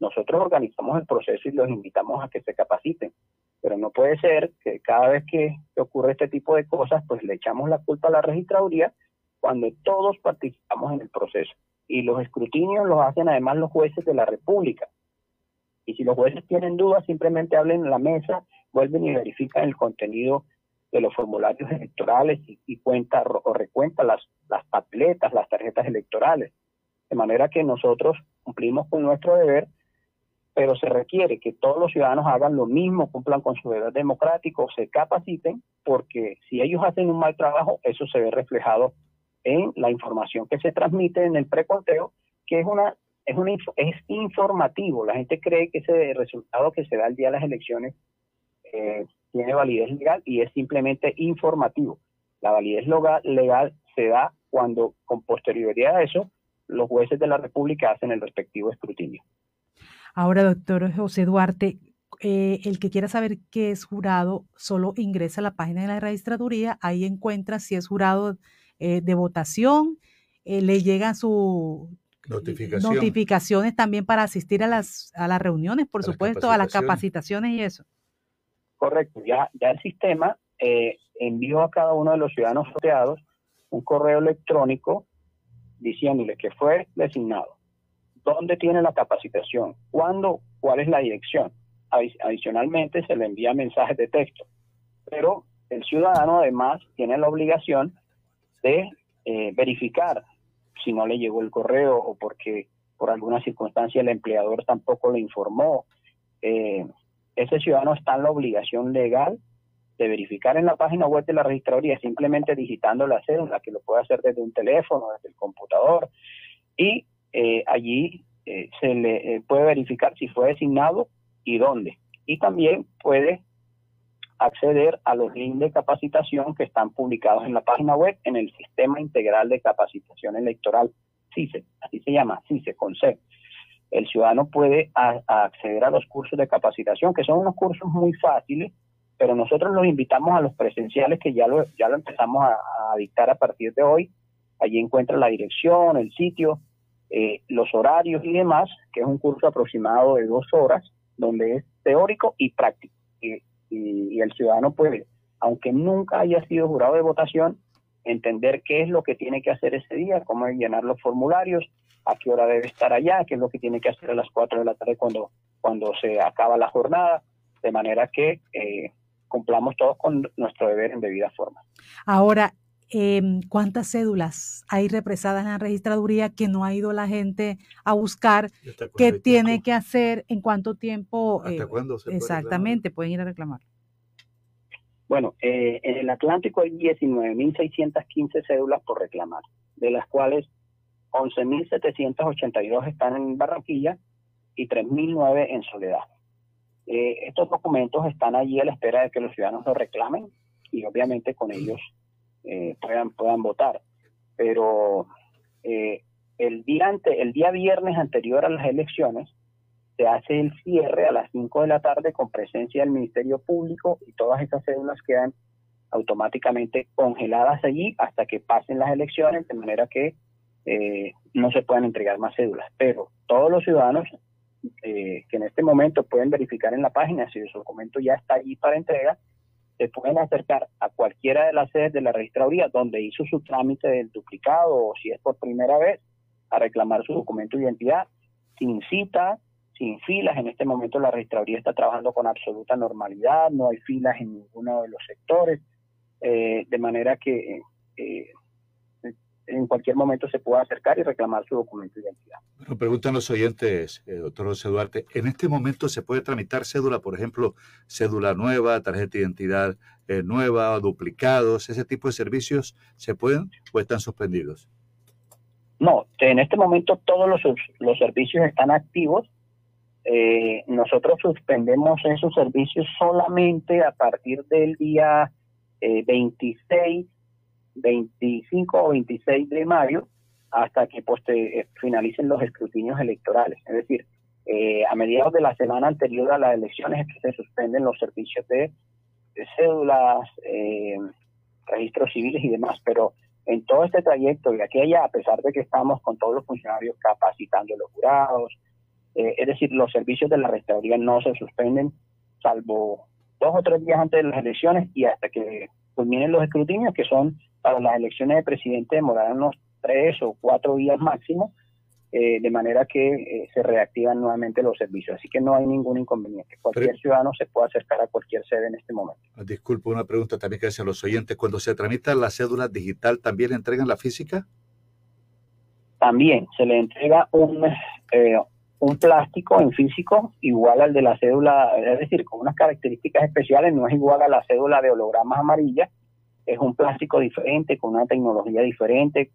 Nosotros organizamos el proceso y los invitamos a que se capaciten. Pero no puede ser que cada vez que ocurre este tipo de cosas, pues le echamos la culpa a la registraduría cuando todos participamos en el proceso. Y los escrutinios los hacen además los jueces de la República. Y si los jueces tienen dudas, simplemente hablen en la mesa, vuelven y verifican el contenido de los formularios electorales y, y cuenta o recuenta las, las papeletas, las tarjetas electorales. De manera que nosotros cumplimos con nuestro deber, pero se requiere que todos los ciudadanos hagan lo mismo, cumplan con su deber democrático, se capaciten, porque si ellos hacen un mal trabajo, eso se ve reflejado en la información que se transmite en el preconteo, que es una es es informativo. La gente cree que ese resultado que se da el día de las elecciones eh, tiene validez legal y es simplemente informativo. La validez legal se da cuando, con posterioridad a eso, los jueces de la República hacen el respectivo escrutinio. Ahora, doctor José Duarte, eh, el que quiera saber qué es jurado, solo ingresa a la página de la registraduría, ahí encuentra si es jurado eh, de votación, le llegan notificaciones también para asistir a las, a las reuniones, por supuesto, a las capacitaciones. y eso. Correcto, ya, ya el sistema eh, envió a cada uno de los ciudadanos sorteados un correo electrónico diciéndole que fue designado, dónde tiene la capacitación, cuándo, cuál es la dirección. Adicionalmente se le envía mensajes de texto, pero el ciudadano además tiene la obligación de eh, verificar si no le llegó el correo o porque por alguna circunstancia el empleador tampoco le informó. Eh, ese ciudadano está en la obligación legal de verificar en la página web de la registraduría, simplemente digitando la cédula, que lo puede hacer desde un teléfono, desde el computador, y eh, allí se le puede verificar si fue designado y dónde. Y también puede acceder a los links de capacitación que están publicados en la página web en el Sistema Integral de Capacitación Electoral, CICE, así se llama, CICE con C. El ciudadano puede acceder a los cursos de capacitación, que son unos cursos muy fáciles, pero nosotros los invitamos a los presenciales que ya lo, ya lo empezamos a, dictar a partir de hoy. Allí encuentra la dirección, el sitio, eh, los horarios y demás, que es un curso aproximado de dos horas, donde es teórico y práctico y, el ciudadano puede, aunque nunca haya sido jurado de votación, entender qué es lo que tiene que hacer ese día, cómo llenar los formularios, a qué hora debe estar allá, qué es lo que tiene que hacer a las 4 de la tarde cuando, cuando se acaba la jornada, de manera que eh, cumplamos todos con nuestro deber en debida forma. Ahora, Em, cuántas cédulas hay represadas en la registraduría que no ha ido la gente a buscar, qué tiene que hacer, en cuánto tiempo. ¿Hasta eh, cuándo se Exactamente, pueden ir a reclamar. Bueno, eh, en el Atlántico hay 19.615 cédulas por reclamar, de las cuales 11.782 están en Barranquilla y 3.009 en Soledad. Eh, estos documentos están allí a la espera de que los ciudadanos los reclamen y obviamente con ellos eh, puedan, puedan votar. Pero eh, el, día ante, el día viernes anterior a las elecciones se hace el cierre a las 5 de la tarde con presencia del Ministerio Público y todas esas cédulas quedan automáticamente congeladas allí hasta que pasen las elecciones, de manera que eh, no se puedan entregar más cédulas. Pero todos los ciudadanos que en este momento pueden verificar en la página si su documento ya está allí para entrega, se pueden acercar a cualquiera de las sedes de la registraduría donde hizo su trámite del duplicado o si es por primera vez a reclamar su documento de identidad sin cita, sin filas. En este momento la registraduría está trabajando con absoluta normalidad, no hay filas en ninguno de los sectores, eh, de manera que eh, en cualquier momento se pueda acercar y reclamar su documento de identidad. Bueno, preguntan los oyentes, eh, doctor José Duarte, ¿en este momento se puede tramitar cédula, por ejemplo, cédula nueva, tarjeta de identidad eh, nueva, duplicados, ese tipo de servicios, se pueden o están suspendidos? No, en este momento todos los, los servicios están activos eh, nosotros suspendemos esos servicios solamente a partir del día 26, 25 o 26 de mayo hasta que pues, finalicen los escrutinios electorales. Es decir, a mediados de la semana anterior a las elecciones es que se suspenden los servicios de, cédulas, registros civiles y demás, pero en todo este trayecto de aquí allá, a pesar de que estamos con todos los funcionarios capacitando los jurados, eh, es decir, los servicios de la restauración no se suspenden, salvo dos o tres días antes de las elecciones y hasta que culminen los escrutinios, que son para las elecciones de presidente demorarán unos tres o cuatro días máximo, eh, de manera que eh, se reactivan nuevamente los servicios. Así que no hay ningún inconveniente. Cualquier ciudadano se puede acercar a cualquier sede en este momento. Ah, disculpe, una pregunta también que hacen los oyentes. Cuando se tramita la cédula digital, ¿también entregan la física? También se le entrega un, eh, un plástico en físico igual al de la cédula, es decir, con unas características especiales, no es igual a la cédula de hologramas amarillas, es un plástico diferente, con una tecnología diferente,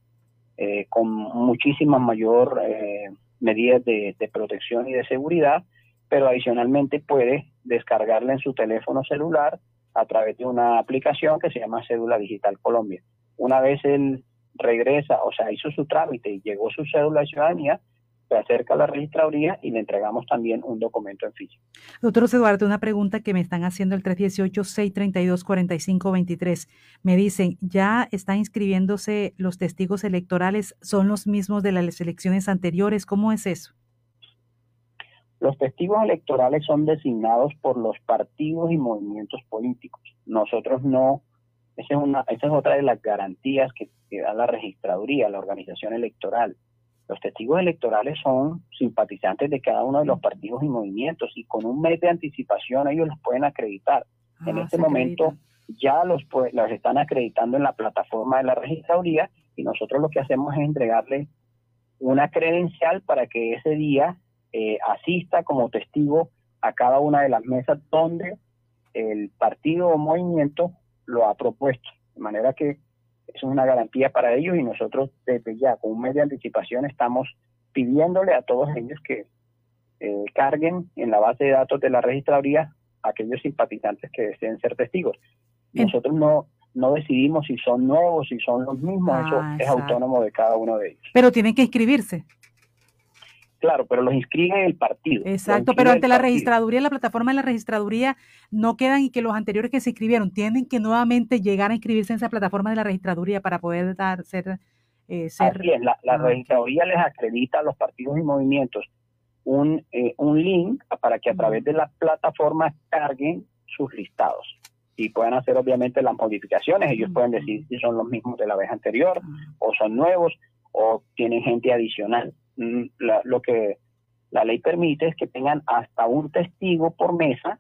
eh, con muchísimas mayor eh, medidas de, protección y de seguridad, pero adicionalmente puede descargarla en su teléfono celular a través de una aplicación que se llama Cédula Digital Colombia. Una vez él regresa, o sea, hizo su trámite y llegó su cédula de ciudadanía, se acerca a la registraduría y le entregamos también un documento en físico. Doctor Eduardo, una pregunta que me están haciendo el 318-632-4523. Me dicen, ¿ya están inscribiéndose los testigos electorales? ¿Son los mismos de las elecciones anteriores? ¿Cómo es eso? Los testigos electorales son designados por los partidos y movimientos políticos. Nosotros no, esa es, una, esa es otra de las garantías que, que da la registraduría, la organización electoral los testigos electorales son simpatizantes de cada uno de los partidos y movimientos y con un mes de anticipación ellos los pueden acreditar. Ah, en este momento ya los, los están acreditando en la plataforma de la registraduría y nosotros lo que hacemos es entregarle una credencial para que ese día eh, asista como testigo a cada una de las mesas donde el partido o movimiento lo ha propuesto. De manera que es una garantía para ellos y nosotros desde ya, con un mes de anticipación, estamos pidiéndole a todos ellos que eh, carguen en la base de datos de la registraduría aquellos simpatizantes que deseen ser testigos. Nosotros no, no decidimos si son nuevos, si son los mismos, eso ah, es autónomo de cada uno de ellos. Pero tienen que inscribirse. Claro, pero los inscribe el partido. Exacto, pero ante la registraduría, la plataforma de la registraduría, no quedan y que los anteriores que se inscribieron tienen que nuevamente llegar a inscribirse en esa plataforma de la registraduría para poder dar, ser... Eh, ser la, la ah, registraduría les acredita a los partidos y movimientos un, eh, un link para que a través de la plataforma carguen sus listados y puedan hacer obviamente las modificaciones. Ellos pueden decir si son los mismos de la vez anterior o son nuevos o tienen gente adicional. Mm, lo que la ley permite es que tengan hasta un testigo por mesa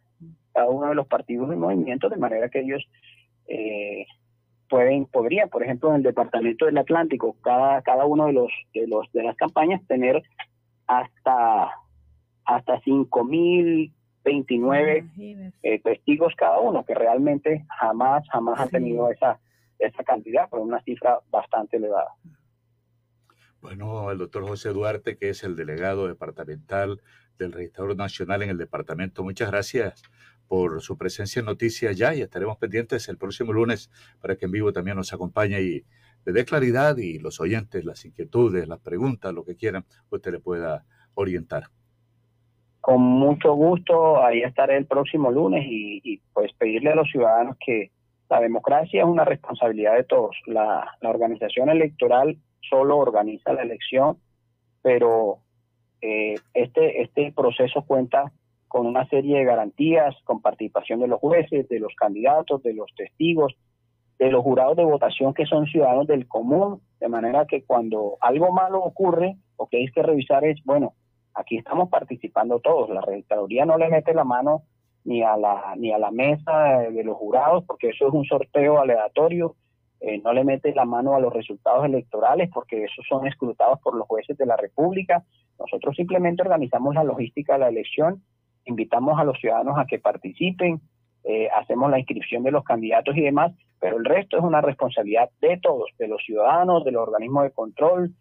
cada uno de los partidos y movimientos, de manera que ellos eh, pueden, podrían, por ejemplo, en el departamento del Atlántico, cada, cada uno de los, de los de las campañas tener hasta hasta 5029 eh, testigos cada uno, que realmente jamás, jamás han tenido esa, esa cantidad, pero una cifra bastante elevada. Bueno, el doctor José Duarte, que es el delegado departamental del Registrador Nacional en el departamento, muchas gracias por su presencia en Noticias Ya y estaremos pendientes el próximo lunes para que en vivo también nos acompañe y le dé claridad y los oyentes, las inquietudes, las preguntas, lo que quieran, usted le pueda orientar. Con mucho gusto, ahí estaré el próximo lunes y, pues pedirle a los ciudadanos que la democracia es una responsabilidad de todos. La, la organización electoral solo organiza la elección, pero eh, este, este proceso cuenta con una serie de garantías, con participación de los jueces, de los candidatos, de los testigos, de los jurados de votación que son ciudadanos del común, de manera que cuando algo malo ocurre, lo que hay que revisar es, bueno, aquí estamos participando todos, la registraduría no le mete la mano ni a la ni a la mesa de los jurados porque eso es un sorteo aleatorio eh, no le mete la mano a los resultados electorales porque esos son escrutados por los jueces de la República. Nosotros simplemente organizamos la logística de la elección, invitamos a los ciudadanos a que participen, eh, hacemos la inscripción de los candidatos y demás, pero el resto es una responsabilidad de todos, de los ciudadanos, de los organismos de control,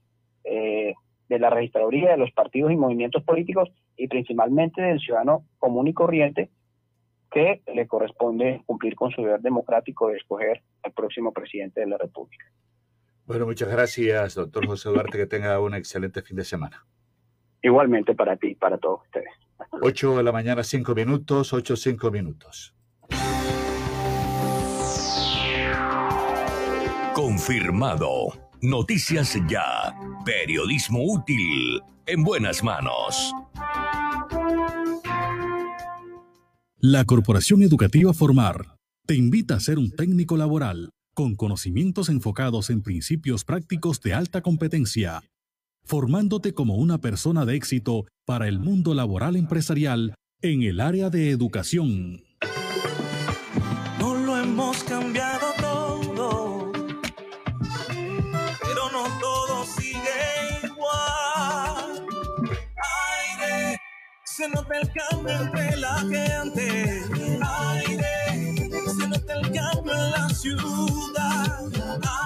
eh, de la registraduría, de los partidos y movimientos políticos y principalmente del ciudadano común y corriente que le corresponde cumplir con su deber democrático de escoger al próximo presidente de la República. Bueno, muchas gracias, doctor José Duarte, que tenga un excelente fin de semana. Igualmente para ti, para todos ustedes. 8 de la mañana, 5 minutos, 8, 5 minutos. Confirmado. Noticias Ya. Periodismo útil. En buenas manos. La Corporación Educativa Formar te invita a ser un técnico laboral con conocimientos enfocados en principios prácticos de alta competencia, formándote como una persona de éxito para el mundo laboral empresarial en el área de educación. No lo hemos cambiado todo, pero no todo sigue igual. Aire, se nota el cambio entre la gente. Aire, ciudad.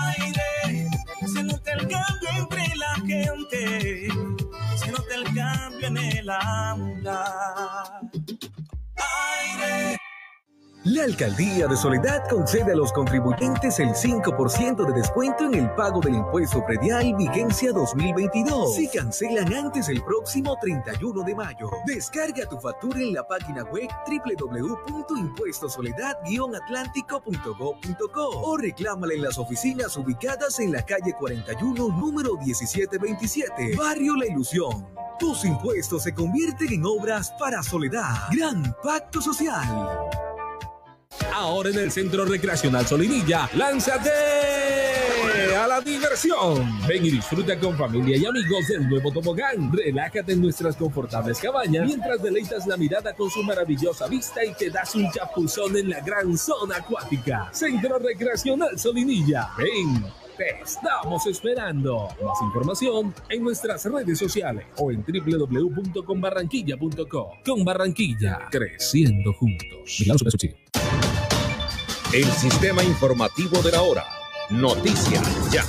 Aire, se nota el cambio entre la gente. Se nota el cambio en el aula. Aire. La Alcaldía de Soledad concede a los contribuyentes el 5% de descuento en el pago del impuesto predial vigencia 2022 si cancelan antes el próximo 31 de mayo. Descarga tu factura en la página web www.impuestosoledad-atlántico.gov.co o reclámala en las oficinas ubicadas en la calle 41, número 1727, Barrio La Ilusión. Tus impuestos se convierten en obras para Soledad. Gran Pacto Social. Ahora en el Centro Recreacional Solinilla, lánzate a la diversión. Ven y disfruta con familia y amigos del nuevo tobogán. Relájate en nuestras confortables cabañas mientras deleitas la mirada con su maravillosa vista y te das un chapuzón en la gran zona acuática. Centro Recreacional Solinilla. Ven. Te estamos esperando. Más información en nuestras redes sociales o en www.conbarranquilla.co. Con Barranquilla, creciendo juntos. El sistema informativo de la hora. Noticias ya.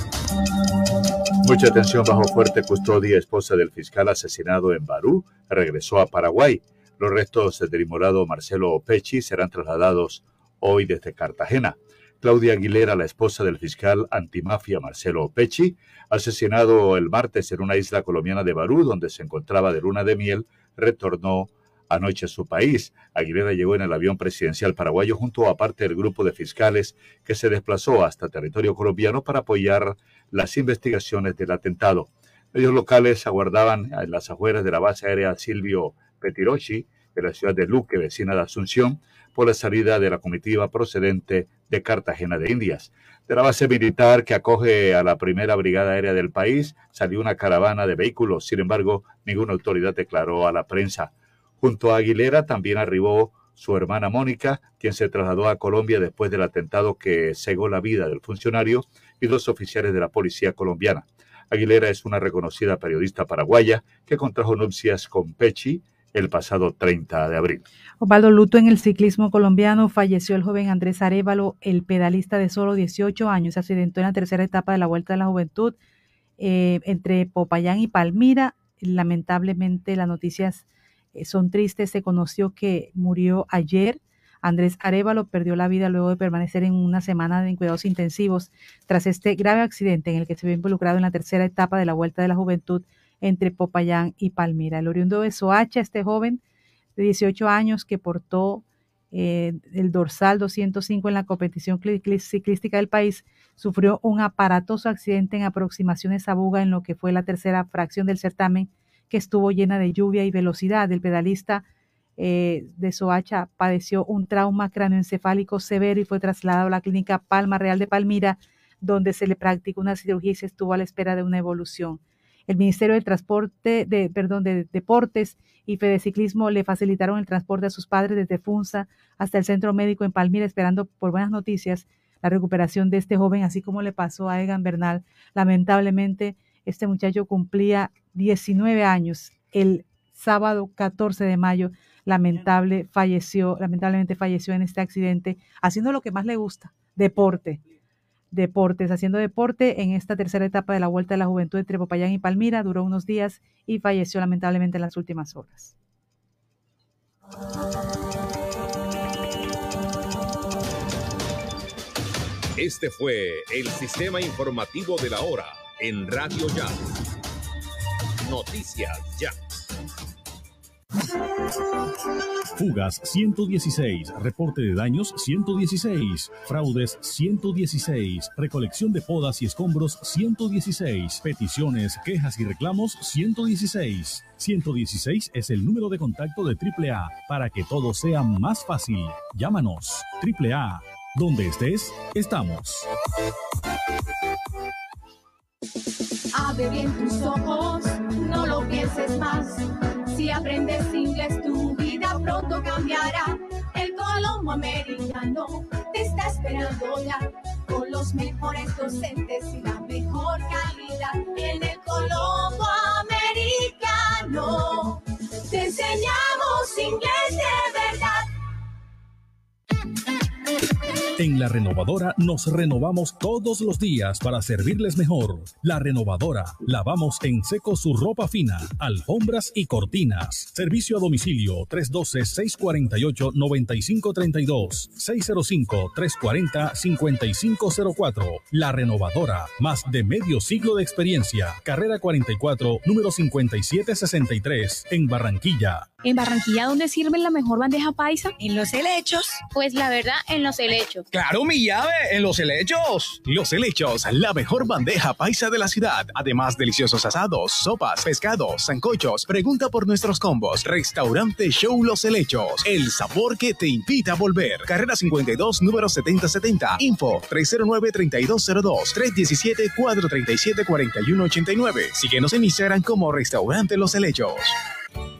Mucha atención bajo fuerte custodia. Esposa del fiscal asesinado en Barú regresó a Paraguay. Los restos del inmorado Marcelo Pecci serán trasladados hoy desde Cartagena. Claudia Aguilera, la esposa del fiscal antimafia Marcelo Pecci, asesinado el martes en una isla colombiana de Barú, donde se encontraba de luna de miel, retornó anoche a su país. Aguilera llegó en el avión presidencial paraguayo junto a parte del grupo de fiscales que se desplazó hasta territorio colombiano para apoyar las investigaciones del atentado. Medios locales aguardaban en las afueras de la base aérea Silvio Petirochi, de la ciudad de Luque, vecina de Asunción, por la salida de la comitiva procedente de Cartagena de Indias. De la base militar que acoge a la primera brigada aérea del país salió una caravana de vehículos. Sin embargo, ninguna autoridad declaró a la prensa. Junto a Aguilera también arribó su hermana Mónica, quien se trasladó a Colombia después del atentado que cegó la vida del funcionario y dos oficiales de la policía colombiana. Aguilera es una reconocida periodista paraguaya que contrajo nupcias con Pechi el pasado 30 de abril. Osvaldo Luto en el ciclismo colombiano falleció el joven Andrés Arevalo, el pedalista de solo 18 años, se accidentó en la tercera etapa de la Vuelta de la Juventud eh, entre Popayán y Palmira. Lamentablemente las noticias eh, son tristes. Se conoció que murió ayer. Andrés Arevalo perdió la vida luego de permanecer en una semana de cuidados intensivos tras este grave accidente en el que se vio involucrado en la tercera etapa de la Vuelta de la Juventud entre Popayán y Palmira. El oriundo de Soacha, este joven de 18 años que portó eh, el dorsal 205 en la competición ciclística del país, sufrió un aparatoso accidente en aproximaciones a Buga en lo que fue la tercera fracción del certamen que estuvo llena de lluvia y velocidad. El pedalista eh, de Soacha padeció un trauma cráneoencefálico severo y fue trasladado a la clínica Palma Real de Palmira, donde se le practicó una cirugía y se estuvo a la espera de una evolución. El Ministerio de Transporte, de, perdón, de Deportes y Fedeciclismo le facilitaron el transporte a sus padres desde Funza hasta el centro médico en Palmira, esperando por buenas noticias la recuperación de este joven, así como le pasó a Egan Bernal. Lamentablemente, este muchacho cumplía 19 años el sábado 14 de mayo. Lamentable falleció, lamentablemente falleció en este accidente, haciendo lo que más le gusta, deporte deportes, haciendo deporte en esta tercera etapa de la Vuelta de la Juventud entre Popayán y Palmira. Duró unos días y falleció lamentablemente en las últimas horas. Este fue el sistema informativo de la hora en Radio Ya. Noticias Ya. Fugas 116, reporte de daños 116, fraudes 116, recolección de podas y escombros 116, peticiones, quejas y reclamos 116. 116 es el número de contacto de AAA para que todo sea más fácil. Llámanos. AAA. Donde estés, estamos. Abre bien tus ojos, no lo pienses más. Si aprendes inglés, tu vida pronto cambiará. El Colombo Americano te está esperando ya. Con los mejores docentes y la mejor calidad. En el Colombo Americano te enseñamos inglés de En la renovadora nos renovamos todos los días para servirles mejor. La renovadora, lavamos en seco su ropa fina, alfombras y cortinas. Servicio a domicilio 312-648-9532, 605-340-5504. La renovadora, más de medio siglo de experiencia. Carrera 44, número 5763, en Barranquilla. ¿En Barranquilla dónde sirven la mejor bandeja paisa? En los helechos. Pues la verdad, en los helechos. Claro, mi llave, en los helechos. Los helechos, la mejor bandeja paisa de la ciudad. Además, deliciosos asados, sopas, pescados, zancochos. Pregunta por nuestros combos. Restaurante Show Los Helechos. El sabor que te invita a volver. Carrera 52, número 7070. Info 309-3202. 317-437-4189. Síguenos en Instagram como Restaurante Los Helechos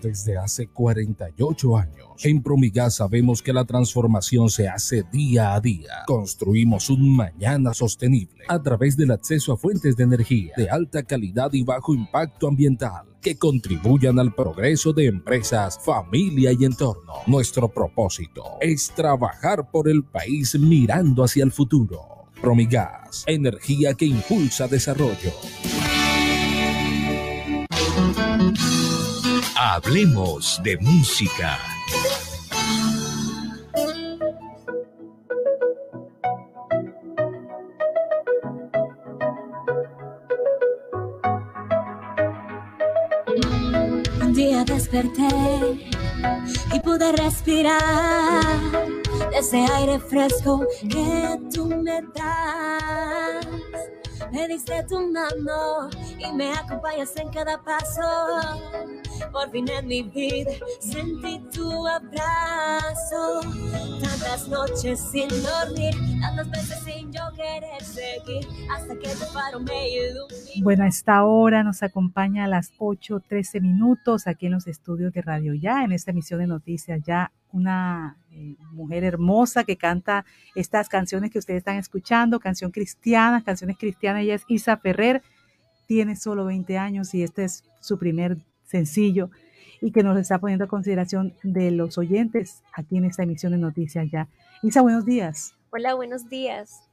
desde hace 48 años. En Promigas sabemos que la transformación se hace día a día. Construimos un mañana sostenible a través del acceso a fuentes de energía de alta calidad y bajo impacto ambiental que contribuyan al progreso de empresas, familia y entorno. Nuestro propósito es trabajar por el país mirando hacia el futuro. Promigas, energía que impulsa desarrollo. Hablemos de música. Y pude respirar ese aire fresco que tú me das. Me diste tu mano y me acompañas en cada paso. Por fin en mi vida sentí tu abrazo. Tantas noches sin dormir, tantas veces Bueno, a esta hora nos acompaña a las 8.13 minutos aquí en los estudios de Radio Ya, en esta emisión de noticias ya, una eh, mujer hermosa que canta estas canciones que ustedes están escuchando, canción cristiana, canciones cristianas, ella es Isa Ferrer, tiene solo 20 años y este es su primer sencillo y que nos está poniendo a consideración de los oyentes aquí en esta emisión de noticias ya. Isa, buenos días. Hola, buenos días.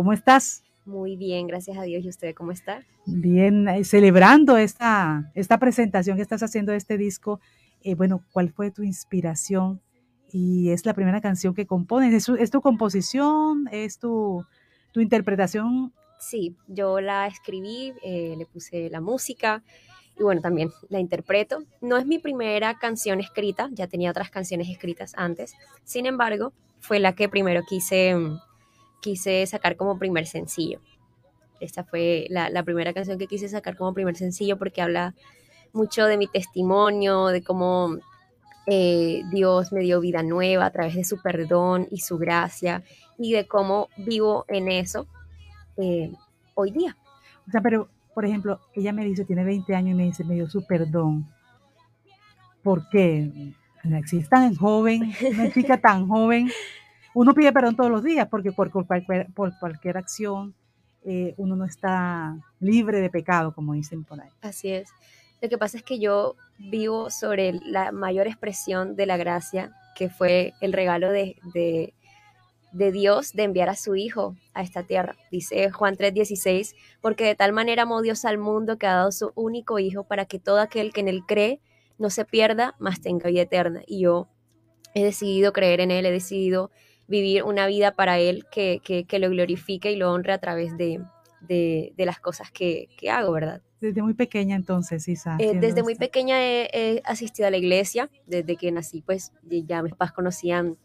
¿Cómo estás? Muy bien, gracias a Dios. ¿Y usted cómo está? Bien, eh, celebrando esta, esta presentación que estás haciendo de este disco. Eh, bueno, ¿cuál fue tu inspiración? Y es la primera canción que compones. ¿Es, tu- es tu composición? ¿Es tu, tu interpretación? Sí, yo la escribí, eh, le puse la música y bueno, también la interpreto. No es mi primera canción escrita, ya tenía otras canciones escritas antes. Sin embargo, fue la que primero quise, mm, quise sacar como primer sencillo. Esta fue la, la primera canción que quise sacar como primer sencillo porque habla mucho de mi testimonio, de cómo eh, Dios me dio vida nueva a través de su perdón y su gracia y de cómo vivo en eso eh, hoy día. O sea, pero, por ejemplo, ella me dice, tiene 20 años y me dice, me dio su perdón. ¿Por qué? Si es tan joven, una chica tan joven, [laughs] uno pide perdón todos los días porque por, cualquier, por cualquier acción eh, uno no está libre de pecado, como dicen por ahí. Así es. Lo que pasa es que yo vivo sobre la mayor expresión de la gracia, que fue el regalo de, de, de Dios de enviar a su Hijo a esta tierra. Dice Juan 3:16, porque de tal manera amó Dios al mundo que ha dado su único Hijo para que todo aquel que en él cree no se pierda, mas tenga vida eterna. Y yo he decidido creer en Él, he decidido vivir una vida para Él que, que, lo glorifique y lo honre a través de, de, las cosas que, que, hago, ¿verdad? Desde muy pequeña entonces, Isa. Eh, desde muy pequeña he, asistido a la iglesia, desde que nací pues ya mis padres conocían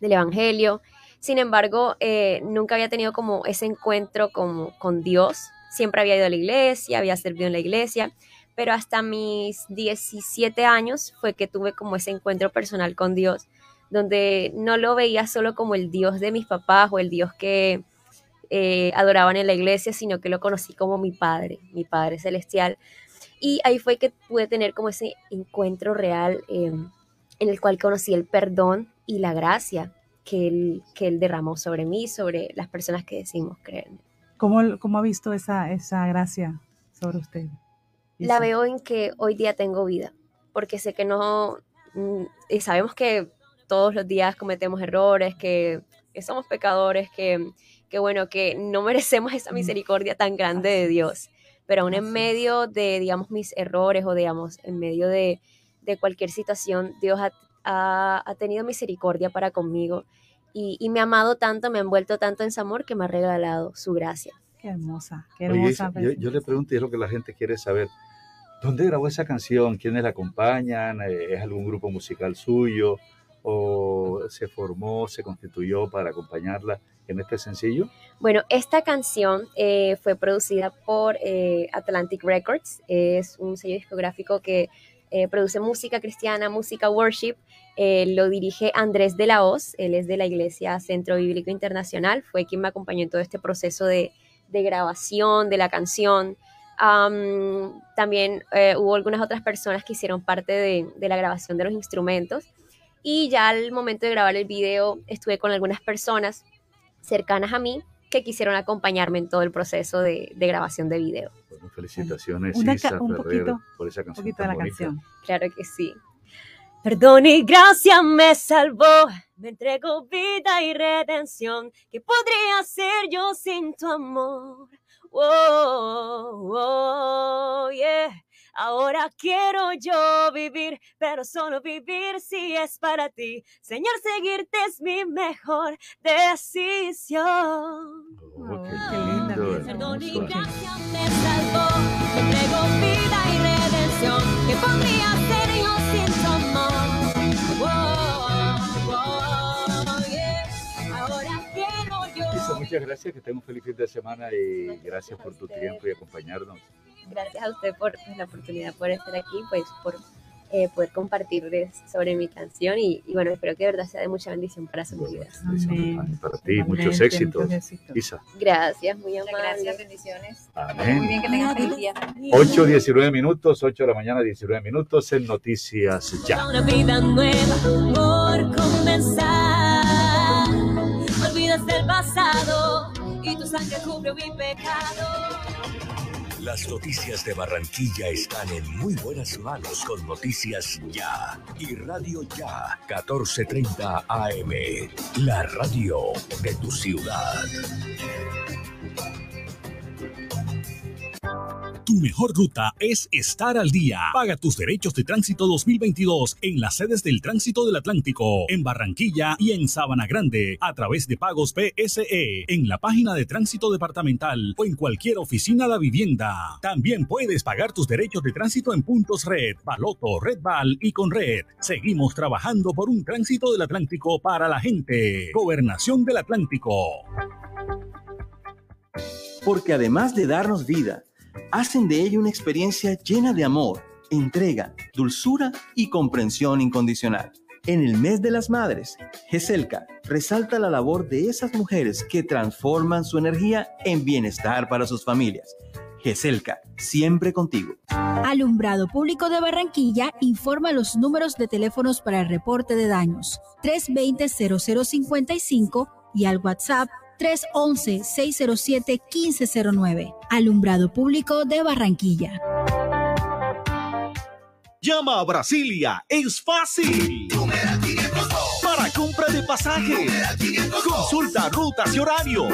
del Evangelio. Sin embargo, eh, nunca había tenido como ese encuentro como, con Dios. Siempre había ido a la iglesia, había servido en la iglesia, pero hasta mis 17 años fue que tuve como ese encuentro personal con Dios, donde no lo veía solo como el Dios de mis papás o el Dios que eh, adoraban en la iglesia, sino que lo conocí como mi Padre, mi Padre Celestial. Y ahí fue que pude tener como ese encuentro real em, en el cual conocí el perdón y la gracia que él, que él derramó sobre mí, sobre las personas que decimos creer. ¿Cómo, cómo ha visto esa, esa gracia sobre usted? la veo en que hoy día tengo vida, porque sé que no, mm, y sabemos que todos los días cometemos errores, que, somos pecadores, que, que, bueno, que no [laughs] merecemos esa misericordia tan grande de Dios, pero aún en medio de, digamos, mis errores o, digamos, en medio de, de cualquier situación, Dios ha, ha, tenido misericordia para conmigo y, y, me ha amado tanto, me ha envuelto tanto en su amor que me ha regalado su gracia. Qué hermosa, qué hermosa. yo, yo, le pregunto y es lo que la gente quiere saber. ¿Dónde grabó esa canción? ¿Quiénes la acompañan? Eh, ¿Es algún grupo musical suyo? ¿O se formó, se constituyó para acompañarla en este sencillo? Bueno, esta canción eh, fue producida por eh, Atlantic Records. Es un sello discográfico que produce música cristiana, música worship. lo dirige Andrés de la Hoz. Él es de la Iglesia Centro Bíblico Internacional. Fue quien me acompañó en todo este proceso de, de grabación de la canción también eh, hubo algunas otras personas que hicieron parte de, la grabación de los instrumentos. Y ya al momento de grabar el video estuve con algunas personas cercanas a mí que quisieron acompañarme en todo el proceso de, grabación de video. felicitaciones, Isa Ferrer, por esa canción. Un de la canción. Claro que sí. Perdón y gracia me salvó, me entregó vida y redención. ¿Qué podría ser yo sin tu amor? oh, yeah. Ahora quiero yo vivir, pero solo vivir si es para ti. Señor, seguirte es mi mejor decisión. Oh, qué lindo. Perdón y gracia me salvó, me entregó vida y redención. ¿Qué podría ser yo sin tu amor? muchas gracias, que un feliz fin de semana y gracias por tu tiempo y acompañarnos. Gracias a usted por la oportunidad por estar aquí, pues por eh, poder compartirles sobre mi canción y, bueno, espero que de verdad sea de mucha bendición para sus vidas. Para ti, muchos éxitos. Isa. Gracias, muy amable. Gracias, bendiciones. Amén. Muy bien, que tengas feliz día. 8, 19 minutos, 8 de la mañana, 19 minutos en Noticias Ya. Una vida nueva por comenzar. Olvidas del pasado y tu sangre cubre mi pecado. Las noticias de Barranquilla están en muy buenas manos con Noticias Ya y Radio Ya 1430 AM, la radio de tu ciudad. Tu mejor ruta es estar al día. Paga tus derechos de tránsito 2022 en las sedes del Tránsito del Atlántico, en Barranquilla y en Sabana Grande, a través de pagos PSE, en la página de Tránsito Departamental o en cualquier oficina de vivienda. También puedes pagar tus derechos de tránsito en puntos Red, Baloto, Red Val y con Red. Seguimos trabajando por un tránsito del Atlántico para la gente. Gobernación del Atlántico. Porque además de darnos vida, hacen de ella una experiencia llena de amor, entrega, dulzura y comprensión incondicional. En el mes de las madres, GESELCA resalta la labor de esas mujeres que transforman su energía en bienestar para sus familias. GESELCA, siempre contigo. Alumbrado Público de Barranquilla informa los números de teléfonos para el reporte de daños 320-0055 y al WhatsApp 311-607-1509. Alumbrado Público de Barranquilla. Llama a Brasilia, es fácil. Para compra de pasaje. Consulta rutas y horario.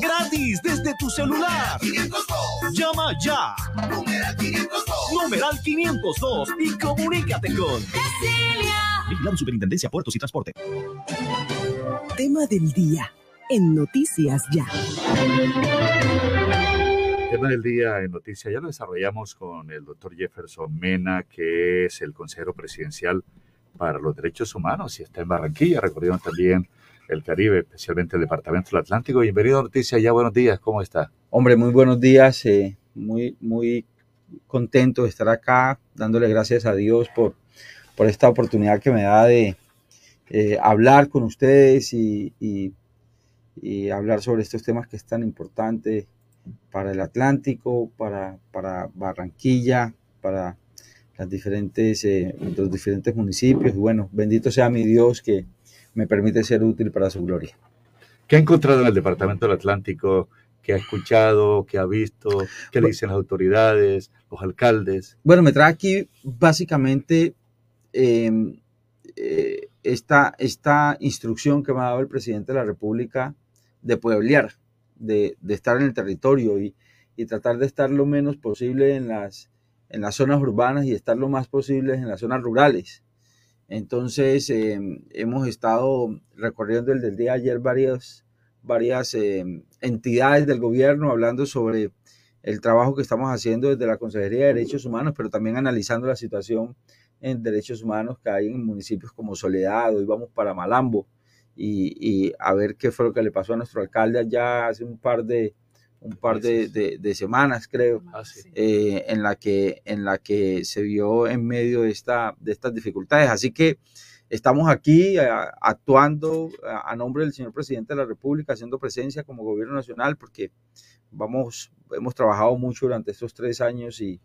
Gratis desde tu celular. Llama ya. Numeral 502 y comunícate con Brasilia. Vigilado Superintendencia Puertos y Transporte. Tema del día en Noticias Ya. Tema del día en Noticias Ya lo desarrollamos con el doctor Jefferson Mena, que es el consejero presidencial para los derechos humanos y está en Barranquilla, recorriendo también el Caribe, especialmente el Departamento del Atlántico. Bienvenido a Noticias Ya, buenos días, ¿cómo está? Hombre, muy buenos días, eh, muy, muy contento de estar acá, dándole gracias a Dios por, por esta oportunidad que me da de eh, hablar con ustedes y, y, y, hablar sobre estos temas que es tan importante para el Atlántico, para, para Barranquilla, para las diferentes, eh, los diferentes municipios. Y bueno, bendito sea mi Dios que me permite ser útil para su gloria. ¿Qué ha encontrado en el Departamento del Atlántico? ¿Qué ha escuchado? ¿Qué ha visto? ¿Qué le dicen las autoridades, los alcaldes? Bueno, me trae aquí básicamente eh, eh, esta, esta instrucción que me ha dado el presidente de la República de pueblear, de, de estar en el territorio y, y, tratar de estar lo menos posible en las, en las zonas urbanas y estar lo más posible en las zonas rurales. Entonces, eh, hemos estado recorriendo el del día ayer varias, varias eh, entidades del gobierno hablando sobre el trabajo que estamos haciendo desde la Consejería de Derechos Humanos, pero también analizando la situación en derechos humanos que hay en municipios como Soledad, hoy vamos para Malambo, y, y, a ver qué fue lo que le pasó a nuestro alcalde allá hace un par de, un par de, de, de semanas, creo, ah, sí. eh, en, la que, en la que se vio en medio de, esta, de estas dificultades. Así que estamos aquí eh, actuando a, a, nombre del señor presidente de la República, haciendo presencia como gobierno nacional, porque vamos, hemos trabajado mucho durante estos tres años y,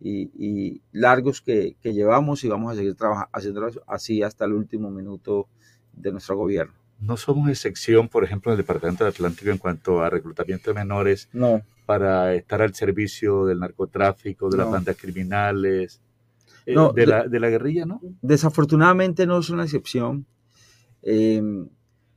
y, y largos que, que, llevamos y vamos a seguir haciéndolo así hasta el último minuto de nuestro gobierno. No somos excepción, por ejemplo, en el Departamento del Atlántico en cuanto a reclutamiento de menores no. para estar al servicio del narcotráfico, de No. las bandas criminales, eh, No, de, la, de la guerrilla, ¿no? Desafortunadamente no es una excepción. Eh,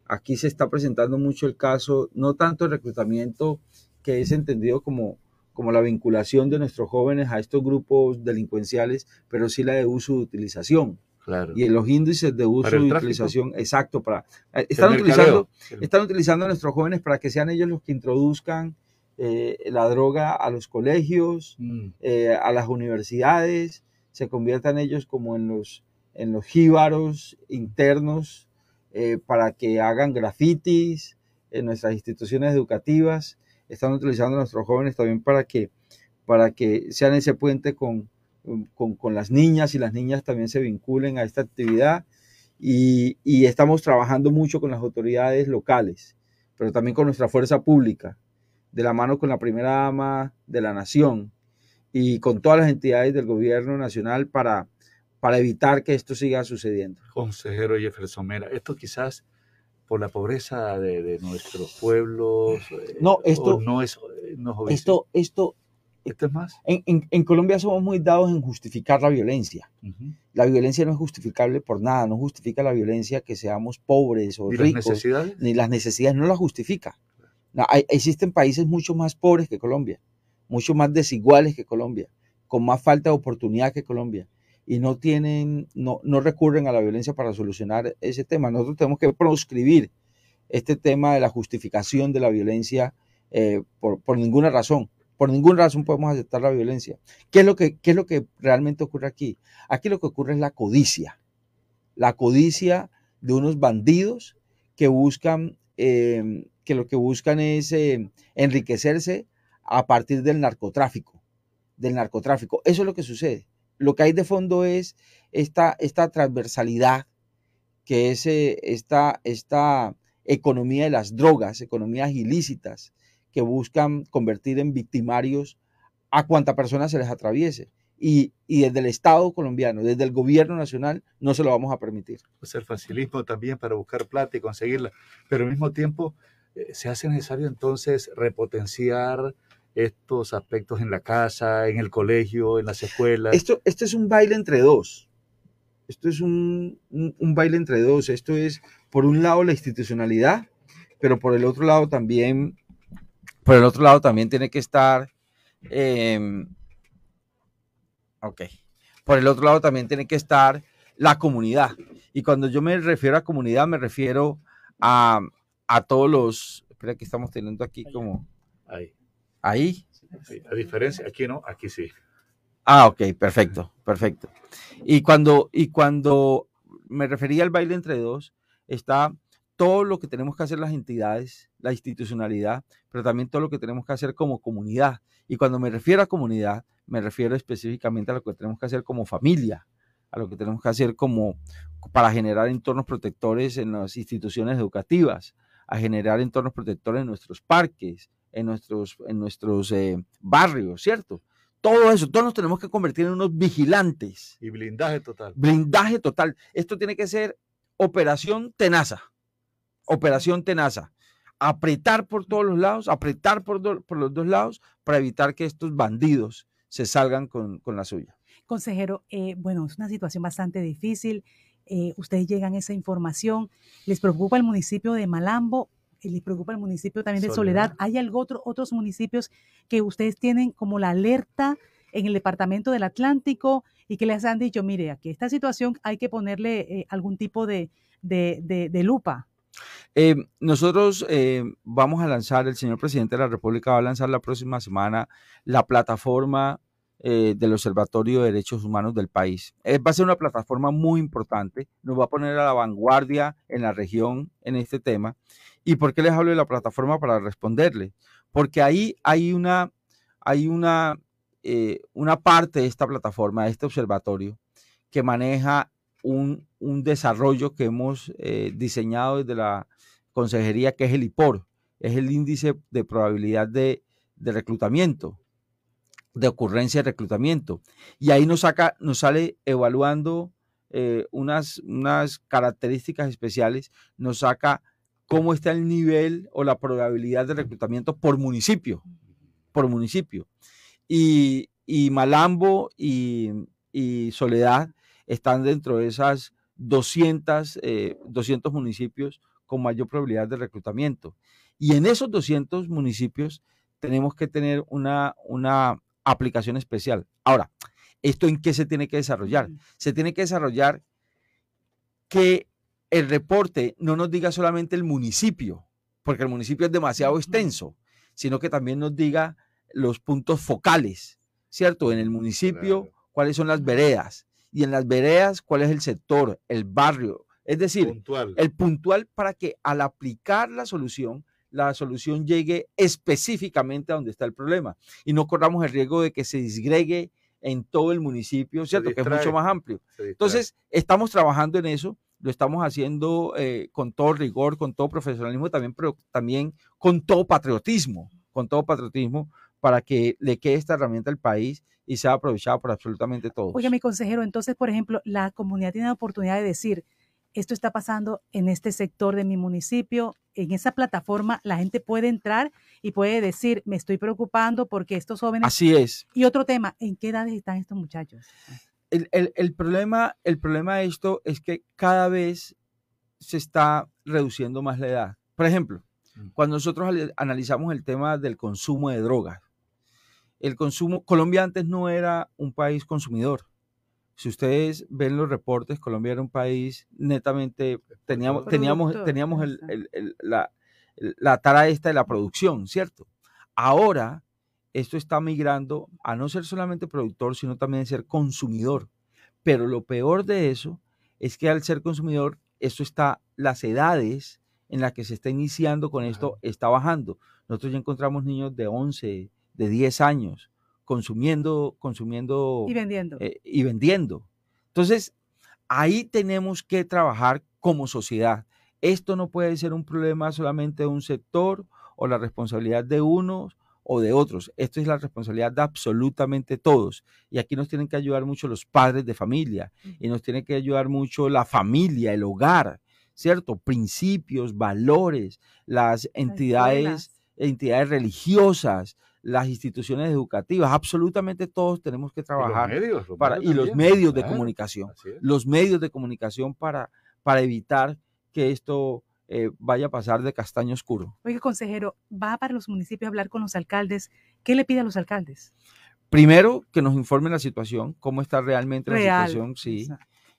aquí se está presentando mucho el caso, no tanto el reclutamiento que es entendido como, como la vinculación de nuestros jóvenes a estos grupos delincuenciales, pero sí la de uso y utilización. Claro. Y en los índices de uso y utilización, exacto, para eh, están utilizando, están utilizando a nuestros jóvenes para que sean ellos los que introduzcan eh, la droga a los colegios, Mm. eh, a las universidades, se conviertan ellos como en los, en los jíbaros internos eh, para que hagan grafitis en nuestras instituciones educativas. Están utilizando a nuestros jóvenes también para que, para que sean ese puente con, con, con las niñas y las niñas también se vinculen a esta actividad. Y, y estamos trabajando mucho con las autoridades locales, pero también con nuestra fuerza pública, de la mano con la primera dama de la nación y con todas las entidades del gobierno nacional para, para evitar que esto siga sucediendo. Consejero Jefferson Mera, esto quizás por la pobreza de, de nuestros pueblos. eh, No, esto- o no es, no es. Esto, esto, ¿Esto es más? en, en- en Colombia somos muy dados en justificar la violencia. La violencia no es justificable por nada, no justifica la violencia que seamos pobres o ¿Y las ricos, necesidades? ni las necesidades, no la justifica. No, hay- existen países mucho más pobres que Colombia, mucho más desiguales que Colombia, con más falta de oportunidad que Colombia, y no tienen, no, no recurren a la violencia para solucionar ese tema. Nosotros tenemos que proscribir este tema de la justificación de la violencia eh, por, por ninguna razón. Por ninguna razón podemos aceptar la violencia. ¿Qué es, lo que, ¿Qué es lo que realmente ocurre aquí? Aquí lo que ocurre es la codicia. La codicia de unos bandidos que buscan, eh, que lo que buscan es eh, enriquecerse a partir del narcotráfico. Del narcotráfico. Eso es lo que sucede. Lo que hay de fondo es esta, esta transversalidad, que es eh, esta, esta economía de las drogas, economías ilícitas, que buscan convertir en victimarios a cuanta persona se les atraviese. Y, y desde el Estado colombiano, desde el gobierno nacional, no se lo vamos a permitir. Pues el facilismo también para buscar plata y conseguirla, pero al mismo tiempo eh, se hace necesario entonces repotenciar estos aspectos en la casa, en el colegio, en las escuelas. Esto, esto es un baile entre dos. Esto es un, un, un baile entre dos. Esto es, por un lado, la institucionalidad, pero por el otro lado también, por el otro lado también tiene que estar, eh, ok, por el otro lado también tiene que estar la comunidad. Y cuando yo me refiero a comunidad, me refiero a, a todos los, espera que estamos teniendo aquí como... Ahí. Ahí. Sí, a diferencia, aquí no, aquí sí. Ah, ok, perfecto, perfecto. Y cuando, y cuando me refería al baile entre dos, está todo lo que tenemos que hacer las entidades, la institucionalidad, pero también todo lo que tenemos que hacer como comunidad. Y cuando me refiero a comunidad, me refiero específicamente a lo que tenemos que hacer como familia, a lo que tenemos que hacer como para generar entornos protectores en las instituciones educativas, a generar entornos protectores en nuestros parques, en nuestros, en nuestros eh, barrios, ¿cierto? Todo eso, todos nos tenemos que convertir en unos vigilantes. Y blindaje total. Blindaje total. Esto tiene que ser operación tenaza. Operación tenaza. Apretar por todos los lados, apretar por, do- por los dos lados para evitar que estos bandidos se salgan con, con la suya. Consejero, eh, bueno, es una situación bastante difícil. eh, ustedes llegan a esa información. ¿Les preocupa el municipio de Malambo? Eh, ¿Les preocupa el municipio también de Soledad? Soledad. ¿Hay algo otro, otros municipios que ustedes tienen como la alerta en el departamento del Atlántico y que les han dicho, mire, aquí esta situación hay que ponerle eh, algún tipo de, de- de- de lupa? Eh, nosotros eh, vamos a lanzar, el señor presidente de la República va a lanzar la próxima semana la plataforma eh, del Observatorio de Derechos Humanos del país. Va a ser una plataforma muy importante, nos va a poner a la vanguardia en la región en este tema. ¿Y por qué les hablo de la plataforma para responderle? Porque ahí hay una, hay una, una parte de esta plataforma, de este observatorio, que maneja un, un desarrollo que hemos eh, diseñado desde la consejería, que es el IPOR, es el índice de probabilidad de, de reclutamiento, de ocurrencia de reclutamiento. Y ahí nos, saca, nos sale evaluando eh, unas, unas características especiales, nos saca cómo está el nivel o la probabilidad de reclutamiento por municipio, por municipio. Y, y Malambo y, y Soledad están dentro de esas 200, eh, 200 municipios con mayor probabilidad de reclutamiento. Y en esos 200 municipios tenemos que tener una, una aplicación especial. Ahora, ¿esto en qué se tiene que desarrollar? Se tiene que desarrollar que el reporte no nos diga solamente el municipio, porque el municipio es demasiado extenso, sino que también nos diga los puntos focales, ¿cierto? En el municipio, cuáles son las veredas, y en las veredas, cuál es el sector, el barrio. Es decir, Puntual. el puntual para que al aplicar la solución, la solución llegue específicamente a donde está el problema y no corramos el riesgo de que se disgregue en todo el municipio, ¿cierto? Que es mucho más amplio. Entonces, estamos trabajando en eso, lo estamos haciendo eh, con todo rigor, con todo profesionalismo, también, pero también con todo patriotismo, con todo patriotismo, para que le quede esta herramienta al país y sea aprovechada por absolutamente todos. Oiga, mi consejero, entonces, por ejemplo, la comunidad tiene la oportunidad de decir, esto está pasando en este sector de mi municipio, en esa plataforma la gente puede entrar y puede decir, me estoy preocupando porque estos jóvenes... Así es. Y otro tema, ¿en qué edades están estos muchachos? el, el- el problema, el problema de esto es que cada vez se está reduciendo más la edad. Por ejemplo, cuando nosotros analizamos el tema del consumo de drogas, el consumo, Colombia antes no era un país consumidor. Si ustedes ven los reportes, Colombia era un país netamente, teníamos, teníamos, teníamos el- el- el- la, la tara esta de la producción, ¿cierto? Ahora esto está migrando a no ser solamente productor, sino también ser consumidor. Pero lo peor de eso es que al ser consumidor, esto está, las edades en las que se está iniciando con esto está bajando. Nosotros ya encontramos niños de 11, de 10 años consumiendo, consumiendo Y vendiendo. eh, y vendiendo. Entonces, ahí tenemos que trabajar como sociedad. Esto no puede ser un problema solamente de un sector o la responsabilidad de unos o de otros. Esto es la responsabilidad de absolutamente todos. Y aquí nos tienen que ayudar mucho los padres de familia y nos tiene que ayudar mucho la familia, el hogar, ¿cierto? Principios, valores, las entidades, entidades religiosas, las instituciones educativas, absolutamente todos tenemos que trabajar medios, los para, medios y los medios de comunicación, los medios de comunicación para, para evitar que esto eh, vaya a pasar de castaño oscuro. Oiga, consejero, va para los municipios a hablar con los alcaldes. ¿Qué le pide a los alcaldes? Primero, que nos informen la situación, cómo está realmente Real, la situación, sí.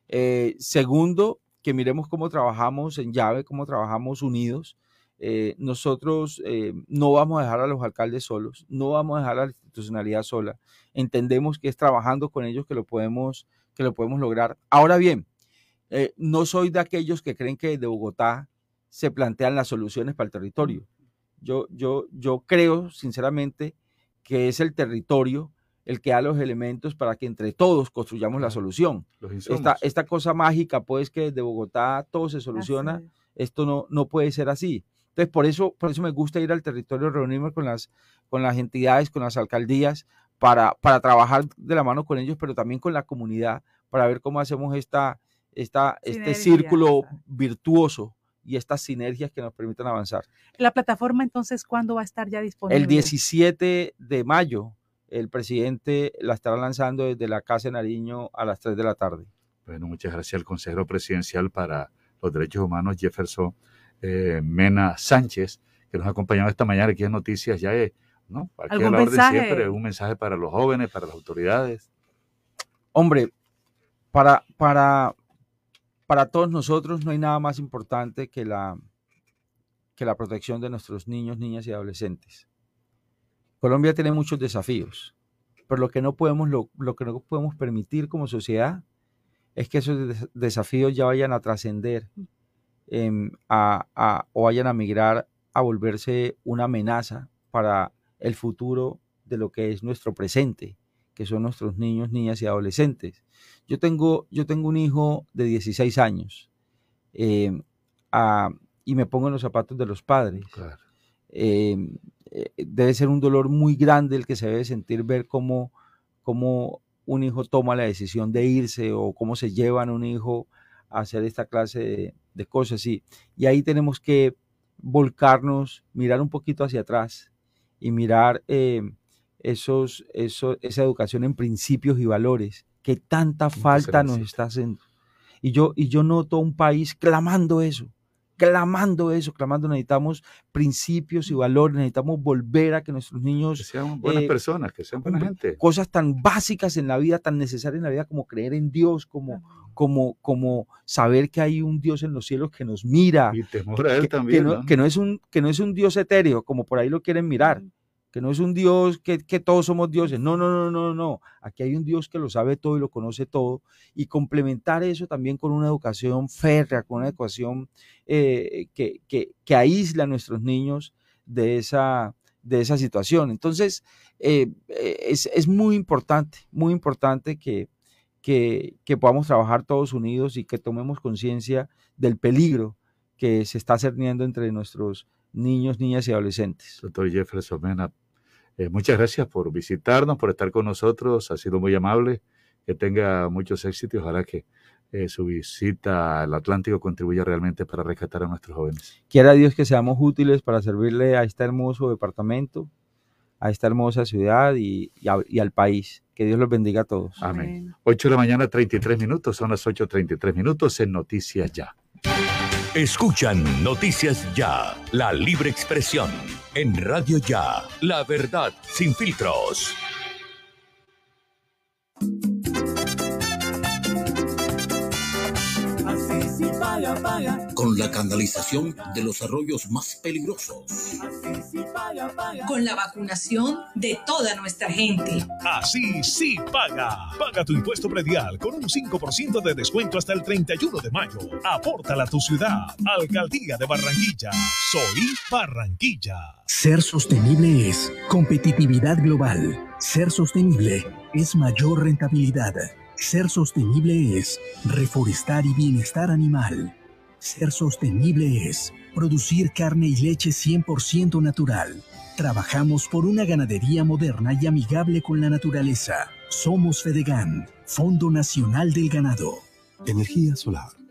Eh, segundo, que miremos cómo trabajamos en llave, cómo trabajamos unidos. Eh, nosotros eh, no vamos a dejar a los alcaldes solos, no vamos a dejar a la institucionalidad sola. Entendemos que es trabajando con ellos que lo podemos, que lo podemos lograr. Ahora bien, eh, no soy de aquellos que creen que de Bogotá se plantean las soluciones para el territorio. Yo, yo, yo creo, sinceramente, que es el territorio el que da los elementos para que entre todos construyamos la solución. Esta, esta cosa mágica, pues, que de Bogotá todo se soluciona, esto no, no puede ser así. Entonces, por eso, por eso me gusta ir al territorio, reunirme con las, con las entidades, con las alcaldías, para, para trabajar de la mano con ellos, pero también con la comunidad, para ver cómo hacemos esta, esta, este círculo virtuoso y estas sinergias que nos permitan avanzar. La plataforma entonces, ¿cuándo va a estar ya disponible? El 17 de mayo, el presidente la estará lanzando desde la Casa de Nariño a las 3 de la tarde. Bueno, muchas gracias al consejero presidencial para los derechos humanos, Jefferson eh, Mena Sánchez, que nos ha acompañado esta mañana aquí en Noticias Ya es, ¿no? Aquí ¿Algún a la orden mensaje? siempre, un mensaje para los jóvenes, para las autoridades. Hombre, para, para, para todos nosotros no hay nada más importante que la, que la protección de nuestros niños, niñas y adolescentes. Colombia tiene muchos desafíos, pero lo que no podemos, lo, lo que no podemos permitir como sociedad es que esos des- desafíos ya vayan a trascender em, a- a- o vayan a migrar a volverse una amenaza para el futuro de lo que es nuestro presente, que son nuestros niños, niñas y adolescentes. Yo tengo, yo tengo un hijo de 16 años em, y me pongo en los zapatos de los padres. Em, eh, debe ser un dolor muy grande el que se debe sentir ver cómo, cómo un hijo toma la decisión de irse o cómo se llevan un hijo a hacer esta clase de, de cosas. Y, y ahí tenemos que volcarnos, mirar un poquito hacia atrás y mirar eh, esos, eso- esa educación en principios y valores que tanta falta nos está haciendo. Y yo, y yo noto un país clamando eso, clamando eso, clamando, necesitamos principios y valores, necesitamos volver a que nuestros niños sean buenas eh, personas, que sean buena gente. cosas tan básicas en la vida, tan necesarias en la vida como creer en Dios, como, como, como saber que hay un Dios en los cielos que nos mira. Y temor a él que, que también, no, ¿no? que no es un, que no es un Dios etéreo, como por ahí lo quieren mirar. Que no es un Dios que, que todos somos dioses. No, no, no, no, no. Aquí hay un Dios que lo sabe todo y lo conoce todo. Y complementar eso también con una educación férrea, con una educación eh, que, que, que aísla a nuestros niños de esa, de esa situación. Entonces, eh, eh, es, es muy importante, muy importante que, que, que podamos trabajar todos unidos y que tomemos conciencia del peligro que se está cerniendo entre nuestros niños, niñas y adolescentes. Doctor Jefferson Mena, eh, muchas gracias por visitarnos, por estar con nosotros. Ha sido muy amable. Que tenga muchos éxitos. y Ojalá que eh, su visita al Atlántico contribuya realmente para rescatar a nuestros jóvenes. Quiera Dios que seamos útiles para servirle a este hermoso departamento, a esta hermosa ciudad y, y a- y al país. Que Dios los bendiga a todos. Amén. 8 de la mañana, 33 minutos. Son las 8.33 minutos en Noticias Ya. Escuchan Noticias Ya, la libre expresión. En Radio Ya, la verdad sin filtros. Paga, paga. con la canalización de los arroyos más peligrosos. Así sí paga, paga. Con la vacunación de toda nuestra gente. Así sí paga. Paga tu impuesto predial con un 5% de descuento hasta el 31 de mayo. Apórtala a tu ciudad. Alcaldía de Barranquilla. Soy Barranquilla. Ser sostenible es competitividad global. Ser sostenible es mayor rentabilidad. Ser sostenible es reforestar y bienestar animal. Ser sostenible es producir carne y leche 100% natural. Trabajamos por una ganadería moderna y amigable con la naturaleza. Somos Fedegan, Fondo Nacional del Ganado. Energía Solar,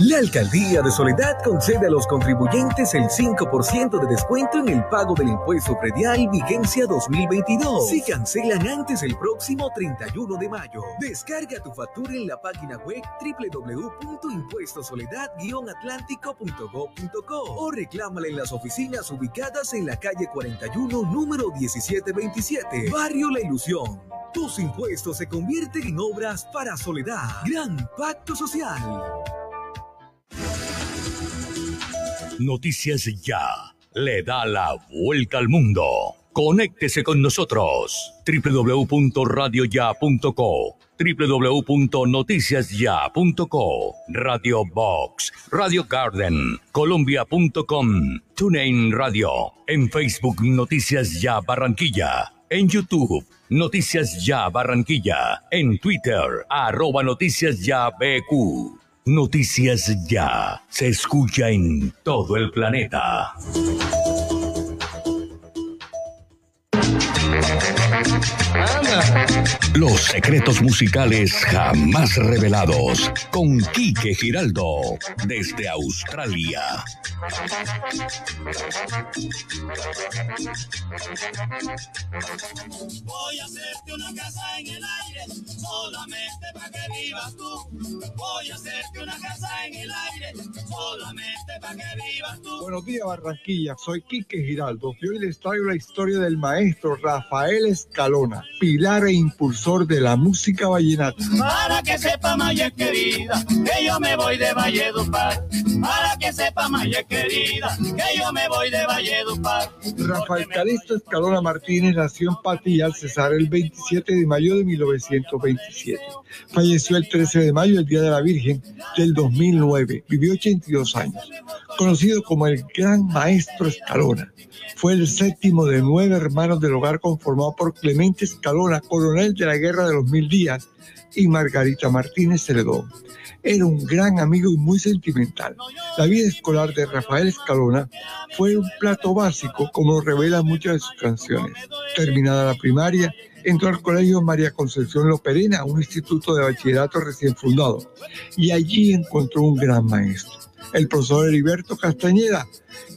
La Alcaldía de Soledad concede a los contribuyentes el 5% de descuento en el pago del impuesto predial vigencia 2022 si cancelan antes el próximo 31 de mayo. Descarga tu factura en la página web www.impuestosoledad-atlántico.gov.co o reclámala en las oficinas ubicadas en la calle 41, número 1727, Barrio La Ilusión. Tus impuestos se convierten en obras para Soledad. Gran Pacto Social. Noticias Ya le da la vuelta al mundo. Conéctese con nosotros. www.radioya.co www.noticiasya.co Radio Box, Radio Garden, Colombia.com, TuneIn Radio, en Facebook Noticias Ya Barranquilla, en YouTube Noticias Ya Barranquilla, en Twitter arroba Noticias Ya BQ. Noticias Ya se escucha en todo el planeta. Los secretos musicales jamás revelados con Quique Giraldo desde Australia. Voy a hacerte una casa en el aire, solamente para que vivas tú. Voy a hacerte una casa en el aire, solamente para que vivas tú. Buenos días, Barranquilla. Soy Quique Giraldo y hoy les traigo la historia del maestro Rafael Escalona, pilar e impulsor de la música vallenata. Para que sepa Maya querida, que yo me voy de Valledupar. Para que sepa Maya querida, que yo me voy de Valledupar. Rafael Calixto Escalona Martínez nació en Patilla, Cesar, el 27 de mayo de 1927. Falleció el 13 de mayo, el Día de la Virgen del 2009. Vivió 82 años. Conocido como el Gran Maestro Escalona. Fue el séptimo de nueve hermanos del hogar conformado por Clemente Escalona, coronel de la Guerra de los Mil Días, y Margarita Martínez Celedón. Era un gran amigo y muy sentimental. La vida escolar de Rafael Escalona fue un plato básico, como revelan muchas de sus canciones. Terminada la primaria, entró al colegio María Concepción Loperena, un instituto de bachillerato recién fundado, y allí encontró un gran maestro, el profesor Heriberto Castañeda,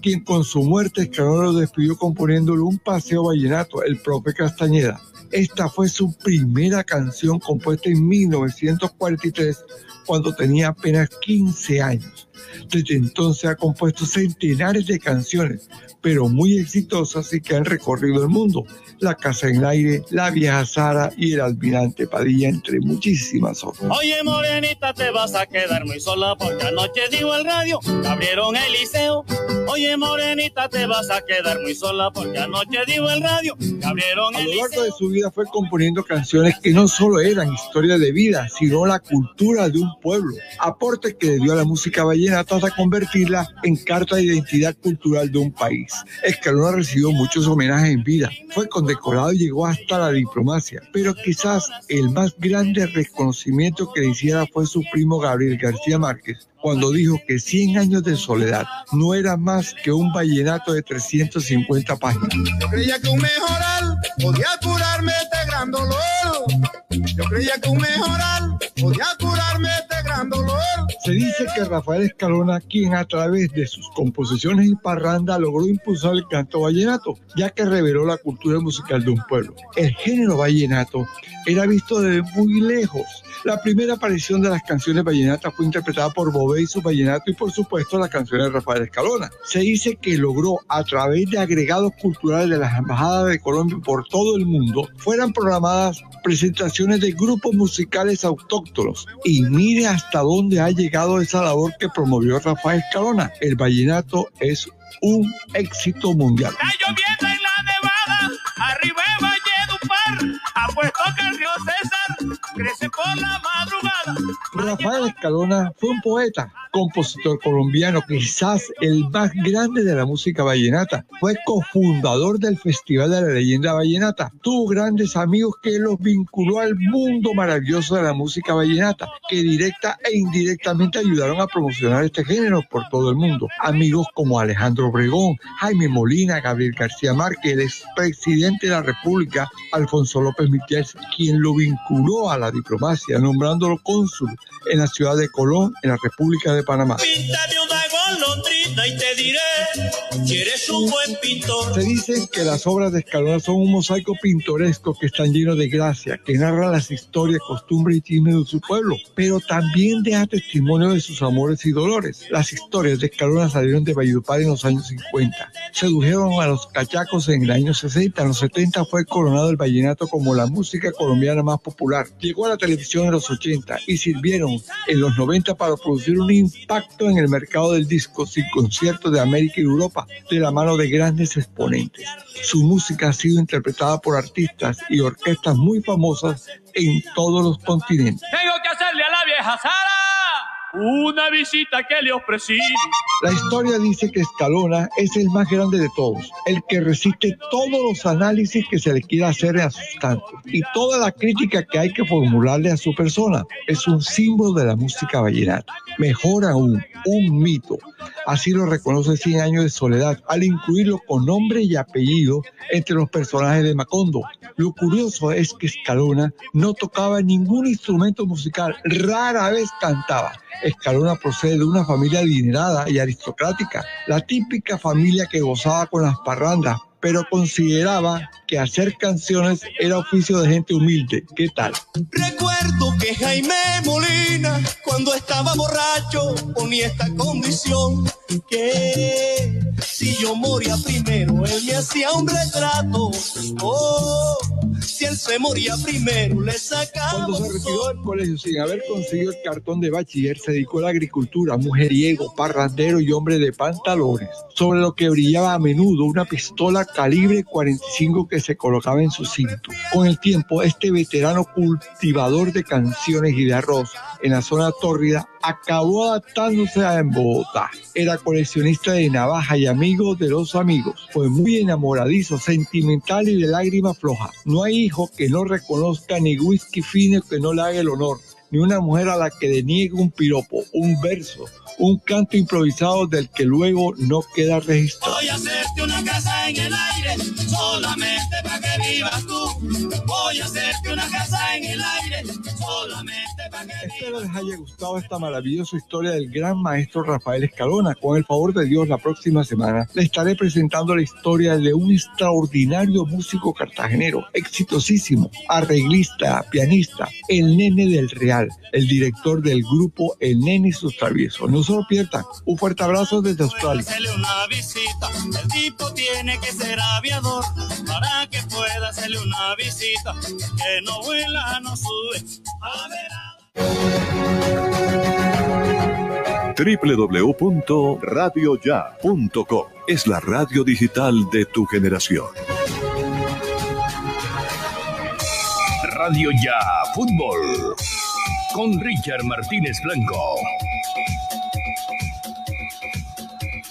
quien con su muerte Escalona lo despidió componiéndole un paseo vallenato, el profe Castañeda. Esta fue su primera canción compuesta en 1943, cuando tenía apenas 15 años. Desde entonces ha compuesto centenares de canciones, pero muy exitosas y que han recorrido el mundo. La Casa en el Aire, La Vieja Sara y El Almirante Padilla, entre muchísimas otras. Oye, morenita, te vas a quedar muy sola porque anoche dijo el radio que abrieron el liceo. Oye, morenita, te vas a quedar muy sola porque anoche dijo el radio que abrieron A el lo largo liceo. de su vida fue componiendo canciones que no solo eran historia de vida, sino la cultura de un pueblo. Aporte que le dio a la música vallenata hasta convertirla en carta de identidad cultural de un país. Escalona recibió muchos homenajes en vida. Fue condecorado y llegó hasta la diplomacia. Pero quizás el más grande reconocimiento que le hiciera fue su primo Gabriel García Márquez, cuando dijo que 100 años de soledad no era más que un vallenato de 350 páginas. Yo creía que un mejoral podía curarme este gran dolor. Yo creía que un mejoral podía curarme este. Se dice que Rafael Escalona, quien a través de sus composiciones y parranda logró impulsar el canto vallenato, ya que reveló la cultura musical de un pueblo. El género vallenato era visto desde muy lejos. La primera aparición de las canciones vallenatas fue interpretada por Bobé y su vallenato y por supuesto las canciones de Rafael Escalona. Se dice que logró a través de agregados culturales de las embajadas de Colombia por todo el mundo, fueran programadas presentaciones de grupos musicales autóctonos. Y mire hasta dónde ha llegado esa labor que promovió Rafael Escalona. El vallenato es un éxito mundial. lloviendo en la nevada, arriba de Valledupar, apuesto que el río César crece por la madrugada. Rafael Escalona fue un poeta, compositor colombiano, quizás el más grande de la música vallenata. Fue cofundador del Festival de la Leyenda Vallenata. Tuvo grandes amigos que los vinculó al mundo maravilloso de la música vallenata, que directa e indirectamente ayudaron a promocionar este género por todo el mundo. Amigos como Alejandro Obregón, Jaime Molina, Gabriel García Márquez, el expresidente de la República, Alfonso López Miquel, quien lo vinculó a la diplomacia, nombrándolo cónsul en la ciudad de Colón, en la República de Panamá. Y te diré que eres un buen pintor. Se dice que las obras de Escalona son un mosaico pintoresco que están llenos de gracia, que narra las historias, costumbres y chismes de su pueblo, pero también deja testimonio de sus amores y dolores. Las historias de Escalona salieron de Valledupar en los años 50. Sedujeron a los cachacos en el año 60. En los 70 fue coronado el vallenato como la música colombiana más popular. Llegó a la televisión en los 80 y sirvieron en los 90 para producir un impacto en el mercado del disco sin conciertos de América y Europa de la mano de grandes exponentes. Su música ha sido interpretada por artistas y orquestas muy famosas en todos los continentes. Tengo que hacerle a la vieja Sara una visita que le ofrecí. La historia dice que Escalona es el más grande de todos, el que resiste todos los análisis que se le quiera hacer a sus cantos y toda la crítica que hay que formularle a su persona. Es un símbolo de la música vallenata. Mejor aún, un mito. Así lo reconoce Cien Años de Soledad al incluirlo con nombre y apellido entre los personajes de Macondo. Lo curioso es que Escalona no tocaba ningún instrumento musical, rara vez cantaba. Escalona procede de una familia adinerada y aristocrática, la típica familia que gozaba con las parrandas, pero consideraba que hacer canciones era oficio de gente humilde. ¿Qué tal? Recuerdo que Jaime Molina, cuando estaba borracho, ponía esta condición: que si yo moría primero, él me hacía un retrato. Oh, si él se moría primero, le sacaba. Cuando se retiró del colegio sin haber conseguido el cartón de bachiller, se dedicó a la agricultura, mujeriego, parrandero y hombre de pantalones, sobre lo que brillaba a menudo una pistola calibre 45 que se colocaba en su cinto. Con el tiempo, este veterano cultivador de canciones y de arroz en la zona tórrida acabó adaptándose a en Bogotá. Era coleccionista de navaja y amigo de los amigos. Fue muy enamoradizo, sentimental y de lágrima floja. No hay hijo que no reconozca ni whisky fino que no le haga el honor, ni una mujer a la que le niegue un piropo, un verso, un canto improvisado del que luego no queda registrado. Voy a hacerte una casa en el aire, solamente para que vivas tú. Voy a hacerte una casa en el aire, solamente Espero les haya gustado esta maravillosa historia del gran maestro Rafael Escalona. Con el favor de Dios, la próxima semana le estaré presentando la historia de un extraordinario músico cartagenero, exitosísimo, arreglista, pianista, el nene del Real, el director del grupo El Nene y sus Traviesos. No se lo pierdan. Un fuerte abrazo desde Australia. hacerle una visita. El tipo tiene que ser aviador para que pueda hacerle una visita. Que no vuela, no sube. A ver, www.radioya.com es la radio digital de tu generación. Radio Ya Fútbol con Richard Martínez Blanco.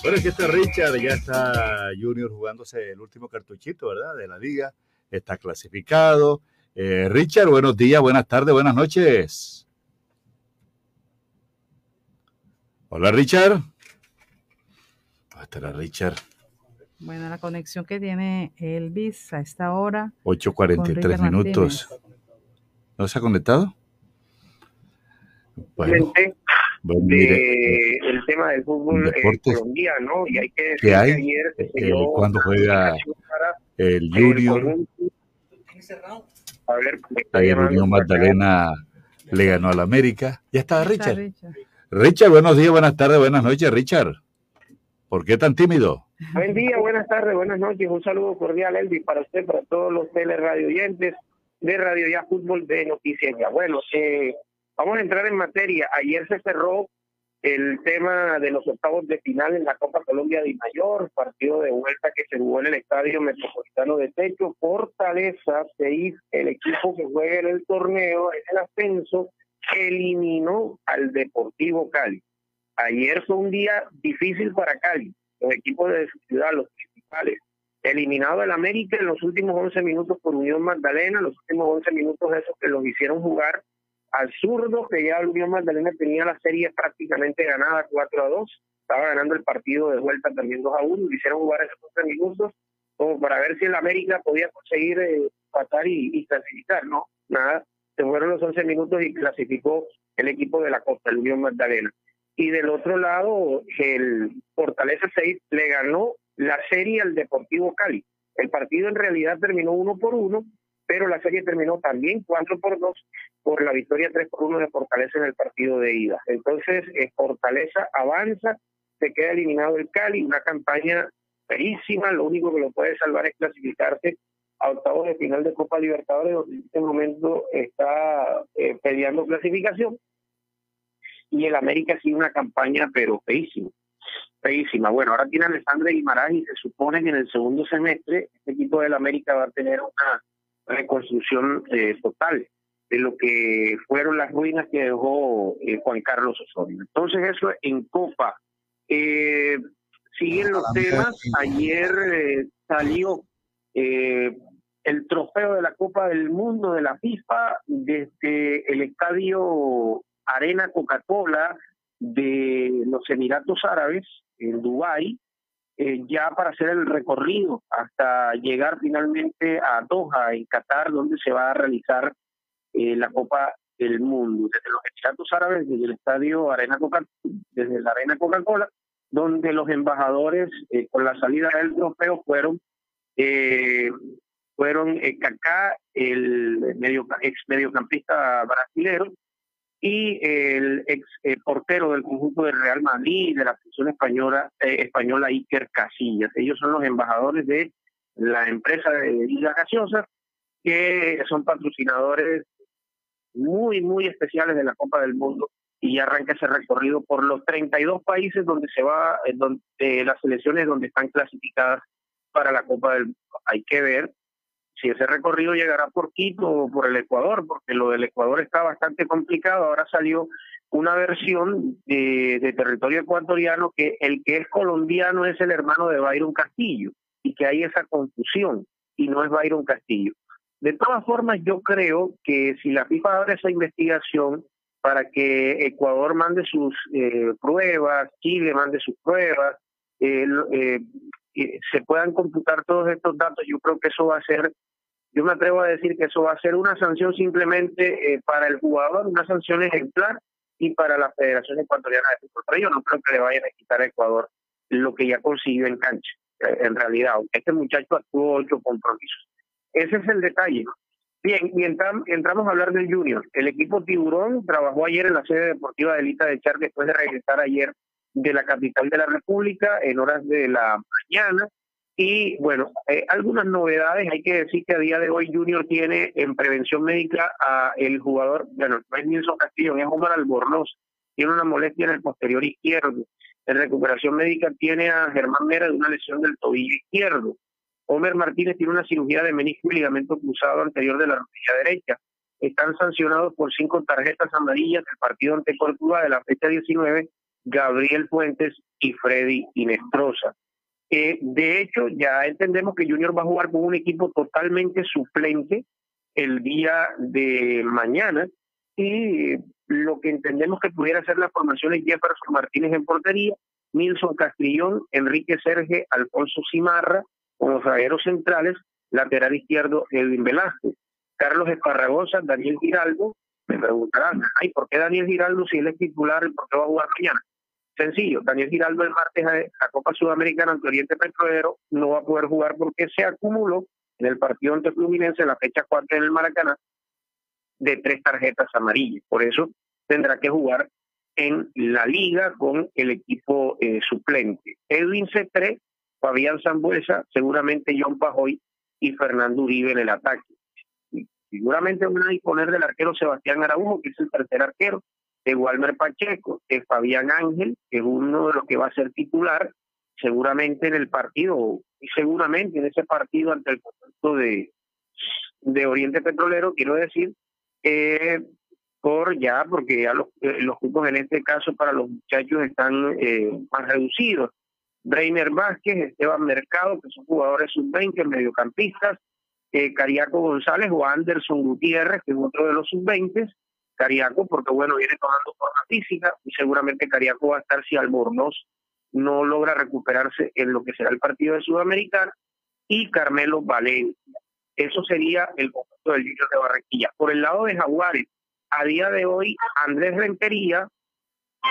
Bueno, aquí está Richard, ya está Junior jugándose el último cartuchito, ¿verdad? De la liga. Está clasificado. Eh, Richard, buenos días, buenas tardes, buenas noches. Hola, Richard. ¿Dónde estará Richard? Bueno, la conexión que tiene Elvis a esta hora. 8.43 Richard minutos. ¿No se ha conectado? Bueno, pues mire, de- el tema del fútbol eh, colombiano y hay que decir ¿qué hay? que ayer se Eh, dio cuando juega el Junior, ayer Unión. Magdalena le ganó al América. Ya está Ahí está Richard. Richard. Buenos días, buenas tardes, buenas noches, Richard. ¿Por qué tan tímido? Buen día, buenas tardes, buenas noches. Un saludo cordial, Elvis, para usted, para todos los teleradio oyentes de Radio Ya Fútbol de Noticias Ya. Bueno, eh, vamos a entrar en materia. Ayer se cerró el tema de los octavos de final en la Copa Colombia de Mayor, partido de vuelta que se jugó en el Estadio Metropolitano de Techo. Fortaleza, seis, el equipo que juega en el torneo, en el ascenso, eliminó al Deportivo Cali. Ayer fue un día difícil para Cali, los equipos de su ciudad, los principales. Eliminado el América en los últimos 11 minutos por Unión Magdalena, los últimos 11 minutos esos que los hicieron jugar al zurdo, que ya Unión Magdalena tenía la serie prácticamente ganada 4 a 2, estaba ganando el partido de vuelta también 2 a 1, le hicieron jugar esos 11 minutos como para ver si el América podía conseguir eh, y, y clasificar, ¿no? Nada. Se fueron los 11 minutos y clasificó el equipo de la Costa, el Unión Magdalena. Y del otro lado, el Fortaleza 6 le ganó la serie al Deportivo Cali. El partido en realidad terminó uno por uno, pero la serie terminó también 4 por 2 por la victoria 3 por 1 de Fortaleza en el partido de ida. Entonces, eh, Fortaleza avanza, se queda eliminado el Cali, una campaña feísima, lo único que lo puede salvar es clasificarse a octavos de final de Copa Libertadores, donde en este momento está eh, peleando clasificación. Y el América sigue una campaña, pero feísima. Feísima. Bueno, ahora tiene Alessandra Guimaraes y se supone que en el segundo semestre este equipo del América va a tener una reconstrucción eh, total de lo que fueron las ruinas que dejó eh, Juan Carlos Osorio. Entonces eso en Copa. Eh, siguen los temas. Ayer eh, salió eh, el trofeo de la Copa del Mundo de la FIFA desde el estadio Arena Coca-Cola de los Emiratos Árabes en Dubái, eh, ya para hacer el recorrido hasta llegar finalmente a Doha, en Qatar, donde se va a realizar la Copa del Mundo. Desde los Emiratos Árabes, desde el estadio Arena Coca desde la Arena Coca-Cola, donde los embajadores eh, con la salida del trofeo fueron eh, fueron eh, Kaká, el medio, ex mediocampista brasilero, y el ex eh, portero del conjunto del Real Madrid, de la selección española, española Iker Casillas. Ellos son los embajadores de la empresa de bebidas gaseosas, que son patrocinadores muy, muy especiales de la Copa del Mundo y arranca ese recorrido por los 32 países donde se va, eh, donde, eh, las selecciones donde están clasificadas para la Copa del Mundo. Hay que ver si ese recorrido llegará por Quito o por el Ecuador, porque lo del Ecuador está bastante complicado. Ahora salió una versión de, territorio ecuatoriano que el que es colombiano es el hermano de Byron Castillo y que hay esa confusión y no es Byron Castillo. De todas formas, yo creo que si la FIFA abre esa investigación, para que Ecuador mande sus eh, pruebas, Chile mande sus pruebas, eh, se puedan computar todos estos datos, yo creo que eso va a ser, yo me atrevo a decir que eso va a ser una sanción simplemente eh, para el jugador, una sanción ejemplar y para la Federación Ecuatoriana de Fútbol. Pero yo no creo que le vayan a quitar a Ecuador lo que ya consiguió en cancha, en realidad. Este muchacho actuó ocho compromisos. Ese es el detalle. Bien, y entramos a hablar del Junior. El equipo Tiburón trabajó ayer en la sede deportiva de Elita de Char después de regresar ayer de la capital de la República en horas de la mañana. Y bueno, eh, algunas novedades. Hay que decir que a día de hoy Junior tiene en prevención médica a el jugador, bueno, no es Nilson Castillo, es Omar Albornoz. Tiene una molestia en el posterior izquierdo. En recuperación médica tiene a Germán Mera de una lesión del tobillo izquierdo. Homer Martínez tiene una cirugía de menisco y ligamento cruzado anterior de la rodilla derecha. Están sancionados por cinco tarjetas amarillas del partido ante Córdoba de la fecha 19, Gabriel Fuentes y Freddy Inestrosa. Eh, de hecho, ya entendemos que Junior va a jugar con un equipo totalmente suplente el día de mañana y lo que entendemos que pudiera ser la formación es Jefferson Martínez en portería, Nilson Castrillón, Enrique Serge, Alfonso Cimarra, como zagueros centrales, lateral izquierdo Edwin Velázquez, Carlos Esparragosa, Daniel Giraldo, me preguntarán, ay, ¿por qué Daniel Giraldo si él es titular y por qué va a jugar mañana? Sencillo, Daniel Giraldo el martes a Copa Sudamericana ante Oriente Petrolero no va a poder jugar porque se acumuló en el partido ante Fluminense en la fecha 4 en el Maracaná de tres tarjetas amarillas. Por eso tendrá que jugar en la liga con el equipo eh, suplente. Edwin C3 Fabián Zambuesa, seguramente John Pajoy y Fernando Uribe en el ataque. seguramente van a disponer del arquero Sebastián Araujo, que es el tercer arquero, de Walmer Pacheco, de Fabián Ángel, que es uno de los que va a ser titular, seguramente en el partido, y seguramente en ese partido ante el conjunto de, de Oriente Petrolero, quiero decir, eh, por ya, porque ya los, eh, los grupos en este caso para los muchachos están eh, más reducidos. Breiner Vázquez, Esteban Mercado, que son jugadores sub-20, mediocampistas, Cariaco González o Anderson Gutiérrez, que es otro de los sub-20, Cariaco, porque bueno, viene tomando forma física y seguramente Cariaco va a estar si Albornoz no logra recuperarse en lo que será el partido de Sudamericana, y Carmelo Valencia. Eso sería el conjunto del Junior de Barranquilla. Por el lado de Jaguares, a día de hoy, Andrés Rentería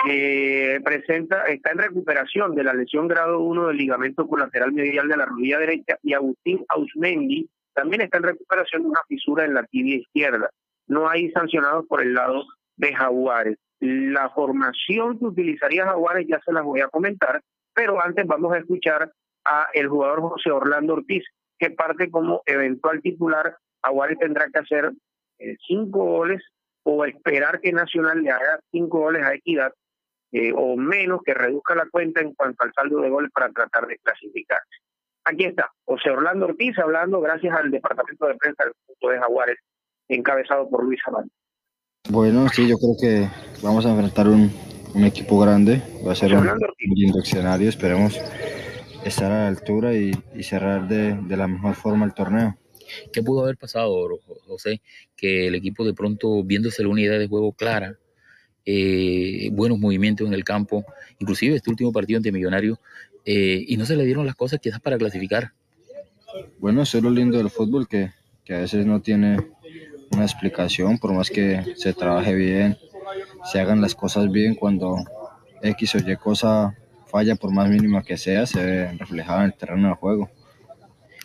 eh, presenta, está en recuperación de la lesión grado 1 del ligamento colateral medial de la rodilla derecha y Agustín Ausmendi también está en recuperación de una fisura en la tibia izquierda. No hay sancionados por el lado de Jaguares. La formación que utilizaría Jaguares ya se las voy a comentar, pero antes vamos a escuchar a el jugador José Orlando Ortiz, que parte como eventual titular. Jaguares tendrá que hacer eh, cinco goles o esperar que Nacional le haga cinco goles a Equidad eh, o menos que reduzca la cuenta en cuanto al saldo de goles para tratar de clasificarse. Aquí está, José Orlando Ortiz hablando gracias al departamento de prensa del punto de Jaguares, encabezado por Luis Amán. Bueno, sí, yo creo que vamos a enfrentar un, un equipo grande, va a ser un, un lindo escenario, esperemos estar a la altura y, y cerrar de, de la mejor forma el torneo. ¿Qué pudo haber pasado, José? Que el equipo de pronto, viéndose la unidad de juego clara, eh, buenos movimientos en el campo, inclusive este último partido ante Millonario, eh, y no se le dieron las cosas quizás para clasificar. Bueno, eso es lo lindo del fútbol, que, que a veces no tiene una explicación, por más que se trabaje bien, se hagan las cosas bien, cuando X o Y cosa falla, por más mínima que sea, se ve reflejada en el terreno de juego.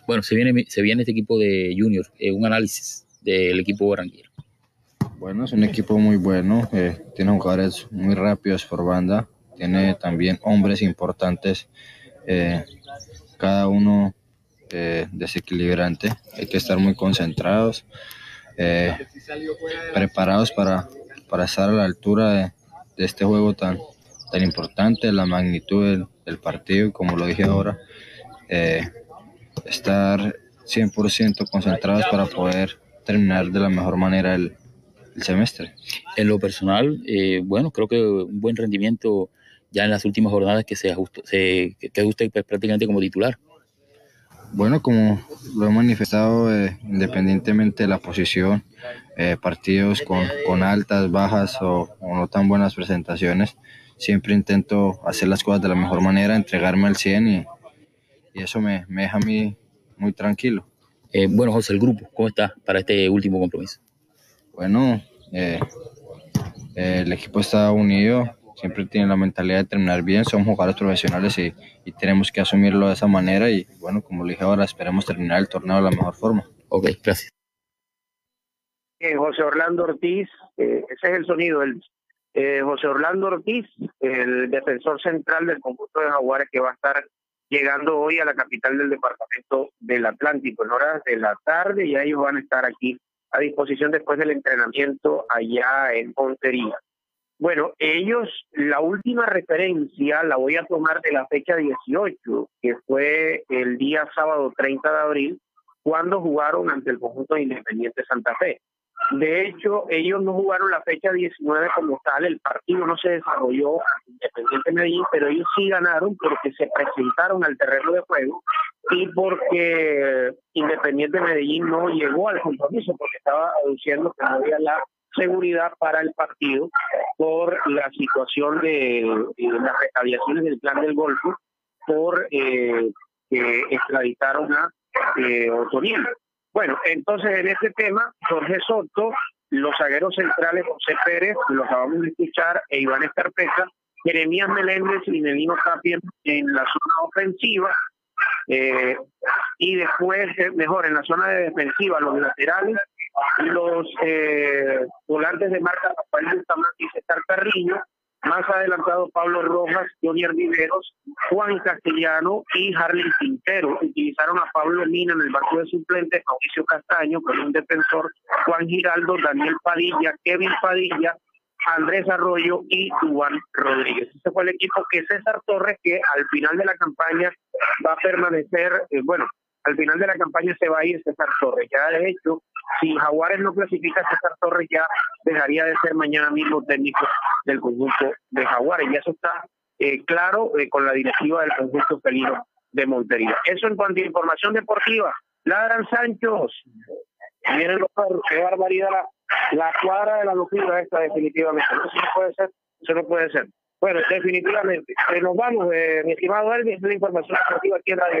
Bueno, se viene, se viene este equipo de Junior, eh, un análisis del equipo Barranquilla. Bueno, es un equipo muy bueno, eh, tiene jugadores muy rápidos por banda, tiene también hombres importantes, eh, cada uno desequilibrante, hay que estar muy concentrados, eh, preparados para, para estar a la altura de, este juego tan, tan importante, la magnitud del, partido, y como lo dije ahora, eh, estar 100% concentrados para poder terminar de la mejor manera el, semestre. En lo personal, eh, bueno, creo que un buen rendimiento ya en las últimas jornadas que se ajustó, se, que ajuste prácticamente como titular. Bueno, como lo he manifestado, eh, independientemente de la posición, eh, partidos con, con, altas, bajas o, o, no tan buenas presentaciones, siempre intento hacer las cosas de la mejor manera, entregarme al 100 y, y eso me, me, deja a mí muy tranquilo. Eh, bueno, José, el grupo, ¿cómo está para este último compromiso? Bueno, eh, el equipo está unido, siempre tiene la mentalidad de terminar bien, somos jugadores profesionales y, y, tenemos que asumirlo de esa manera y bueno, como le dije ahora, esperemos terminar el torneo de la mejor forma. Ok, gracias. Eh, José Orlando Ortiz, eh, ese es el sonido, el, eh, José Orlando Ortiz, el defensor central del conjunto de Jaguares que va a estar llegando hoy a la capital del departamento del Atlántico en horas de la tarde y ellos van a estar aquí a disposición después del entrenamiento allá en Montería. Bueno, ellos, la última referencia la voy a tomar de la fecha 18, que fue el día sábado 30 de abril, cuando jugaron ante el conjunto de Independiente Santa Fe. De hecho, ellos no jugaron la fecha 19 como tal, el partido no se desarrolló Independiente Medellín, pero ellos sí ganaron porque se presentaron al terreno de juego y porque Independiente Medellín no llegó al compromiso porque estaba aduciendo que no había la seguridad para el partido por la situación de, las retaliaciones del plan del Golfo por eh, extraditaron a eh, Otoniel. Bueno, entonces en este tema, Jorge Soto, los zagueros centrales José Pérez, lo acabamos de escuchar, e Iván Escarpeta, Jeremías Meléndez y Nelino Tapia en la zona ofensiva, eh, y después, eh, mejor, en la zona de defensiva, los laterales, los eh, volantes de marca Rafael Bustamante y César Carrillo, más adelantado Pablo Rojas, Jonier Viveros, Juan Castellano y Harley Quintero. Utilizaron a Pablo Mina en el banco de suplentes, Mauricio Castaño, con un defensor, Juan Giraldo, Daniel Padilla, Kevin Padilla, Andrés Arroyo y Juan Rodríguez. Ese fue el equipo que César Torres, que al final de la campaña va a permanecer, eh, bueno, al final de la campaña se va a ir César Torres. Ya de hecho, si Jaguares no clasifica a César Torres, ya dejaría de ser mañana mismo técnico del conjunto de Jaguares. Y eso está eh, claro eh, con la directiva del conjunto felino de Montería. Eso en cuanto a información deportiva. Ladran Sanchos. Miren perros, qué barbaridad la, la cuadra de la locura esta definitivamente. Eso no puede ser, eso no puede ser. Bueno, definitivamente. Eh, nos vamos, eh, mi estimado Elvis, de la información deportiva aquí en Radio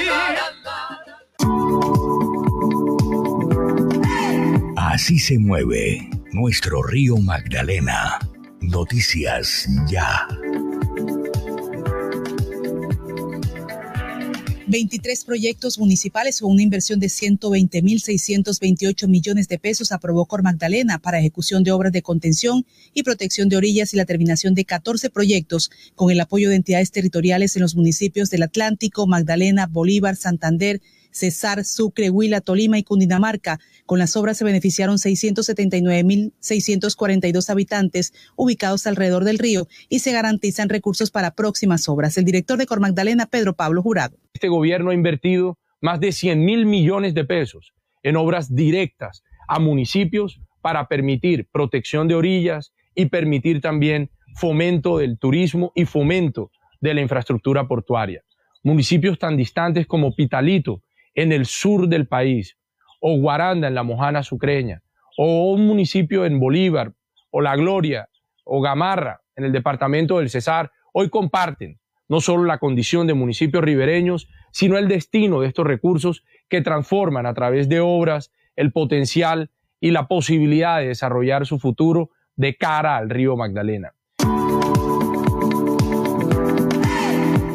Así se mueve nuestro río Magdalena. Noticias ya. 23 proyectos municipales con una inversión de 120.628 millones de pesos aprobó Cor Magdalena para ejecución de obras de contención y protección de orillas y la terminación de 14 proyectos con el apoyo de entidades territoriales en los municipios del Atlántico, Magdalena, Bolívar, Santander, Cesar, Sucre, Huila, Tolima y Cundinamarca. Con las obras se beneficiaron 679.642 habitantes ubicados alrededor del río y se garantizan recursos para próximas obras. El director de Cor Magdalena, Pedro Pablo Jurado. Este gobierno ha invertido más de 100 mil millones de pesos en obras directas a municipios para permitir protección de orillas y permitir también fomento del turismo y fomento de la infraestructura portuaria. Municipios tan distantes como Pitalito, en el sur del país, o Guaranda en la Mojana Sucreña, o un municipio en Bolívar, o La Gloria, o Gamarra en el departamento del Cesar, hoy comparten no solo la condición de municipios ribereños, sino el destino de estos recursos que transforman a través de obras el potencial y la posibilidad de desarrollar su futuro de cara al río Magdalena.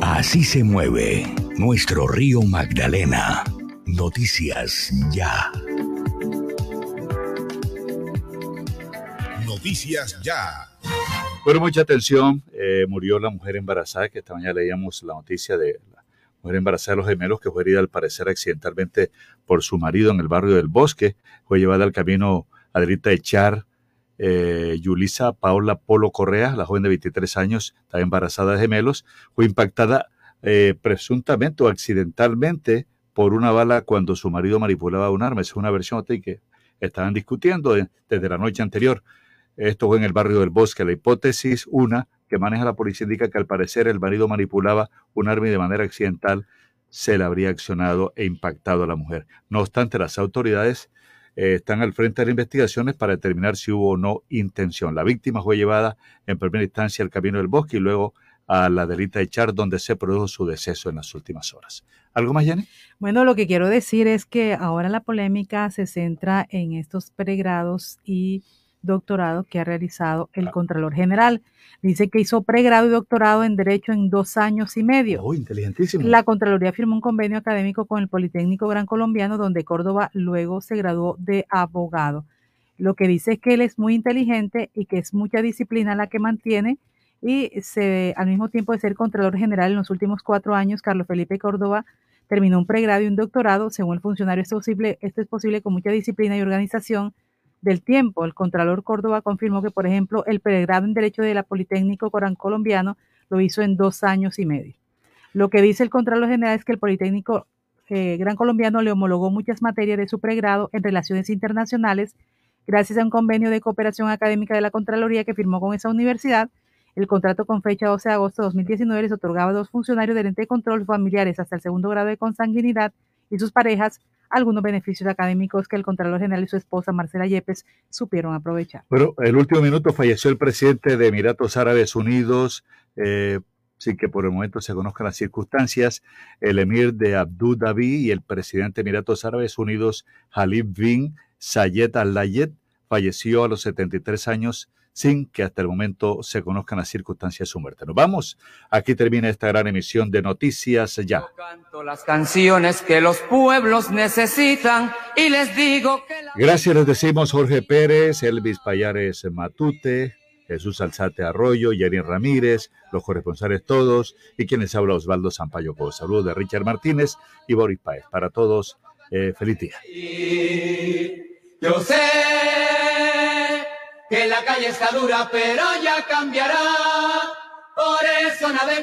Así se mueve nuestro río Magdalena. Noticias ya. Noticias ya. Bueno, mucha atención. eh, murió la mujer embarazada, que esta mañana leíamos la noticia de la mujer embarazada de los gemelos, que fue herida al parecer accidentalmente por su marido en el barrio del Bosque. Fue llevada al camino Adelita Echar, eh, Yulisa Paola Polo Correa, la joven de 23 años, estaba embarazada de gemelos, fue impactada eh, presuntamente o accidentalmente por una bala cuando su marido manipulaba un arma. Esa es una versión que estaban discutiendo de- desde la noche anterior. Esto fue en el barrio del Bosque. La hipótesis, una, que maneja la policía, indica que al parecer el marido manipulaba un arma y de manera accidental se le habría accionado e impactado a la mujer. No obstante, las autoridades eh, están al frente de las investigaciones para determinar si hubo o no intención. La víctima fue llevada en primera instancia al camino del bosque y luego a la delita de Char, donde se produjo su deceso en las últimas horas. ¿Algo más, Jenny? Bueno, lo que quiero decir es que ahora la polémica se centra en estos pregrados y doctorado que ha realizado el Contralor General. Dice que hizo pregrado y doctorado en Derecho en dos años y medio. Oh, inteligentísimo. La Contraloría firmó un convenio académico con el Politécnico Gran Colombiano, donde Córdoba luego se graduó de abogado. Lo que dice es que él es muy inteligente y que es mucha disciplina la que mantiene y se, al mismo tiempo de ser Contralor General en los últimos cuatro años, Carlos Felipe Córdoba terminó un pregrado y un doctorado. Según el funcionario, esto es posible, esto es posible con mucha disciplina y organización del tiempo. El Contralor Córdoba confirmó que, por ejemplo, el pregrado en Derecho de la Politécnico Corán Colombiano lo hizo en dos años y medio. Lo que dice el Contralor General es que el Politécnico eh, Gran Colombiano le homologó muchas materias de su pregrado en relaciones internacionales gracias a un convenio de cooperación académica de la Contraloría que firmó con esa universidad. El contrato con fecha 12 de agosto de 2019 les otorgaba a dos funcionarios del ente de control familiares hasta el segundo grado de consanguinidad y sus parejas algunos beneficios académicos que el Contralor General y su esposa Marcela Yepes supieron aprovechar. Bueno, el último minuto falleció el presidente de Emiratos Árabes Unidos, eh, sin que por el momento se conozcan las circunstancias, el emir de Abu Dhabi y el presidente de Emiratos Árabes Unidos, Khalid bin Zayed Al-Layed, falleció a los 73 años sin que hasta el momento se conozcan las circunstancias de su muerte. Nos vamos. Aquí termina esta gran emisión de Noticias Ya. Canto las canciones que los pueblos necesitan y les digo que la... Gracias les decimos Jorge Pérez, Elvis Payares Matute, Jesús Alzate Arroyo, Jenny Ramírez, los corresponsales todos y quienes habla Osvaldo Sampaio. Con saludos de Richard Martínez y Boris Paez. Para todos, eh, feliz día. Yo sé que la calle está dura, pero ya cambiará. Por eso nada